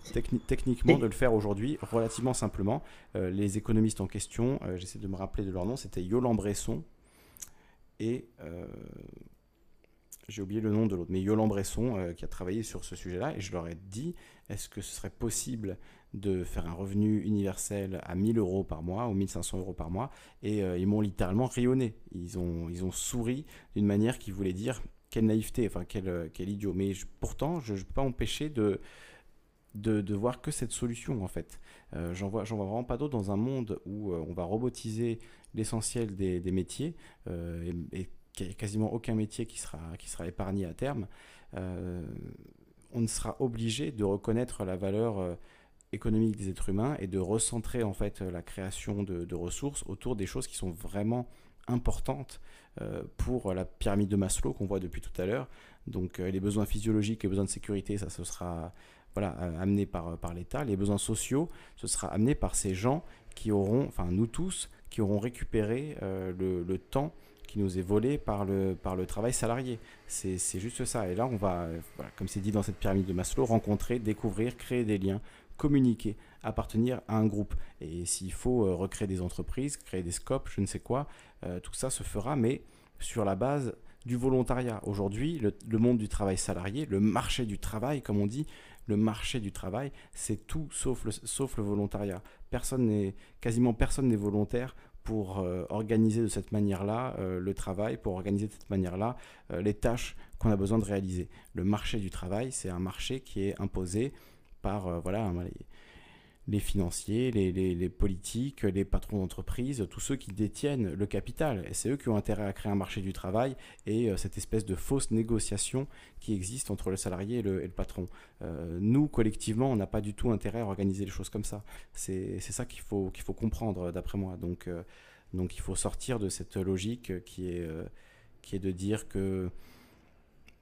techniquement de le faire aujourd'hui relativement simplement. Euh, les économistes en question, euh, j'essaie de me rappeler de leur nom, c'était Yolande Bresson et euh, j'ai oublié le nom de l'autre, mais Yolande Bresson qui a travaillé sur ce sujet-là et je leur ai dit est-ce que ce serait possible de faire un revenu universel à 1000 euros par mois ou 1500 euros par mois? Et ils m'ont littéralement rayonné. Ils ont, ils ont souri d'une manière qui voulait dire quelle naïveté, enfin quel, euh, quel idiot. Mais pourtant, je ne peux pas empêcher de, de, voir que cette solution en fait. Euh, j'en vois, vois vraiment pas d'autre dans un monde où euh, on va robotiser l'essentiel des, métiers et, qu'il n'y a quasiment aucun métier qui sera, qui sera épargné à terme. on sera obligé de reconnaître la valeur économique des êtres humains et de recentrer en fait la création de, ressources autour des choses qui sont vraiment importantes pour la pyramide de Maslow qu'on voit depuis tout à l'heure. Donc euh, les besoins physiologiques, les besoins de sécurité, ça ce sera voilà, euh, amené par, par l'État. Les besoins sociaux, ce sera amené par ces gens qui auront, enfin nous tous, qui auront récupéré le, le, temps qui nous est volé par le, par le travail salarié. C'est juste ça. Et là, on va, comme c'est dit dans cette pyramide de Maslow, rencontrer, découvrir, créer des liens, communiquer, appartenir à un groupe. Et s'il faut euh, recréer des entreprises, créer des scopes, je ne sais quoi, euh, tout ça se fera, mais sur la base du volontariat. Aujourd'hui, le, monde du travail salarié, le marché du travail, comme on dit, le marché du travail, c'est tout sauf le, volontariat. Quasiment personne n'est volontaire pour euh, organiser de cette manière-là le travail, pour organiser de cette manière-là les tâches qu'on a besoin de réaliser. Le marché du travail, c'est un marché qui est imposé par voilà, financiers, les, politiques, les patrons d'entreprise, tous ceux qui détiennent le capital. Et c'est eux qui ont intérêt à créer un marché du travail et euh, cette espèce de fausse négociation qui existe entre le salarié et le, patron. Euh, nous, collectivement, on n'a pas du tout intérêt à organiser les choses comme ça. C'est ça qu'il faut, qu'il faut comprendre, d'après moi. Donc, donc il faut sortir de cette logique qui est, qui est de dire que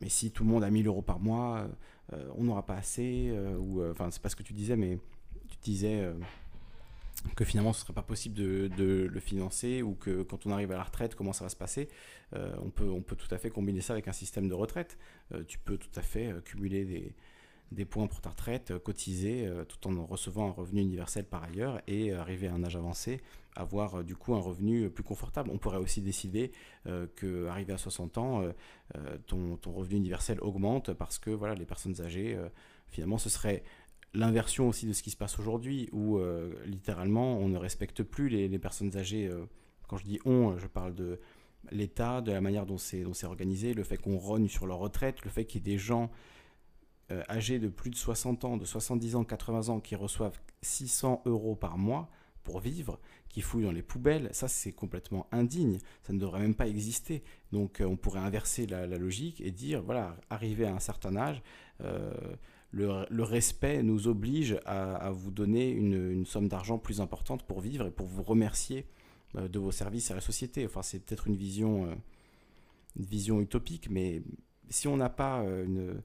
mais si tout le monde a 1000 euros par mois, euh, on n'aura pas assez, euh, ou euh, enfin c'est pas ce que tu disais, mais tu disais que finalement ce serait pas possible de, le financer ou que quand on arrive à la retraite, comment ça va se passer. on, peut, on peut tout à fait combiner ça avec un système de retraite. tu peux tout à fait cumuler des, points pour ta retraite, euh, cotiser euh, tout en recevant un revenu universel par ailleurs et arriver à un âge avancé, avoir euh, du coup un revenu plus confortable. On pourrait aussi décider que arrivé à 60 ans, ton, ton, revenu universel augmente parce que voilà, les personnes âgées, finalement, ce serait l'inversion aussi de ce qui se passe aujourd'hui où littéralement on ne respecte plus les, personnes âgées. quand je dis on, je parle de l'État, de la manière dont c'est organisé, le fait qu'on rogne sur leur retraite, le fait qu'il y ait des gens euh, âgés de plus de 60 ans, de 70 ans, 80 ans, qui reçoivent 600 euros par mois pour vivre, qui fouillent dans les poubelles, ça c'est complètement indigne, ça ne devrait même pas exister. Donc euh, on pourrait inverser la, logique et dire, voilà, arrivé à un certain âge, euh, le, respect nous oblige à, vous donner une, somme d'argent plus importante pour vivre et pour vous remercier de vos services à la société. Enfin c'est peut-être une vision, une vision utopique, mais si on n'a pas une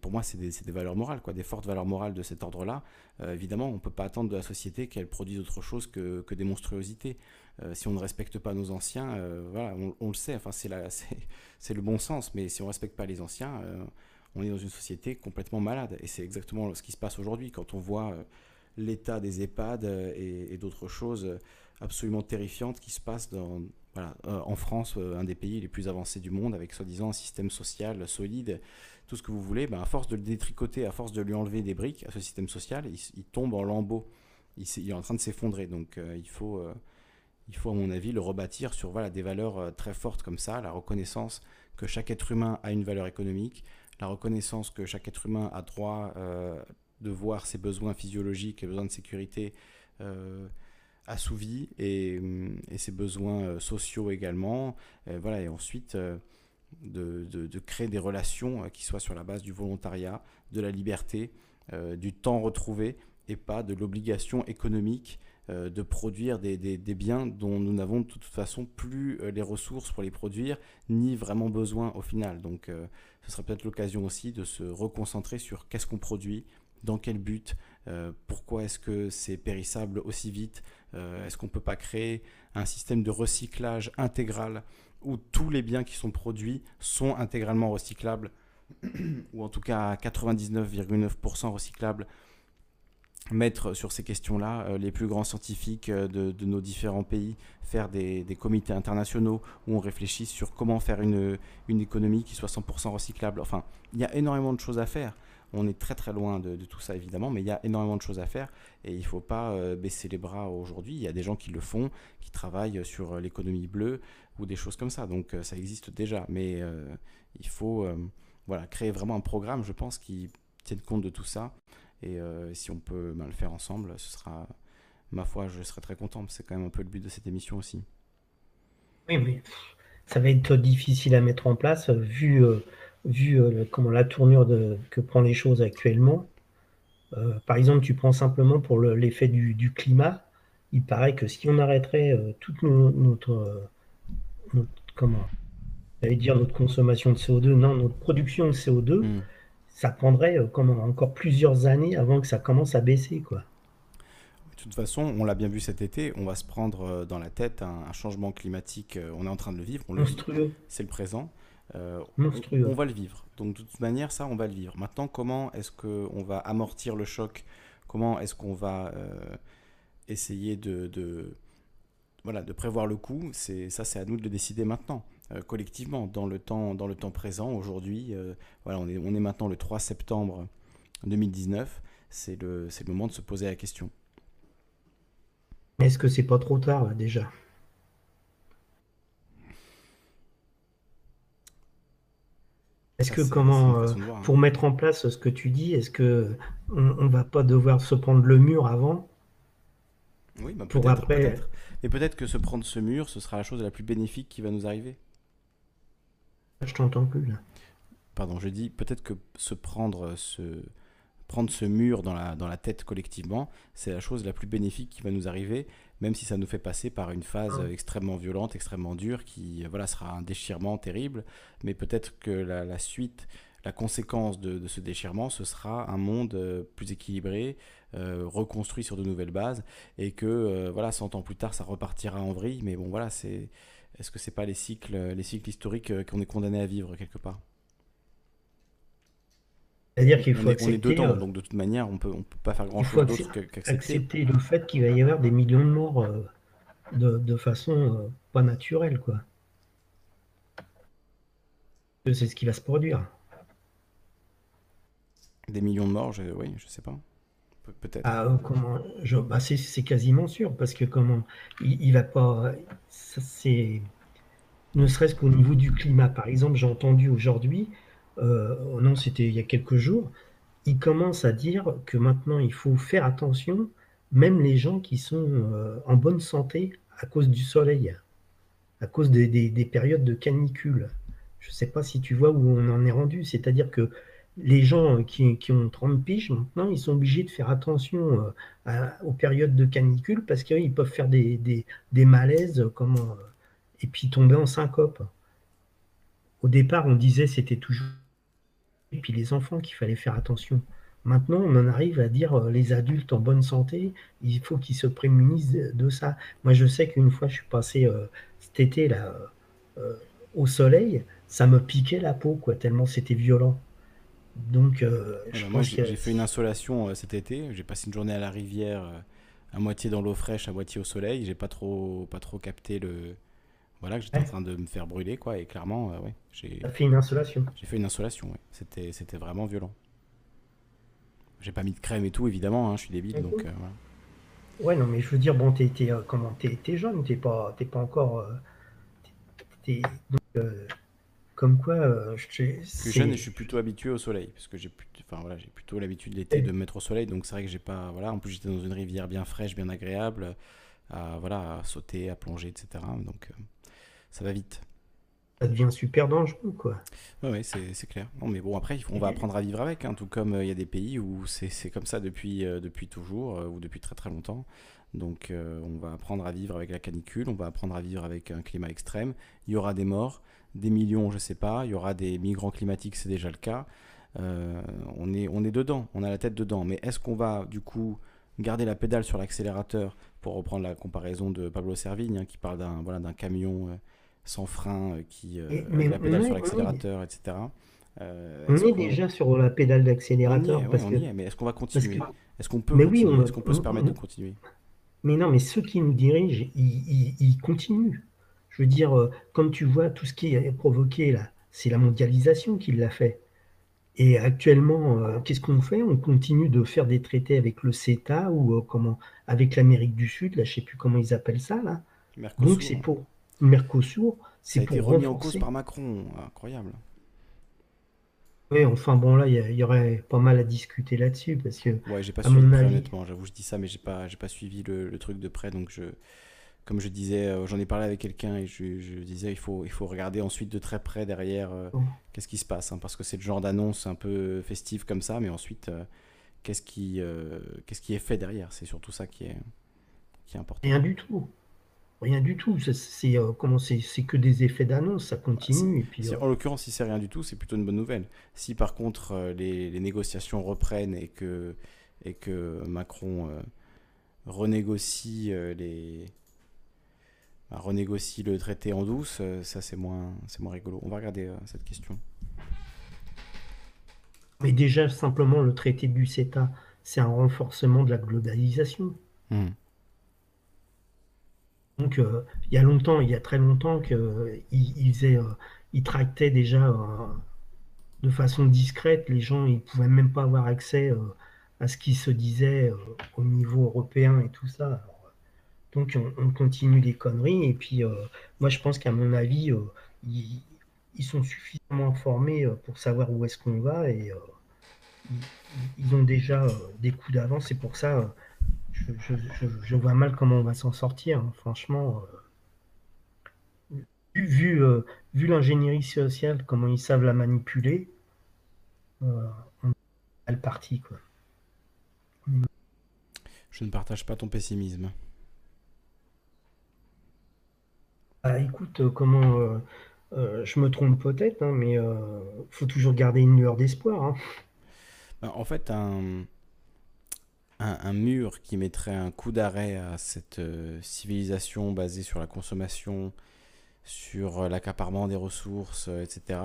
pour moi, c'est des, valeurs morales, quoi, des fortes valeurs morales de cet ordre-là. Euh, évidemment, on ne peut pas attendre de la société qu'elle produise autre chose que, des monstruosités. Euh, si on ne respecte pas nos anciens, euh, voilà, on, le sait, enfin, c'est le bon sens, mais si on ne respecte pas les anciens, on est dans une société complètement malade. Et c'est exactement ce qui se passe aujourd'hui quand on voit l'état des EHPAD et, d'autres choses absolument terrifiantes qui se passent en France, un des pays les plus avancés du monde, avec soi-disant un système social solide tout ce que vous voulez, ben à force de le détricoter, à force de lui enlever des briques à ce système social, il, tombe en lambeaux. Il, est en train de s'effondrer. Donc euh, il, faut, euh, il faut, à mon avis, le rebâtir sur des valeurs euh, très fortes comme ça, la reconnaissance que chaque être humain a une valeur économique, la reconnaissance que chaque être humain a droit de voir ses besoins physiologiques et besoins de sécurité assouvis et, et, ses besoins sociaux également. voilà, et ensuite de, créer des relations euh, qui soient sur la base du volontariat, de la liberté, euh, du temps retrouvé et pas de l'obligation économique euh, de produire des, biens dont nous n'avons de toute façon plus les ressources pour les produire, ni vraiment besoin au final. Donc ce sera peut-être l'occasion aussi de se reconcentrer sur qu'est-ce qu'on produit, dans quel but, pourquoi est-ce que c'est périssable aussi vite, est-ce qu'on ne peut pas créer un système de recyclage intégral où tous les biens qui sont produits sont intégralement recyclables, ou en tout cas à 99,9% recyclables. Mettre sur ces questions-là euh, les plus grands scientifiques euh, de, nos différents pays, faire des, comités internationaux où on réfléchit sur comment faire une, une économie qui soit 100% recyclable. Enfin, il y a énormément de choses à faire. On est très très loin de, tout ça évidemment, mais il y a énormément de choses à faire et il ne faut pas euh, baisser les bras aujourd'hui. Il y a des gens qui le font, qui travaillent sur l'économie bleue ou des choses comme ça. Donc ça existe déjà, mais il faut voilà, créer vraiment un programme, je pense, qui tienne compte de tout ça. Et si on peut ben, le faire ensemble, ce sera, ma foi, je serai très content. C'est quand même un peu le but de cette émission aussi. Oui, mais ça va être difficile à mettre en place vu vu euh, comment la tournure de, que prend les choses actuellement. Euh, par exemple, tu prends simplement pour l'effet du, climat, il paraît que si on arrêterait euh, toute notre, comment, dire notre consommation de CO2, non, notre production de CO2, hmm. Ça prendrait comment, encore plusieurs années avant que ça commence à baisser, quoi. De toute façon, on l'a bien vu cet été, on va se prendre dans la tête un, changement climatique, on est en train de le vivre, on c'est le présent. Euh, on, va le vivre. Donc de toute manière, ça, on va le vivre. Maintenant, comment est-ce qu'on va amortir le choc? Comment est-ce qu'on va euh, essayer de, voilà, de prévoir le coup? Ça, c'est à nous de le décider maintenant, euh, collectivement, dans le temps, dans le temps présent. Aujourd'hui, voilà, on est, on est maintenant le 3 septembre 2019. C'est le, le moment de se poser la question. Est-ce que c'est pas trop tard déjà? Est-ce que comment, euh, hein. pour mettre en place ce que tu dis, est-ce que on, va pas devoir se prendre le mur avant? Oui, bah, peut-être. Peut Et peut-être que se prendre ce mur, ce sera la chose la plus bénéfique qui va nous arriver. Je t'entends plus là. Pardon, je dis peut-être que se prendre ce prendre ce mur dans la, dans la tête collectivement, c'est la chose la plus bénéfique qui va nous arriver, même si ça nous fait passer par une phase ah. extrêmement violente, extrêmement dure, qui voilà, sera un déchirement terrible, mais peut-être que la, suite, la conséquence de, ce déchirement, ce sera un monde plus équilibré, reconstruit sur de nouvelles bases, et que voilà, 100 ans plus tard, ça repartira en vrille. Mais bon, voilà, c'est est-ce que c'est pas les cycles, les cycles historiques qu'on est condamné à vivre quelque part? C'est-à-dire qu'il faut on accepter. Est, dedans, donc de toute manière, on peut, on peut pas faire grand-chose d'autre qu'accepter. Accepter le fait qu'il va y avoir des millions de morts de, de, façon pas naturelle, quoi. C'est ce qui va se produire. Des millions de morts, je, oui, je sais pas. Peut-être. Ah, euh, comment bah, c'est, quasiment sûr parce que comment il, il va pas. c'est ne serait-ce qu'au niveau du climat. Par exemple, j'ai entendu aujourd'hui, euh, oh non, c'était il y a quelques jours, il commence à dire que maintenant il faut faire attention, même les gens qui sont euh, en bonne santé à cause du soleil, à cause des, des périodes de canicule. Je ne sais pas si tu vois où on en est rendu. C'est-à-dire que les gens qui, ont 30 piges, maintenant, ils sont obligés de faire attention euh, aux périodes de canicule parce qu'ils peuvent faire des, des, malaises comment, euh, et puis tomber en syncope. Au départ, on disait c'était toujours les enfants qu'il fallait faire attention. Maintenant, on en arrive à dire euh, les adultes en bonne santé, il faut qu'ils se prémunissent de, ça. Moi, je sais qu'une fois, je suis passé cet été là au soleil ça me piquait la peau, quoi, tellement c'était violent. Donc, euh, moi, j'ai fait une insolation euh, cet été. J'ai passé une journée à la rivière, euh, à moitié dans l'eau fraîche, à moitié au soleil. J'ai pas trop, pas trop capté le. Voilà, que j'étais en train de me faire brûler, quoi. Et clairement, ouais, j'ai. fait une insolation. J'ai fait une insolation, ouais. C'était, c'était vraiment violent. J'ai pas mis de crème et tout, évidemment. Hein, je suis débile, donc. voilà. Ouais, non, mais je veux dire, bon, t'es, comment, t'es, jeune, t'es pas, t'es pas encore. donc, comme quoi, euh, je suis jeune et je suis plutôt habitué au soleil, parce que j'ai enfin, voilà, j'ai plutôt l'habitude l'été de me mettre au soleil, donc c'est vrai que j'ai pas, voilà, en plus j'étais dans une rivière bien fraîche, bien agréable, à, voilà, à sauter, à plonger, etc. Donc euh, ça va vite. Ça devient super dangereux, quoi. Oui, c'est clair. Non, mais bon, après, on va apprendre à vivre avec, hein, tout comme euh, il y a des pays où c'est comme ça depuis, depuis toujours, ou depuis très très longtemps. Donc on va apprendre à vivre avec la canicule, on va apprendre à vivre avec un climat extrême. Il y aura des morts, des millions, je sais pas. Il y aura des migrants climatiques, c'est déjà le cas. Euh, on, est, on est dedans, on a la tête dedans. Mais est-ce qu'on va du coup garder la pédale sur l'accélérateur pour reprendre la comparaison de Pablo Servigne hein, qui parle d'un voilà, d'un camion euh, sans frein euh, qui met la pédale sur l'accélérateur, etc. on est, déjà sur la pédale d'accélérateur. mais est-ce qu'on va continuer Est-ce qu'on peut, est-ce qu'on peut se permettre de continuer Mais non, mais ceux qui nous dirigent, ils continuent. Je veux dire, euh, comme tu vois, tout ce qui est provoqué là, c'est la mondialisation qui l'a fait. Et actuellement, euh, qu'est-ce qu'on fait? On continue de faire des traités avec le CETA ou euh, comment avec l'Amérique du Sud, là, je sais plus comment ils appellent ça là. Donc c'est pour Mercosur, c'est pour été remis en cause par Macron, incroyable. Oui, enfin bon là, il y, aurait pas mal à discuter là-dessus parce que. Ouais, j'ai pas suivi honnêtement. J'avoue, je dis ça, mais j'ai pas, j'ai pas suivi le, truc de près, donc je, comme je disais, euh, j'en ai parlé avec quelqu'un et je, disais il faut, il faut regarder ensuite de très près derrière euh, oh. qu'est-ce qui se passe. Hein, parce que c'est le genre d'annonce un peu festive comme ça, mais ensuite, euh, qu'est-ce qui, qu'est-ce qui est fait derrière? C'est surtout ça qui est, qui est important. Rien du tout. Rien du tout. C'est comment c'est que des effets d'annonce, ça continue. Et puis, En l'occurrence, si c'est rien du tout, c'est plutôt une bonne nouvelle. Si par contre les, les, négociations reprennent et que, et que Macron renégocie les renégocie le traité en douce, euh, ça c'est moins, c'est moins rigolo. On va regarder euh, cette question. Mais déjà, simplement, le traité du CETA, c'est un renforcement de la globalisation. Hmm. Donc, euh, il y a longtemps, il y a très longtemps qu'il il, il tractait déjà de façon discrète. Les gens, ils pouvaient même pas avoir accès à ce qui se disait au niveau européen et tout ça. Donc on, continue les conneries. Et puis euh, moi je pense qu'à mon avis, euh, ils, sont suffisamment informés euh, pour savoir où est-ce qu'on va et ils, ont déjà des coups d'avance. C'est pour ça, je, vois mal comment on va s'en sortir. Hein. Franchement, vu, l'ingénierie sociale, comment ils savent la manipuler, on est le parti. Quoi. Je ne partage pas ton pessimisme. Bah, écoute, euh, comment. Euh, je me trompe peut-être, hein, mais faut toujours garder une lueur d'espoir. Hein. Ben, en fait, un, un, mur qui mettrait un coup d'arrêt à cette civilisation basée sur la consommation, sur l'accaparement des ressources, etc.,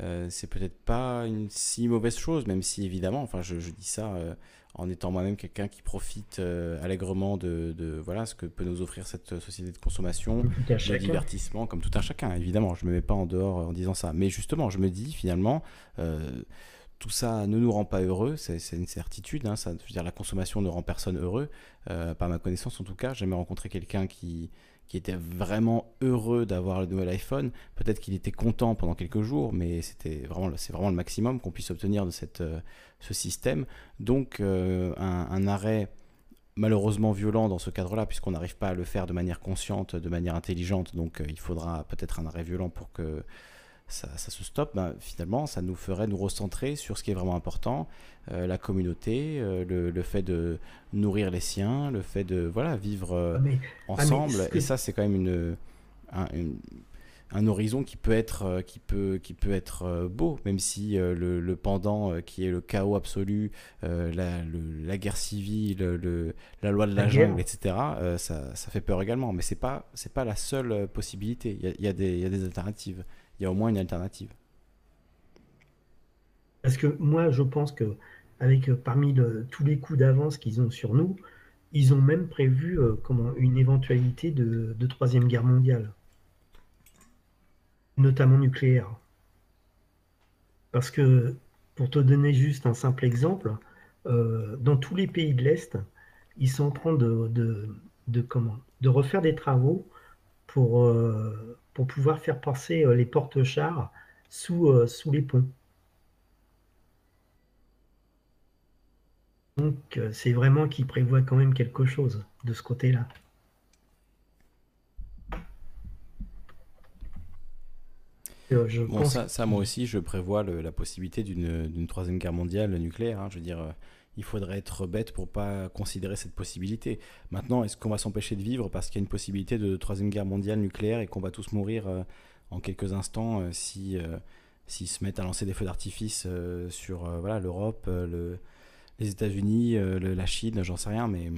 euh, c'est peut-être pas une si mauvaise chose, même si évidemment, enfin je, dis ça euh, en étant moi-même quelqu'un qui profite euh, allègrement de, voilà ce que peut nous offrir cette société de consommation, de divertissement, comme tout un chacun. Évidemment, je me mets pas en dehors en disant ça, mais justement, je me dis finalement. tout ça ne nous rend pas heureux, c'est une certitude. Hein, ça, je veux dire, la consommation ne rend personne heureux, par ma connaissance en tout cas. J'ai jamais rencontré quelqu'un qui, qui était vraiment heureux d'avoir le nouvel iPhone. Peut-être qu'il était content pendant quelques jours, mais c'était vraiment, c'est vraiment le maximum qu'on puisse obtenir de cette, euh, ce système. Donc euh, un, arrêt malheureusement violent dans ce cadre-là, puisqu'on n'arrive pas à le faire de manière consciente, de manière intelligente. Donc euh, il faudra peut-être un arrêt violent pour que ça, se stoppe, ben, finalement, ça nous ferait nous recentrer sur ce qui est vraiment important, euh, la communauté, euh, le, fait de nourrir les siens, le fait de voilà vivre euh, ah, ah, ensemble. et ça, c'est quand même une, un, horizon qui peut être, qui peut, qui peut être beau, même si le, pendant qui est le chaos absolu, la, la, guerre civile, le, la loi de la, jungle, etc., ça, ça, fait peur également. Mais c'est pas, c'est pas la seule possibilité. Il y, y, y a des alternatives il y a au moins une alternative. Parce que moi, je pense que avec euh, parmi tous les coups d'avance qu'ils ont sur nous, ils ont même prévu euh, une éventualité de, troisième guerre mondiale, notamment nucléaire. Parce que, pour te donner juste un simple exemple, euh, dans tous les pays de l'Est, ils sont en train de, comment, de refaire des travaux pour, pour pouvoir faire passer euh, les porte-chars sous, euh, sous les ponts. Donc euh, c'est vraiment qu'il prévoit quand même quelque chose de ce côté-là. bon, ça, ça, moi aussi, je prévois la possibilité d'une troisième guerre mondiale nucléaire. Hein. Je veux dire, il faudrait être bête pour pas considérer cette possibilité. Maintenant, est-ce qu'on va s'empêcher de vivre parce qu'il y a une possibilité de troisième guerre mondiale nucléaire et qu'on va tous mourir euh, en quelques instants euh, si euh, s'ils se mettent à lancer des feux d'artifice sur voilà l'Europe, le, les États-Unis, la Chine, j'en sais rien, mais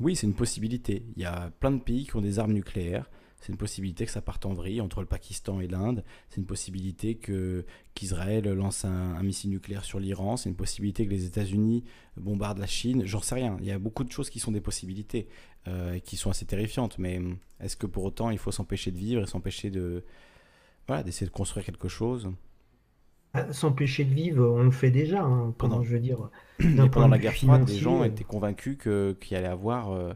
oui, c'est une possibilité. Il y a plein de pays qui ont des armes nucléaires. C'est une possibilité que ça parte en vrille entre le Pakistan et l'Inde. C'est une possibilité que qu'Israël lance un, missile nucléaire sur l'Iran. C'est une possibilité que les États-Unis bombardent la Chine. J'en sais rien. Il y a beaucoup de choses qui sont des possibilités euh, qui sont assez terrifiantes. Mais est-ce que pour autant il faut s'empêcher de vivre et s'empêcher de voilà d'essayer de construire quelque chose? Ah, S'empêcher de vivre, on le fait déjà. Hein, pendant, je veux dire, pendant la guerre froide, les gens étaient convaincus qu'il allait avoir euh, euh,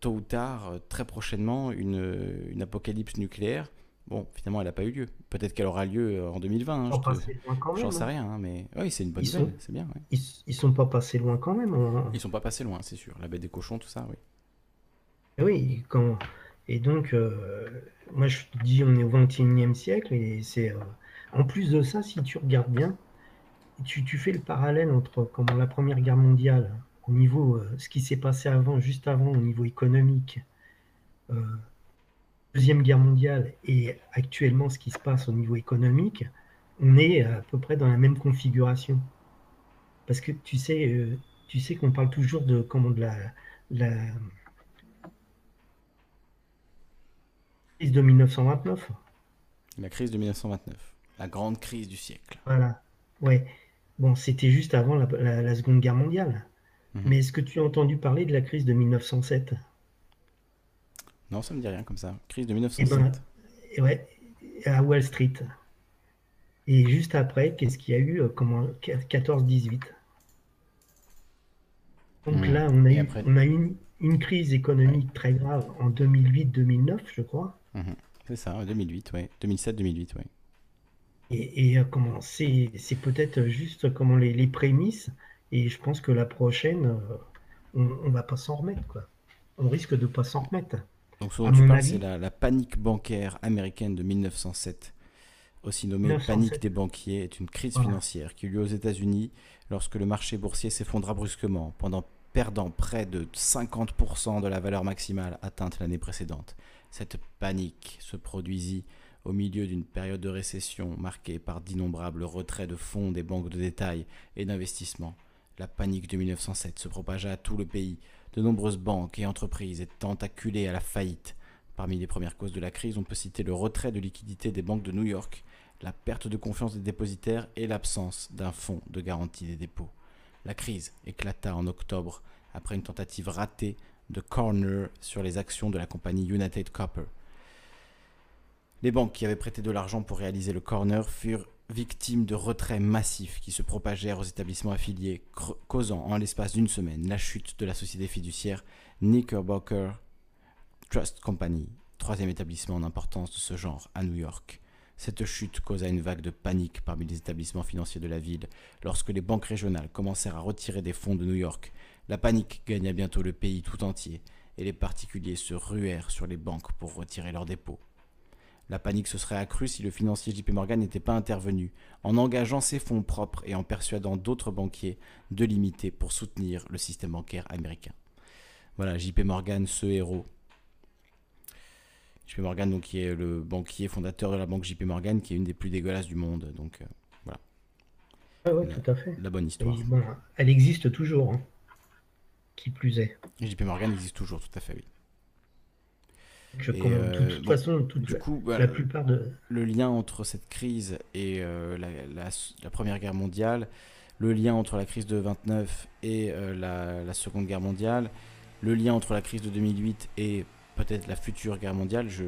tôt ou tard, euh, très prochainement, une, une apocalypse nucléaire. Bon, finalement, elle n'a pas eu lieu. Peut-être qu'elle aura lieu euh, en 2020. Hein, je J'en sais hein. rien, hein, mais oui, c'est une bonne nouvelle, c'est bien. Ils, ils sont pas passés loin quand même. Hein. Ils sont pas passés loin, c'est sûr. La bête des cochons, tout ça, oui. Oui, quand... et donc, moi je te dis, on est au 21e siècle, et c'est. En plus de ça, si tu regardes bien, tu, tu fais le parallèle entre comment, la Première Guerre mondiale au niveau, euh, ce qui s'est passé avant, juste avant, au niveau économique, euh, Deuxième Guerre mondiale, et actuellement ce qui se passe au niveau économique, on est à peu près dans la même configuration. Parce que tu sais, euh, tu sais qu'on parle toujours de comment de la, la crise de 1929. La crise de 1929, la grande crise du siècle. Voilà, ouais. Bon, c'était juste avant la Seconde Guerre mondiale. Mhm. Mais est-ce que tu as entendu parler de la crise de 1907 Non, ça me dit rien comme ça. Crise de 1907. Et eh ben, ouais, à Wall Street. Et juste après, qu'est-ce qu'il y a eu euh, comment 14-18. Donc mhm. là, on a eu, on a eu une, crise économique très grave en 2008-2009, je crois. Mhm. C'est ça, 2008, ouais. 2007-2008, ouais. Et, et euh, comment c'est peut-être juste comment les, les prémices et je pense que la prochaine, euh, on, ne va pas s'en remettre. Quoi. On risque de pas s'en remettre. Donc ce dont tu parles, c'est la, panique bancaire américaine de 1907, aussi nommée panique des banquiers, est une crise financière qui eut lieu aux États-Unis lorsque le marché boursier s'effondra brusquement, pendant perdant près de 50% de la valeur maximale atteinte l'année précédente. Cette panique se produisit au milieu d'une période de récession marquée par d'innombrables retraits de fonds des banques de détail et d'investissement. La panique de 1907 se propagea à tout le pays. De nombreuses banques et entreprises étant acculées à la faillite. Parmi les premières causes de la crise, on peut citer le retrait de liquidités des banques de New York, la perte de confiance des dépositaires et l'absence d'un fonds de garantie des dépôts. La crise éclata en octobre après une tentative ratée de corner sur les actions de la compagnie United Copper. Les banques qui avaient prêté de l'argent pour réaliser le corner furent victimes de retraits massifs qui se propagèrent aux établissements affiliés, causant en l'espace d'une semaine la chute de la société fiduciaire Knickerbocker Trust Company, troisième établissement d'importance de ce genre à New York. Cette chute causa une vague de panique parmi les établissements financiers de la ville lorsque les banques régionales commencèrent à retirer des fonds de New York. La panique gagna bientôt le pays tout entier et les particuliers se ruèrent sur les banques pour retirer leurs dépôts. La panique se serait accrue si le financier JP Morgan n'était pas intervenu, en engageant ses fonds propres et en persuadant d'autres banquiers de limiter pour soutenir le système bancaire américain. Voilà, JP Morgan, ce héros. JP Morgan, donc, qui est le banquier fondateur de la banque JP Morgan, qui est une des plus dégueulasses du monde. Donc, euh, voilà. Ah oui, tout à fait. La bonne histoire. elle existe toujours, hein. qui plus est. JP Morgan existe toujours, tout à fait, oui. Je de euh, toute façon, du coup, la plupart de... Le lien entre cette crise et euh, la, Première Guerre mondiale, le lien entre la crise de 29 et euh, la, Seconde Guerre mondiale, le lien entre la crise de 2008 et peut-être la future guerre mondiale, je,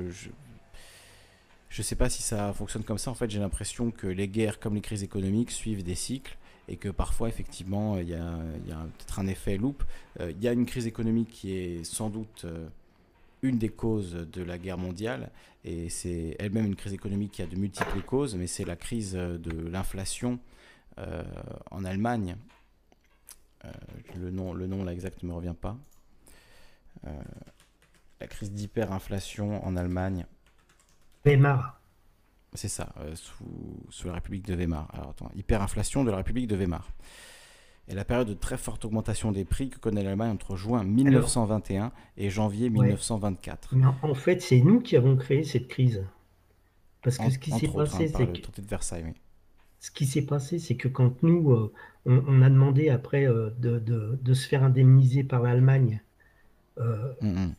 je sais pas si ça fonctionne comme ça. En fait, j'ai l'impression que les guerres, comme les crises économiques, suivent des cycles et que parfois, effectivement, il y a, a peut-être un effet loupe. Il y a une crise économique qui est sans doute une des causes de la guerre mondiale, et c'est elle-même une crise économique qui a de multiples causes, mais c'est la crise de l'inflation euh, en Allemagne. Euh, le, nom, le nom là exact ne me revient pas. Euh, la crise d'hyperinflation en Allemagne. Weimar. C'est ça, sous, sous, la République de Weimar. Alors attends, hyperinflation de la République de Weimar et la période de très forte augmentation des prix que connaît l'Allemagne entre juin 1921 et janvier 1924. en fait, c'est nous qui avons créé cette crise. Parce que ce qui s'est passé, hein, c'est que... de Versailles, Ce qui s'est passé, c'est que quand nous, euh, on, a demandé après euh, de, se faire indemniser par l'Allemagne, euh, mm, mm.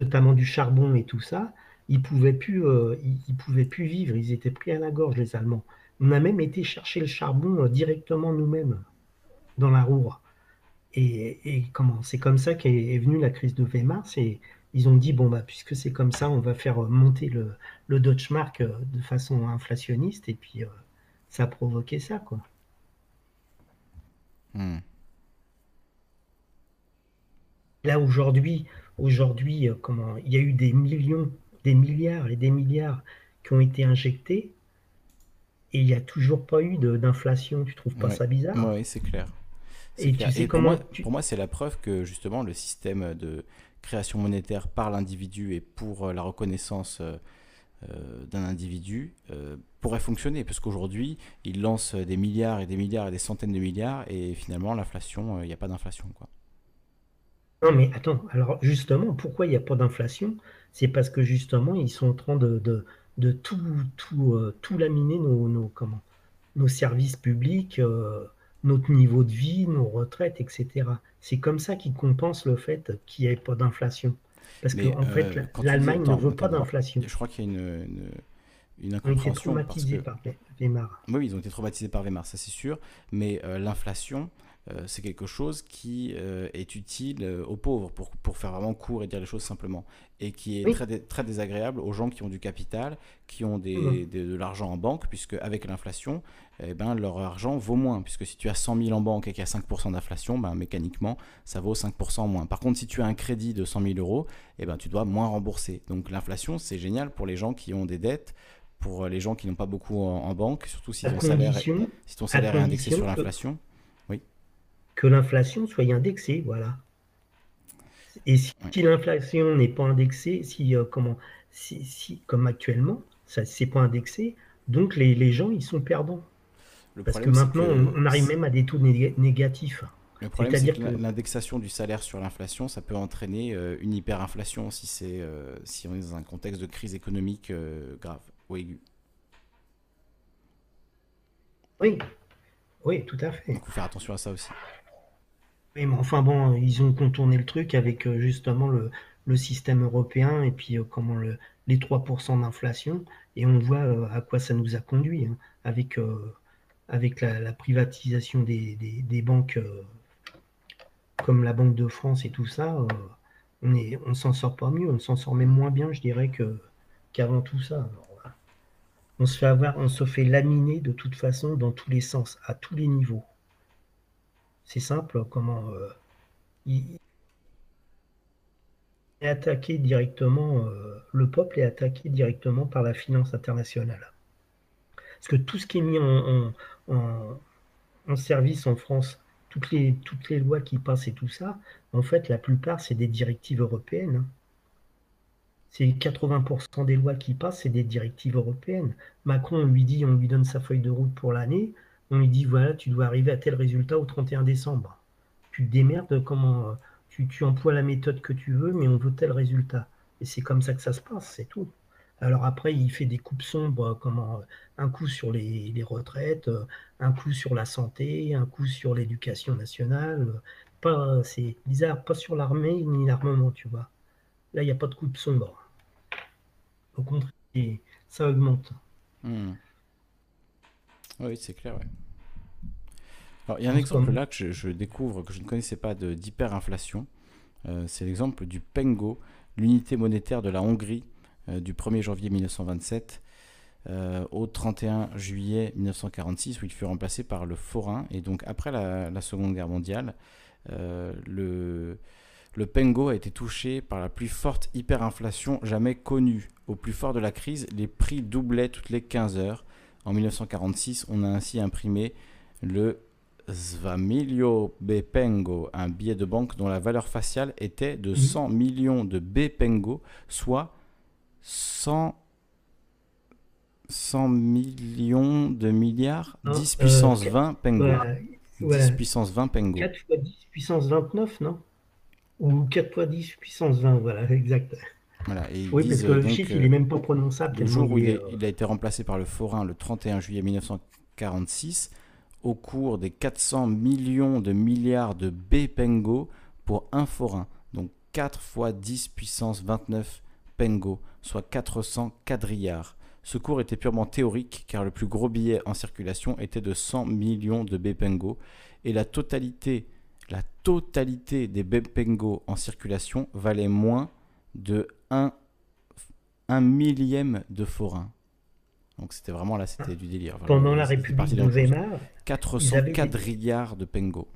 notamment du charbon et tout ça, ils pouvaient plus, ils, pouvaient plus vivre. Ils étaient pris à la gorge, les Allemands. On a même été chercher le charbon directement nous-mêmes dans la roue. Et, comment C'est comme ça qu'est venue la crise de Weimar. ils ont dit bon bah puisque c'est comme ça, on va faire monter le, le Deutschmark euh, de façon inflationniste et puis euh, ça a provoqué ça quoi. Hmm. Là aujourd'hui, aujourd'hui, euh, comment il y a eu des millions, des milliards et des milliards qui ont été injectés et il n'y a toujours pas eu d'inflation. Tu trouves pas ça bizarre? Oui, c'est clair. Et, tu sais comment pour moi, c'est la preuve que justement le système de création monétaire par l'individu et pour euh, la reconnaissance euh, euh, d'un individu pourrait fonctionner. Parce qu'aujourd'hui, il lance des milliards et des milliards et des centaines de milliards et finalement, l'inflation, il n'y a pas d'inflation. quoi. Non, mais attends, alors justement, pourquoi il n'y a pas d'inflation? C'est parce que justement, ils sont en train de, de, de tout, tout, tout laminer nos, nos, comment, nos services publics notre niveau de vie, nos retraites, etc. C'est comme ça qu'ils compensent le fait qu'il n'y ait pas d'inflation. Parce qu'en en fait, euh, l'Allemagne ne veut pas d'inflation. Je crois qu'il y a une, une, incompréhension. Ils ont été traumatisés par Weimar. Oui, ils ont été traumatisés par Weimar, ça c'est sûr. Mais euh, l'inflation, c'est quelque chose qui est utile aux pauvres, pour, pour, faire vraiment court et dire les choses simplement. Et qui est très, très désagréable aux gens qui ont du capital, qui ont des, mmh. de l'argent en banque, puisque avec l'inflation, eh ben, leur argent vaut moins. Puisque si tu as 100 000 en banque et qu'il y a 5% d'inflation, ben, mécaniquement, ça vaut 5% moins. Par contre, si tu as un crédit de 100 000 euros, eh ben, tu dois moins rembourser. Donc l'inflation, c'est génial pour les gens qui ont des dettes, pour les gens qui n'ont pas beaucoup en, banque, surtout si ton, salaire, est, si ton salaire est indexé sur l'inflation. Que l'inflation soit indexée, voilà. Et si, l'inflation n'est pas indexée, si, euh, comment, si, comme actuellement, ça c'est pas indexé, donc les, les gens, ils sont perdants. Parce que maintenant, on arrive même à des taux négatifs. Le problème, c'est que, l'indexation du salaire sur l'inflation, ça peut entraîner euh, une hyperinflation si, c'est, euh, si on est dans un contexte de crise économique grave. ou aigu. Oui, oui, tout à fait. Il faut faire attention à ça aussi. Mais enfin bon, ils ont contourné le truc avec euh, justement le, système européen et puis euh, comment le, les 3% d'inflation. Et on voit euh, à quoi ça nous a conduit hein, avec, avec la, privatisation des, banques comme la Banque de France et tout ça. on on s'en sort pas mieux, on s'en sort même moins bien, je dirais, que, qu'avant tout ça on se fait avoir, on se fait laminer de toute façon dans tous les sens, à tous les niveaux. C'est simple, comment euh, il est attaqué directement, euh, le peuple est attaqué directement par la finance internationale. Parce que tout ce qui est mis en, service en France, toutes les, lois qui passent et tout ça, en fait, la plupart, c'est des directives européennes. C'est 80% des lois qui passent, c'est des directives européennes. Macron, on lui dit, on lui donne sa feuille de route pour l'année, on lui dit, voilà, tu dois arriver à tel résultat au 31 décembre. Tu te démerdes, comment, tu, tu emploies la méthode que tu veux, mais on veut tel résultat. Et c'est comme ça que ça se passe, c'est tout. Alors après, il fait des coupes sombres, comment un coup sur les, retraites, un coup sur la santé, un coup sur l'éducation nationale. Pas, c'est bizarre, pas sur l'armée ni l'armement, tu vois. Là, il n'y a pas de coupe sombre. Au contraire, ça augmente. Hmm. Oui, c'est clair, Alors, il y a un exemple là que je, découvre, que je ne connaissais pas d'hyperinflation. Euh, c'est l'exemple du Pengo, l'unité monétaire de la Hongrie euh, du 1er janvier 1927 euh, au 31 juillet 1946, où il fut remplacé par le forain. Et donc, après la, la Seconde Guerre mondiale, le, le Pengo a été touché par la plus forte hyperinflation jamais connue. Au plus fort de la crise, les prix doublaient toutes les 15 heures. En 1946, on a ainsi imprimé le Zvamilio Pengo, un billet de banque dont la valeur faciale était de 100 millions de Pengo, soit 100, 100 millions de milliards, 10 puissance 20 Pengo. 10 puissance 20 Pengo. 4 fois 10 puissance 29, non? Ou 4 fois 10 puissance 20, voilà, exact. Voilà, et oui, parce que le chiffre, il n'est même pas prononçable. Le jour où il, a été remplacé par le forain le 31 juillet 1946, au cours des 400 millions de milliards de B pengo pour un forain. Donc 4 fois 10 puissance 29 pengo, soit 400 quadrillards. Ce cours était purement théorique car le plus gros billet en circulation était de 100 millions de B pengo et la totalité la totalité des Bepengo en circulation valait moins de 1, millième de forain. Donc c'était vraiment là, c'était du délire. Pendant la République de Weimar, 400 quadrillards de Pengo.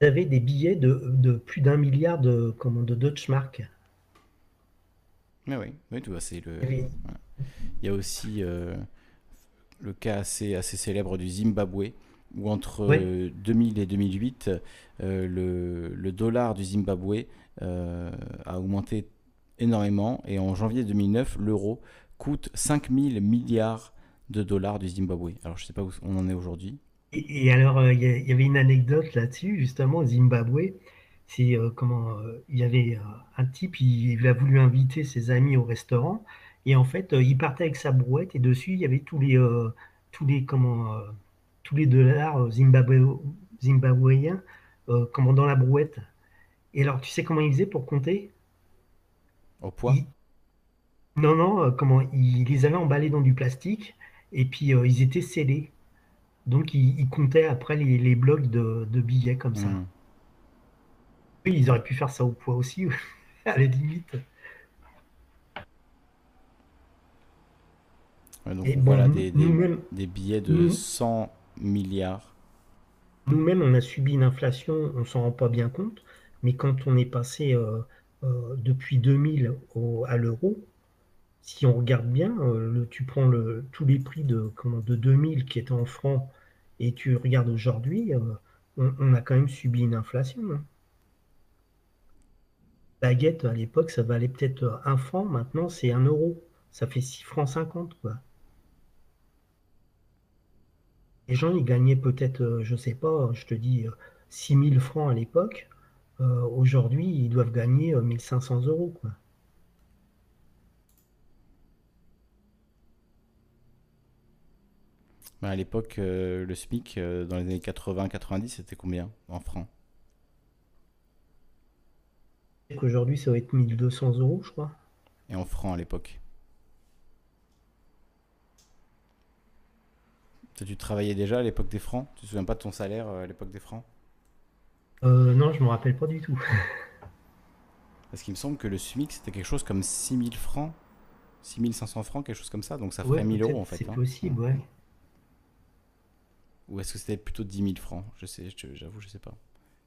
Vous avez des billets de, plus d'un milliard de, comment, de Deutschmark. Mais oui, oui vois, c'est le. Il y a aussi euh, le cas assez, assez célèbre du Zimbabwe, où entre 2000 euh, et 2008, euh, le, dollar du Zimbabwe a augmenté énormément et en janvier 2009, l'euro coûte 5000 milliards de dollars du Zimbabwe. Alors je ne sais pas où on en est aujourd'hui. Et, alors il y, avait une anecdote là-dessus justement au Zimbabwe. C'est comment il y avait un type, il, a voulu inviter ses amis au restaurant et en fait il partait avec sa brouette et dessus il y avait tous les tous les comment tous les dollars zimbabwéens euh, comment dans la brouette. Et alors, tu sais comment il faisait pour compter? Au poids Non, non, euh, comment il les avait emballés dans du plastique et puis euh, ils étaient scellés. Donc, il, comptait après les, blocs de, billets comme ça. Hmm. Oui, ils auraient pu faire ça au poids aussi, à la limite. donc, voilà des, des, billets de 100 milliards. Nous-mêmes, on a subi une inflation, on s'en rend pas bien compte, mais quand on est passé euh, depuis 2000 à l'euro, si on regarde bien, euh, tu prends tous les prix de, de 2000 qui étaient en francs et tu regardes aujourd'hui, on, a quand même subi une inflation. Hein. Baguette, à l'époque, ça valait peut-être un franc, maintenant c'est un euro. Ça fait 6 francs 50, quoi les gens, ils gagnaient peut-être, euh, je sais pas, je te dis, 6000 euh, francs à l'époque. Euh, aujourd'hui, ils doivent gagner 1500 euros. Quoi. Bah, à l'époque, le SMIC, dans les années 80-90, c'était combien en francs? Aujourd'hui, ça va être 1200 euros, je crois. Et en francs à l'époque? Tu travaillais déjà à l'époque des francs? Tu te souviens pas de ton salaire à l'époque des francs? Euh, Non, je me rappelle pas du tout. Parce qu'il me semble que le SMIC, c'était quelque chose comme 6000 francs, 6500 francs, quelque chose comme ça. Donc ça ferait 1000 euros en fait. C'est hein. possible, ouais. Ou est-ce que c'était plutôt 10 000 francs Je sais, j'avoue, je sais pas.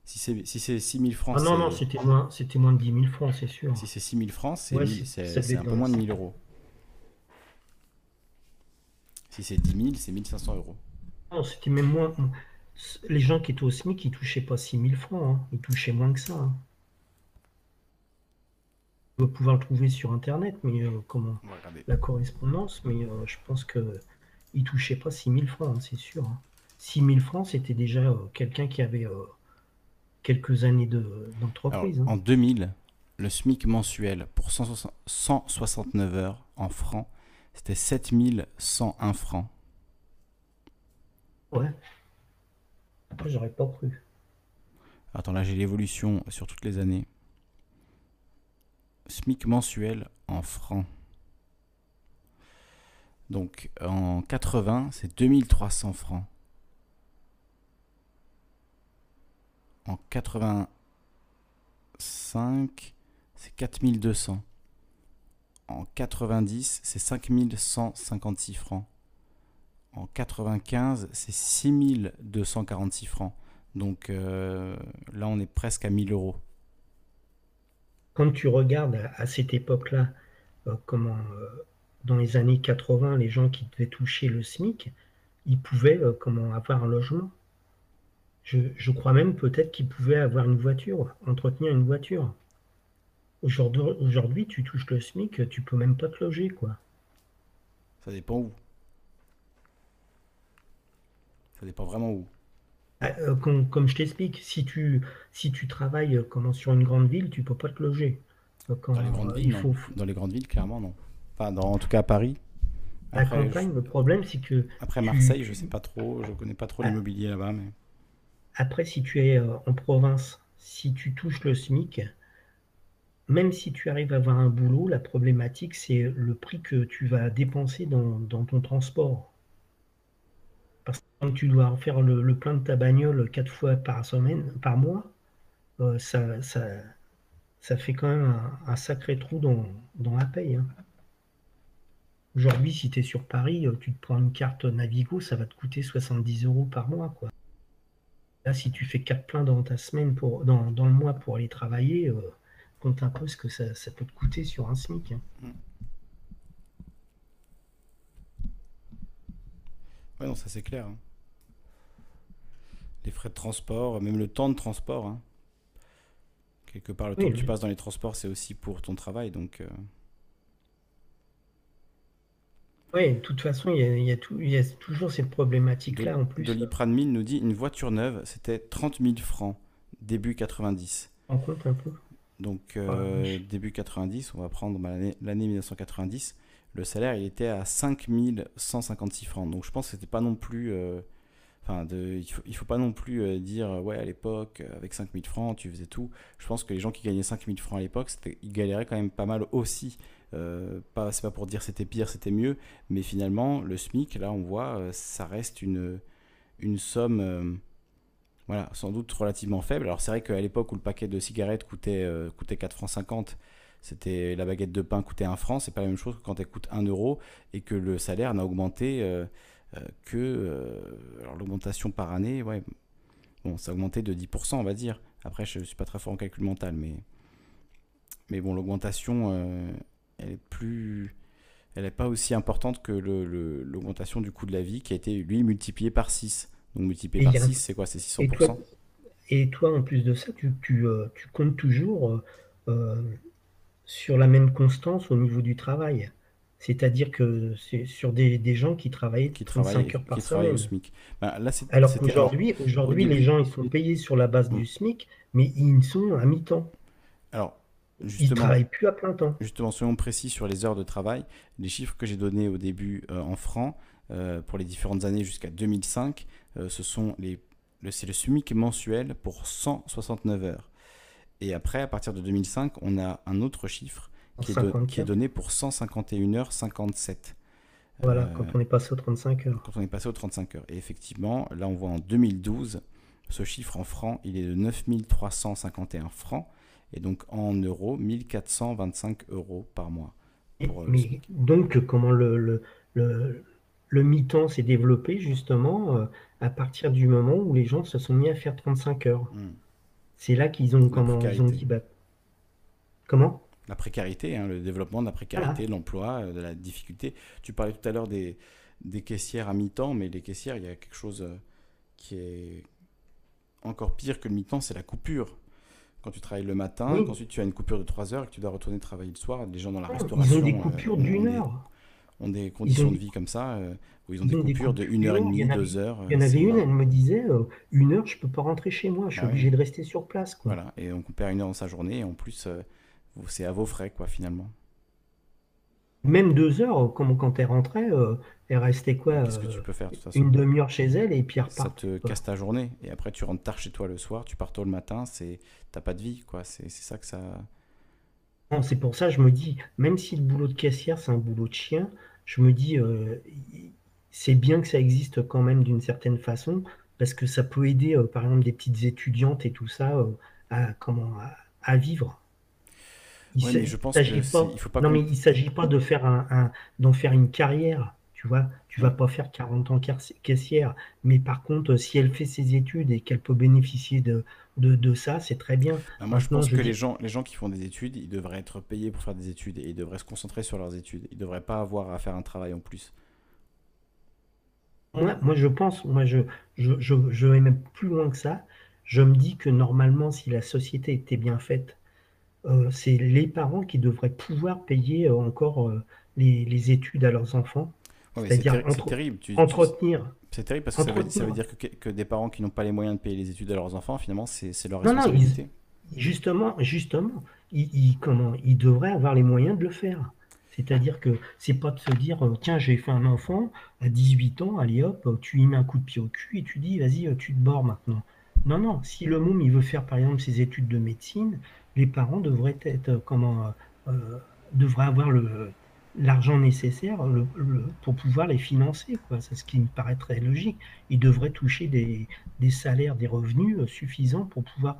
Si c'est si 6 000 francs. Ah non, non, c'était moins, moins de 10 000 francs, c'est sûr. Si c'est 6 000 francs, c'est un peu moins de 1000 euros. Si c'est 10 000, c'est 1500 euros. Non, c'était même moins. Les gens qui étaient au SMIC, ils touchaient pas 6 000 francs. Hein. Ils touchaient moins que ça. Hein. On va pouvoir le trouver sur Internet, mais euh, comment? La correspondance, mais euh, je pense que ils touchaient pas 6 000 francs, hein, c'est sûr. 6 000 francs, c'était déjà euh, quelqu'un qui avait quelques années d'entreprise. en 2000, le SMIC mensuel pour 169 heures en francs c'était 7101 francs. Ouais. Après, j'aurais pas cru. Attends, là j'ai l'évolution sur toutes les années. SMIC mensuel en francs. Donc en 80, c'est 2300 francs. En 85, c'est 4200 en 90, c'est 5156 francs. En 95, c'est 6246 francs. Donc euh, là, on est presque à 1000 euros. Quand tu regardes à, cette époque-là, euh, comment euh, dans les années 80, les gens qui devaient toucher le SMIC, ils pouvaient comment avoir un logement? je crois même peut-être qu'ils pouvaient avoir une voiture, entretenir une voiture. Aujourd'hui, tu touches le SMIC, tu peux même pas te loger, quoi. Ça dépend où. Ça dépend vraiment où. Ah, euh, comme, je t'explique, si tu, si tu travailles euh, comment, sur une grande ville, tu peux pas te loger. Euh, dans, les grandes villes, dans les grandes villes, clairement, non. Enfin, dans, en tout cas à Paris. à campagne, le problème, c'est que. Après Marseille, je sais pas trop, je connais pas trop ah. l'immobilier là-bas. Mais... Après, si tu es en province, si tu touches le SMIC, même si tu arrives à avoir un boulot, la problématique, c'est le prix que tu vas dépenser dans, ton transport. Parce que quand tu dois faire le, plein de ta bagnole quatre fois par semaine, par mois, euh, ça, ça, fait quand même un, sacré trou dans, la paye. Hein. Aujourd'hui, si tu es sur Paris, euh, tu te prends une carte Navigo, ça va te coûter 70 euros par mois. Quoi. Là, si tu fais quatre pleins dans ta semaine, pour, dans, le mois pour aller travailler, compte un peu ce que ça, peut te coûter sur un SMIC. Hein. Ouais, non, ça c'est clair. Hein. Les frais de transport, même le temps de transport. Hein. Quelque part, le temps que tu passes dans les transports, c'est aussi pour ton travail. Donc. Euh. Oui, de toute façon, il y a, y a, toujours cette problématique-là en plus. Doliprane nous dit une voiture neuve, c'était 30 000 francs, début 90. En compte un peu. Donc euh, début 90, on va prendre bah, l'année 1990, le salaire il était à 5156 francs. Donc je pense que c'était pas non plus... Euh, enfin, il faut, pas non plus euh, dire, ouais, à l'époque, avec 5000 francs, tu faisais tout. Je pense que les gens qui gagnaient 5000 francs à l'époque, ils galéraient quand même pas mal aussi. pas, c'est pas pour dire c'était pire, c'était mieux, mais finalement, le SMIC, là, on voit, ça reste une, une somme voilà, sans doute relativement faible. Alors c'est vrai qu'à l'époque où le paquet de cigarettes coûtait, euh, coûtait 4 francs 50, c'était la baguette de pain coûtait 1 franc, c'est pas la même chose que quand elle coûte 1 euro et que le salaire n'a augmenté euh, euh, que alors l'augmentation par année, ouais, bon, ça a augmenté de 10%, on va dire. Après, je suis pas très fort en calcul mental, mais mais bon, l'augmentation, elle est plus, elle n'est pas aussi importante que l'augmentation du coût de la vie qui a été lui multiplié par 6. Donc multiplié par 6, c'est quoi? C'est 600% et toi, en plus de ça, tu, tu, euh, tu comptes toujours euh, euh, sur la même constance au niveau du travail. C'est-à-dire que c'est sur des, des, gens qui travaillent qui 35 heures par semaine. Au SMIC. Ben, là, alors qu'aujourd'hui, aujourd'hui, les gens ils sont payés sur la base du SMIC, mais ils sont à mi-temps. Alors, Justement, Ils travaillent plus à plein temps. Justement, soyons précis sur les heures de travail. Les chiffres que j'ai donnés au début en francs pour les différentes années jusqu'à 2005, ce sont les, c'est le SMIC mensuel pour 169 heures. Et après, à partir de 2005, on a un autre chiffre qui est, qui est, donné pour 151 heures 57. Voilà, quand on est passé aux 35 heures. Quand on est passé aux 35 heures. Et effectivement, là, on voit en 2012, ce chiffre en francs, il est de 9351 francs. Et donc en euros, 1425 euros par mois. Euh, mais donc, comment le, le, le, le mi-temps s'est développé justement euh, à partir du moment où les gens se sont mis à faire 35 heures? Hmm. C'est là qu'ils ont, comment, ils ont dit bah, Comment? La précarité, hein, le développement de la précarité, l'emploi, euh, de la difficulté. Tu parlais tout à l'heure des, des caissières à mi-temps, mais les caissières, il y a quelque chose euh, qui est encore pire que le mi-temps, c'est la coupure. Quand tu travailles le matin, ensuite tu as une coupure de 3 heures et que tu dois retourner travailler le soir, les gens dans la restauration. Ils ont des euh, coupures d'une heure. Ont des conditions de vie comme ça, où ils ont, des, coupures de 1 heure et demie, 2 heures. Il y en avait une, elle me disait, une heure, je peux pas rentrer chez moi, je suis ah obligé de rester sur place. Quoi. Voilà, et on perd une heure dans sa journée, et en plus, c'est à vos frais, quoi, finalement. Même deux heures, comme quand elle rentrait, euh, elle restait quoi Qu'est-ce que tu peux faire de toute façon Une demi-heure chez elle et puis elle Ça te casse ta journée. Et après, tu rentres tard chez toi le soir, tu pars tôt le matin, c'est t'as pas de vie, quoi. C'est ça que ça. C'est pour ça je me dis, même si le boulot de caissière, c'est un boulot de chien, je me dis, euh, c'est bien que ça existe quand même d'une certaine façon, parce que ça peut aider, euh, par exemple, des petites étudiantes et tout ça, à, comment, à vivre. Il je pense faut pas non, mais il s'agit pas de faire un, d'en faire une carrière. Tu vois, tu vas pas faire 40 ans caissière, mais par contre, si elle fait ses études et qu'elle peut bénéficier de, de, ça, c'est très bien. Moi, je pense que les, gens, les gens qui font des études, ils devraient être payés pour faire des études et ils devraient se concentrer sur leurs études. Ils devraient pas avoir à faire un travail en plus. Moi, moi je pense, moi, je, je, je, je vais même plus loin que ça. Je me dis que normalement, si la société était bien faite, euh, c'est les parents qui devraient pouvoir payer euh, encore euh, les, études à leurs enfants. C'est-à-dire entretenir. C'est terrible parce que ça veut, dire que, des parents qui n'ont pas les moyens de payer les études à leurs enfants, finalement, c'est leur responsabilité. Non, justement, justement, ils, comment, ils devraient avoir les moyens de le faire. C'est-à-dire que c'est pas de se dire, tiens, j'ai fait un enfant à 18 ans, allez hop, tu lui mets un coup de pied au cul et tu dis, vas-y, tu te bords maintenant. Non, non, si le môme, il veut faire par exemple ses études de médecine, les parents devraient être euh, comment euh, euh, devraient avoir le l'argent nécessaire pour pouvoir les financer. C'est ce qui me paraît très logique. Ils devraient toucher des, salaires, des revenus suffisants pour pouvoir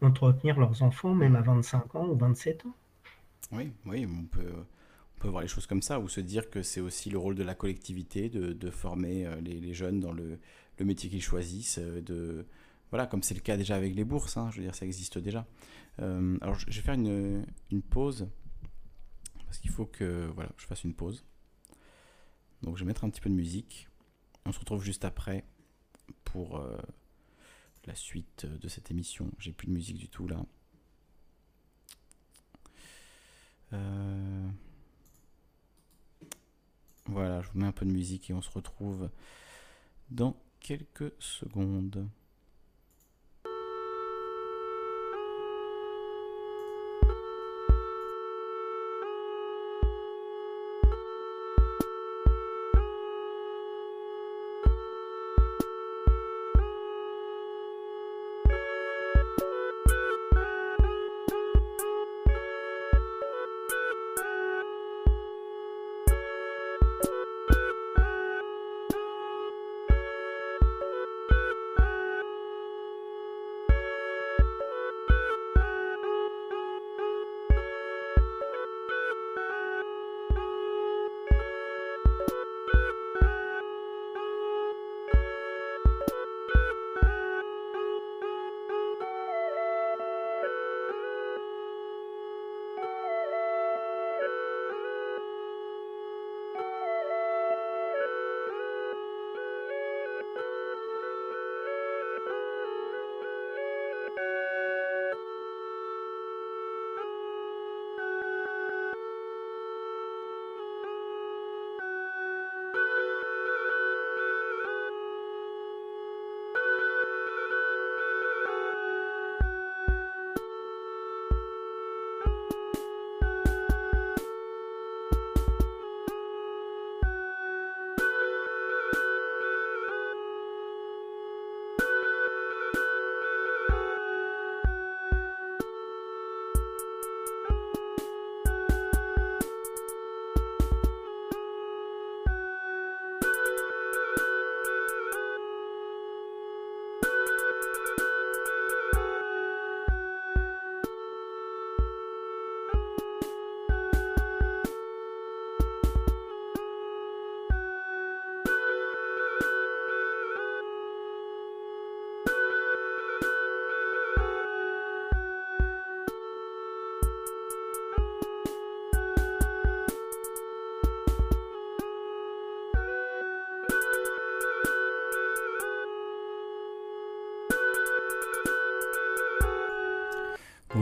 entretenir leurs enfants, même à 25 ans ou 27 ans. Oui, oui, on peut, on peut voir les choses comme ça, ou se dire que c'est aussi le rôle de la collectivité de, former les, les, jeunes dans le, métier qu'ils choisissent, voilà, comme c'est le cas déjà avec les bourses, hein, je veux dire, ça existe déjà. Euh, alors, je vais faire une, pause, parce qu'il faut que voilà, je fasse une pause. Donc, je vais mettre un petit peu de musique. On se retrouve juste après pour euh, la suite de cette émission. J'ai plus de musique du tout là. Euh, voilà, je vous mets un peu de musique et on se retrouve dans quelques secondes.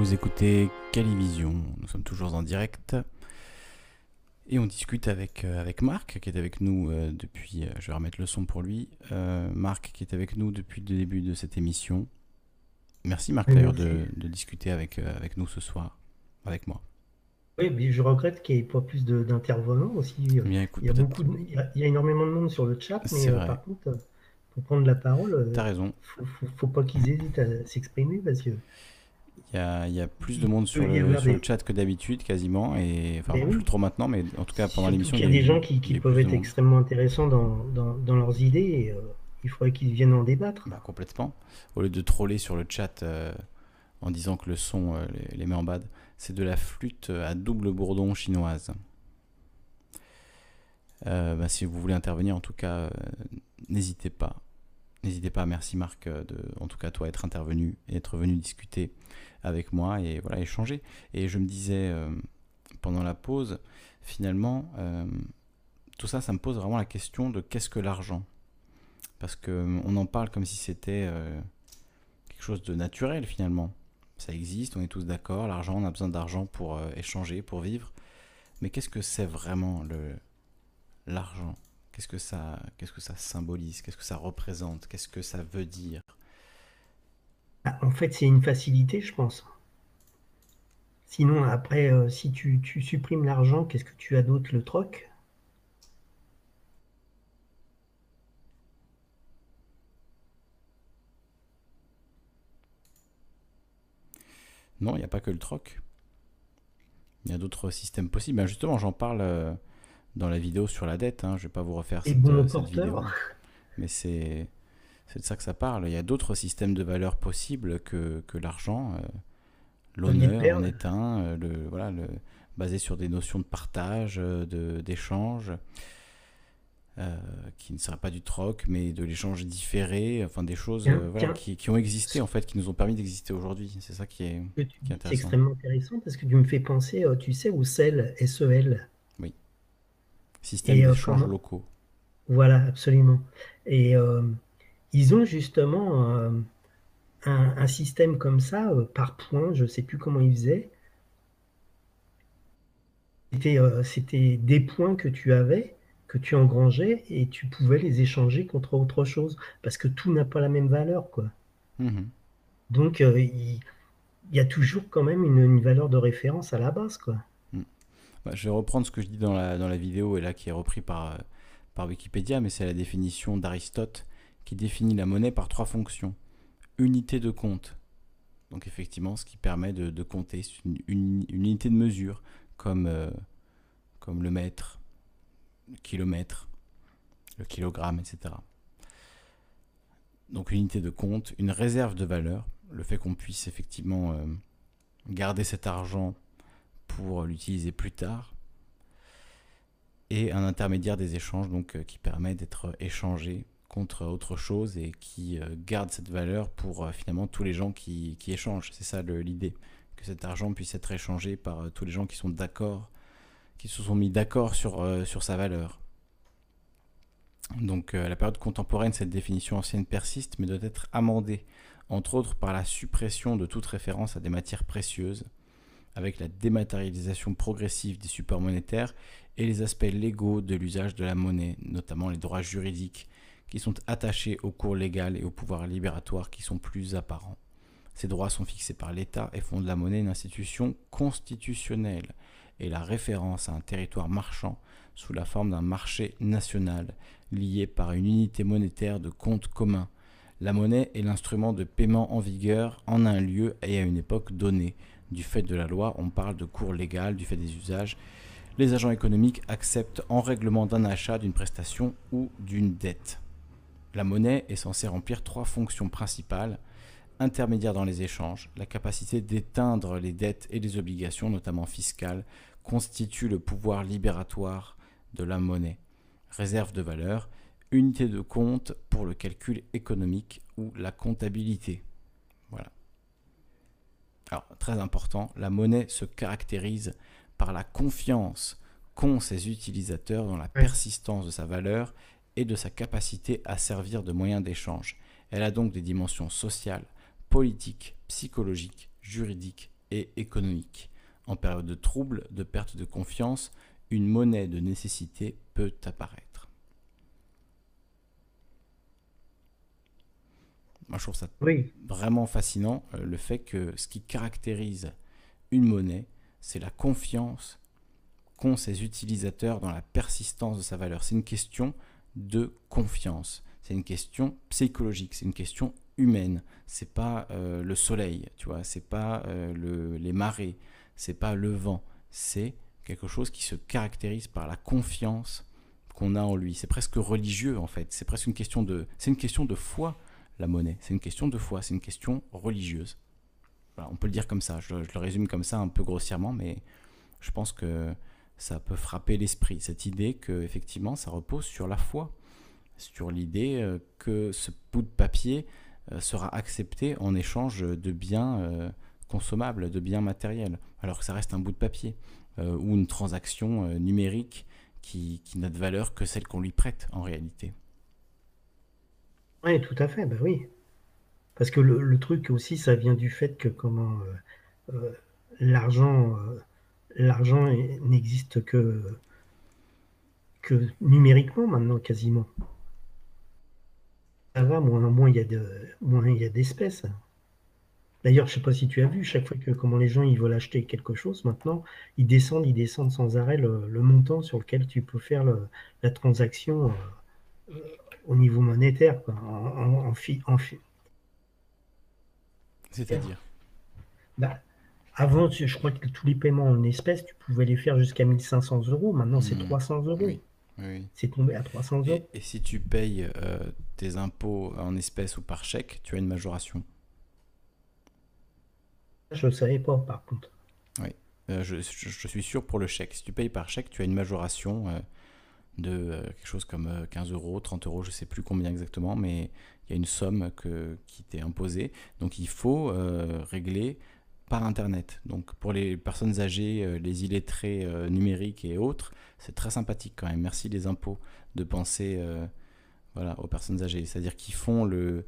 Vous écoutez Calivision, nous sommes toujours en direct. Et on discute avec, euh, avec Marc, qui est avec nous euh, depuis. Euh, je vais remettre le son pour lui. Marc, qui est avec nous depuis le début de cette émission. Merci Marc d'ailleurs de, discuter avec, avec nous ce soir, avec moi. Oui, mais je regrette qu'il n'y ait pas plus d'intervenants aussi. il, y a beaucoup il, y a, énormément de monde sur le chat, mais par contre, pour prendre la parole, As raison. Faut, faut, faut pas qu'ils hésitent à s'exprimer parce que il y, a, plus de monde sur, le, chat que d'habitude, quasiment. Et enfin, plus trop maintenant, mais en tout cas pendant l'émission. Il y a, des gens qui, peuvent être extrêmement intéressants dans, dans, leurs idées et euh, il faudrait qu'ils viennent en débattre. Bah, complètement. Au lieu de troller sur le chat euh, en disant que le son euh, les, met en bad, c'est de la flûte à double bourdon chinoise. Bah, si vous voulez intervenir, en tout cas, n'hésitez pas. N'hésitez pas, merci Marc, de, en tout cas toi, être intervenu et être venu discuter avec moi et voilà, échanger. Et je me disais euh, pendant la pause, finalement, euh, tout ça, ça me pose vraiment la question de qu'est-ce que l'argent? Parce qu'on euh, en parle comme si c'était quelque chose de naturel finalement. Ça existe, on est tous d'accord, l'argent, on a besoin d'argent pour échanger, pour vivre. Mais qu'est-ce que c'est vraiment le l'argent? Qu'est-ce que ça qu'est-ce que ça symbolise? Qu'est-ce que ça représente? Qu'est-ce que ça veut dire? Ah, en fait, c'est une facilité, je pense. Sinon, après, euh, si tu, supprimes l'argent, qu'est-ce que tu as d'autre Le troc? Non, il n'y a pas que le troc. Il y a d'autres systèmes possibles. Ben justement, j'en parle euh, dans la vidéo sur la dette. Hein. Je ne vais pas vous refaire cette, euh, cette vidéo. Mais c'est c'est de ça que ça parle. Il y a d'autres systèmes de valeurs possibles que, que l'argent. Euh, l'honneur en est un, euh, le, voilà, le, basé sur des notions de partage, euh, de, d'échange, qui ne sera pas du troc, mais de l'échange différé, enfin des choses voilà, qui, qui, ont existé en fait, qui nous ont permis d'exister aujourd'hui. C'est ça qui est, qui est intéressant. C'est extrêmement intéressant parce que tu me fais penser, tu sais, au SEL, SEL. Oui. Système d'échange locaux. Voilà, absolument. Et ils ont justement euh, un, système comme ça, euh, par point, je ne sais plus comment ils faisaient. Euh, c'était des points que tu avais, que tu engrangeais, et tu pouvais les échanger contre autre chose, parce que tout n'a pas la même valeur. quoi. Mmh Donc, il, y a toujours quand même une, valeur de référence à la base. quoi. Mmh. Bah, je vais reprendre ce que je dis dans la, dans la vidéo, et là qui est repris par, par Wikipédia, mais c'est la définition d'Aristote qui définit la monnaie par trois fonctions. Unité de compte, donc effectivement ce qui permet de, compter, une, unité de mesure, comme, euh, comme le mètre, le kilomètre, le kilogramme, etc. Donc unité de compte, une réserve de valeur, le fait qu'on puisse effectivement euh, garder cet argent pour l'utiliser plus tard, et un intermédiaire des échanges donc euh, qui permet d'être échangé contre autre chose et qui euh, garde cette valeur pour euh, finalement tous les gens qui, échangent. C'est ça l'idée, que cet argent puisse être échangé par euh, tous les gens qui sont d'accord, qui se sont mis d'accord sur, sur sa valeur. Donc la période contemporaine, cette définition ancienne persiste, mais doit être amendée, entre autres par la suppression de toute référence à des matières précieuses, avec la dématérialisation progressive des supports monétaires et les aspects légaux de l'usage de la monnaie, notamment les droits juridiques qui sont attachés au cours légal et au pouvoir libératoire qui sont plus apparents. Ces droits sont fixés par l'État et font de la monnaie une institution constitutionnelle et la référence à un territoire marchand sous la forme d'un marché national lié par une unité monétaire de compte commun. La monnaie est l'instrument de paiement en vigueur en un lieu et à une époque donnée. Du fait de la loi, on parle de cours légal, du fait des usages. Les agents économiques acceptent en règlement d'un achat, d'une prestation ou d'une dette. La monnaie est censée remplir trois fonctions principales. Intermédiaire dans les échanges, la capacité d'éteindre les dettes et les obligations, notamment fiscales, constitue le pouvoir libératoire de la monnaie. Réserve de valeur, unité de compte pour le calcul économique ou la comptabilité. Voilà. Alors, très important, la monnaie se caractérise par la confiance qu'ont ses utilisateurs dans la persistance de sa valeur et de sa capacité à servir de moyen d'échange. Elle a donc des dimensions sociales, politiques, psychologiques, juridiques et économique. En période de trouble, de perte de confiance, une monnaie de nécessité peut apparaître. Moi, je trouve ça vraiment fascinant, euh, le fait que ce qui caractérise une monnaie, c'est la confiance qu'ont ses utilisateurs dans la persistance de sa valeur. C'est une question de confiance. C'est une question psychologique, c'est une question humaine. C'est pas euh, le soleil, tu vois, c'est pas euh, le, les marées, c'est pas le vent. C'est quelque chose qui se caractérise par la confiance qu'on a en lui. C'est presque religieux en fait. C'est presque une question de, c'est une question de foi la monnaie. C'est une question de foi, c'est une question religieuse. on peut le dire comme ça. Je, le résume comme ça un peu grossièrement, mais je pense que ça peut frapper l'esprit. Cette idée que effectivement, ça repose sur la foi sur l'idée euh, que ce bout de papier euh, sera accepté en échange de biens euh, consommables, de biens matériels, alors que ça reste un bout de papier ou une transaction numérique qui, n'a de valeur que celle qu'on lui prête en réalité. Oui, tout à fait, bah oui. Parce que le, truc aussi, ça vient du fait que comment l'argent, l'argent n'existe que, que numériquement maintenant quasiment. Ça va, moins, il y a de, moins il y a d'espèces. D'ailleurs, je sais pas si tu as vu, chaque fois que comment les gens ils veulent acheter quelque chose, maintenant, ils descendent, ils descendent sans arrêt le, montant sur lequel tu peux faire la transaction euh, au niveau monétaire, en, en, C'est-à-dire? Bah, Avant, je crois que tous les paiements en espèces, tu pouvais les faire jusqu'à 1500 euros. Maintenant, c'est 300 mmh. euros. C'est tombé à 300 euros. Et, si tu payes euh, tes impôts en espèces ou par chèque, tu as une majoration. Je ne savais pas, par contre. Oui, euh, je, suis sûr pour le chèque. Si tu payes par chèque, tu as une majoration euh, de quelque chose comme 15 euros, 30 euros, je ne sais plus combien exactement, mais il y a une somme que, qui t'est imposée. Donc il faut régler par Internet. Donc pour les personnes âgées, euh, les illettrés euh, numériques et autres, c'est très sympathique quand même. Merci les impôts de penser euh, voilà, aux personnes âgées. C'est-à-dire qu'ils font le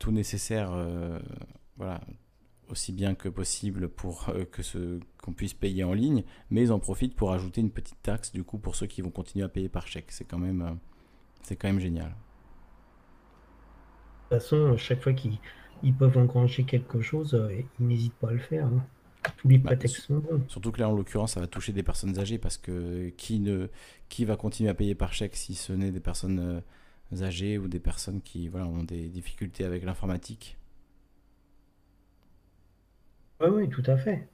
tout nécessaire voilà, aussi bien que possible pour que ce qu'on puisse payer en ligne, mais ils en profitent pour ajouter une petite taxe du coup pour ceux qui vont continuer à payer par chèque. C'est quand même, c'est quand même génial. De toute façon, chaque fois qu'ils ils peuvent engranger quelque chose, euh, ils n'hésitent pas à le faire. Hein. Tous les bah, prétextes sont bons. Surtout que là, en l'occurrence, ça va toucher des personnes âgées parce que qui, ne, qui va continuer à payer par chèque si ce n'est des personnes euh, âgées ou des personnes qui voilà, ont des difficultés avec l'informatique? Oui, oui, tout à fait.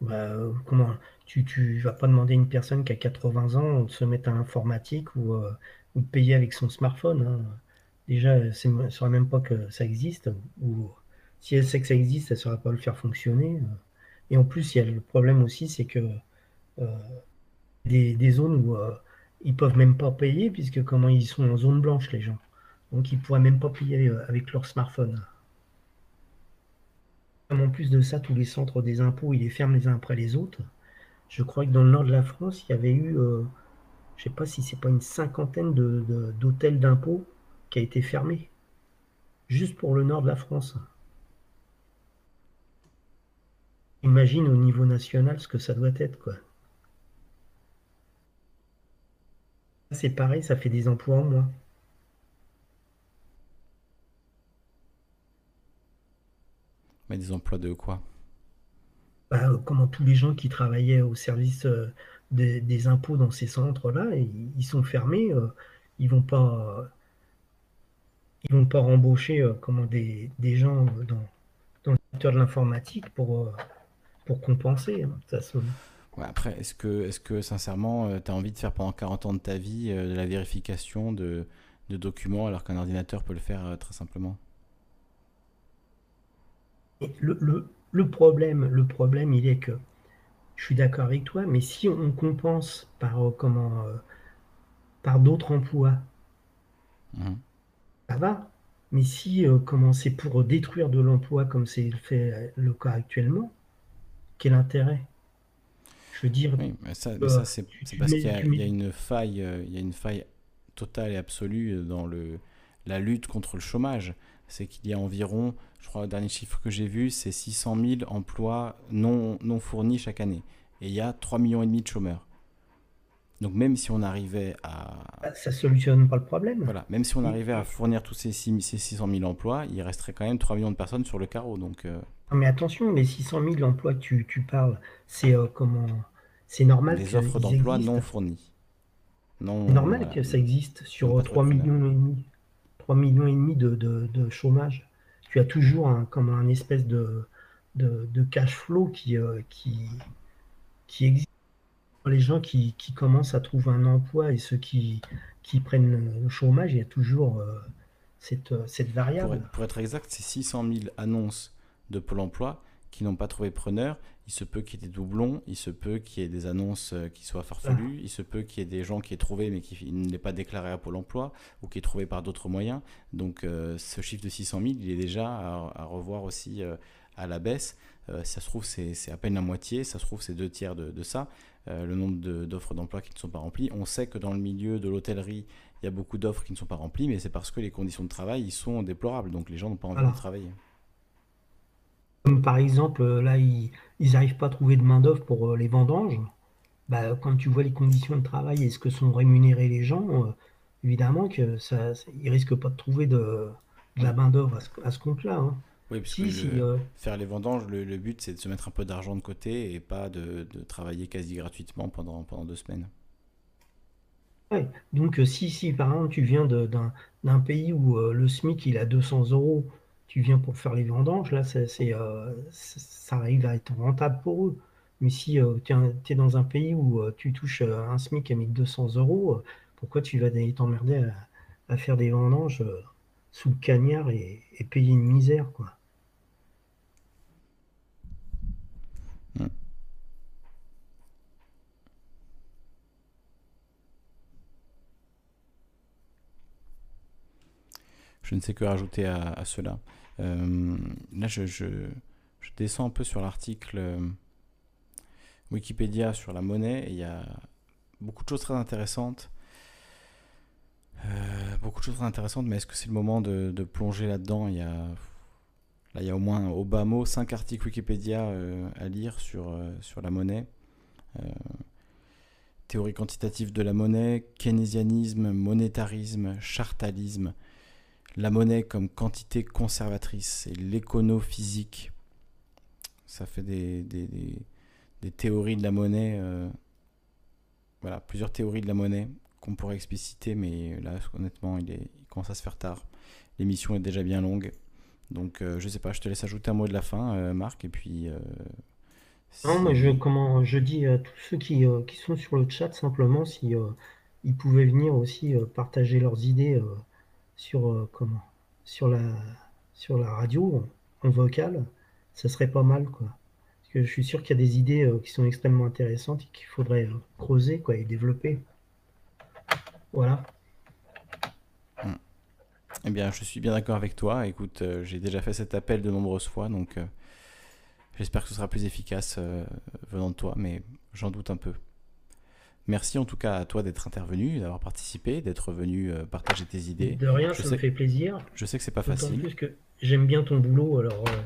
Bah, euh, comment tu, tu vas pas demander à une personne qui a 80 ans de se mettre à l'informatique ou, ou de payer avec son smartphone. Hein déjà, elle ne saura même pas que ça existe, ou si elle sait que ça existe, elle ne saura pas le faire fonctionner. Et en plus, il y a le problème aussi, c'est que euh, des, zones où euh, ils peuvent même pas payer, puisque comment ils sont en zone blanche, les gens. Donc ils ne pourraient même pas payer euh, avec leur smartphone. En plus de ça, tous les centres des impôts, ils les ferment les uns après les autres. Je crois que dans le nord de la France, il y avait eu, je ne sais pas si c'est pas une cinquantaine d'hôtels d'impôts qui a été fermé, juste pour le nord de la France. Imagine au niveau national ce que ça doit être, quoi. C'est pareil, ça fait des emplois en moins. Mais des emplois de quoi? Bah, Comment tous les gens qui travaillaient au service euh, des, impôts dans ces centres-là, ils, sont fermés, euh, ils vont pas ils vont pas rembaucher euh, comment des, des, gens dans, dans, le secteur de l'informatique pour, euh, pour compenser. Hein, ça ouais, après, est-ce que, est que sincèrement, euh, tu as envie de faire pendant 40 ans de ta vie de la vérification de, de documents alors qu'un ordinateur peut le faire très simplement? Le, le, le, problème, le problème, il est que je suis d'accord avec toi, mais si on compense par, comment, par d'autres emplois, mmh ça va. Mais si euh, comment c'est pour détruire de l'emploi comme c'est fait euh, le cas actuellement, quel intérêt? Je veux dire. Oui, mais ça, ça c'est parce qu'il y, a une faille, euh, il y a une faille totale et absolue dans le, la lutte contre le chômage. C'est qu'il y a environ, je crois, le dernier chiffre que j'ai vu, c'est 600 000 emplois non, non fournis chaque année. Et il y a 3 millions et demi de chômeurs. Donc même si on arrivait à... Bah, ça solutionne pas le problème. Voilà, même si on arrivait à fournir tous ces, 600 000 emplois, il resterait quand même 3 millions de personnes sur le carreau. Donc, euh. mais attention, les 600 000 emplois que tu, tu parles, c'est euh, comment C'est normal Des offres d'emploi non fournies. Non, normal que ça existe sur 3 millions et demi. 3 millions et demi de, de, chômage. Tu as toujours un, comme un espèce de, de, de cash flow qui, euh, qui, qui existe les gens qui, commencent à trouver un emploi et ceux qui, qui prennent le chômage, il y a toujours euh, cette, euh, cette, variable. Pour être, exact, c'est 600 000 annonces de Pôle emploi qui n'ont pas trouvé preneur. Il se peut qu'il y ait des doublons, il se peut qu'il y ait des annonces euh, qui soient farfelues, ah. il se peut qu'il y ait des gens qui aient trouvé mais qui ne l'aient pas déclaré à Pôle emploi ou qui aient trouvé par d'autres moyens. Donc ce chiffre de 600 000, il est déjà à, revoir aussi à la baisse. ça se trouve, c'est à peine la moitié, ça se trouve, c'est deux tiers de, de ça. Euh, le nombre d'offres d'emploi qui ne sont pas remplies. On sait que dans le milieu de l'hôtellerie, il y a beaucoup d'offres qui ne sont pas remplies, mais c'est parce que les conditions de travail ils sont déplorables, donc les gens n'ont pas envie de travailler. Comme par exemple, euh, là, ils n'arrivent pas à trouver de main-d'œuvre pour euh, les vendanges. Bah, quand tu vois les conditions de travail et ce que sont rémunérés les gens, évidemment que ça, ils risquent pas de trouver de, la main-d'œuvre à ce, compte-là. Hein. Oui, parce que euh, faire les vendanges, le, but c'est de se mettre un peu d'argent de côté et pas de, travailler quasi gratuitement pendant, pendant deux semaines. Ouais. Donc euh, si, si par exemple tu viens d'un pays où euh, le SMIC il a 200 euros, tu viens pour faire les vendanges, là c'est, ça arrive à être rentable pour eux. Mais si tu es, dans un pays où tu touches un SMIC à 1200 euros, pourquoi tu vas t'emmerder à, à, faire des vendanges sous le cagnard et, et payer une misère quoi? Je ne sais que rajouter à, cela. Euh, là, je, descends un peu sur l'article euh, Wikipédia sur la monnaie il y a beaucoup de choses très intéressantes. Euh, beaucoup de choses très intéressantes, mais est-ce que c'est le moment de, plonger là-dedans? Il y a là, il y a au moins au bas mot 5 articles Wikipédia à lire sur, sur la monnaie. théorie quantitative de la monnaie, keynésianisme, monétarisme, chartalisme, la monnaie comme quantité conservatrice et l'écono-physique. Ça fait des, des, théories de la monnaie. Euh, voilà, plusieurs théories de la monnaie qu'on pourrait expliciter, mais là, honnêtement, il, est, commence à se faire tard. L'émission est déjà bien longue. Donc, euh, je sais pas, je te laisse ajouter un mot de la fin, euh, Marc, et puis. non, mais je, comment, je dis à tous ceux qui, qui sont sur le chat simplement si ils pouvaient venir aussi partager leurs idées sur, euh, comment, sur, la, sur la radio, en, vocal, ça serait pas mal. Quoi. Parce que je suis sûr qu'il y a des idées euh, qui sont extrêmement intéressantes et qu'il faudrait euh, creuser quoi, et développer. Voilà. Hmm. Eh bien, je suis bien d'accord avec toi. Écoute, j'ai déjà fait cet appel de nombreuses fois, donc j'espère que ce sera plus efficace venant de toi, mais j'en doute un peu. Merci en tout cas à toi d'être intervenu, d'avoir participé, d'être venu euh, partager tes idées. De rien, ça me fait plaisir. Je sais que c'est pas facile. plus que j'aime bien ton boulot, alors euh,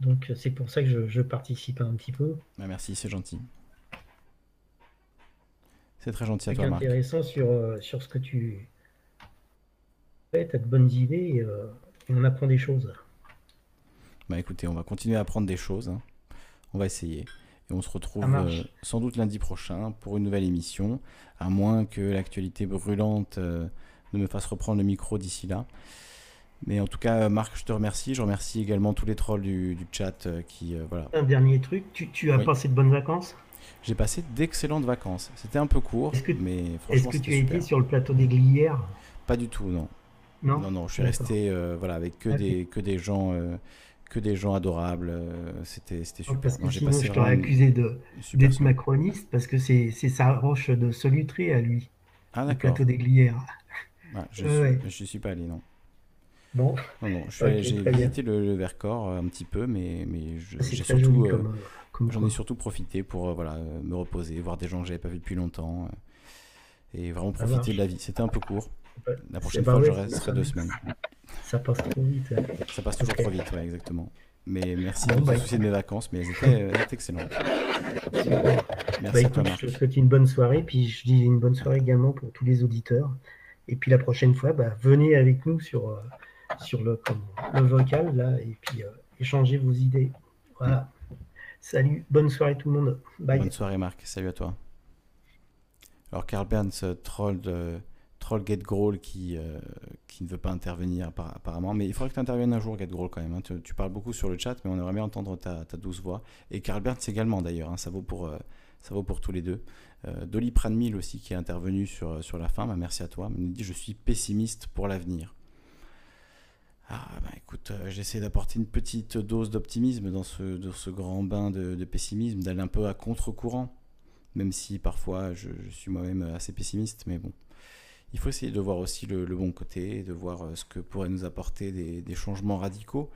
donc c'est pour ça que je, participe un petit peu. Bah, merci, c'est gentil. C'est très gentil à toi, Marc. intéressant sur, euh, sur ce que tu fais, tu as de bonnes idées et, on apprend des choses. Bah écoutez, on va continuer à apprendre des choses. Hein. On va essayer. Et on se retrouve euh, sans doute lundi prochain pour une nouvelle émission, à moins que l'actualité brûlante euh, ne me fasse reprendre le micro d'ici là. Mais en tout cas, Marc, je te remercie. Je remercie également tous les trolls du, chat euh, qui. voilà. Un dernier truc, tu, as passé de bonnes vacances? J'ai passé d'excellentes vacances. C'était un peu court, mais franchement. Est-ce que tu as été sur le plateau des Glières? Pas du tout, non. Non, non, non je suis resté voilà, avec que, des, que des gens que des gens adorables. Euh, c'était super. Parce que sinon, je t'aurais accusé d'être macroniste parce que c'est sa roche de solutré à lui. Ah, d'accord. plateau des Glières. Ah, je ne suis, pas allé, non. Bon. Non, non, j'ai visité le, Vercors euh, un petit peu, mais, mais j'ai surtout, euh, j'en ai surtout profité pour voilà, me reposer, voir des gens que j'avais pas vus depuis longtemps et vraiment profiter de la vie. C'était un peu court. La prochaine fois, je resterai deux semaines. Ça passe trop vite. Ça passe toujours trop vite, ouais, exactement. Mais merci de bah, soucier de mes vacances, mais elles étaient, excellentes. Merci bah, Je te souhaite une bonne soirée, puis je dis une bonne soirée également pour tous les auditeurs. Et puis la prochaine fois, bah, venez avec nous sur, euh, sur le, le vocal, là, et puis euh, échangez vos idées. Voilà. Salut, bonne soirée tout le monde. Bye. Bonne soirée Marc, salut à toi. Alors Carl Burns troll de troll Get qui, euh, qui ne veut pas intervenir apparemment. Mais il faudrait que tu interviennes un jour, Get quand même. Hein. Tu, parles beaucoup sur le chat, mais on aimerait bien entendre ta, douce voix. Et Carl Burns également d'ailleurs, hein. ça, vaut pour, euh, ça vaut pour tous les deux. Euh, Dolly Pranmil aussi qui est intervenu sur, sur la fin, bah, merci à toi. Il dit Je suis pessimiste pour l'avenir. Ah bah écoute, j'essaie d'apporter une petite dose d'optimisme dans ce, dans ce grand bain de, pessimisme, d'aller un peu à contre-courant, même si parfois je suis moi-même assez pessimiste, mais bon il faut essayer de voir aussi le, bon côté, de voir euh, ce que pourrait nous apporter des, changements radicaux.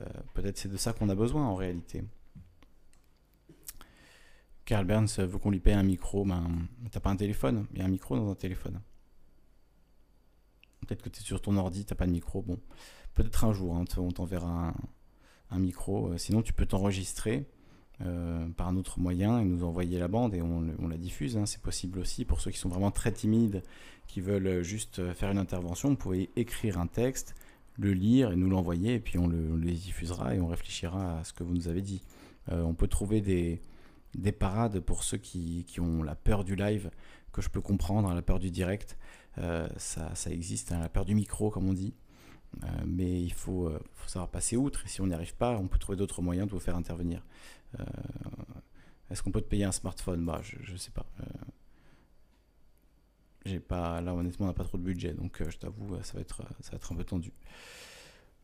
Euh, peut-être c'est de ça qu'on a besoin en réalité. Carl Burns veut qu'on lui paye un micro, ben, t'as pas un téléphone, il y a un micro dans un téléphone. Peut-être que tu es sur ton ordi, t'as pas de micro, bon. Peut-être un jour, hein, on t'enverra un, micro. Euh, sinon, tu peux t'enregistrer euh, par un autre moyen et nous envoyer la bande et on, la diffuse. Hein. C'est possible aussi pour ceux qui sont vraiment très timides, qui veulent juste faire une intervention. Vous pouvez écrire un texte, le lire et nous l'envoyer et puis on, le, les diffusera et on réfléchira à ce que vous nous avez dit. Euh, on peut trouver des, des parades pour ceux qui, qui, ont la peur du live, que je peux comprendre, hein, la peur du direct. Euh, ça, ça, existe, hein, la peur du micro, comme on dit. mais il faut, faut, savoir passer outre. Et si on n'y arrive pas, on peut trouver d'autres moyens de vous faire intervenir. Euh, est-ce qu'on peut te payer un smartphone? Bah, je, ne sais pas. Euh, pas, là honnêtement, on n'a pas trop de budget, donc euh, je t'avoue, ça va être, ça va être un peu tendu.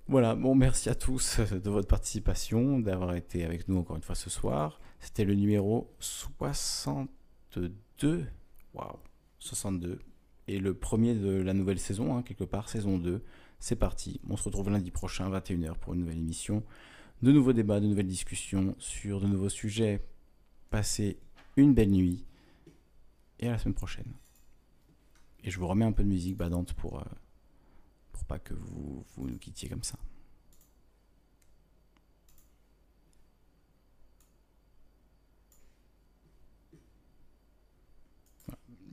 Voilà, bon, merci à tous de votre participation, d'avoir été avec nous encore une fois ce soir. C'était le numéro 62. Waouh, 62. Et le premier de la nouvelle saison, hein, quelque part, saison 2. C'est parti. On se retrouve lundi prochain, 21h, pour une nouvelle émission de nouveaux débats, de nouvelles discussions sur de nouveaux sujets. Passez une belle nuit et à la semaine prochaine. Et je vous remets un peu de musique badante pour, euh, pas que vous, vous nous quittiez comme ça.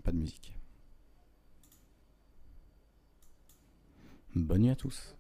pas de musique. Bonne nuit à tous.